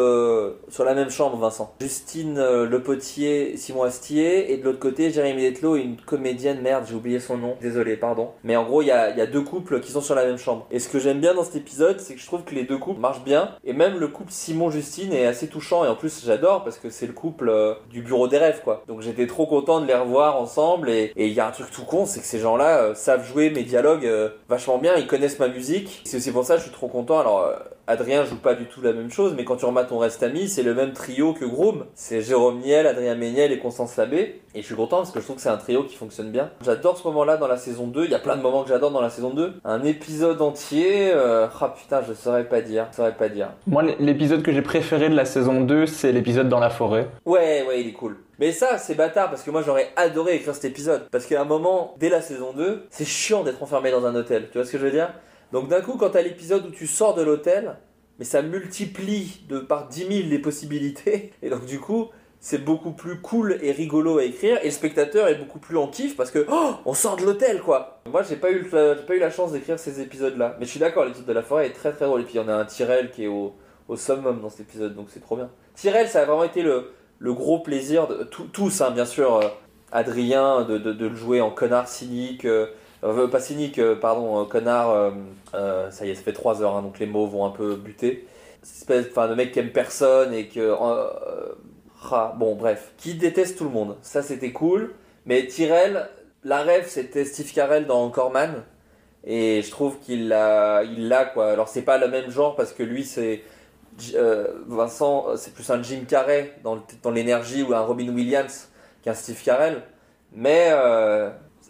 sur la même chambre, Vincent. Justine Le Potier, Simon Astier, et de l'autre côté, Jérémy Detlo, une comédienne, merde, j'ai oublié son nom, désolé, pardon. Mais en gros, il y a, deux couples qui sont sur la même chambre. Et ce que j'aime bien dans cet épisode, c'est que je trouve que les deux couples marchent bien. Et même le couple Simon-Justine est assez touchant. Et en plus, j'adore parce que c'est le couple euh, du bureau des rêves, quoi. Donc j'étais trop content de les revoir ensemble. Et il y a un truc tout con, c'est que ces gens-là euh, savent jouer mes dialogues euh, vachement bien. Ils connaissent ma musique. C'est aussi pour ça que je suis trop content. Alors, Adrien joue pas du tout la même chose, mais quand tu remates ton reste ami, c'est le même trio que Groom. C'est Jérôme Niel, Adrien Méniel et Constance Labbé. Et je suis content parce que je trouve que c'est un trio qui fonctionne bien. J'adore ce moment-là dans la saison 2. Il y a plein de moments que j'adore dans la saison 2. Un épisode entier. Euh... Ah putain, je saurais pas dire. Je saurais pas dire. Moi, l'épisode que j'ai préféré de la saison 2, c'est l'épisode dans la forêt. Ouais, ouais, il est cool. Mais ça, c'est bâtard parce que moi j'aurais adoré écrire cet épisode. Parce qu'à un moment, dès la saison 2, c'est chiant d'être enfermé dans un hôtel. Tu vois ce que je veux dire? Donc d'un coup, quand t'as l'épisode où tu sors de l'hôtel, mais ça multiplie de par 10 000 les possibilités, et donc du coup, c'est beaucoup plus cool et rigolo à écrire, et le spectateur est beaucoup plus en kiff parce que oh, on sort de l'hôtel quoi. Moi, j'ai pas pas eu la chance d'écrire ces épisodes-là, mais je suis d'accord, l'épisode de la forêt est très très drôle, et puis il y en a un Tyrell qui est au, au summum dans cet épisode, donc c'est trop bien. Tyrell, ça a vraiment été le, gros plaisir de tous, hein, bien sûr, euh, Adrien, de, le jouer en connard cynique. Euh, euh, pas cynique, euh, pardon, euh, connard, ça y est, ça fait 3 heures, hein, donc les mots vont un peu buter. Espèce enfin, de mec qui aime personne et que. bon, bref, qui déteste tout le monde. Ça, c'était cool. Mais Tyrell, la rêve, c'était Steve Carell dans Corman. Et je trouve qu'il l'a, il l'a quoi. Alors c'est pas le même genre parce que lui c'est Vincent, c'est plus un Jim Carrey dans, dans l'énergie ou un Robin Williams qu'un Steve Carell. Mais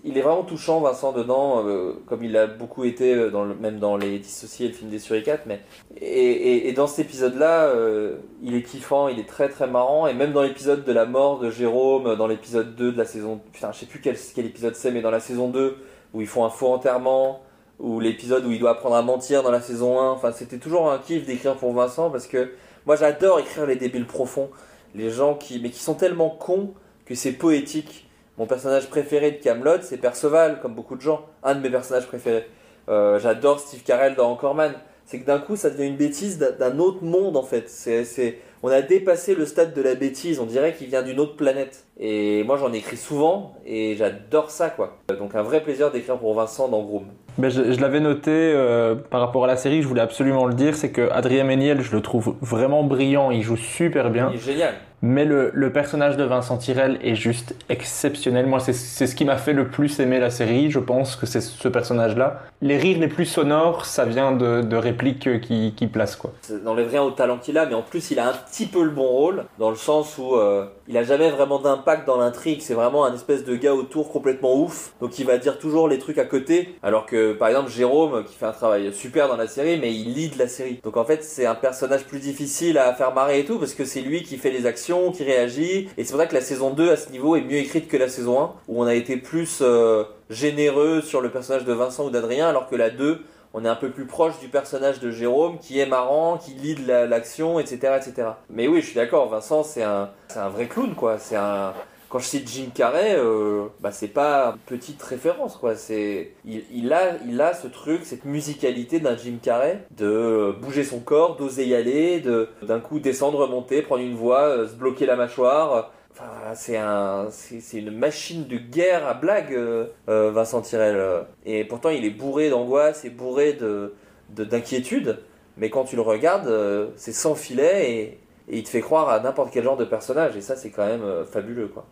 il est vraiment touchant, Vincent, dedans, euh, comme il a beaucoup été, euh, dans le, même dans Les Dissociés, le film des Suricates. Mais... Et, et, dans cet épisode-là, euh, il est kiffant, il est très très marrant. Et même dans l'épisode de la mort de Jérôme, dans l'épisode 2 de la saison. Putain, je sais plus quel, quel épisode c'est, mais dans la saison 2, où ils font un faux enterrement, ou l'épisode où il doit apprendre à mentir dans la saison 1. Enfin, c'était toujours un kiff d'écrire pour Vincent, parce que moi j'adore écrire les débiles profonds. Les gens qui. mais qui sont tellement cons que c'est poétique Mon personnage préféré de Camelot, c'est Perceval, comme beaucoup de gens. Un de mes personnages préférés. Euh, J'adore Steve Carell dans Anchorman. C'est que d'un coup, ça devient une bêtise d'un- autre monde en fait. C'est- on a dépassé le stade de la bêtise. On dirait qu'il vient d'une autre planète. Et moi, j'en écris souvent et j'adore ça, quoi. Donc, un vrai plaisir d'écrire pour Vincent dans Groom. Ben, je je l'avais noté euh, par rapport à la série, je voulais absolument le dire, c'est que Adrien Méniel, je le trouve vraiment brillant, il joue super bien. Il est génial. Mais le, le personnage de Vincent Tirel est juste exceptionnel. Moi, c'est ce qui m'a fait le plus aimer la série. Je pense que c'est ce personnage-là. Les rires les plus sonores, ça vient de, de répliques qui, qui placent, quoi. Ça n'enlève rien au talent qu'il a, mais en plus, il a un petit peu le bon rôle, dans le sens où euh, il a jamais vraiment d'impact dans l'intrigue. C'est vraiment un espèce de gars autour complètement ouf, donc il va dire toujours les trucs à côté. Alors que, par exemple, Jérôme, qui fait un travail super dans la série, mais il lead la série. Donc en fait, c'est un personnage plus difficile à faire marrer et tout, parce que c'est lui qui fait les actions, qui réagit. Et c'est pour ça que la saison 2, à ce niveau, est mieux écrite que la saison 1, où on a été plus euh, généreux sur le personnage de Vincent ou d'Adrien, alors que la 2, on est un peu plus proche du personnage de Jérôme qui est marrant, qui lead la- l'action, etc., etc. Mais oui, je suis d'accord, Vincent, c'est un, un vrai clown, quoi. C'est un. Quand je cite Jim Carrey, euh, bah c'est pas petite référence, quoi. C'est, il, il a, il a ce truc, cette musicalité d'un Jim Carrey, de bouger son corps, d'oser y aller, de d'un coup descendre, remonter, prendre une voix, euh, se bloquer la mâchoire. Enfin, c'est un, c'est une machine de guerre à blague, euh, euh, Vincent Tirel. Et pourtant, il est bourré d'angoisse et bourré de de- d'inquiétude. Mais quand tu le regardes, euh, c'est sans filet et, il te fait croire à n'importe quel genre de personnage. Et ça, c'est quand même fabuleux, quoi.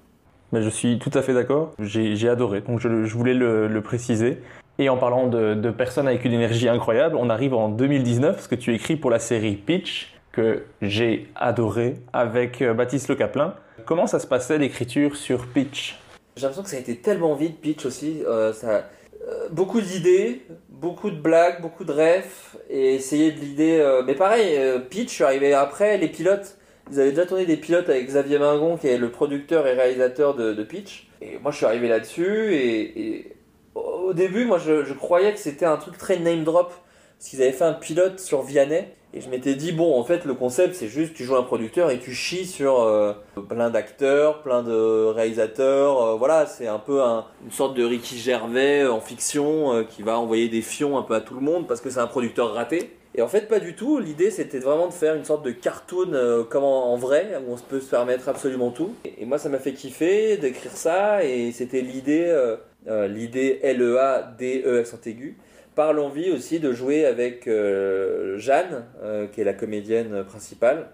Mais je suis tout à fait d'accord. J'ai adoré, donc je, je voulais le, préciser. Et en parlant de, de personnes avec une énergie incroyable, on arrive en 2019, parce que tu écris pour la série Pitch, que j'ai adoré, avec Baptiste Le Caplin. Comment ça se passait l'écriture sur Pitch? J'ai l'impression que ça a été tellement vite, Pitch aussi. euh, ça, euh, beaucoup d'idées, beaucoup de blagues, beaucoup de refs, et essayer de l'idée. euh, mais pareil, Pitch, je suis arrivé après, les pilotes. Ils avaient déjà tourné des pilotes avec Xavier Mingon, qui est le producteur et réalisateur de, de Pitch. Et moi, je suis arrivé là-dessus, et, et au début, moi, je, je croyais que c'était un truc très name drop, parce qu'ils avaient fait un pilote sur Vianney. Et je m'étais dit, bon, en fait, le concept, c'est juste, tu joues un producteur et tu chies sur euh, plein d'acteurs, plein de réalisateurs. euh, voilà, c'est un peu un- une sorte de Ricky Gervais en fiction euh, qui va envoyer des fions un peu à tout le monde parce que c'est un producteur raté. Et en fait, pas du tout. L'idée, c'était vraiment de faire une sorte de cartoon euh, comme en, vrai, où on peut se permettre absolument tout. Et, moi, ça m'a fait kiffer d'écrire ça, et c'était l'idée, euh, euh, l'idée L-E-A-D-E accent aigu par l'envie aussi de jouer avec euh, Jeanne, euh, qui est la comédienne principale,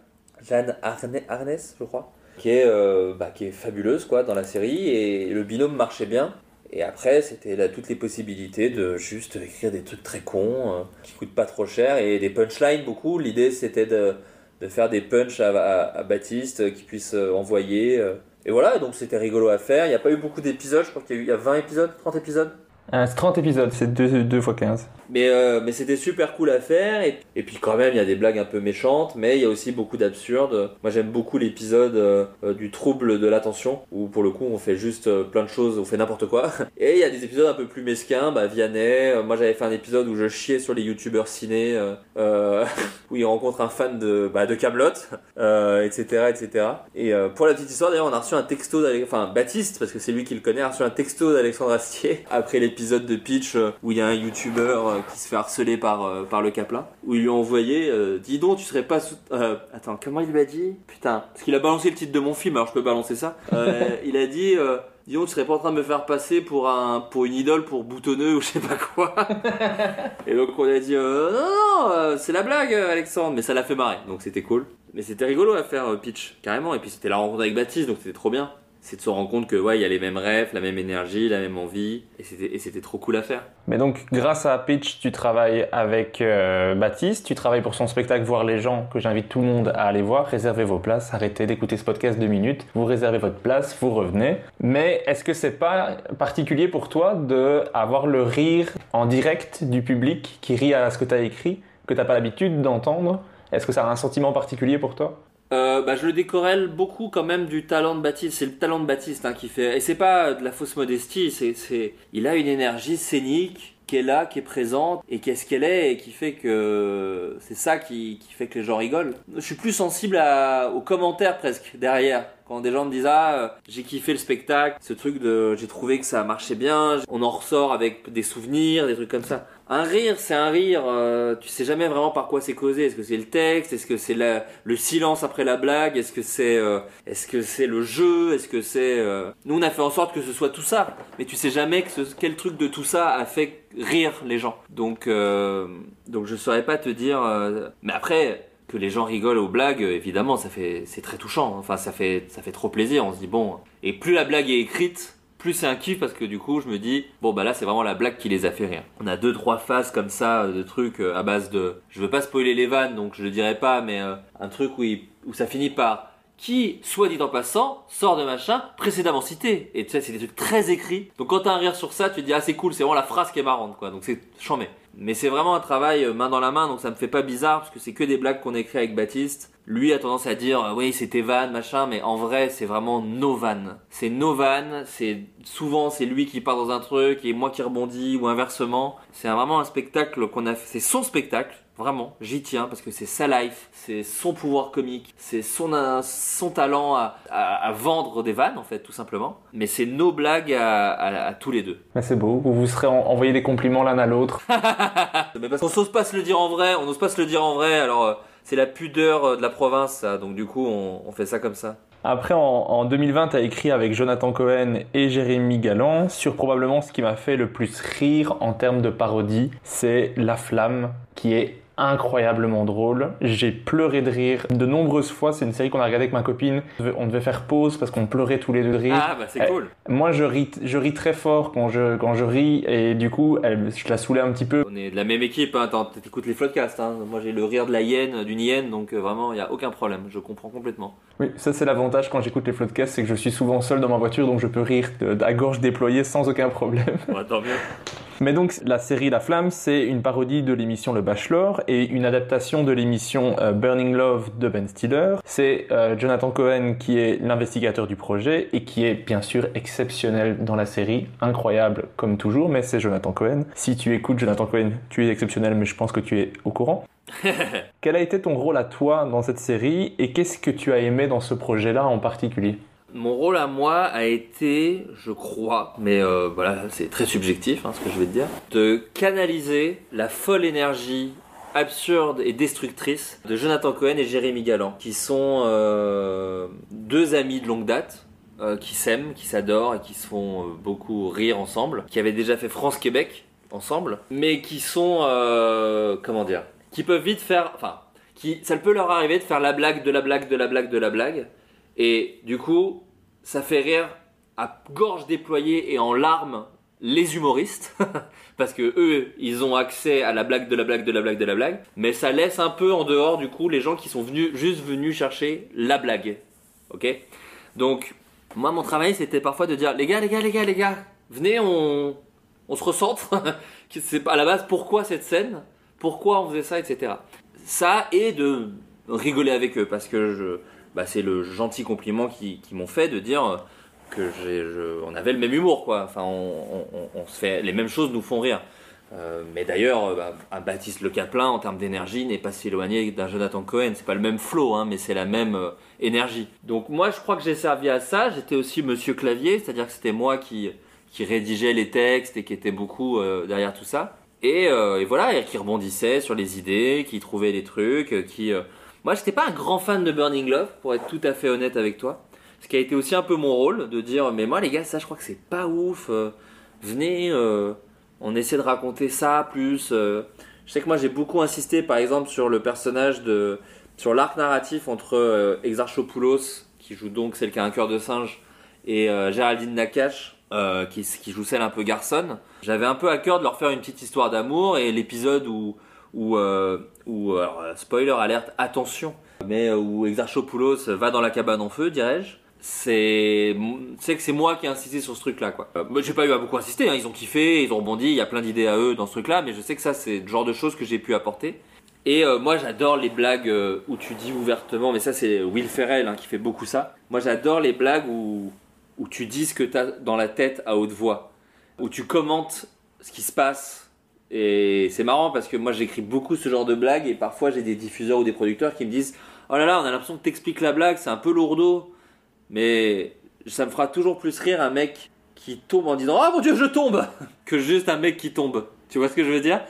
Jeanne Arne- Arnes, je crois, qui est, euh, bah, qui est fabuleuse quoi dans la série et le binôme marchait bien. Et après, c'était là toutes les possibilités de juste écrire des trucs très cons, qui coûtent pas trop cher et des punchlines beaucoup. L'idée c'était de, faire des punchs à, à- Baptiste qui puisse envoyer. Et voilà, donc c'était rigolo à faire. Il n'y a pas eu beaucoup d'épisodes, je crois qu'il y a eu il y a 20 épisodes, 30 épisodes. Euh, C'est 30 épisodes, c'est 2 deux, fois 15. Mais, euh, mais c'était super cool à faire. Et, puis quand même, il y a des blagues un peu méchantes, mais il y a aussi beaucoup d'absurdes. Moi, j'aime beaucoup l'épisode euh, du trouble de l'attention, où pour le coup, on fait juste euh, plein de choses, on fait n'importe quoi. Et il y a des épisodes un peu plus mesquins, bah, Vianney. euh, moi, j'avais fait un épisode où je chiais sur les youtubeurs ciné, où il rencontre un fan de, bah, de Camelot, etc., etc. Et pour la petite histoire, d'ailleurs, on a reçu un texto, enfin Baptiste, parce que c'est lui qui le connaît, a reçu un texto d'Alexandre Astier après l'épisode de Pitch où il y a un youtubeur euh, qui se fait harceler par, euh, par le Caplin, où il lui a envoyé euh, Dis donc, tu serais pas. sous- attends, comment il lui a dit? Putain, parce qu'il a balancé le titre de mon film, alors je peux balancer ça. Il a dit. Dis donc, tu serais pas en train de me faire passer pour un pour une idole pour boutonneux ou je sais pas quoi. Et donc on a dit non non, c'est la blague Alexandre, mais ça l'a fait marrer, donc c'était cool. Mais c'était rigolo à faire pitch carrément et puis c'était la rencontre avec Baptiste, donc c'était trop bien. C'est de se rendre compte que ouais, il y a les mêmes rêves, la même énergie, la même envie et c'était trop cool à faire. Mais donc, grâce à Pitch, tu travailles avec euh, Baptiste, tu travailles pour son spectacle Voir les gens, que j'invite tout le monde à aller voir. Réservez vos places, arrêtez d'écouter ce podcast deux minutes, vous réservez votre place, vous revenez. Mais est-ce que c'est pas particulier pour toi de avoir le rire en direct du public qui rit à ce que tu as écrit, que t'as pas l'habitude d'entendre? Est-ce que ça a un sentiment particulier pour toi? Euh, bah, je le décorrèle beaucoup quand même du talent de Baptiste. C'est le talent de Baptiste hein, qui fait. Et c'est pas de la fausse modestie. C'est, il a une énergie scénique qui est là, qui est présente et qu'est-ce qu'elle est et qui fait que c'est ça qui, fait que les gens rigolent. Je suis plus sensible aux commentaires presque derrière. Quand des gens me disent ah euh, j'ai kiffé le spectacle, ce truc de j'ai trouvé que ça marchait bien, on en ressort avec des souvenirs, des trucs comme ça. Un rire, c'est un rire. Euh, tu sais jamais vraiment par quoi c'est causé. Est-ce que c'est le texte? Est-ce que c'est le silence après la blague? Est-ce que c'est euh, est-ce que c'est le jeu? Est-ce que c'est Nous, on a fait en sorte que ce soit tout ça, mais tu sais jamais que quel truc de tout ça a fait rire les gens. Donc donc je saurais pas te dire. Mais après, que les gens rigolent aux blagues, évidemment, ça fait, c'est très touchant. Enfin, ça fait, ça fait trop plaisir. On se dit bon. Et plus la blague est écrite, plus c'est un kiff parce que du coup, je me dis bon bah là, c'est vraiment la blague qui les a fait rire. On a deux trois phases comme ça de trucs euh, à base de. Je veux pas spoiler les vannes, donc je le dirai pas, mais euh, un truc où, où ça finit par qui, soit dit en passant, sort de machin précédemment cité. Et tu sais, c'est des trucs très écrits. Donc quand t'as un rire sur ça, tu te dis ah c'est cool, c'est vraiment la phrase qui est marrante quoi. Donc c'est chambé. Mais c'est vraiment un travail euh, main dans la main, donc ça me fait pas bizarre parce que c'est que des blagues qu'on écrit avec Baptiste. Lui a tendance à dire euh, oui c'était van machin, mais en vrai c'est vraiment nos vannes. C'est nos vannes, c'est souvent c'est lui qui part dans un truc et moi qui rebondis ou inversement. C'est vraiment un spectacle qu'on a fait, c'est son spectacle Vraiment, j'y tiens parce que c'est sa life, c'est son pouvoir comique, c'est son, son talent à, à, vendre des vannes en fait, tout simplement. Mais c'est nos blagues à, à, tous les deux. Mais c'est beau, vous vous serez envoyé des compliments l'un à l'autre. Mais parce qu'on n'ose pas se le dire en vrai, on n'ose pas se le dire en vrai, alors euh, c'est la pudeur euh, de la province, ça. donc du coup on, fait ça comme ça. Après, en, en 2020, tu as écrit avec Jonathan Cohen et Jérémy Galland sur probablement ce qui m'a fait le plus rire en termes de parodie, c'est La Flamme, qui est incroyablement drôle. J'ai pleuré de rire de nombreuses fois. C'est une série qu'on a regardée avec ma copine. On devait faire pause parce qu'on pleurait tous les deux de rire. Ah bah c'est cool. Moi je ris, je ris très fort quand je, quand je ris et du coup elle, je la saoulais un petit peu. On est de la même équipe, hein. t'écoutes les floodcasts. Hein. Moi j'ai le rire de la hyène, d'une hyène, donc euh, vraiment il n'y a aucun problème. Je comprends complètement. Oui, ça c'est l'avantage quand j'écoute les floodcasts, c'est que je suis souvent seul dans ma voiture donc je peux rire à gorge déployée sans aucun problème. Tant mieux. Mais donc la série La Flamme, c'est une parodie de l'émission Le Bachelor et une adaptation de l'émission euh, Burning Love de Ben Stiller. C'est euh, Jonathan Cohen qui est l'investigateur du projet et qui est bien sûr exceptionnel dans la série, incroyable comme toujours, mais c'est Jonathan Cohen. Si tu écoutes Jonathan Cohen, tu es exceptionnel, mais je pense que tu es au courant. Quel a été ton rôle à toi dans cette série et qu'est-ce que tu as aimé dans ce projet-là en particulier? Mon rôle à moi a été, je crois, mais euh, voilà, c'est très subjectif hein, ce que je vais te dire, de canaliser la folle énergie absurde et destructrice de Jonathan Cohen et Jérémy Galland, qui sont euh, deux amis de longue date, euh, qui s'aiment, qui s'adorent et qui se font beaucoup rire ensemble, qui avaient déjà fait France-Québec ensemble, mais qui sont, comment dire, qui peuvent vite faire, enfin, qui, ça peut leur arriver de faire la blague de la blague de la blague de la blague, et du coup, ça fait rire à gorge déployée et en larmes les humoristes parce que eux ils ont accès à la blague de la blague de la blague de la blague mais ça laisse un peu en dehors du coup les gens qui sont venus juste venus chercher la blague ok? Donc moi mon travail c'était parfois de dire les gars les gars les gars les gars venez on on se recentre c'est à la base pourquoi cette scène? Pourquoi on faisait ça etc ça et de rigoler avec eux parce que je bah, c'est le gentil compliment qu'ils qui m'ont fait de dire que on avait le même humour. Enfin, on, se fait les mêmes choses nous font rire. Euh, mais d'ailleurs, bah, un Baptiste Le Caplin, en termes d'énergie, n'est pas si éloigné d'un Jonathan Cohen. C'est pas le même flow, hein, mais c'est la même euh, énergie. Donc moi, je crois que j'ai servi à ça. J'étais aussi Monsieur Clavier, c'est-à-dire que c'était moi qui qui rédigeait les textes et qui était beaucoup euh, derrière tout ça. Et, et, voilà, et qui rebondissait sur les idées, qui trouvait les trucs, qui moi, j'étais pas un grand fan de Burning Love, pour être tout à fait honnête avec toi. Ce qui a été aussi un peu mon rôle, de dire, mais moi, les gars, ça, je crois que c'est pas ouf. Euh, venez, euh, on essaie de raconter ça plus. Euh. Je sais que moi, j'ai beaucoup insisté, par exemple, sur le personnage de. sur l'arc narratif entre Exarchopoulos, qui joue donc celle qui a un cœur de singe, et Géraldine Nakache, qui, joue celle un peu garçonne. J'avais un peu à cœur de leur faire une petite histoire d'amour, et l'épisode où euh, spoiler alerte, attention, mais euh, où Exarchopoulos va dans la cabane en feu, dirais-je. C'est, c'est que c'est moi qui ai insisté sur ce truc-là, quoi. Moi, j'ai pas eu à beaucoup insister, hein. ils ont kiffé, ils ont rebondi, il y a plein d'idées à eux dans ce truc-là, mais je sais que ça, c'est le genre de choses que j'ai pu apporter. Et moi, j'adore les blagues où tu dis ouvertement, mais ça, c'est Will Ferrell hein, qui fait beaucoup ça. Moi, j'adore les blagues où, où tu dis ce que t'as dans la tête à haute voix, où tu commentes ce qui se passe Et c'est marrant parce que moi j'écris beaucoup ce genre de blagues et parfois j'ai des diffuseurs ou des producteurs qui me disent Oh là là, on a l'impression que t'expliques la blague, c'est un peu lourdeau. Mais ça me fera toujours plus rire un mec qui tombe en disant Ah mon dieu, je tombe que juste un mec qui tombe. Tu vois ce que je veux dire?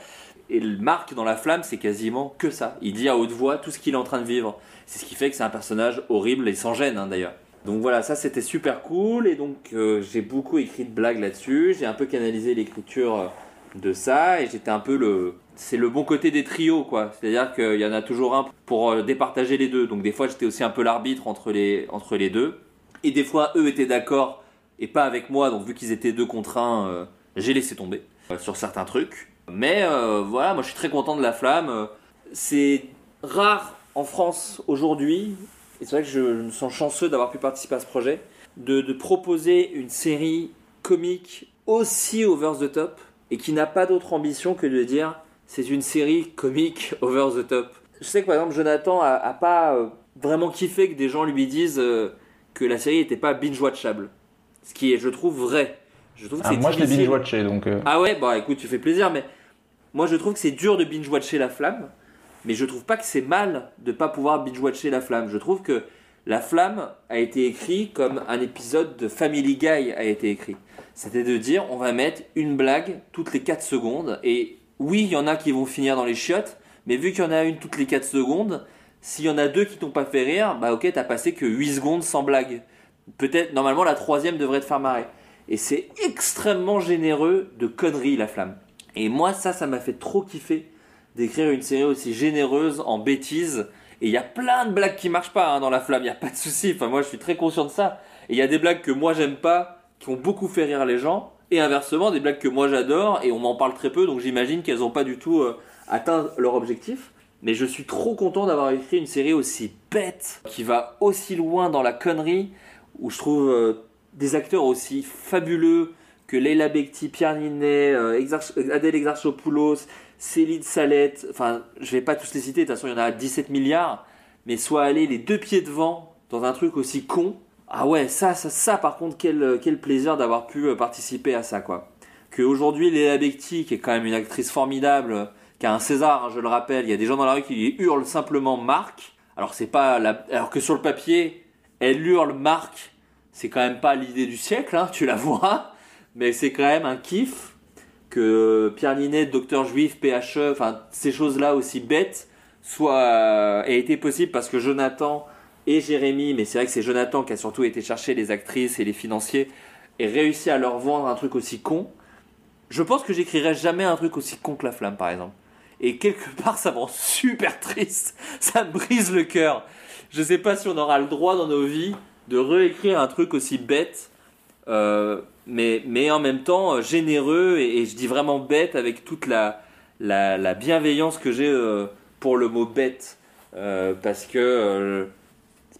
Et le Marc dans La Flamme, c'est quasiment que ça. Il dit à haute voix tout ce qu'il est en train de vivre. C'est ce qui fait que c'est un personnage horrible et sans gêne hein, d'ailleurs. Donc voilà, ça c'était super cool et donc euh, j'ai beaucoup écrit de blagues là-dessus. J'ai un peu canalisé l'écriture euh, de ça et j'étais un peu le. C'est le bon côté des trios quoi. C'est-à-dire qu'il y en a toujours un pour euh, départager les deux. Donc des fois j'étais aussi un peu l'arbitre entre les, entre les deux. Et des fois eux étaient d'accord et pas avec moi. Donc vu qu'ils étaient deux contre un, j'ai laissé tomber sur certains trucs. Mais voilà, moi je suis très content de la flamme. C'est rare en France aujourd'hui et c'est vrai que je me sens chanceux d'avoir pu participer à ce projet, de, proposer une série comique aussi over the top et qui n'a pas d'autre ambition que de dire c'est une série comique over the top. Je sais que par exemple Jonathan a, pas euh, vraiment kiffé que des gens lui disent euh, que la série n'était pas binge-watchable. Ce qui est, je trouve, vrai. Je trouve ah, moi je l'ai binge-watché donc. Euh. Ah ouais, bah écoute, tu fais plaisir, mais moi je trouve que c'est dur de binge-watcher La Flamme mais je trouve pas que c'est mal de pas pouvoir binge-watcher La Flamme. Je trouve que La Flamme a été écrit comme un épisode de Family Guy a été écrit. C'était de dire on va mettre une blague toutes les 4 secondes et oui, il y en a qui vont finir dans les chiottes, mais vu qu'il y en a une toutes les 4 secondes, s'il y en a deux qui t'ont pas fait rire, bah ok, t'as passé que 8 secondes sans blague. Peut-être, normalement, la troisième devrait te faire marrer. Et c'est extrêmement généreux de conneries, La Flamme. Et moi, ça, ça m'a fait trop kiffer d'écrire une série aussi généreuse en bêtises. Et il y a plein de blagues qui marchent pas hein, dans La Flamme, il n'y a pas de souci. Enfin, moi, je suis très conscient de ça. Et il y a des blagues que moi, j'aime pas, qui ont beaucoup fait rire les gens. Et inversement, des blagues que moi, j'adore, et on m'en parle très peu, donc j'imagine qu'elles n'ont pas du tout euh, atteint leur objectif. Mais je suis trop content d'avoir écrit une série aussi bête, qui va aussi loin dans la connerie, où je trouve euh, des acteurs aussi fabuleux que Leila Bekti, Pierre Ninet, euh, Adèle Exarchopoulos, Céline Salette, enfin, je vais pas tous les citer, de toute façon, il y en a 17 milliards, mais soit aller les deux pieds devant dans un truc aussi con. Ah ouais, ça, ça, ça par contre, quel, quel plaisir d'avoir pu euh, participer à ça, quoi. Que aujourd'hui, Léa Becti, qui est quand même une actrice formidable, qui a un César, hein, je le rappelle, il y a des gens dans la rue qui hurlent simplement Marc. Alors c'est pas alors que sur le papier, elle hurle Marc, c'est quand même pas l'idée du siècle, hein, tu la vois, mais c'est quand même un kiff que Pierre Ninet, docteur juif, PHE, enfin ces choses-là aussi bêtes, euh, aient été possibles parce que Jonathan et Jérémy, mais c'est vrai que c'est Jonathan qui a surtout été chercher les actrices et les financiers et réussi à leur vendre un truc aussi con. Je pense que j'écrirai jamais un truc aussi con que La Flamme, par exemple. Et quelque part, ça me rend super triste. Ça me brise le cœur. Je sais pas si on aura le droit dans nos vies de réécrire un truc aussi bête. Euh, mais, mais en même temps euh, généreux et, je dis vraiment bête avec toute la, la, la bienveillance que j'ai euh, pour le mot bête. Parce que,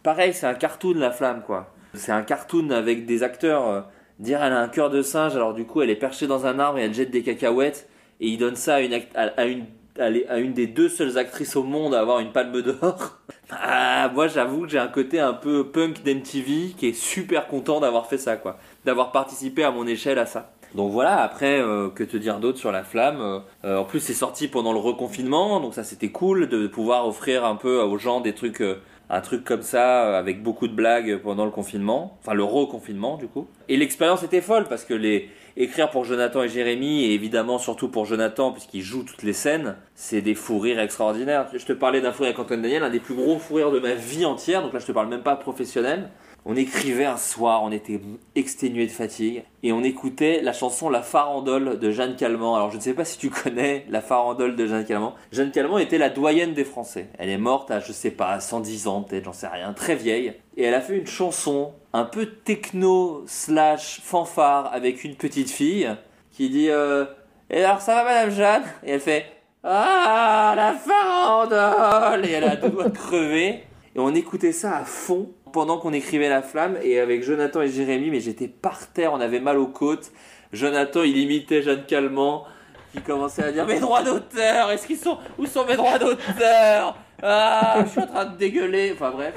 pareil, c'est un cartoon la flamme, quoi. C'est un cartoon avec des acteurs. dire elle a un cœur de singe, alors du coup elle est perchée dans un arbre et elle jette des cacahuètes et il donne ça à une, à, une, à une des deux seules actrices au monde à avoir une palme d'or. Ah, moi j'avoue que j'ai un côté un peu punk d'MTV qui est super content d'avoir fait ça quoi d'avoir participé à mon échelle à ça. Donc voilà, après, euh, que te dire d'autre sur la flamme euh, euh, En plus, c'est sorti pendant le reconfinement, donc ça c'était cool de pouvoir offrir un peu aux gens des trucs, un truc comme ça, avec beaucoup de blagues pendant le confinement, enfin le reconfinement du coup. Et l'expérience était folle parce que les écrire pour Jonathan et Jérémy, et évidemment surtout pour Jonathan, puisqu'il joue toutes les scènes, c'est des fous rires extraordinaires. Je te parlais d'un fou rire avec Antoine Daniel, un des plus gros fous rires de ma vie entière, donc là je te parle même pas professionnel. On écrivait un soir, on était exténué de fatigue et on écoutait la chanson La Farandole de Jeanne Calment. Alors je ne sais pas si tu connais La Farandole de Jeanne Calment. Jeanne Calment était la doyenne des Français. Elle est morte à je sais pas 110 ans peut-être, j'en sais rien, très vieille et elle a fait une chanson un peu techno slash fanfare avec une petite fille qui dit euh, et alors ça va Madame Jeanne? Et elle fait ah la farandole et elle a tout doigt de crever et on écoutait ça à fond pendant qu'on écrivait La Flamme et avec Jonathan et Jérémy, mais j'étais par terre, on avait mal aux côtes. Jonathan, il imitait Jeanne Calment qui commençait à dire Mes droits d'auteur, est-ce qu'ils sont. Où sont mes droits d'auteur? Ah, je suis en train de dégueuler. Enfin bref.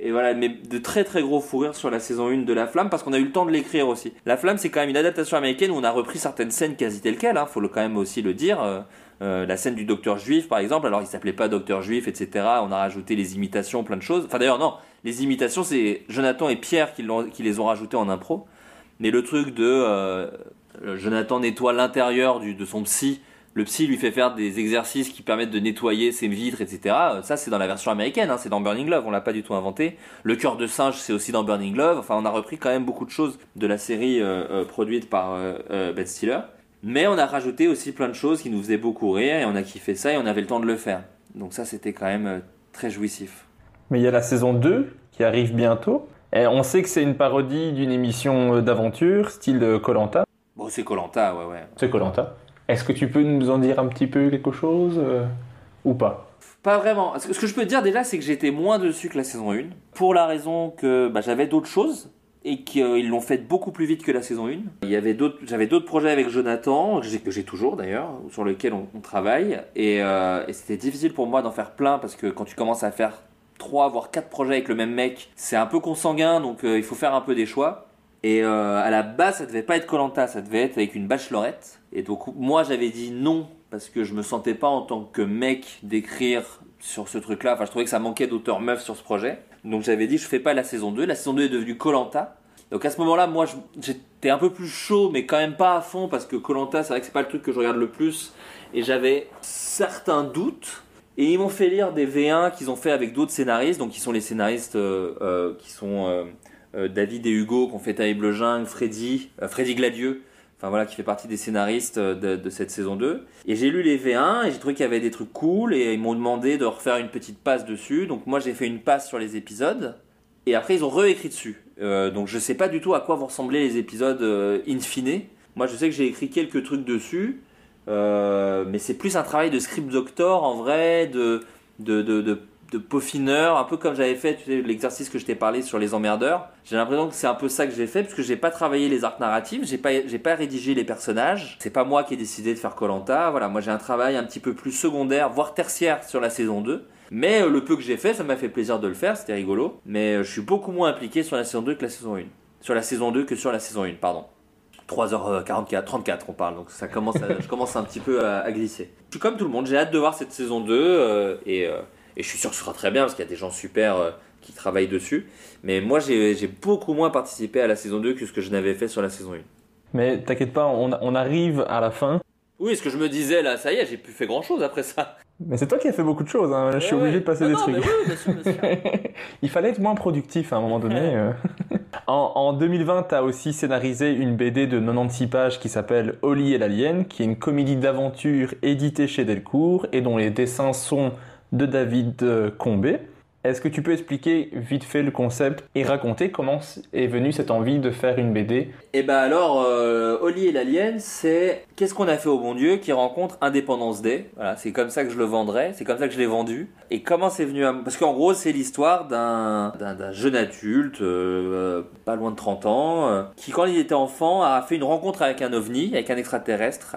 Et, voilà, mais de très très gros fou rire sur la saison 1 de La Flamme parce qu'on a eu le temps de l'écrire aussi. La Flamme, c'est quand même une adaptation américaine où on a repris certaines scènes quasi telles quelles, hein, faut le quand même aussi le dire. Euh, euh, la scène du docteur juif, par exemple, alors il s'appelait pas docteur juif, etc. On a rajouté les imitations, plein de choses. Enfin d'ailleurs non, les imitations c'est Jonathan et Pierre qui, qui les ont rajoutées en impro. Mais le truc de euh, Jonathan nettoie l'intérieur de son psy le psy lui fait faire des exercices qui permettent de nettoyer ses vitres, etc. Ça, c'est dans la version américaine, hein, c'est dans Burning Love, on l'a pas du tout inventé. Le cœur de singe, c'est aussi dans Burning Love. Enfin, on a repris quand même beaucoup de choses de la série euh, euh, produite par euh, Ben Stiller. Mais on a rajouté aussi plein de choses qui nous faisaient beaucoup rire et on a kiffé ça et on avait le temps de le faire. Donc ça, c'était quand même très jouissif. Mais il y a la saison 2 qui arrive bientôt. Et on sait que c'est une parodie d'une émission d'aventure, style Colanta. Bon, c'est Colanta, ouais, ouais. C'est Colanta. Est-ce que tu peux nous en dire un petit peu quelque chose euh, ou pas? Pas vraiment. Ce que je peux te dire déjà, c'est que j'étais moins dessus que la saison 1, pour la raison que bah, j'avais d'autres choses et qu'ils l'ont fait beaucoup plus vite que la saison 1. Il y avait d'autres, j'avais d'autres projets avec Jonathan, que j'ai toujours d'ailleurs, sur lesquels on, travaille, euh, et, c'était difficile pour moi d'en faire plein parce que quand tu commences à faire 3 voire 4 projets avec le même mec, c'est un peu consanguin, donc euh, il faut faire un peu des choix. Et à la base, ça devait pas être Colanta, ça devait être avec une bachelorette. Et donc moi j'avais dit non parce que je me sentais pas en tant que mec d'écrire sur ce truc-là. Enfin je trouvais que ça manquait d'auteur meuf sur ce projet. Donc j'avais dit je fais pas la saison 2. La saison 2 est devenue Colanta. Donc à ce moment-là, moi j'étais un peu plus chaud, mais quand même pas à fond parce que Colanta, c'est vrai que c'est pas le truc que je regarde le plus. Et j'avais certains doutes. Et ils m'ont fait lire des V1 qu'ils ont fait avec d'autres scénaristes, donc qui sont les scénaristes euh, euh, qui sont euh, David et Hugo, qui ont fait Taille Bleu Jungle, Freddy, Freddy Gladieux, enfin voilà, qui fait partie des scénaristes euh, de, cette saison 2. Et j'ai lu les V1 et j'ai trouvé qu'il y avait des trucs cool et ils m'ont demandé de refaire une petite passe dessus. Donc moi j'ai fait une passe sur les épisodes et après ils ont réécrit dessus. Euh, donc je sais pas du tout à quoi vont ressembler les épisodes euh, in fine. Moi je sais que j'ai écrit quelques trucs dessus, mais c'est plus un travail de script doctor en vrai, de, de, de de peaufineur, un peu comme j'avais fait l'exercice que je t'ai parlé sur les emmerdeurs. J'ai l'impression que c'est un peu ça que j'ai fait, parce que j'ai pas travaillé les arcs narratifs, j'ai pas, pas rédigé les personnages. C'est pas moi qui ai décidé de faire Colanta. Voilà, moi j'ai un travail un petit peu plus secondaire, voire tertiaire sur la saison 2. Mais euh, le peu que j'ai fait, ça m'a fait plaisir de le faire, c'était rigolo. Mais euh, je suis beaucoup moins impliqué sur la saison 2 que la saison 1. Sur la saison 2 que sur la saison 1, pardon. 3h44, 34 on parle, donc ça commence je commence un petit peu à, glisser. Je suis comme tout le monde, j'ai hâte de voir cette saison 2 euh, et et je suis sûr que ce sera très bien parce qu'il y a des gens super euh, qui travaillent dessus. Mais moi, j'ai beaucoup moins participé à la saison 2 que ce que je n'avais fait sur la saison 1. Mais t'inquiète pas, on, arrive à la fin. Oui, ce que je me disais là, ça y est, j'ai plus fait grand chose après ça. Mais c'est toi qui as fait beaucoup de choses, hein. je suis obligé de passer des trucs. Il fallait être moins productif à un moment donné. Euh. en, en, 2020, tu as aussi scénarisé une BD de 96 pages qui s'appelle Oli et l'Alien, qui est une comédie d'aventure éditée chez Delcourt et dont les dessins sont de David euh, Combé. Est-ce que tu peux expliquer vite fait le concept et raconter comment est venue cette envie de faire une BD Eh ben alors, euh, Oli et l'Alien, c'est Qu'est-ce qu'on a fait au bon Dieu qui rencontre Indépendance Day? C'est comme ça que je le vendrais, c'est comme ça que je l'ai vendu. Et comment c'est venu à... Parce qu'en gros, c'est l'histoire d'un, jeune adulte, euh, pas loin de 30 ans, euh, qui quand il était enfant a fait une rencontre avec un ovni, avec un extraterrestre,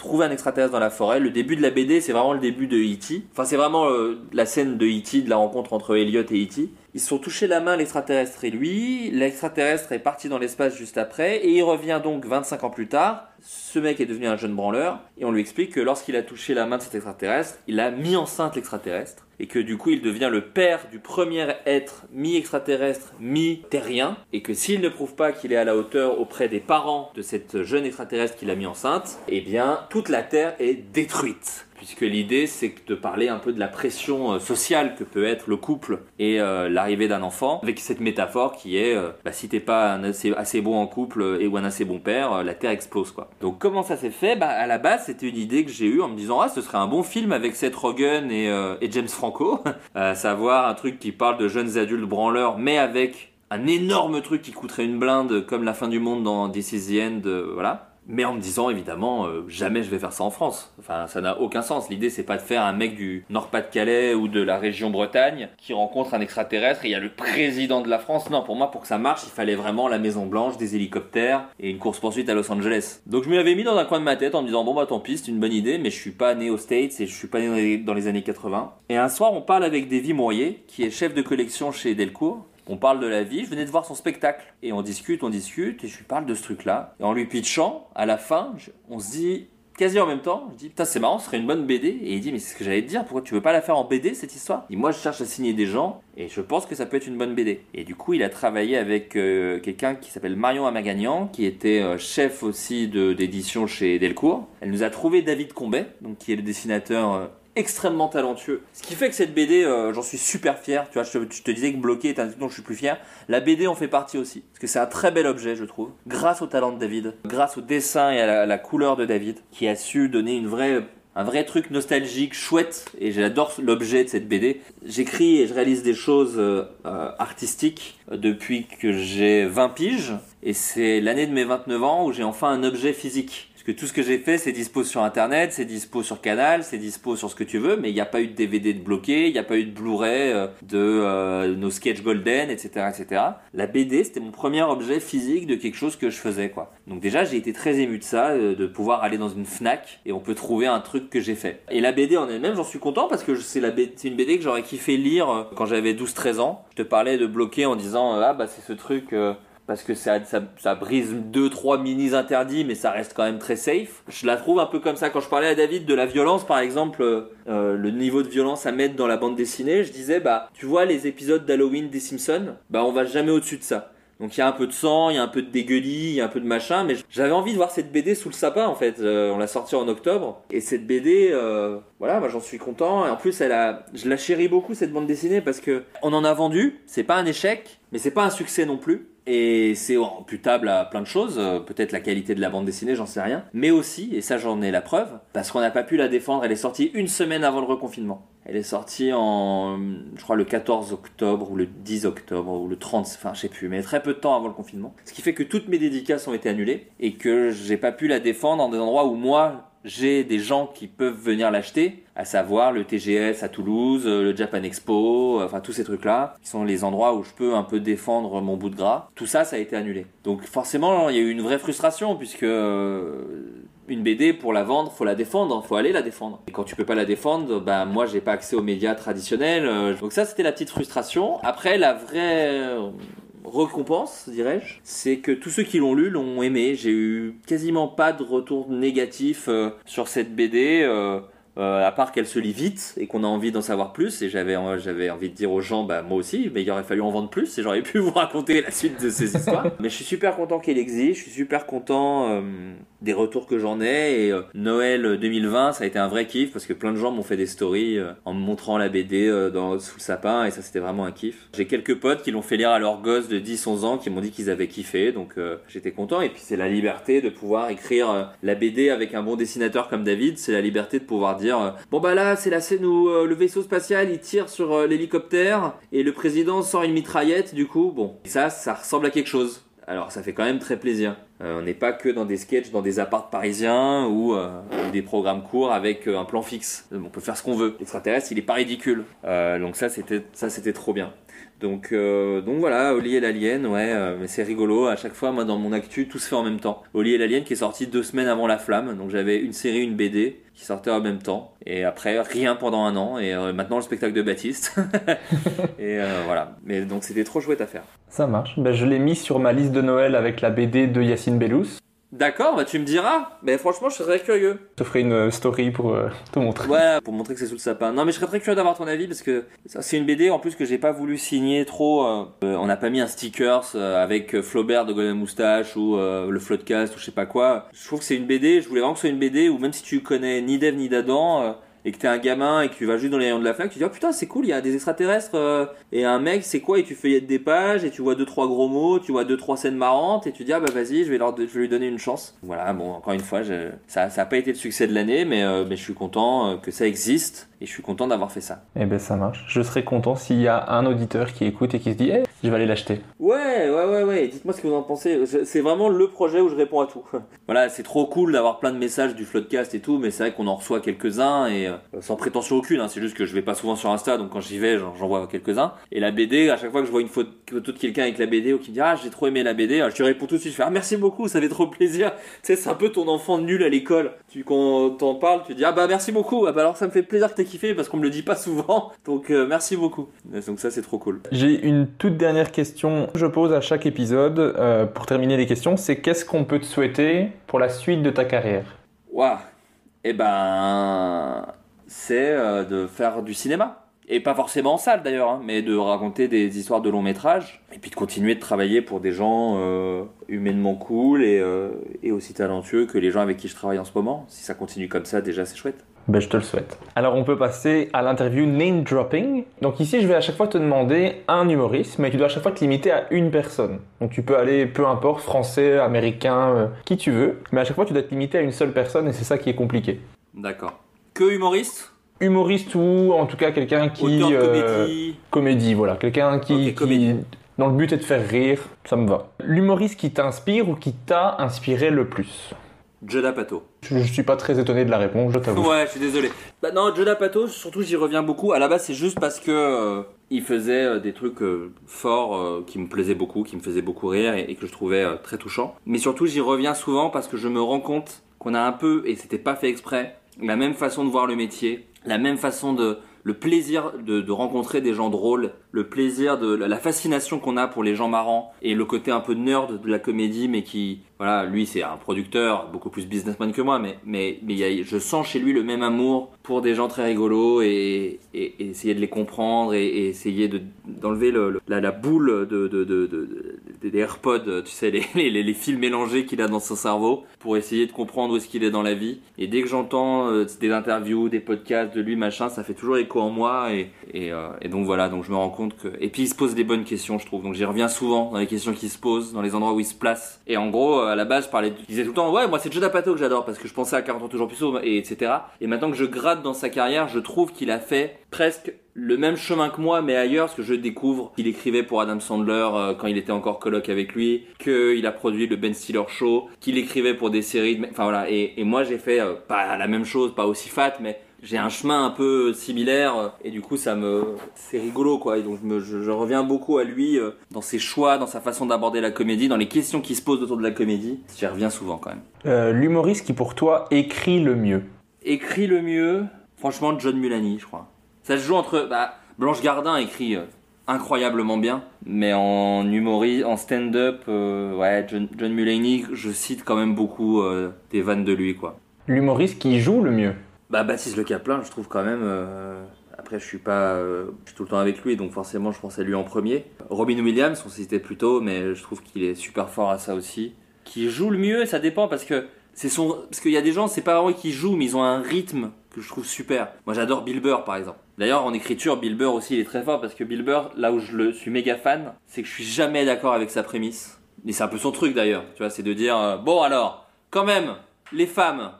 trouvé un extraterrestre dans la forêt. Le début de la BD, c'est vraiment le début de E.T. Enfin, c'est vraiment la scène de E.T., de la rencontre entre Elliot et E.T. Ils se sont touchés la main, l'extraterrestre et lui. L'extraterrestre est parti dans l'espace juste après et il revient donc 25 ans plus tard. Ce mec est devenu un jeune branleur et on lui explique que lorsqu'il a touché la main de cet extraterrestre, il a mis enceinte l'extraterrestre et que du coup il devient le père du premier être mi-extraterrestre, mi-terrien et que s'il ne prouve pas qu'il est à la hauteur auprès des parents de cette jeune extraterrestre qu'il a mis enceinte, eh bien toute la Terre est détruite puisque l'idée c'est de parler un peu de la pression euh, sociale que peut être le couple et euh, l'arrivée d'un enfant, avec cette métaphore qui est euh, bah, si t'es pas assez, assez, bon en couple et ou un assez bon père, la terre explose quoi. Donc comment ça s'est fait? Bah, À la base c'était une idée que j'ai eue en me disant ah ce serait un bon film avec Seth Rogen et, et James Franco, à savoir un truc qui parle de jeunes adultes branleurs mais avec un énorme truc qui coûterait une blinde comme la fin du monde dans This is the End, voilà. Mais en me disant évidemment euh, jamais je vais faire ça en France. Enfin, ça n'a aucun sens. L'idée c'est pas de faire un mec du Nord-Pas-de-Calais ou de la région Bretagne qui rencontre un extraterrestre et il y a le président de la France. Non, pour moi, pour que ça marche, il fallait vraiment la Maison Blanche, des hélicoptères et une course poursuite à Los Angeles. Donc je me l'avais mis dans un coin de ma tête en me disant bon bah tant pis, c'est une bonne idée, mais je suis pas né aux States et je suis pas né dans les, années 80. Et un soir, on parle avec Davy Mourier, qui est chef de collection chez Delcourt on parle de la vie, je venais de voir son spectacle. Et on discute, on discute, et je lui parle de ce truc-là. Et en lui pitchant, à la fin, on se dit quasi en même temps, je dis putain c'est marrant, ce serait une bonne BD. Et il dit mais c'est ce que j'allais te dire, pourquoi tu veux pas la faire en BD cette histoire? Et moi je cherche à signer des gens, et je pense que ça peut être une bonne BD. Et du coup il a travaillé avec euh, quelqu'un qui s'appelle Marion Amagagnan, qui était euh, chef aussi d'édition chez Delcourt. Elle nous a trouvé David Combet, donc qui est le dessinateur euh, extrêmement talentueux. Ce qui fait que cette BD, euh, j'en suis super fier. Tu vois, je te, disais que bloqué est un truc dont je suis plus fier. La BD en fait partie aussi. Parce que c'est un très bel objet, je trouve. Grâce au talent de David, grâce au dessin et à la, couleur de David, qui a su donner une vraie un vrai truc nostalgique, chouette, et j'adore l'objet de cette BD. J'écris et je réalise des choses euh, euh, artistiques depuis que j'ai 20 piges, et c'est l'année de mes 29 ans où j'ai enfin un objet physique. Tout ce que j'ai fait, c'est dispo sur Internet, c'est dispo sur Canal, c'est dispo sur ce que tu veux, mais il n'y a pas eu de DVD de bloqué, il n'y a pas eu de Blu-ray euh, de euh, nos sketchs golden, etc., etc. La BD, c'était mon premier objet physique de quelque chose que je faisais, quoi. Donc déjà, j'ai été très ému de ça, euh, de pouvoir aller dans une Fnac et on peut trouver un truc que j'ai fait. Et la BD en elle-même, j'en suis content parce que c'est une BD que j'aurais kiffé lire quand j'avais 12-13 ans. Je te parlais de bloqué en disant ah bah c'est ce truc parce que ça, brise deux trois minis interdits mais ça reste quand même très safe je la trouve un peu comme ça quand je parlais à David de la violence par exemple euh, le niveau de violence à mettre dans la bande dessinée je disais bah tu vois les épisodes d'Halloween des Simpsons bah on va jamais au-dessus de ça donc il y a un peu de sang, il y a un peu de dégueulis, il y a un peu de machin, mais j'avais envie de voir cette BD sous le sapin en fait. Euh, on l'a sortie en octobre et cette BD, euh, voilà, moi j'en suis content. Et en plus, elle je la chéris beaucoup cette bande dessinée parce que on en a vendu. C'est pas un échec, mais c'est pas un succès non plus. Et c'est imputable à plein de choses, euh, peut-être la qualité de la bande dessinée, j'en sais rien, mais aussi, et ça j'en ai la preuve, parce qu'on n'a pas pu la défendre, elle est sortie une semaine avant le reconfinement. Elle est sortie en, je crois, le 14 octobre ou le 10 octobre ou le 30, enfin je sais plus, mais très peu de temps avant le confinement. Ce qui fait que toutes mes dédicaces ont été annulées et que j'ai pas pu la défendre dans des endroits où moi j'ai des gens qui peuvent venir l'acheter, à savoir le TGS à Toulouse, euh, le Japan Expo, euh, enfin tous ces trucs-là, qui sont les endroits où je peux un peu défendre mon bout de gras. Tout ça, ça a été annulé. Donc forcément, il y a eu une vraie frustration, puisque euh, une BD, pour la vendre, faut la défendre, faut aller la défendre. Et quand tu peux pas la défendre, bah moi j'ai pas accès aux médias traditionnels. Donc ça, c'était la petite frustration. Après, la vraie récompense, dirais-je, c'est que tous ceux qui l'ont lu l'ont aimé. J'ai eu quasiment pas de retour négatif euh, sur cette BD. Euh, euh, à part qu'elle se lit vite et qu'on a envie d'en savoir plus. Et j'avais j'avais envie de dire aux gens, bah moi aussi, mais il aurait fallu en vendre plus et j'aurais pu vous raconter la suite de ces histoires. mais je suis super content qu'elle existe, je suis super content des retours que j'en ai. Et euh, Noël 2020, ça a été un vrai kiff parce que plein de gens m'ont fait des stories euh, en me montrant la BD euh, dans, sous le sapin et ça c'était vraiment un kiff. J'ai quelques potes qui l'ont fait lire à leurs gosses de 10-11 ans qui m'ont dit qu'ils avaient kiffé donc j'étais content. Et puis c'est la liberté de pouvoir écrire la BD avec un bon dessinateur comme David, c'est la liberté de pouvoir dire bon bah là c'est la scène où le vaisseau spatial il tire sur l'hélicoptère et le président sort une mitraillette du coup bon ça ça ressemble à quelque chose. Alors ça fait quand même très plaisir. Euh, on n'est pas que dans des sketchs, dans des apparts parisiens ou, euh, des programmes courts avec euh, un plan fixe. On peut faire ce qu'on veut. L'extraterrestre, il est pas ridicule. donc ça, ça, c'était trop bien. Donc, donc voilà, Oli et l'Alien, ouais, mais c'est rigolo. À chaque fois, moi, dans mon actu, tout se fait en même temps. Oli et l'Alien qui est sorti deux semaines avant La Flamme. Donc j'avais une série, une BD qui sortait en même temps. Et après, rien pendant un an. Et maintenant, le spectacle de Baptiste. et voilà. Mais donc c'était trop chouette à faire. Ça marche. Ben, je l'ai mis sur ma liste de Noël avec la BD de Yacine Bellous. D'accord, bah tu me diras. Mais franchement, je serais curieux. Je te ferai une euh, story pour euh, te montrer. Ouais, pour montrer que c'est sous le sapin. Non, mais je serais très curieux d'avoir ton avis parce que c'est une BD en plus que j'ai pas voulu signer trop. Euh, on n'a pas mis un stickers avec Flaubert de Golden Moustache ou le Floodcast ou je sais pas quoi. Je trouve que c'est une BD. Je voulais vraiment que ce soit une BD où même si tu connais ni Dev ni d'Adam et que t'es un gamin et que tu vas juste dans les rayons de la flaque, tu dis oh putain c'est cool, il y a des extraterrestres euh, et un mec c'est quoi et tu feuillettes des pages et tu vois deux trois gros mots, tu vois deux trois scènes marrantes et tu dis ah bah vas-y je vais leur je vais lui donner une chance. Voilà bon encore une fois ça ça a pas été le succès de l'année mais euh, mais je suis content euh, que ça existe et je suis content d'avoir fait ça. Eh ben ça marche. Je serais content s'il y a un auditeur qui écoute et qui se dit Eh, je vais aller l'acheter. Ouais, ouais, ouais, ouais. Dites-moi ce que vous en pensez. C'est vraiment le projet où je réponds à tout. voilà, c'est trop cool d'avoir plein de messages du Floodcast et tout, mais c'est vrai qu'on en reçoit quelques-uns et euh, sans prétention aucune. hein. c'est juste que je vais pas souvent sur Insta, donc quand j'y vais, j'en vois quelques-uns. Et la BD, à chaque fois que je vois une photo de quelqu'un avec la BD ou qui me dit ah j'ai trop aimé la BD, je lui réponds tout de suite. Je fais ah merci beaucoup, ça fait trop plaisir. Tu sais, c'est un peu ton enfant nul à l'école. Tu quand t'en parles, tu dis ah bah merci beaucoup. Ah bah alors ça me fait plaisir que kiffé parce qu'on me le dit pas souvent. Donc euh, merci beaucoup. Donc ça c'est trop cool. J'ai une toute dernière question que je pose à chaque épisode euh, pour terminer les questions. C'est qu'est-ce qu'on peut te souhaiter pour la suite de ta carrière? Waouh Eh ben, c'est euh, de faire du cinéma. Et pas forcément en salle d'ailleurs, hein, mais de raconter des histoires de long métrage. Et puis de continuer de travailler pour des gens euh, humainement cool et, et aussi talentueux que les gens avec qui je travaille en ce moment. Si ça continue comme ça, déjà c'est chouette. Ben, je te le souhaite. Alors, on peut passer à l'interview name dropping. Donc, ici, je vais à chaque fois te demander un humoriste, mais tu dois à chaque fois te limiter à une personne. Donc, tu peux aller, peu importe, français, américain, euh, qui tu veux. Mais à chaque fois, tu dois te limiter à une seule personne et c'est ça qui est compliqué. D'accord. Que humoriste? Humoriste ou en tout cas quelqu'un qui. Auteur euh, comédie comédie, voilà. Quelqu'un qui, qui- dont le but est de faire rire, ça me va. L'humoriste qui t'inspire ou qui t'a inspiré le plus? Judd Apatow. je, je suis pas très étonné de la réponse, je t'avoue. Ouais, je suis désolé. Bah non, Judd Apatow, surtout j'y reviens beaucoup. À la base, c'est juste parce que euh, il faisait euh, des trucs euh, forts qui me plaisaient beaucoup, qui me faisaient beaucoup rire et, et que je trouvais très touchants. Mais surtout, j'y reviens souvent parce que je me rends compte qu'on a un peu, et c'était pas fait exprès, la même façon de voir le métier, la même façon de le plaisir de, de rencontrer des gens drôles, le plaisir de la fascination qu'on a pour les gens marrants et le côté un peu nerd de la comédie, mais qui, voilà, lui c'est un producteur, beaucoup plus businessman que moi, mais mais mais y a- je sens chez lui le même amour pour des gens très rigolos et, essayer de les comprendre et, essayer de d'enlever le, le- la, boule de, de, de, de- de- des AirPods, tu sais, les, les, fils mélangés qu'il a dans son cerveau pour essayer de comprendre où est-ce qu'il est dans la vie. Et dès que j'entends euh, des interviews, des podcasts de lui, machin, ça fait toujours écho en moi et, euh, et donc voilà, donc je me rends compte que... Et puis il se pose des bonnes questions, je trouve. Donc j'y reviens souvent dans les questions qu'il se pose, dans les endroits où il se place. Et en gros, à la base, je parlais, je disais tout le temps, ouais, moi c'est Joe D'Apato que j'adore parce que je pensais à 40 ans toujours plus haut, et etc. Et maintenant que je gratte dans sa carrière, je trouve qu'il a fait presque le même chemin que moi, mais ailleurs, parce que je découvre qu'il écrivait pour Adam Sandler euh, quand il était encore coloc avec lui, qu'il a produit le Ben Stiller Show, qu'il écrivait pour des séries, de... enfin voilà. Et, et moi, j'ai fait euh, pas la même chose, pas aussi fat, mais j'ai un chemin un peu similaire, euh, et du coup, ça me, c'est rigolo, quoi. Et donc, je, me- je- je reviens beaucoup à lui euh, dans ses choix, dans sa façon d'aborder la comédie, dans les questions qui se posent autour de la comédie. J'y reviens souvent, quand même. Euh, L'humoriste qui pour toi écrit le mieux Écrit le mieux, franchement, John Mulaney, je crois. Ça se joue entre. Bah, Blanche Gardin écrit euh, incroyablement bien, mais en humoriste, en stand-up, ouais, John, John Mulaney, je cite quand même beaucoup des vannes de lui, quoi. L'humoriste qui joue le mieux Bah, Baptiste Le Caplin, je trouve quand même. euh, Après, je suis pas. euh, Je suis tout le temps avec lui, donc forcément, je pense à lui en premier. Robin Williams, on citait plus tôt, mais je trouve qu'il est super fort à ça aussi. Qui joue le mieux, ça dépend parce que c'est son. Parce qu'il y a des gens, c'est pas vraiment qui jouent, mais ils ont un rythme que je trouve super. Moi, j'adore Bill Burr, par exemple. D'ailleurs, en écriture, Bill Burr aussi, il est très fort parce que Bill Burr, là où je le suis méga fan, c'est que je suis jamais d'accord avec sa prémisse. Et c'est un peu son truc d'ailleurs, tu vois, c'est de dire euh, bon alors, quand même, les femmes,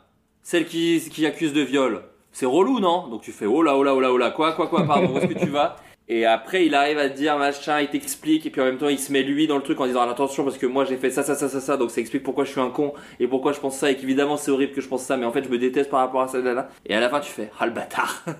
celles qui, qui accusent de viol, c'est relou, non? Donc tu fais oh là, oh là, oh là, oh là, quoi, quoi, quoi, pardon, où est-ce que tu vas? Et après, il arrive à te dire machin, il t'explique, et puis en même temps, il se met lui dans le truc en disant attention, parce que moi j'ai fait ça, ça, ça, ça, ça, donc ça explique pourquoi je suis un con, et pourquoi je pense ça, et qu'évidemment c'est horrible que je pense ça, mais en fait je me déteste par rapport à ça, là, là. Et à la fin, tu fais ah le bâtard.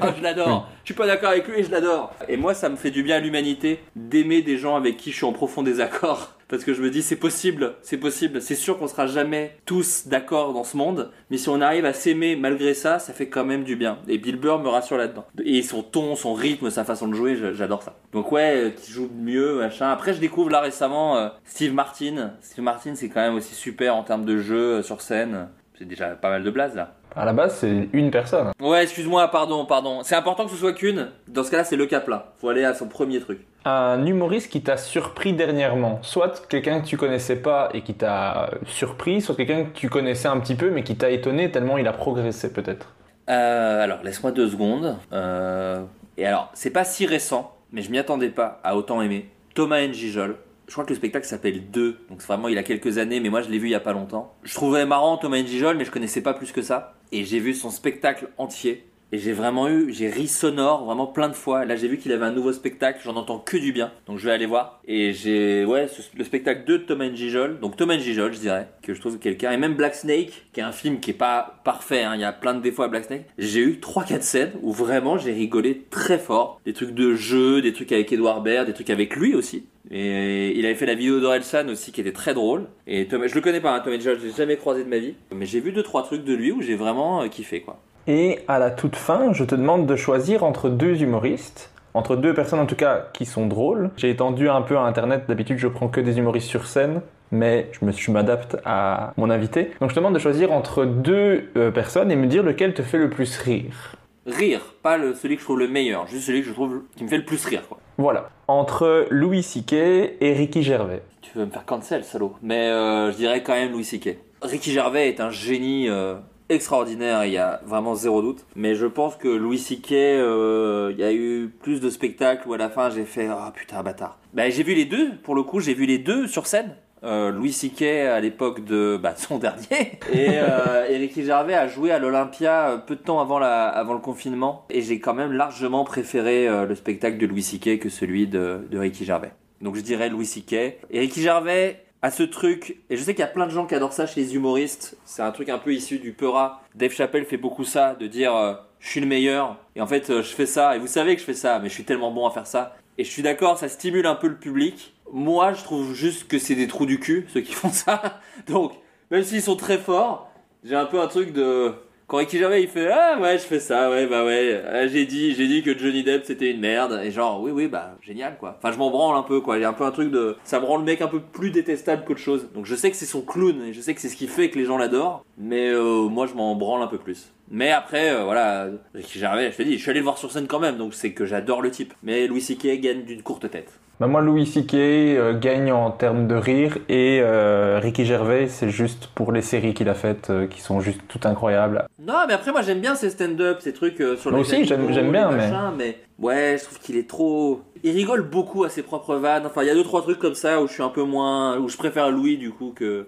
Ah, je l'adore. Je suis pas d'accord avec lui et je l'adore. Et moi, ça me fait du bien à l'humanité d'aimer des gens avec qui je suis en profond désaccord. Parce que je me dis, c'est possible, c'est possible. C'est sûr qu'on sera jamais tous d'accord dans ce monde, mais si on arrive à s'aimer malgré ça, ça fait quand même du bien. Et Bill Burr me rassure là-dedans. Et son ton, son rythme, sa façon de jouer, j'adore ça. Donc ouais, euh, qui joue mieux, machin. Après, je découvre là récemment euh, Steve Martin. Steve Martin, c'est quand même aussi super en termes de jeu euh, sur scène. C'est déjà pas mal de blase là. À la base, c'est une personne. Ouais, excuse-moi, pardon, pardon. C'est important que ce soit qu'une. Dans ce cas-là, c'est le cap là. Faut aller à son premier truc. Un humoriste qui t'a surpris dernièrement, soit quelqu'un que tu connaissais pas et qui t'a surpris, soit quelqu'un que tu connaissais un petit peu mais qui t'a étonné tellement il a progressé peut-être. Euh, alors, laisse-moi deux secondes. Euh, et alors, c'est pas si récent, mais je m'y attendais pas à autant aimer. Thomas Njijol. Je crois que le spectacle s'appelle 2, donc vraiment il a quelques années, mais moi je l'ai vu il y a pas longtemps. Je trouvais marrant Thomas Njijol, mais je connaissais pas plus que ça. Et j'ai vu son spectacle entier. Et j'ai vraiment eu, j'ai ri sonore vraiment plein de fois. Là, j'ai vu qu'il avait un nouveau spectacle, j'en entends que du bien. Donc je vais aller voir. Et j'ai, ouais, le spectacle de Thomas Gijol. Donc Thomas Gijol, je dirais, que je trouve quelqu'un. Et même Black Snake, qui est un film qui est pas parfait, hein, il y a plein de défauts à Black Snake. J'ai eu 3-4 scènes où vraiment j'ai rigolé très fort. Des trucs de jeu, des trucs avec Edouard Baird, des trucs avec lui aussi. Et il avait fait la vidéo d'Orelsan aussi qui était très drôle. Et Thomas, je le connais pas, hein, Thomas Gijol, je l'ai jamais croisé de ma vie. Mais j'ai vu 2-3 trucs de lui où j'ai vraiment euh, kiffé, quoi. Et à la toute fin, je te demande de choisir entre deux humoristes, entre deux personnes en tout cas qui sont drôles. J'ai étendu un peu à Internet, d'habitude je prends que des humoristes sur scène, mais je me- je m'adapte à mon invité. Donc je te demande de choisir entre deux euh, personnes et me dire lequel te fait le plus rire. Rire, pas le, celui que je trouve le meilleur, juste celui que je trouve qui me fait le plus rire, quoi. Voilà. Entre Louis C.K. et Ricky Gervais. Tu veux me faire cancel, salaud. Mais euh, je dirais quand même Louis C.K. Ricky Gervais est un génie euh, extraordinaire, il y a vraiment zéro doute. Mais je pense que Louis C.K., euh, il y a eu plus de spectacles où à la fin j'ai fait Ah putain, bâtard. Bah, j'ai vu les deux, pour le coup, j'ai vu les deux sur scène. Euh, Louis C.K. à l'époque de bah, son dernier et, euh, et Ricky Gervais a joué à l'Olympia euh, peu de temps avant, la, avant le confinement et j'ai quand même largement préféré euh, le spectacle de Louis C.K. que celui de, de Ricky Gervais. Donc je dirais Louis C.K. Et Ricky Gervais a ce truc, et je sais qu'il y a plein de gens qui adorent ça chez les humoristes, c'est un truc un peu issu du peura. Dave Chappelle fait beaucoup ça, de dire euh, je suis le meilleur, et en fait euh, je fais ça, et vous savez que je fais ça, mais je suis tellement bon à faire ça. Et je suis d'accord, ça stimule un peu le public. Moi, je trouve juste que c'est des trous du cul, ceux qui font ça. Donc, même s'ils sont très forts, j'ai un peu un truc de... Quand Ricky Gervais il fait ah ouais je fais ça ouais bah ouais. Ah, j'ai dit j'ai dit que Johnny Depp c'était une merde. Et genre oui oui bah génial quoi. Enfin je m'en branle un peu quoi. Il y a un peu un truc de ça me rend le mec un peu plus détestable qu'autre chose. Donc je sais que c'est son clown et je sais que c'est ce qui fait que les gens l'adorent mais euh, moi je m'en branle un peu plus. Mais après euh, voilà Ricky Gervais je te dis je suis allé le voir sur scène quand même donc c'est que j'adore le type. Mais Louis C.K. gagne d'une courte tête Bah, moi, Louis C.K. euh, gagne en termes de rire et euh, Ricky Gervais, c'est juste pour les séries qu'il a faites euh, qui sont juste tout incroyables. Non, mais après, moi j'aime bien ces stand-up, ces trucs euh, sur Moi les aussi, animaux, j'aime- bien, mais- machins, mais... Ouais, je trouve qu'il est trop... Il rigole beaucoup à ses propres vannes. Enfin, il y a deux, trois trucs comme ça où je suis un peu moins... Où je préfère Louis, du coup, que,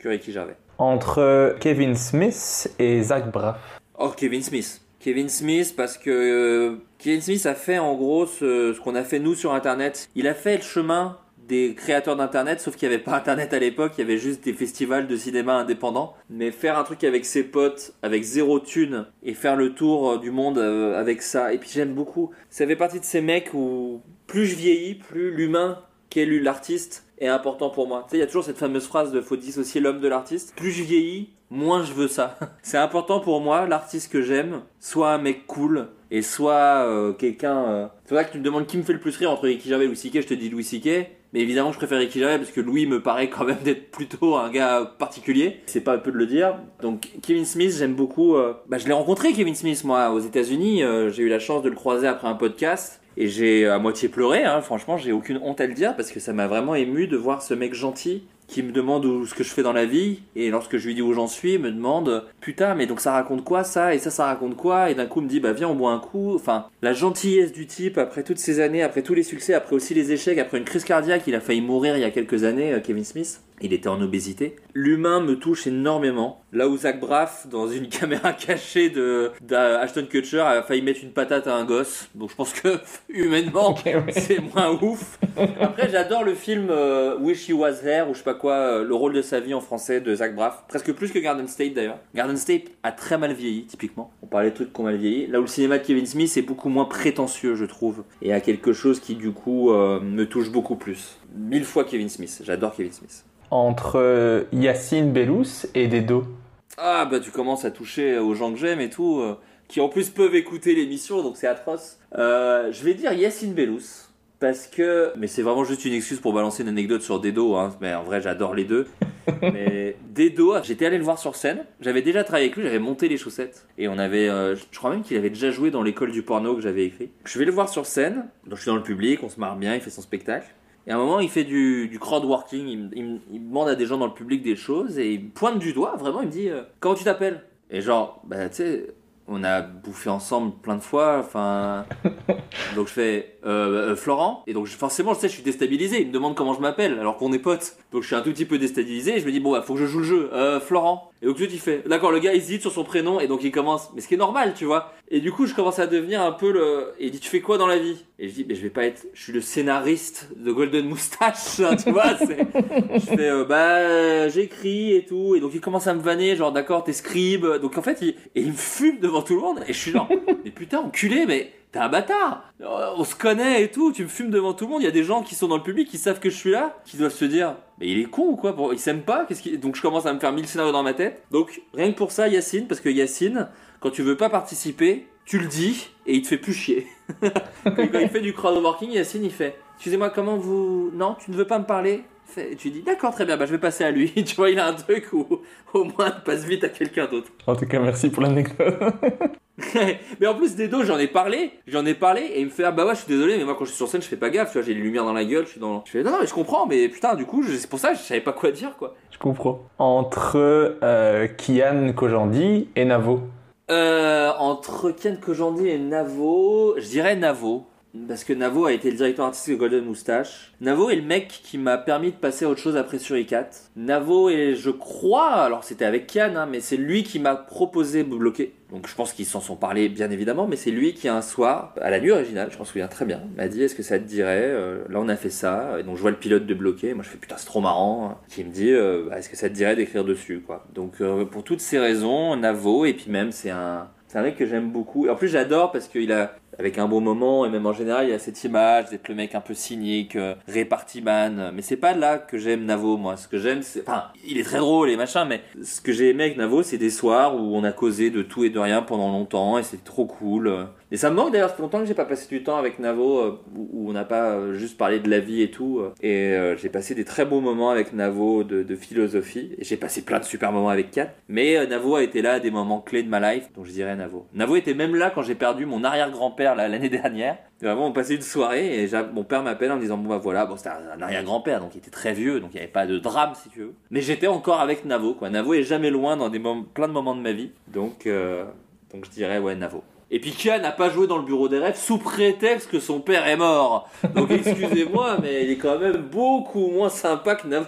que Ricky Gervais. Entre Kevin Smith et Zach Braff. Oh, Kevin Smith. Kevin Smith, parce que Kevin Smith a fait en gros ce, ce qu'on a fait nous sur Internet. Il a fait le chemin des créateurs d'Internet, sauf qu'il n'y avait pas Internet à l'époque, il y avait juste des festivals de cinéma indépendants. Mais faire un truc avec ses potes, avec zéro thune, et faire le tour euh, du monde euh, avec ça. Et puis j'aime beaucoup. Ça fait partie de ces mecs où plus je vieillis, plus l'humain qu'est l'artiste est important pour moi. Tu sais, il y a toujours cette fameuse phrase de faut dissocier l'homme de l'artiste. Plus je vieillis, moins je veux ça. C'est important pour moi, l'artiste que j'aime, soit un mec cool et soit euh, quelqu'un. euh, C'est vrai que tu me demandes qui me fait le plus rire entre Ricky Gervais et Louis. Je te dis Louis C.K. Mais évidemment, je préfère Ricky Gervais parce que Louis me paraît quand même d'être plutôt un gars particulier. C'est pas un peu de le dire. Donc Kevin Smith, j'aime beaucoup. euh, Bah, je l'ai rencontré Kevin Smith moi aux États-Unis. Euh, j'ai eu la chance de le croiser après un podcast. Et j'ai à moitié pleuré, hein. franchement, j'ai aucune honte à le dire parce que ça m'a vraiment ému de voir ce mec gentil qui me demande où, ce que je fais dans la vie. Et lorsque je lui dis où j'en suis, me demande Putain, mais donc ça raconte quoi ça Et ça, ça raconte quoi Et d'un coup, me dit Bah viens, on boit un coup. Enfin, la gentillesse du type après toutes ces années, après tous les succès, après aussi les échecs, après une crise cardiaque, il a failli mourir il y a quelques années, euh, Kevin Smith. Il était en obésité. L'humain me touche énormément. Là où Zach Braff, dans une caméra cachée de d'Ashton Kutcher, a failli mettre une patate à un gosse. Donc je pense que humainement, ouais. c'est moins ouf. Après, j'adore le film euh, Wish He Was Here ou je sais pas quoi, euh, le rôle de sa vie en français de Zach Braff. Presque plus que Garden State d'ailleurs. Garden State a très mal vieilli, typiquement. On parlait de trucs qui ont mal vieilli. Là où le cinéma de Kevin Smith est beaucoup moins prétentieux, je trouve. Et a quelque chose qui, du coup, euh, me touche beaucoup plus. Mille fois Kevin Smith. J'adore Kevin Smith. Entre euh, Yacine Bellous et Dedo. Ah, bah tu commences à toucher aux gens que j'aime et tout, euh, qui en plus peuvent écouter l'émission, donc c'est atroce. Euh, je vais dire Yacine Bellous. Parce que, mais c'est vraiment juste une excuse pour balancer une anecdote sur Dedo, hein. mais en vrai j'adore les deux. mais Dedo, j'étais allé le voir sur scène, j'avais déjà travaillé avec lui, j'avais monté les chaussettes, et on avait, euh, je crois même qu'il avait déjà joué dans l'école du porno que j'avais écrit. Je vais le voir sur scène, donc je suis dans le public, on se marre bien, il fait son spectacle. Et à un moment, il fait du, du crowd working, il, demande à des gens dans le public des choses et il me pointe du doigt, vraiment, il me dit euh, Comment tu t'appelles? Et genre, bah tu sais, on a bouffé ensemble plein de fois. Enfin, donc je fais euh, euh, Florent, et donc forcément, je sais, je suis déstabilisé. Il me demande comment je m'appelle, alors qu'on est potes. Donc je suis un tout petit peu déstabilisé. Et je me dis bon, bah, faut que je joue le jeu. Euh, Florent. Et donc tout il fait. D'accord, le gars hésite sur son prénom, et donc il commence. Mais ce qui est normal, tu vois. Et du coup, je commence à devenir un peu le. Il dit tu fais quoi dans la vie? Et je dis mais je vais pas être. Je suis le scénariste de Golden Moustache, hein, tu vois. je fais euh, bah j'écris et tout et donc il commence à me vanner genre d'accord t'es scribe donc en fait il, il me fume devant tout le monde et je suis genre mais putain enculé mais t'es un bâtard Euh, on se connaît et tout tu me fumes devant tout le monde il y a des gens qui sont dans le public qui savent que je suis là qui doivent se dire mais il est con ou quoi? Il s'aime pas? Qu'est-ce donc je commence à me faire mille scénarios dans ma tête donc rien que pour ça Yacine parce que Yacine quand tu veux pas participer tu le dis et il te fait plus chier quand il fait du crowdworking, Yacine, il fait Excusez-moi, comment vous. Non, tu ne veux pas me parler? Et tu dis D'accord, très bien, bah, je vais passer à lui. tu vois, il a un truc où au moins il passe vite à quelqu'un d'autre. En tout cas, merci pour l'anecdote. mais en plus, des dos, j'en ai parlé. J'en ai parlé et il me fait Ah bah ouais, je suis désolé, mais moi quand je suis sur scène, je fais pas gaffe. Tu vois, j'ai les lumières dans la gueule. Je suis dans. Je fais Non, non, mais je comprends, mais putain, du coup, c'est pour ça que je savais pas quoi dire, quoi. Je comprends. Entre euh, Kian Kojandi et Navo. Euh, entre Ken Kojandi et Navo, je dirais Navo. Parce que Navo a été le directeur artistique de Golden Moustache. Navo est le mec qui m'a permis de passer à autre chose après Suricat. Navo est, je crois, alors c'était avec Kian, hein, mais c'est lui qui m'a proposé de bloquer. Donc je pense qu'ils s'en sont parlé bien évidemment, mais c'est lui qui un soir, à la nuit originale, je m'en souviens très bien, m'a dit est-ce que ça te dirait Euh, Là on a fait ça, et donc je vois le pilote de bloquer, moi je fais putain c'est trop marrant, qui me dit euh, Bah, est-ce que ça te dirait d'écrire dessus quoi. Donc euh, pour toutes ces raisons, Navo, et puis même c'est un, c'est un mec que j'aime beaucoup. En plus, j'adore parce qu'il a, avec un bon moment, et même en général, il a cette image d'être le mec un peu cynique, euh, réparti man. Mais c'est pas là que j'aime Navo, moi. Ce que j'aime, c'est, enfin, il est très drôle et machin, mais ce que j'ai aimé avec Navo, c'est des soirs où on a causé de tout et de rien pendant longtemps, et c'est trop cool. Et ça me manque d'ailleurs, ça fait longtemps que j'ai pas passé du temps avec Navo, euh, où on n'a pas euh, juste parlé de la vie et tout. euh. Et j'ai passé des très beaux moments avec Navo de, philosophie. Et j'ai passé plein de super moments avec Kat. Mais Navo a été là à des moments clés de ma life, donc je dirais Navo. Navo était même là quand j'ai perdu mon arrière-grand-père l'année dernière. Et vraiment, on passait une soirée et mon père m'appelle en disant bon bah voilà, bon c'était un, arrière-grand-père, donc il était très vieux, donc il n'y avait pas de drame si tu veux. Mais j'étais encore avec Navo, quoi. Navo est jamais loin dans des plein de moments de ma vie, donc donc je dirais ouais Navo. Et puis Kian n'a pas joué dans le bureau des rêves sous prétexte que son père est mort. Donc excusez-moi, mais il est quand même beaucoup moins sympa que Navo.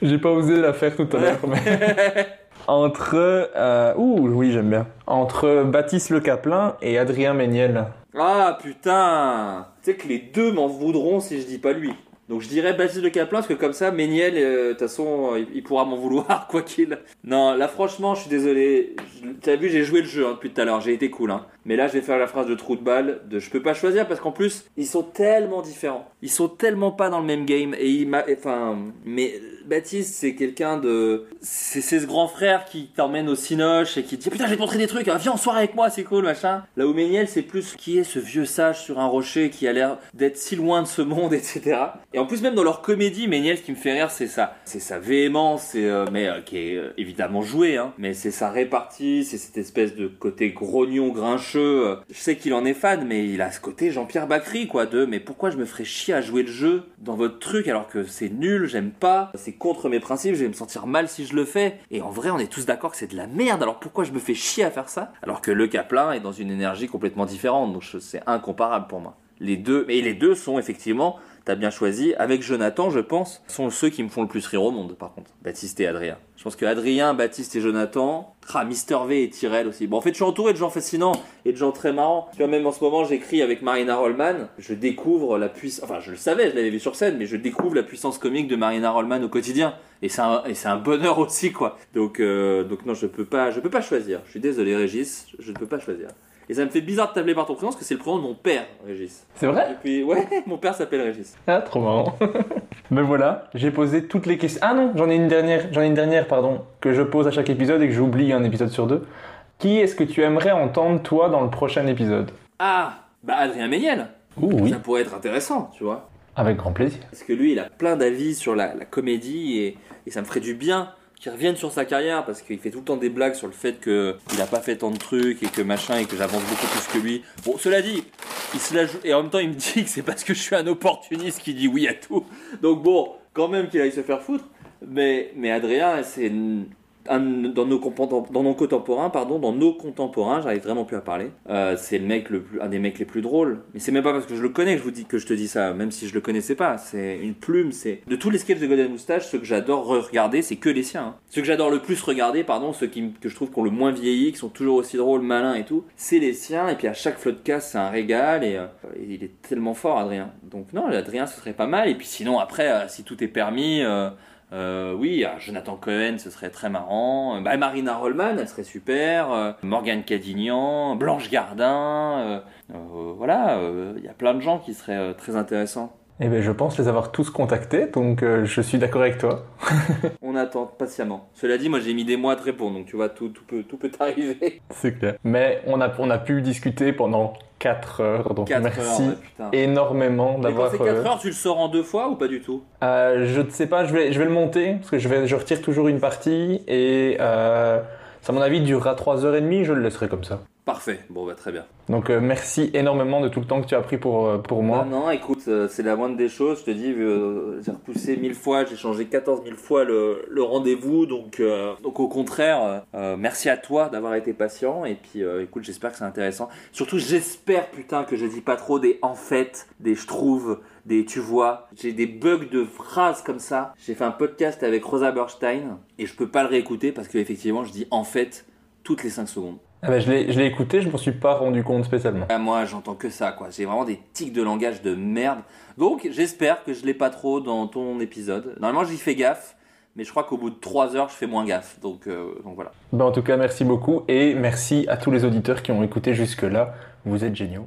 J'ai pas osé la faire tout à l'heure. mais- Entre. euh, Ouh, oui, j'aime bien. Entre Baptiste Le Caplin et Adrien Méniel. Ah putain Tu sais que les deux m'en voudront si je dis pas lui. Donc je dirais Baptiste de Caplin parce que comme ça, Méniel, euh, de toute façon, euh, il, il pourra m'en vouloir quoi qu'il. Non, là franchement, je suis désolé. T'as vu, j'ai joué le jeu hein, depuis tout à l'heure, j'ai été cool. Hein. Mais là, je vais faire la phrase de trou de balle de je peux pas choisir parce qu'en plus, ils sont tellement différents. Ils sont tellement pas dans le même game et il m'a, enfin, mais Baptiste, c'est quelqu'un de, c'est ce grand frère qui t'emmène au cinoche et qui te dit putain, je vais te montrer des trucs, hein, viens en soirée avec moi, c'est cool, machin. Là où Méniel, c'est plus qui est ce vieux sage sur un rocher qui a l'air d'être si loin de ce monde, etc. Et en plus, même dans leur comédie, Méniel, ce qui me fait rire, c'est ça, c'est sa véhémence, euh, mais euh, qui est euh, évidemment joué, hein, mais c'est sa répartie, c'est cette espèce de côté grognon, grincheux. Euh. Je sais qu'il en est fan, mais il a ce côté Jean-Pierre Bacry, quoi, de mais pourquoi je me ferais chier à jouer le jeu dans votre truc alors que c'est nul, j'aime pas, c'est contre mes principes, je vais me sentir mal si je le fais. Et en vrai, on est tous d'accord que c'est de la merde, alors pourquoi je me fais chier à faire ça Alors que le Caplin est dans une énergie complètement différente, donc c'est incomparable pour moi. Les deux, mais les deux sont effectivement, t'as bien choisi, avec Jonathan, je pense, sont ceux qui me font le plus rire au monde, par contre. Baptiste et Adrien. Je pense que Adrien, Baptiste et Jonathan, ah, Mister V et Tyrell aussi. Bon, en fait, je suis entouré de gens fascinants et de gens très marrants. Tu vois, même en ce moment, j'écris avec Marina Rollman. Je découvre la puissance, enfin, je le savais, je l'avais vu sur scène, mais je découvre la puissance comique de Marina Rollman au quotidien. Et c'est un, un bonheur aussi, quoi. Donc, euh, donc non, je peux pas, je peux pas choisir. Je suis désolé, Régis, je ne peux pas choisir. Et ça me fait bizarre de t'appeler par ton prénom parce que c'est le prénom de mon père, Régis. C'est vrai? Et puis, ouais, mon père s'appelle Régis. Ah, trop marrant. Mais voilà, j'ai posé toutes les questions. Ah non, j'en ai une dernière, j'en ai une dernière, pardon, que je pose à chaque épisode et que j'oublie un épisode sur deux. Qui est-ce que tu aimerais entendre, toi, dans le prochain épisode? Ah, bah Adrien Méniel. Ouh, oui, Ça pourrait être intéressant, tu vois. avec grand plaisir. Parce que lui, il a plein d'avis sur la, la comédie et, et ça me ferait du bien qu'il revienne sur sa carrière parce qu'il fait tout le temps des blagues sur le fait qu'il n'a pas fait tant de trucs et que machin et que j'avance beaucoup plus que lui. Bon, cela dit, il se la joue et en même temps, il me dit que c'est parce que je suis un opportuniste qui dit oui à tout. Donc bon, quand même qu'il aille se faire foutre. Mais, mais Adrien, c'est dans nos, contemporains, pardon, dans nos contemporains, j'arrive vraiment plus à parler. Euh, c'est le mec le plus, un des mecs les plus drôles. Mais c'est même pas parce que je le connais que je vous dis que je te dis ça, même si je le connaissais pas. C'est une plume. C'est de tous les sketchs de Golden Moustache, ceux que j'adore regarder, c'est que les siens. hein. Ceux que j'adore le plus regarder, pardon, ceux qui, que je trouve qui ont le moins vieilli, qui sont toujours aussi drôles, malins et tout, c'est les siens. Et puis à chaque floodcast, c'est un régal et, euh, il est tellement fort, Adrien. Donc non, Adrien, ce serait pas mal. Et puis sinon, après, euh, si tout est permis. Euh, oui, Jonathan Cohen, ce serait très marrant. Bah, Marina Rollman, elle serait super. Euh, Morgane Cadignan, Blanche Gardin. euh, voilà, il y a plein de gens qui seraient très intéressants. Eh ben, je pense les avoir tous contactés, donc je suis d'accord avec toi. On attend patiemment. Cela dit, moi j'ai mis des mois à te répondre, donc tu vois, tout, tout peut, tout peut arriver. C'est clair. Mais on a, on a pu discuter pendant 4 heures, donc 4 merci heures, ouais, putain. énormément Et quand d'avoir... c'est 4 euh, heures, tu le sors en deux fois ou pas du tout? Euh, je ne sais pas, je vais, je vais le monter parce que je, vais, je retire toujours une partie et euh, ça, à mon avis, durera 3h30. Je le laisserai comme ça. Parfait, bon bah très bien. Donc, euh, merci énormément de tout le temps que tu as pris pour, euh, pour Ah moi. non, écoute, euh, c'est la moindre des choses. Je te dis, euh, j'ai repoussé mille fois, j'ai changé 14 000 fois le, le rendez-vous. Donc, euh, donc au contraire, merci à toi d'avoir été patient. Et puis euh, écoute, j'espère que c'est intéressant. Surtout, j'espère putain que je dis pas trop des en fait, des je trouve, des tu vois. J'ai des bugs de phrases comme ça. J'ai fait un podcast avec Rosa Berstein et je peux pas le réécouter parce qu'effectivement, je dis en fait toutes les 5 secondes. Ah ben, je l'ai écouté, je m'en suis pas rendu compte spécialement. Ah, moi, j'entends que ça, quoi. J'ai vraiment des tics de langage de merde. Donc, j'espère que je l'ai pas trop dans ton épisode. Normalement, j'y fais gaffe, mais je crois qu'au bout de 3 heures, je fais moins gaffe. Donc, euh, donc voilà. Ben, en tout cas, merci beaucoup et merci à tous les auditeurs qui ont écouté jusque-là. Vous êtes géniaux.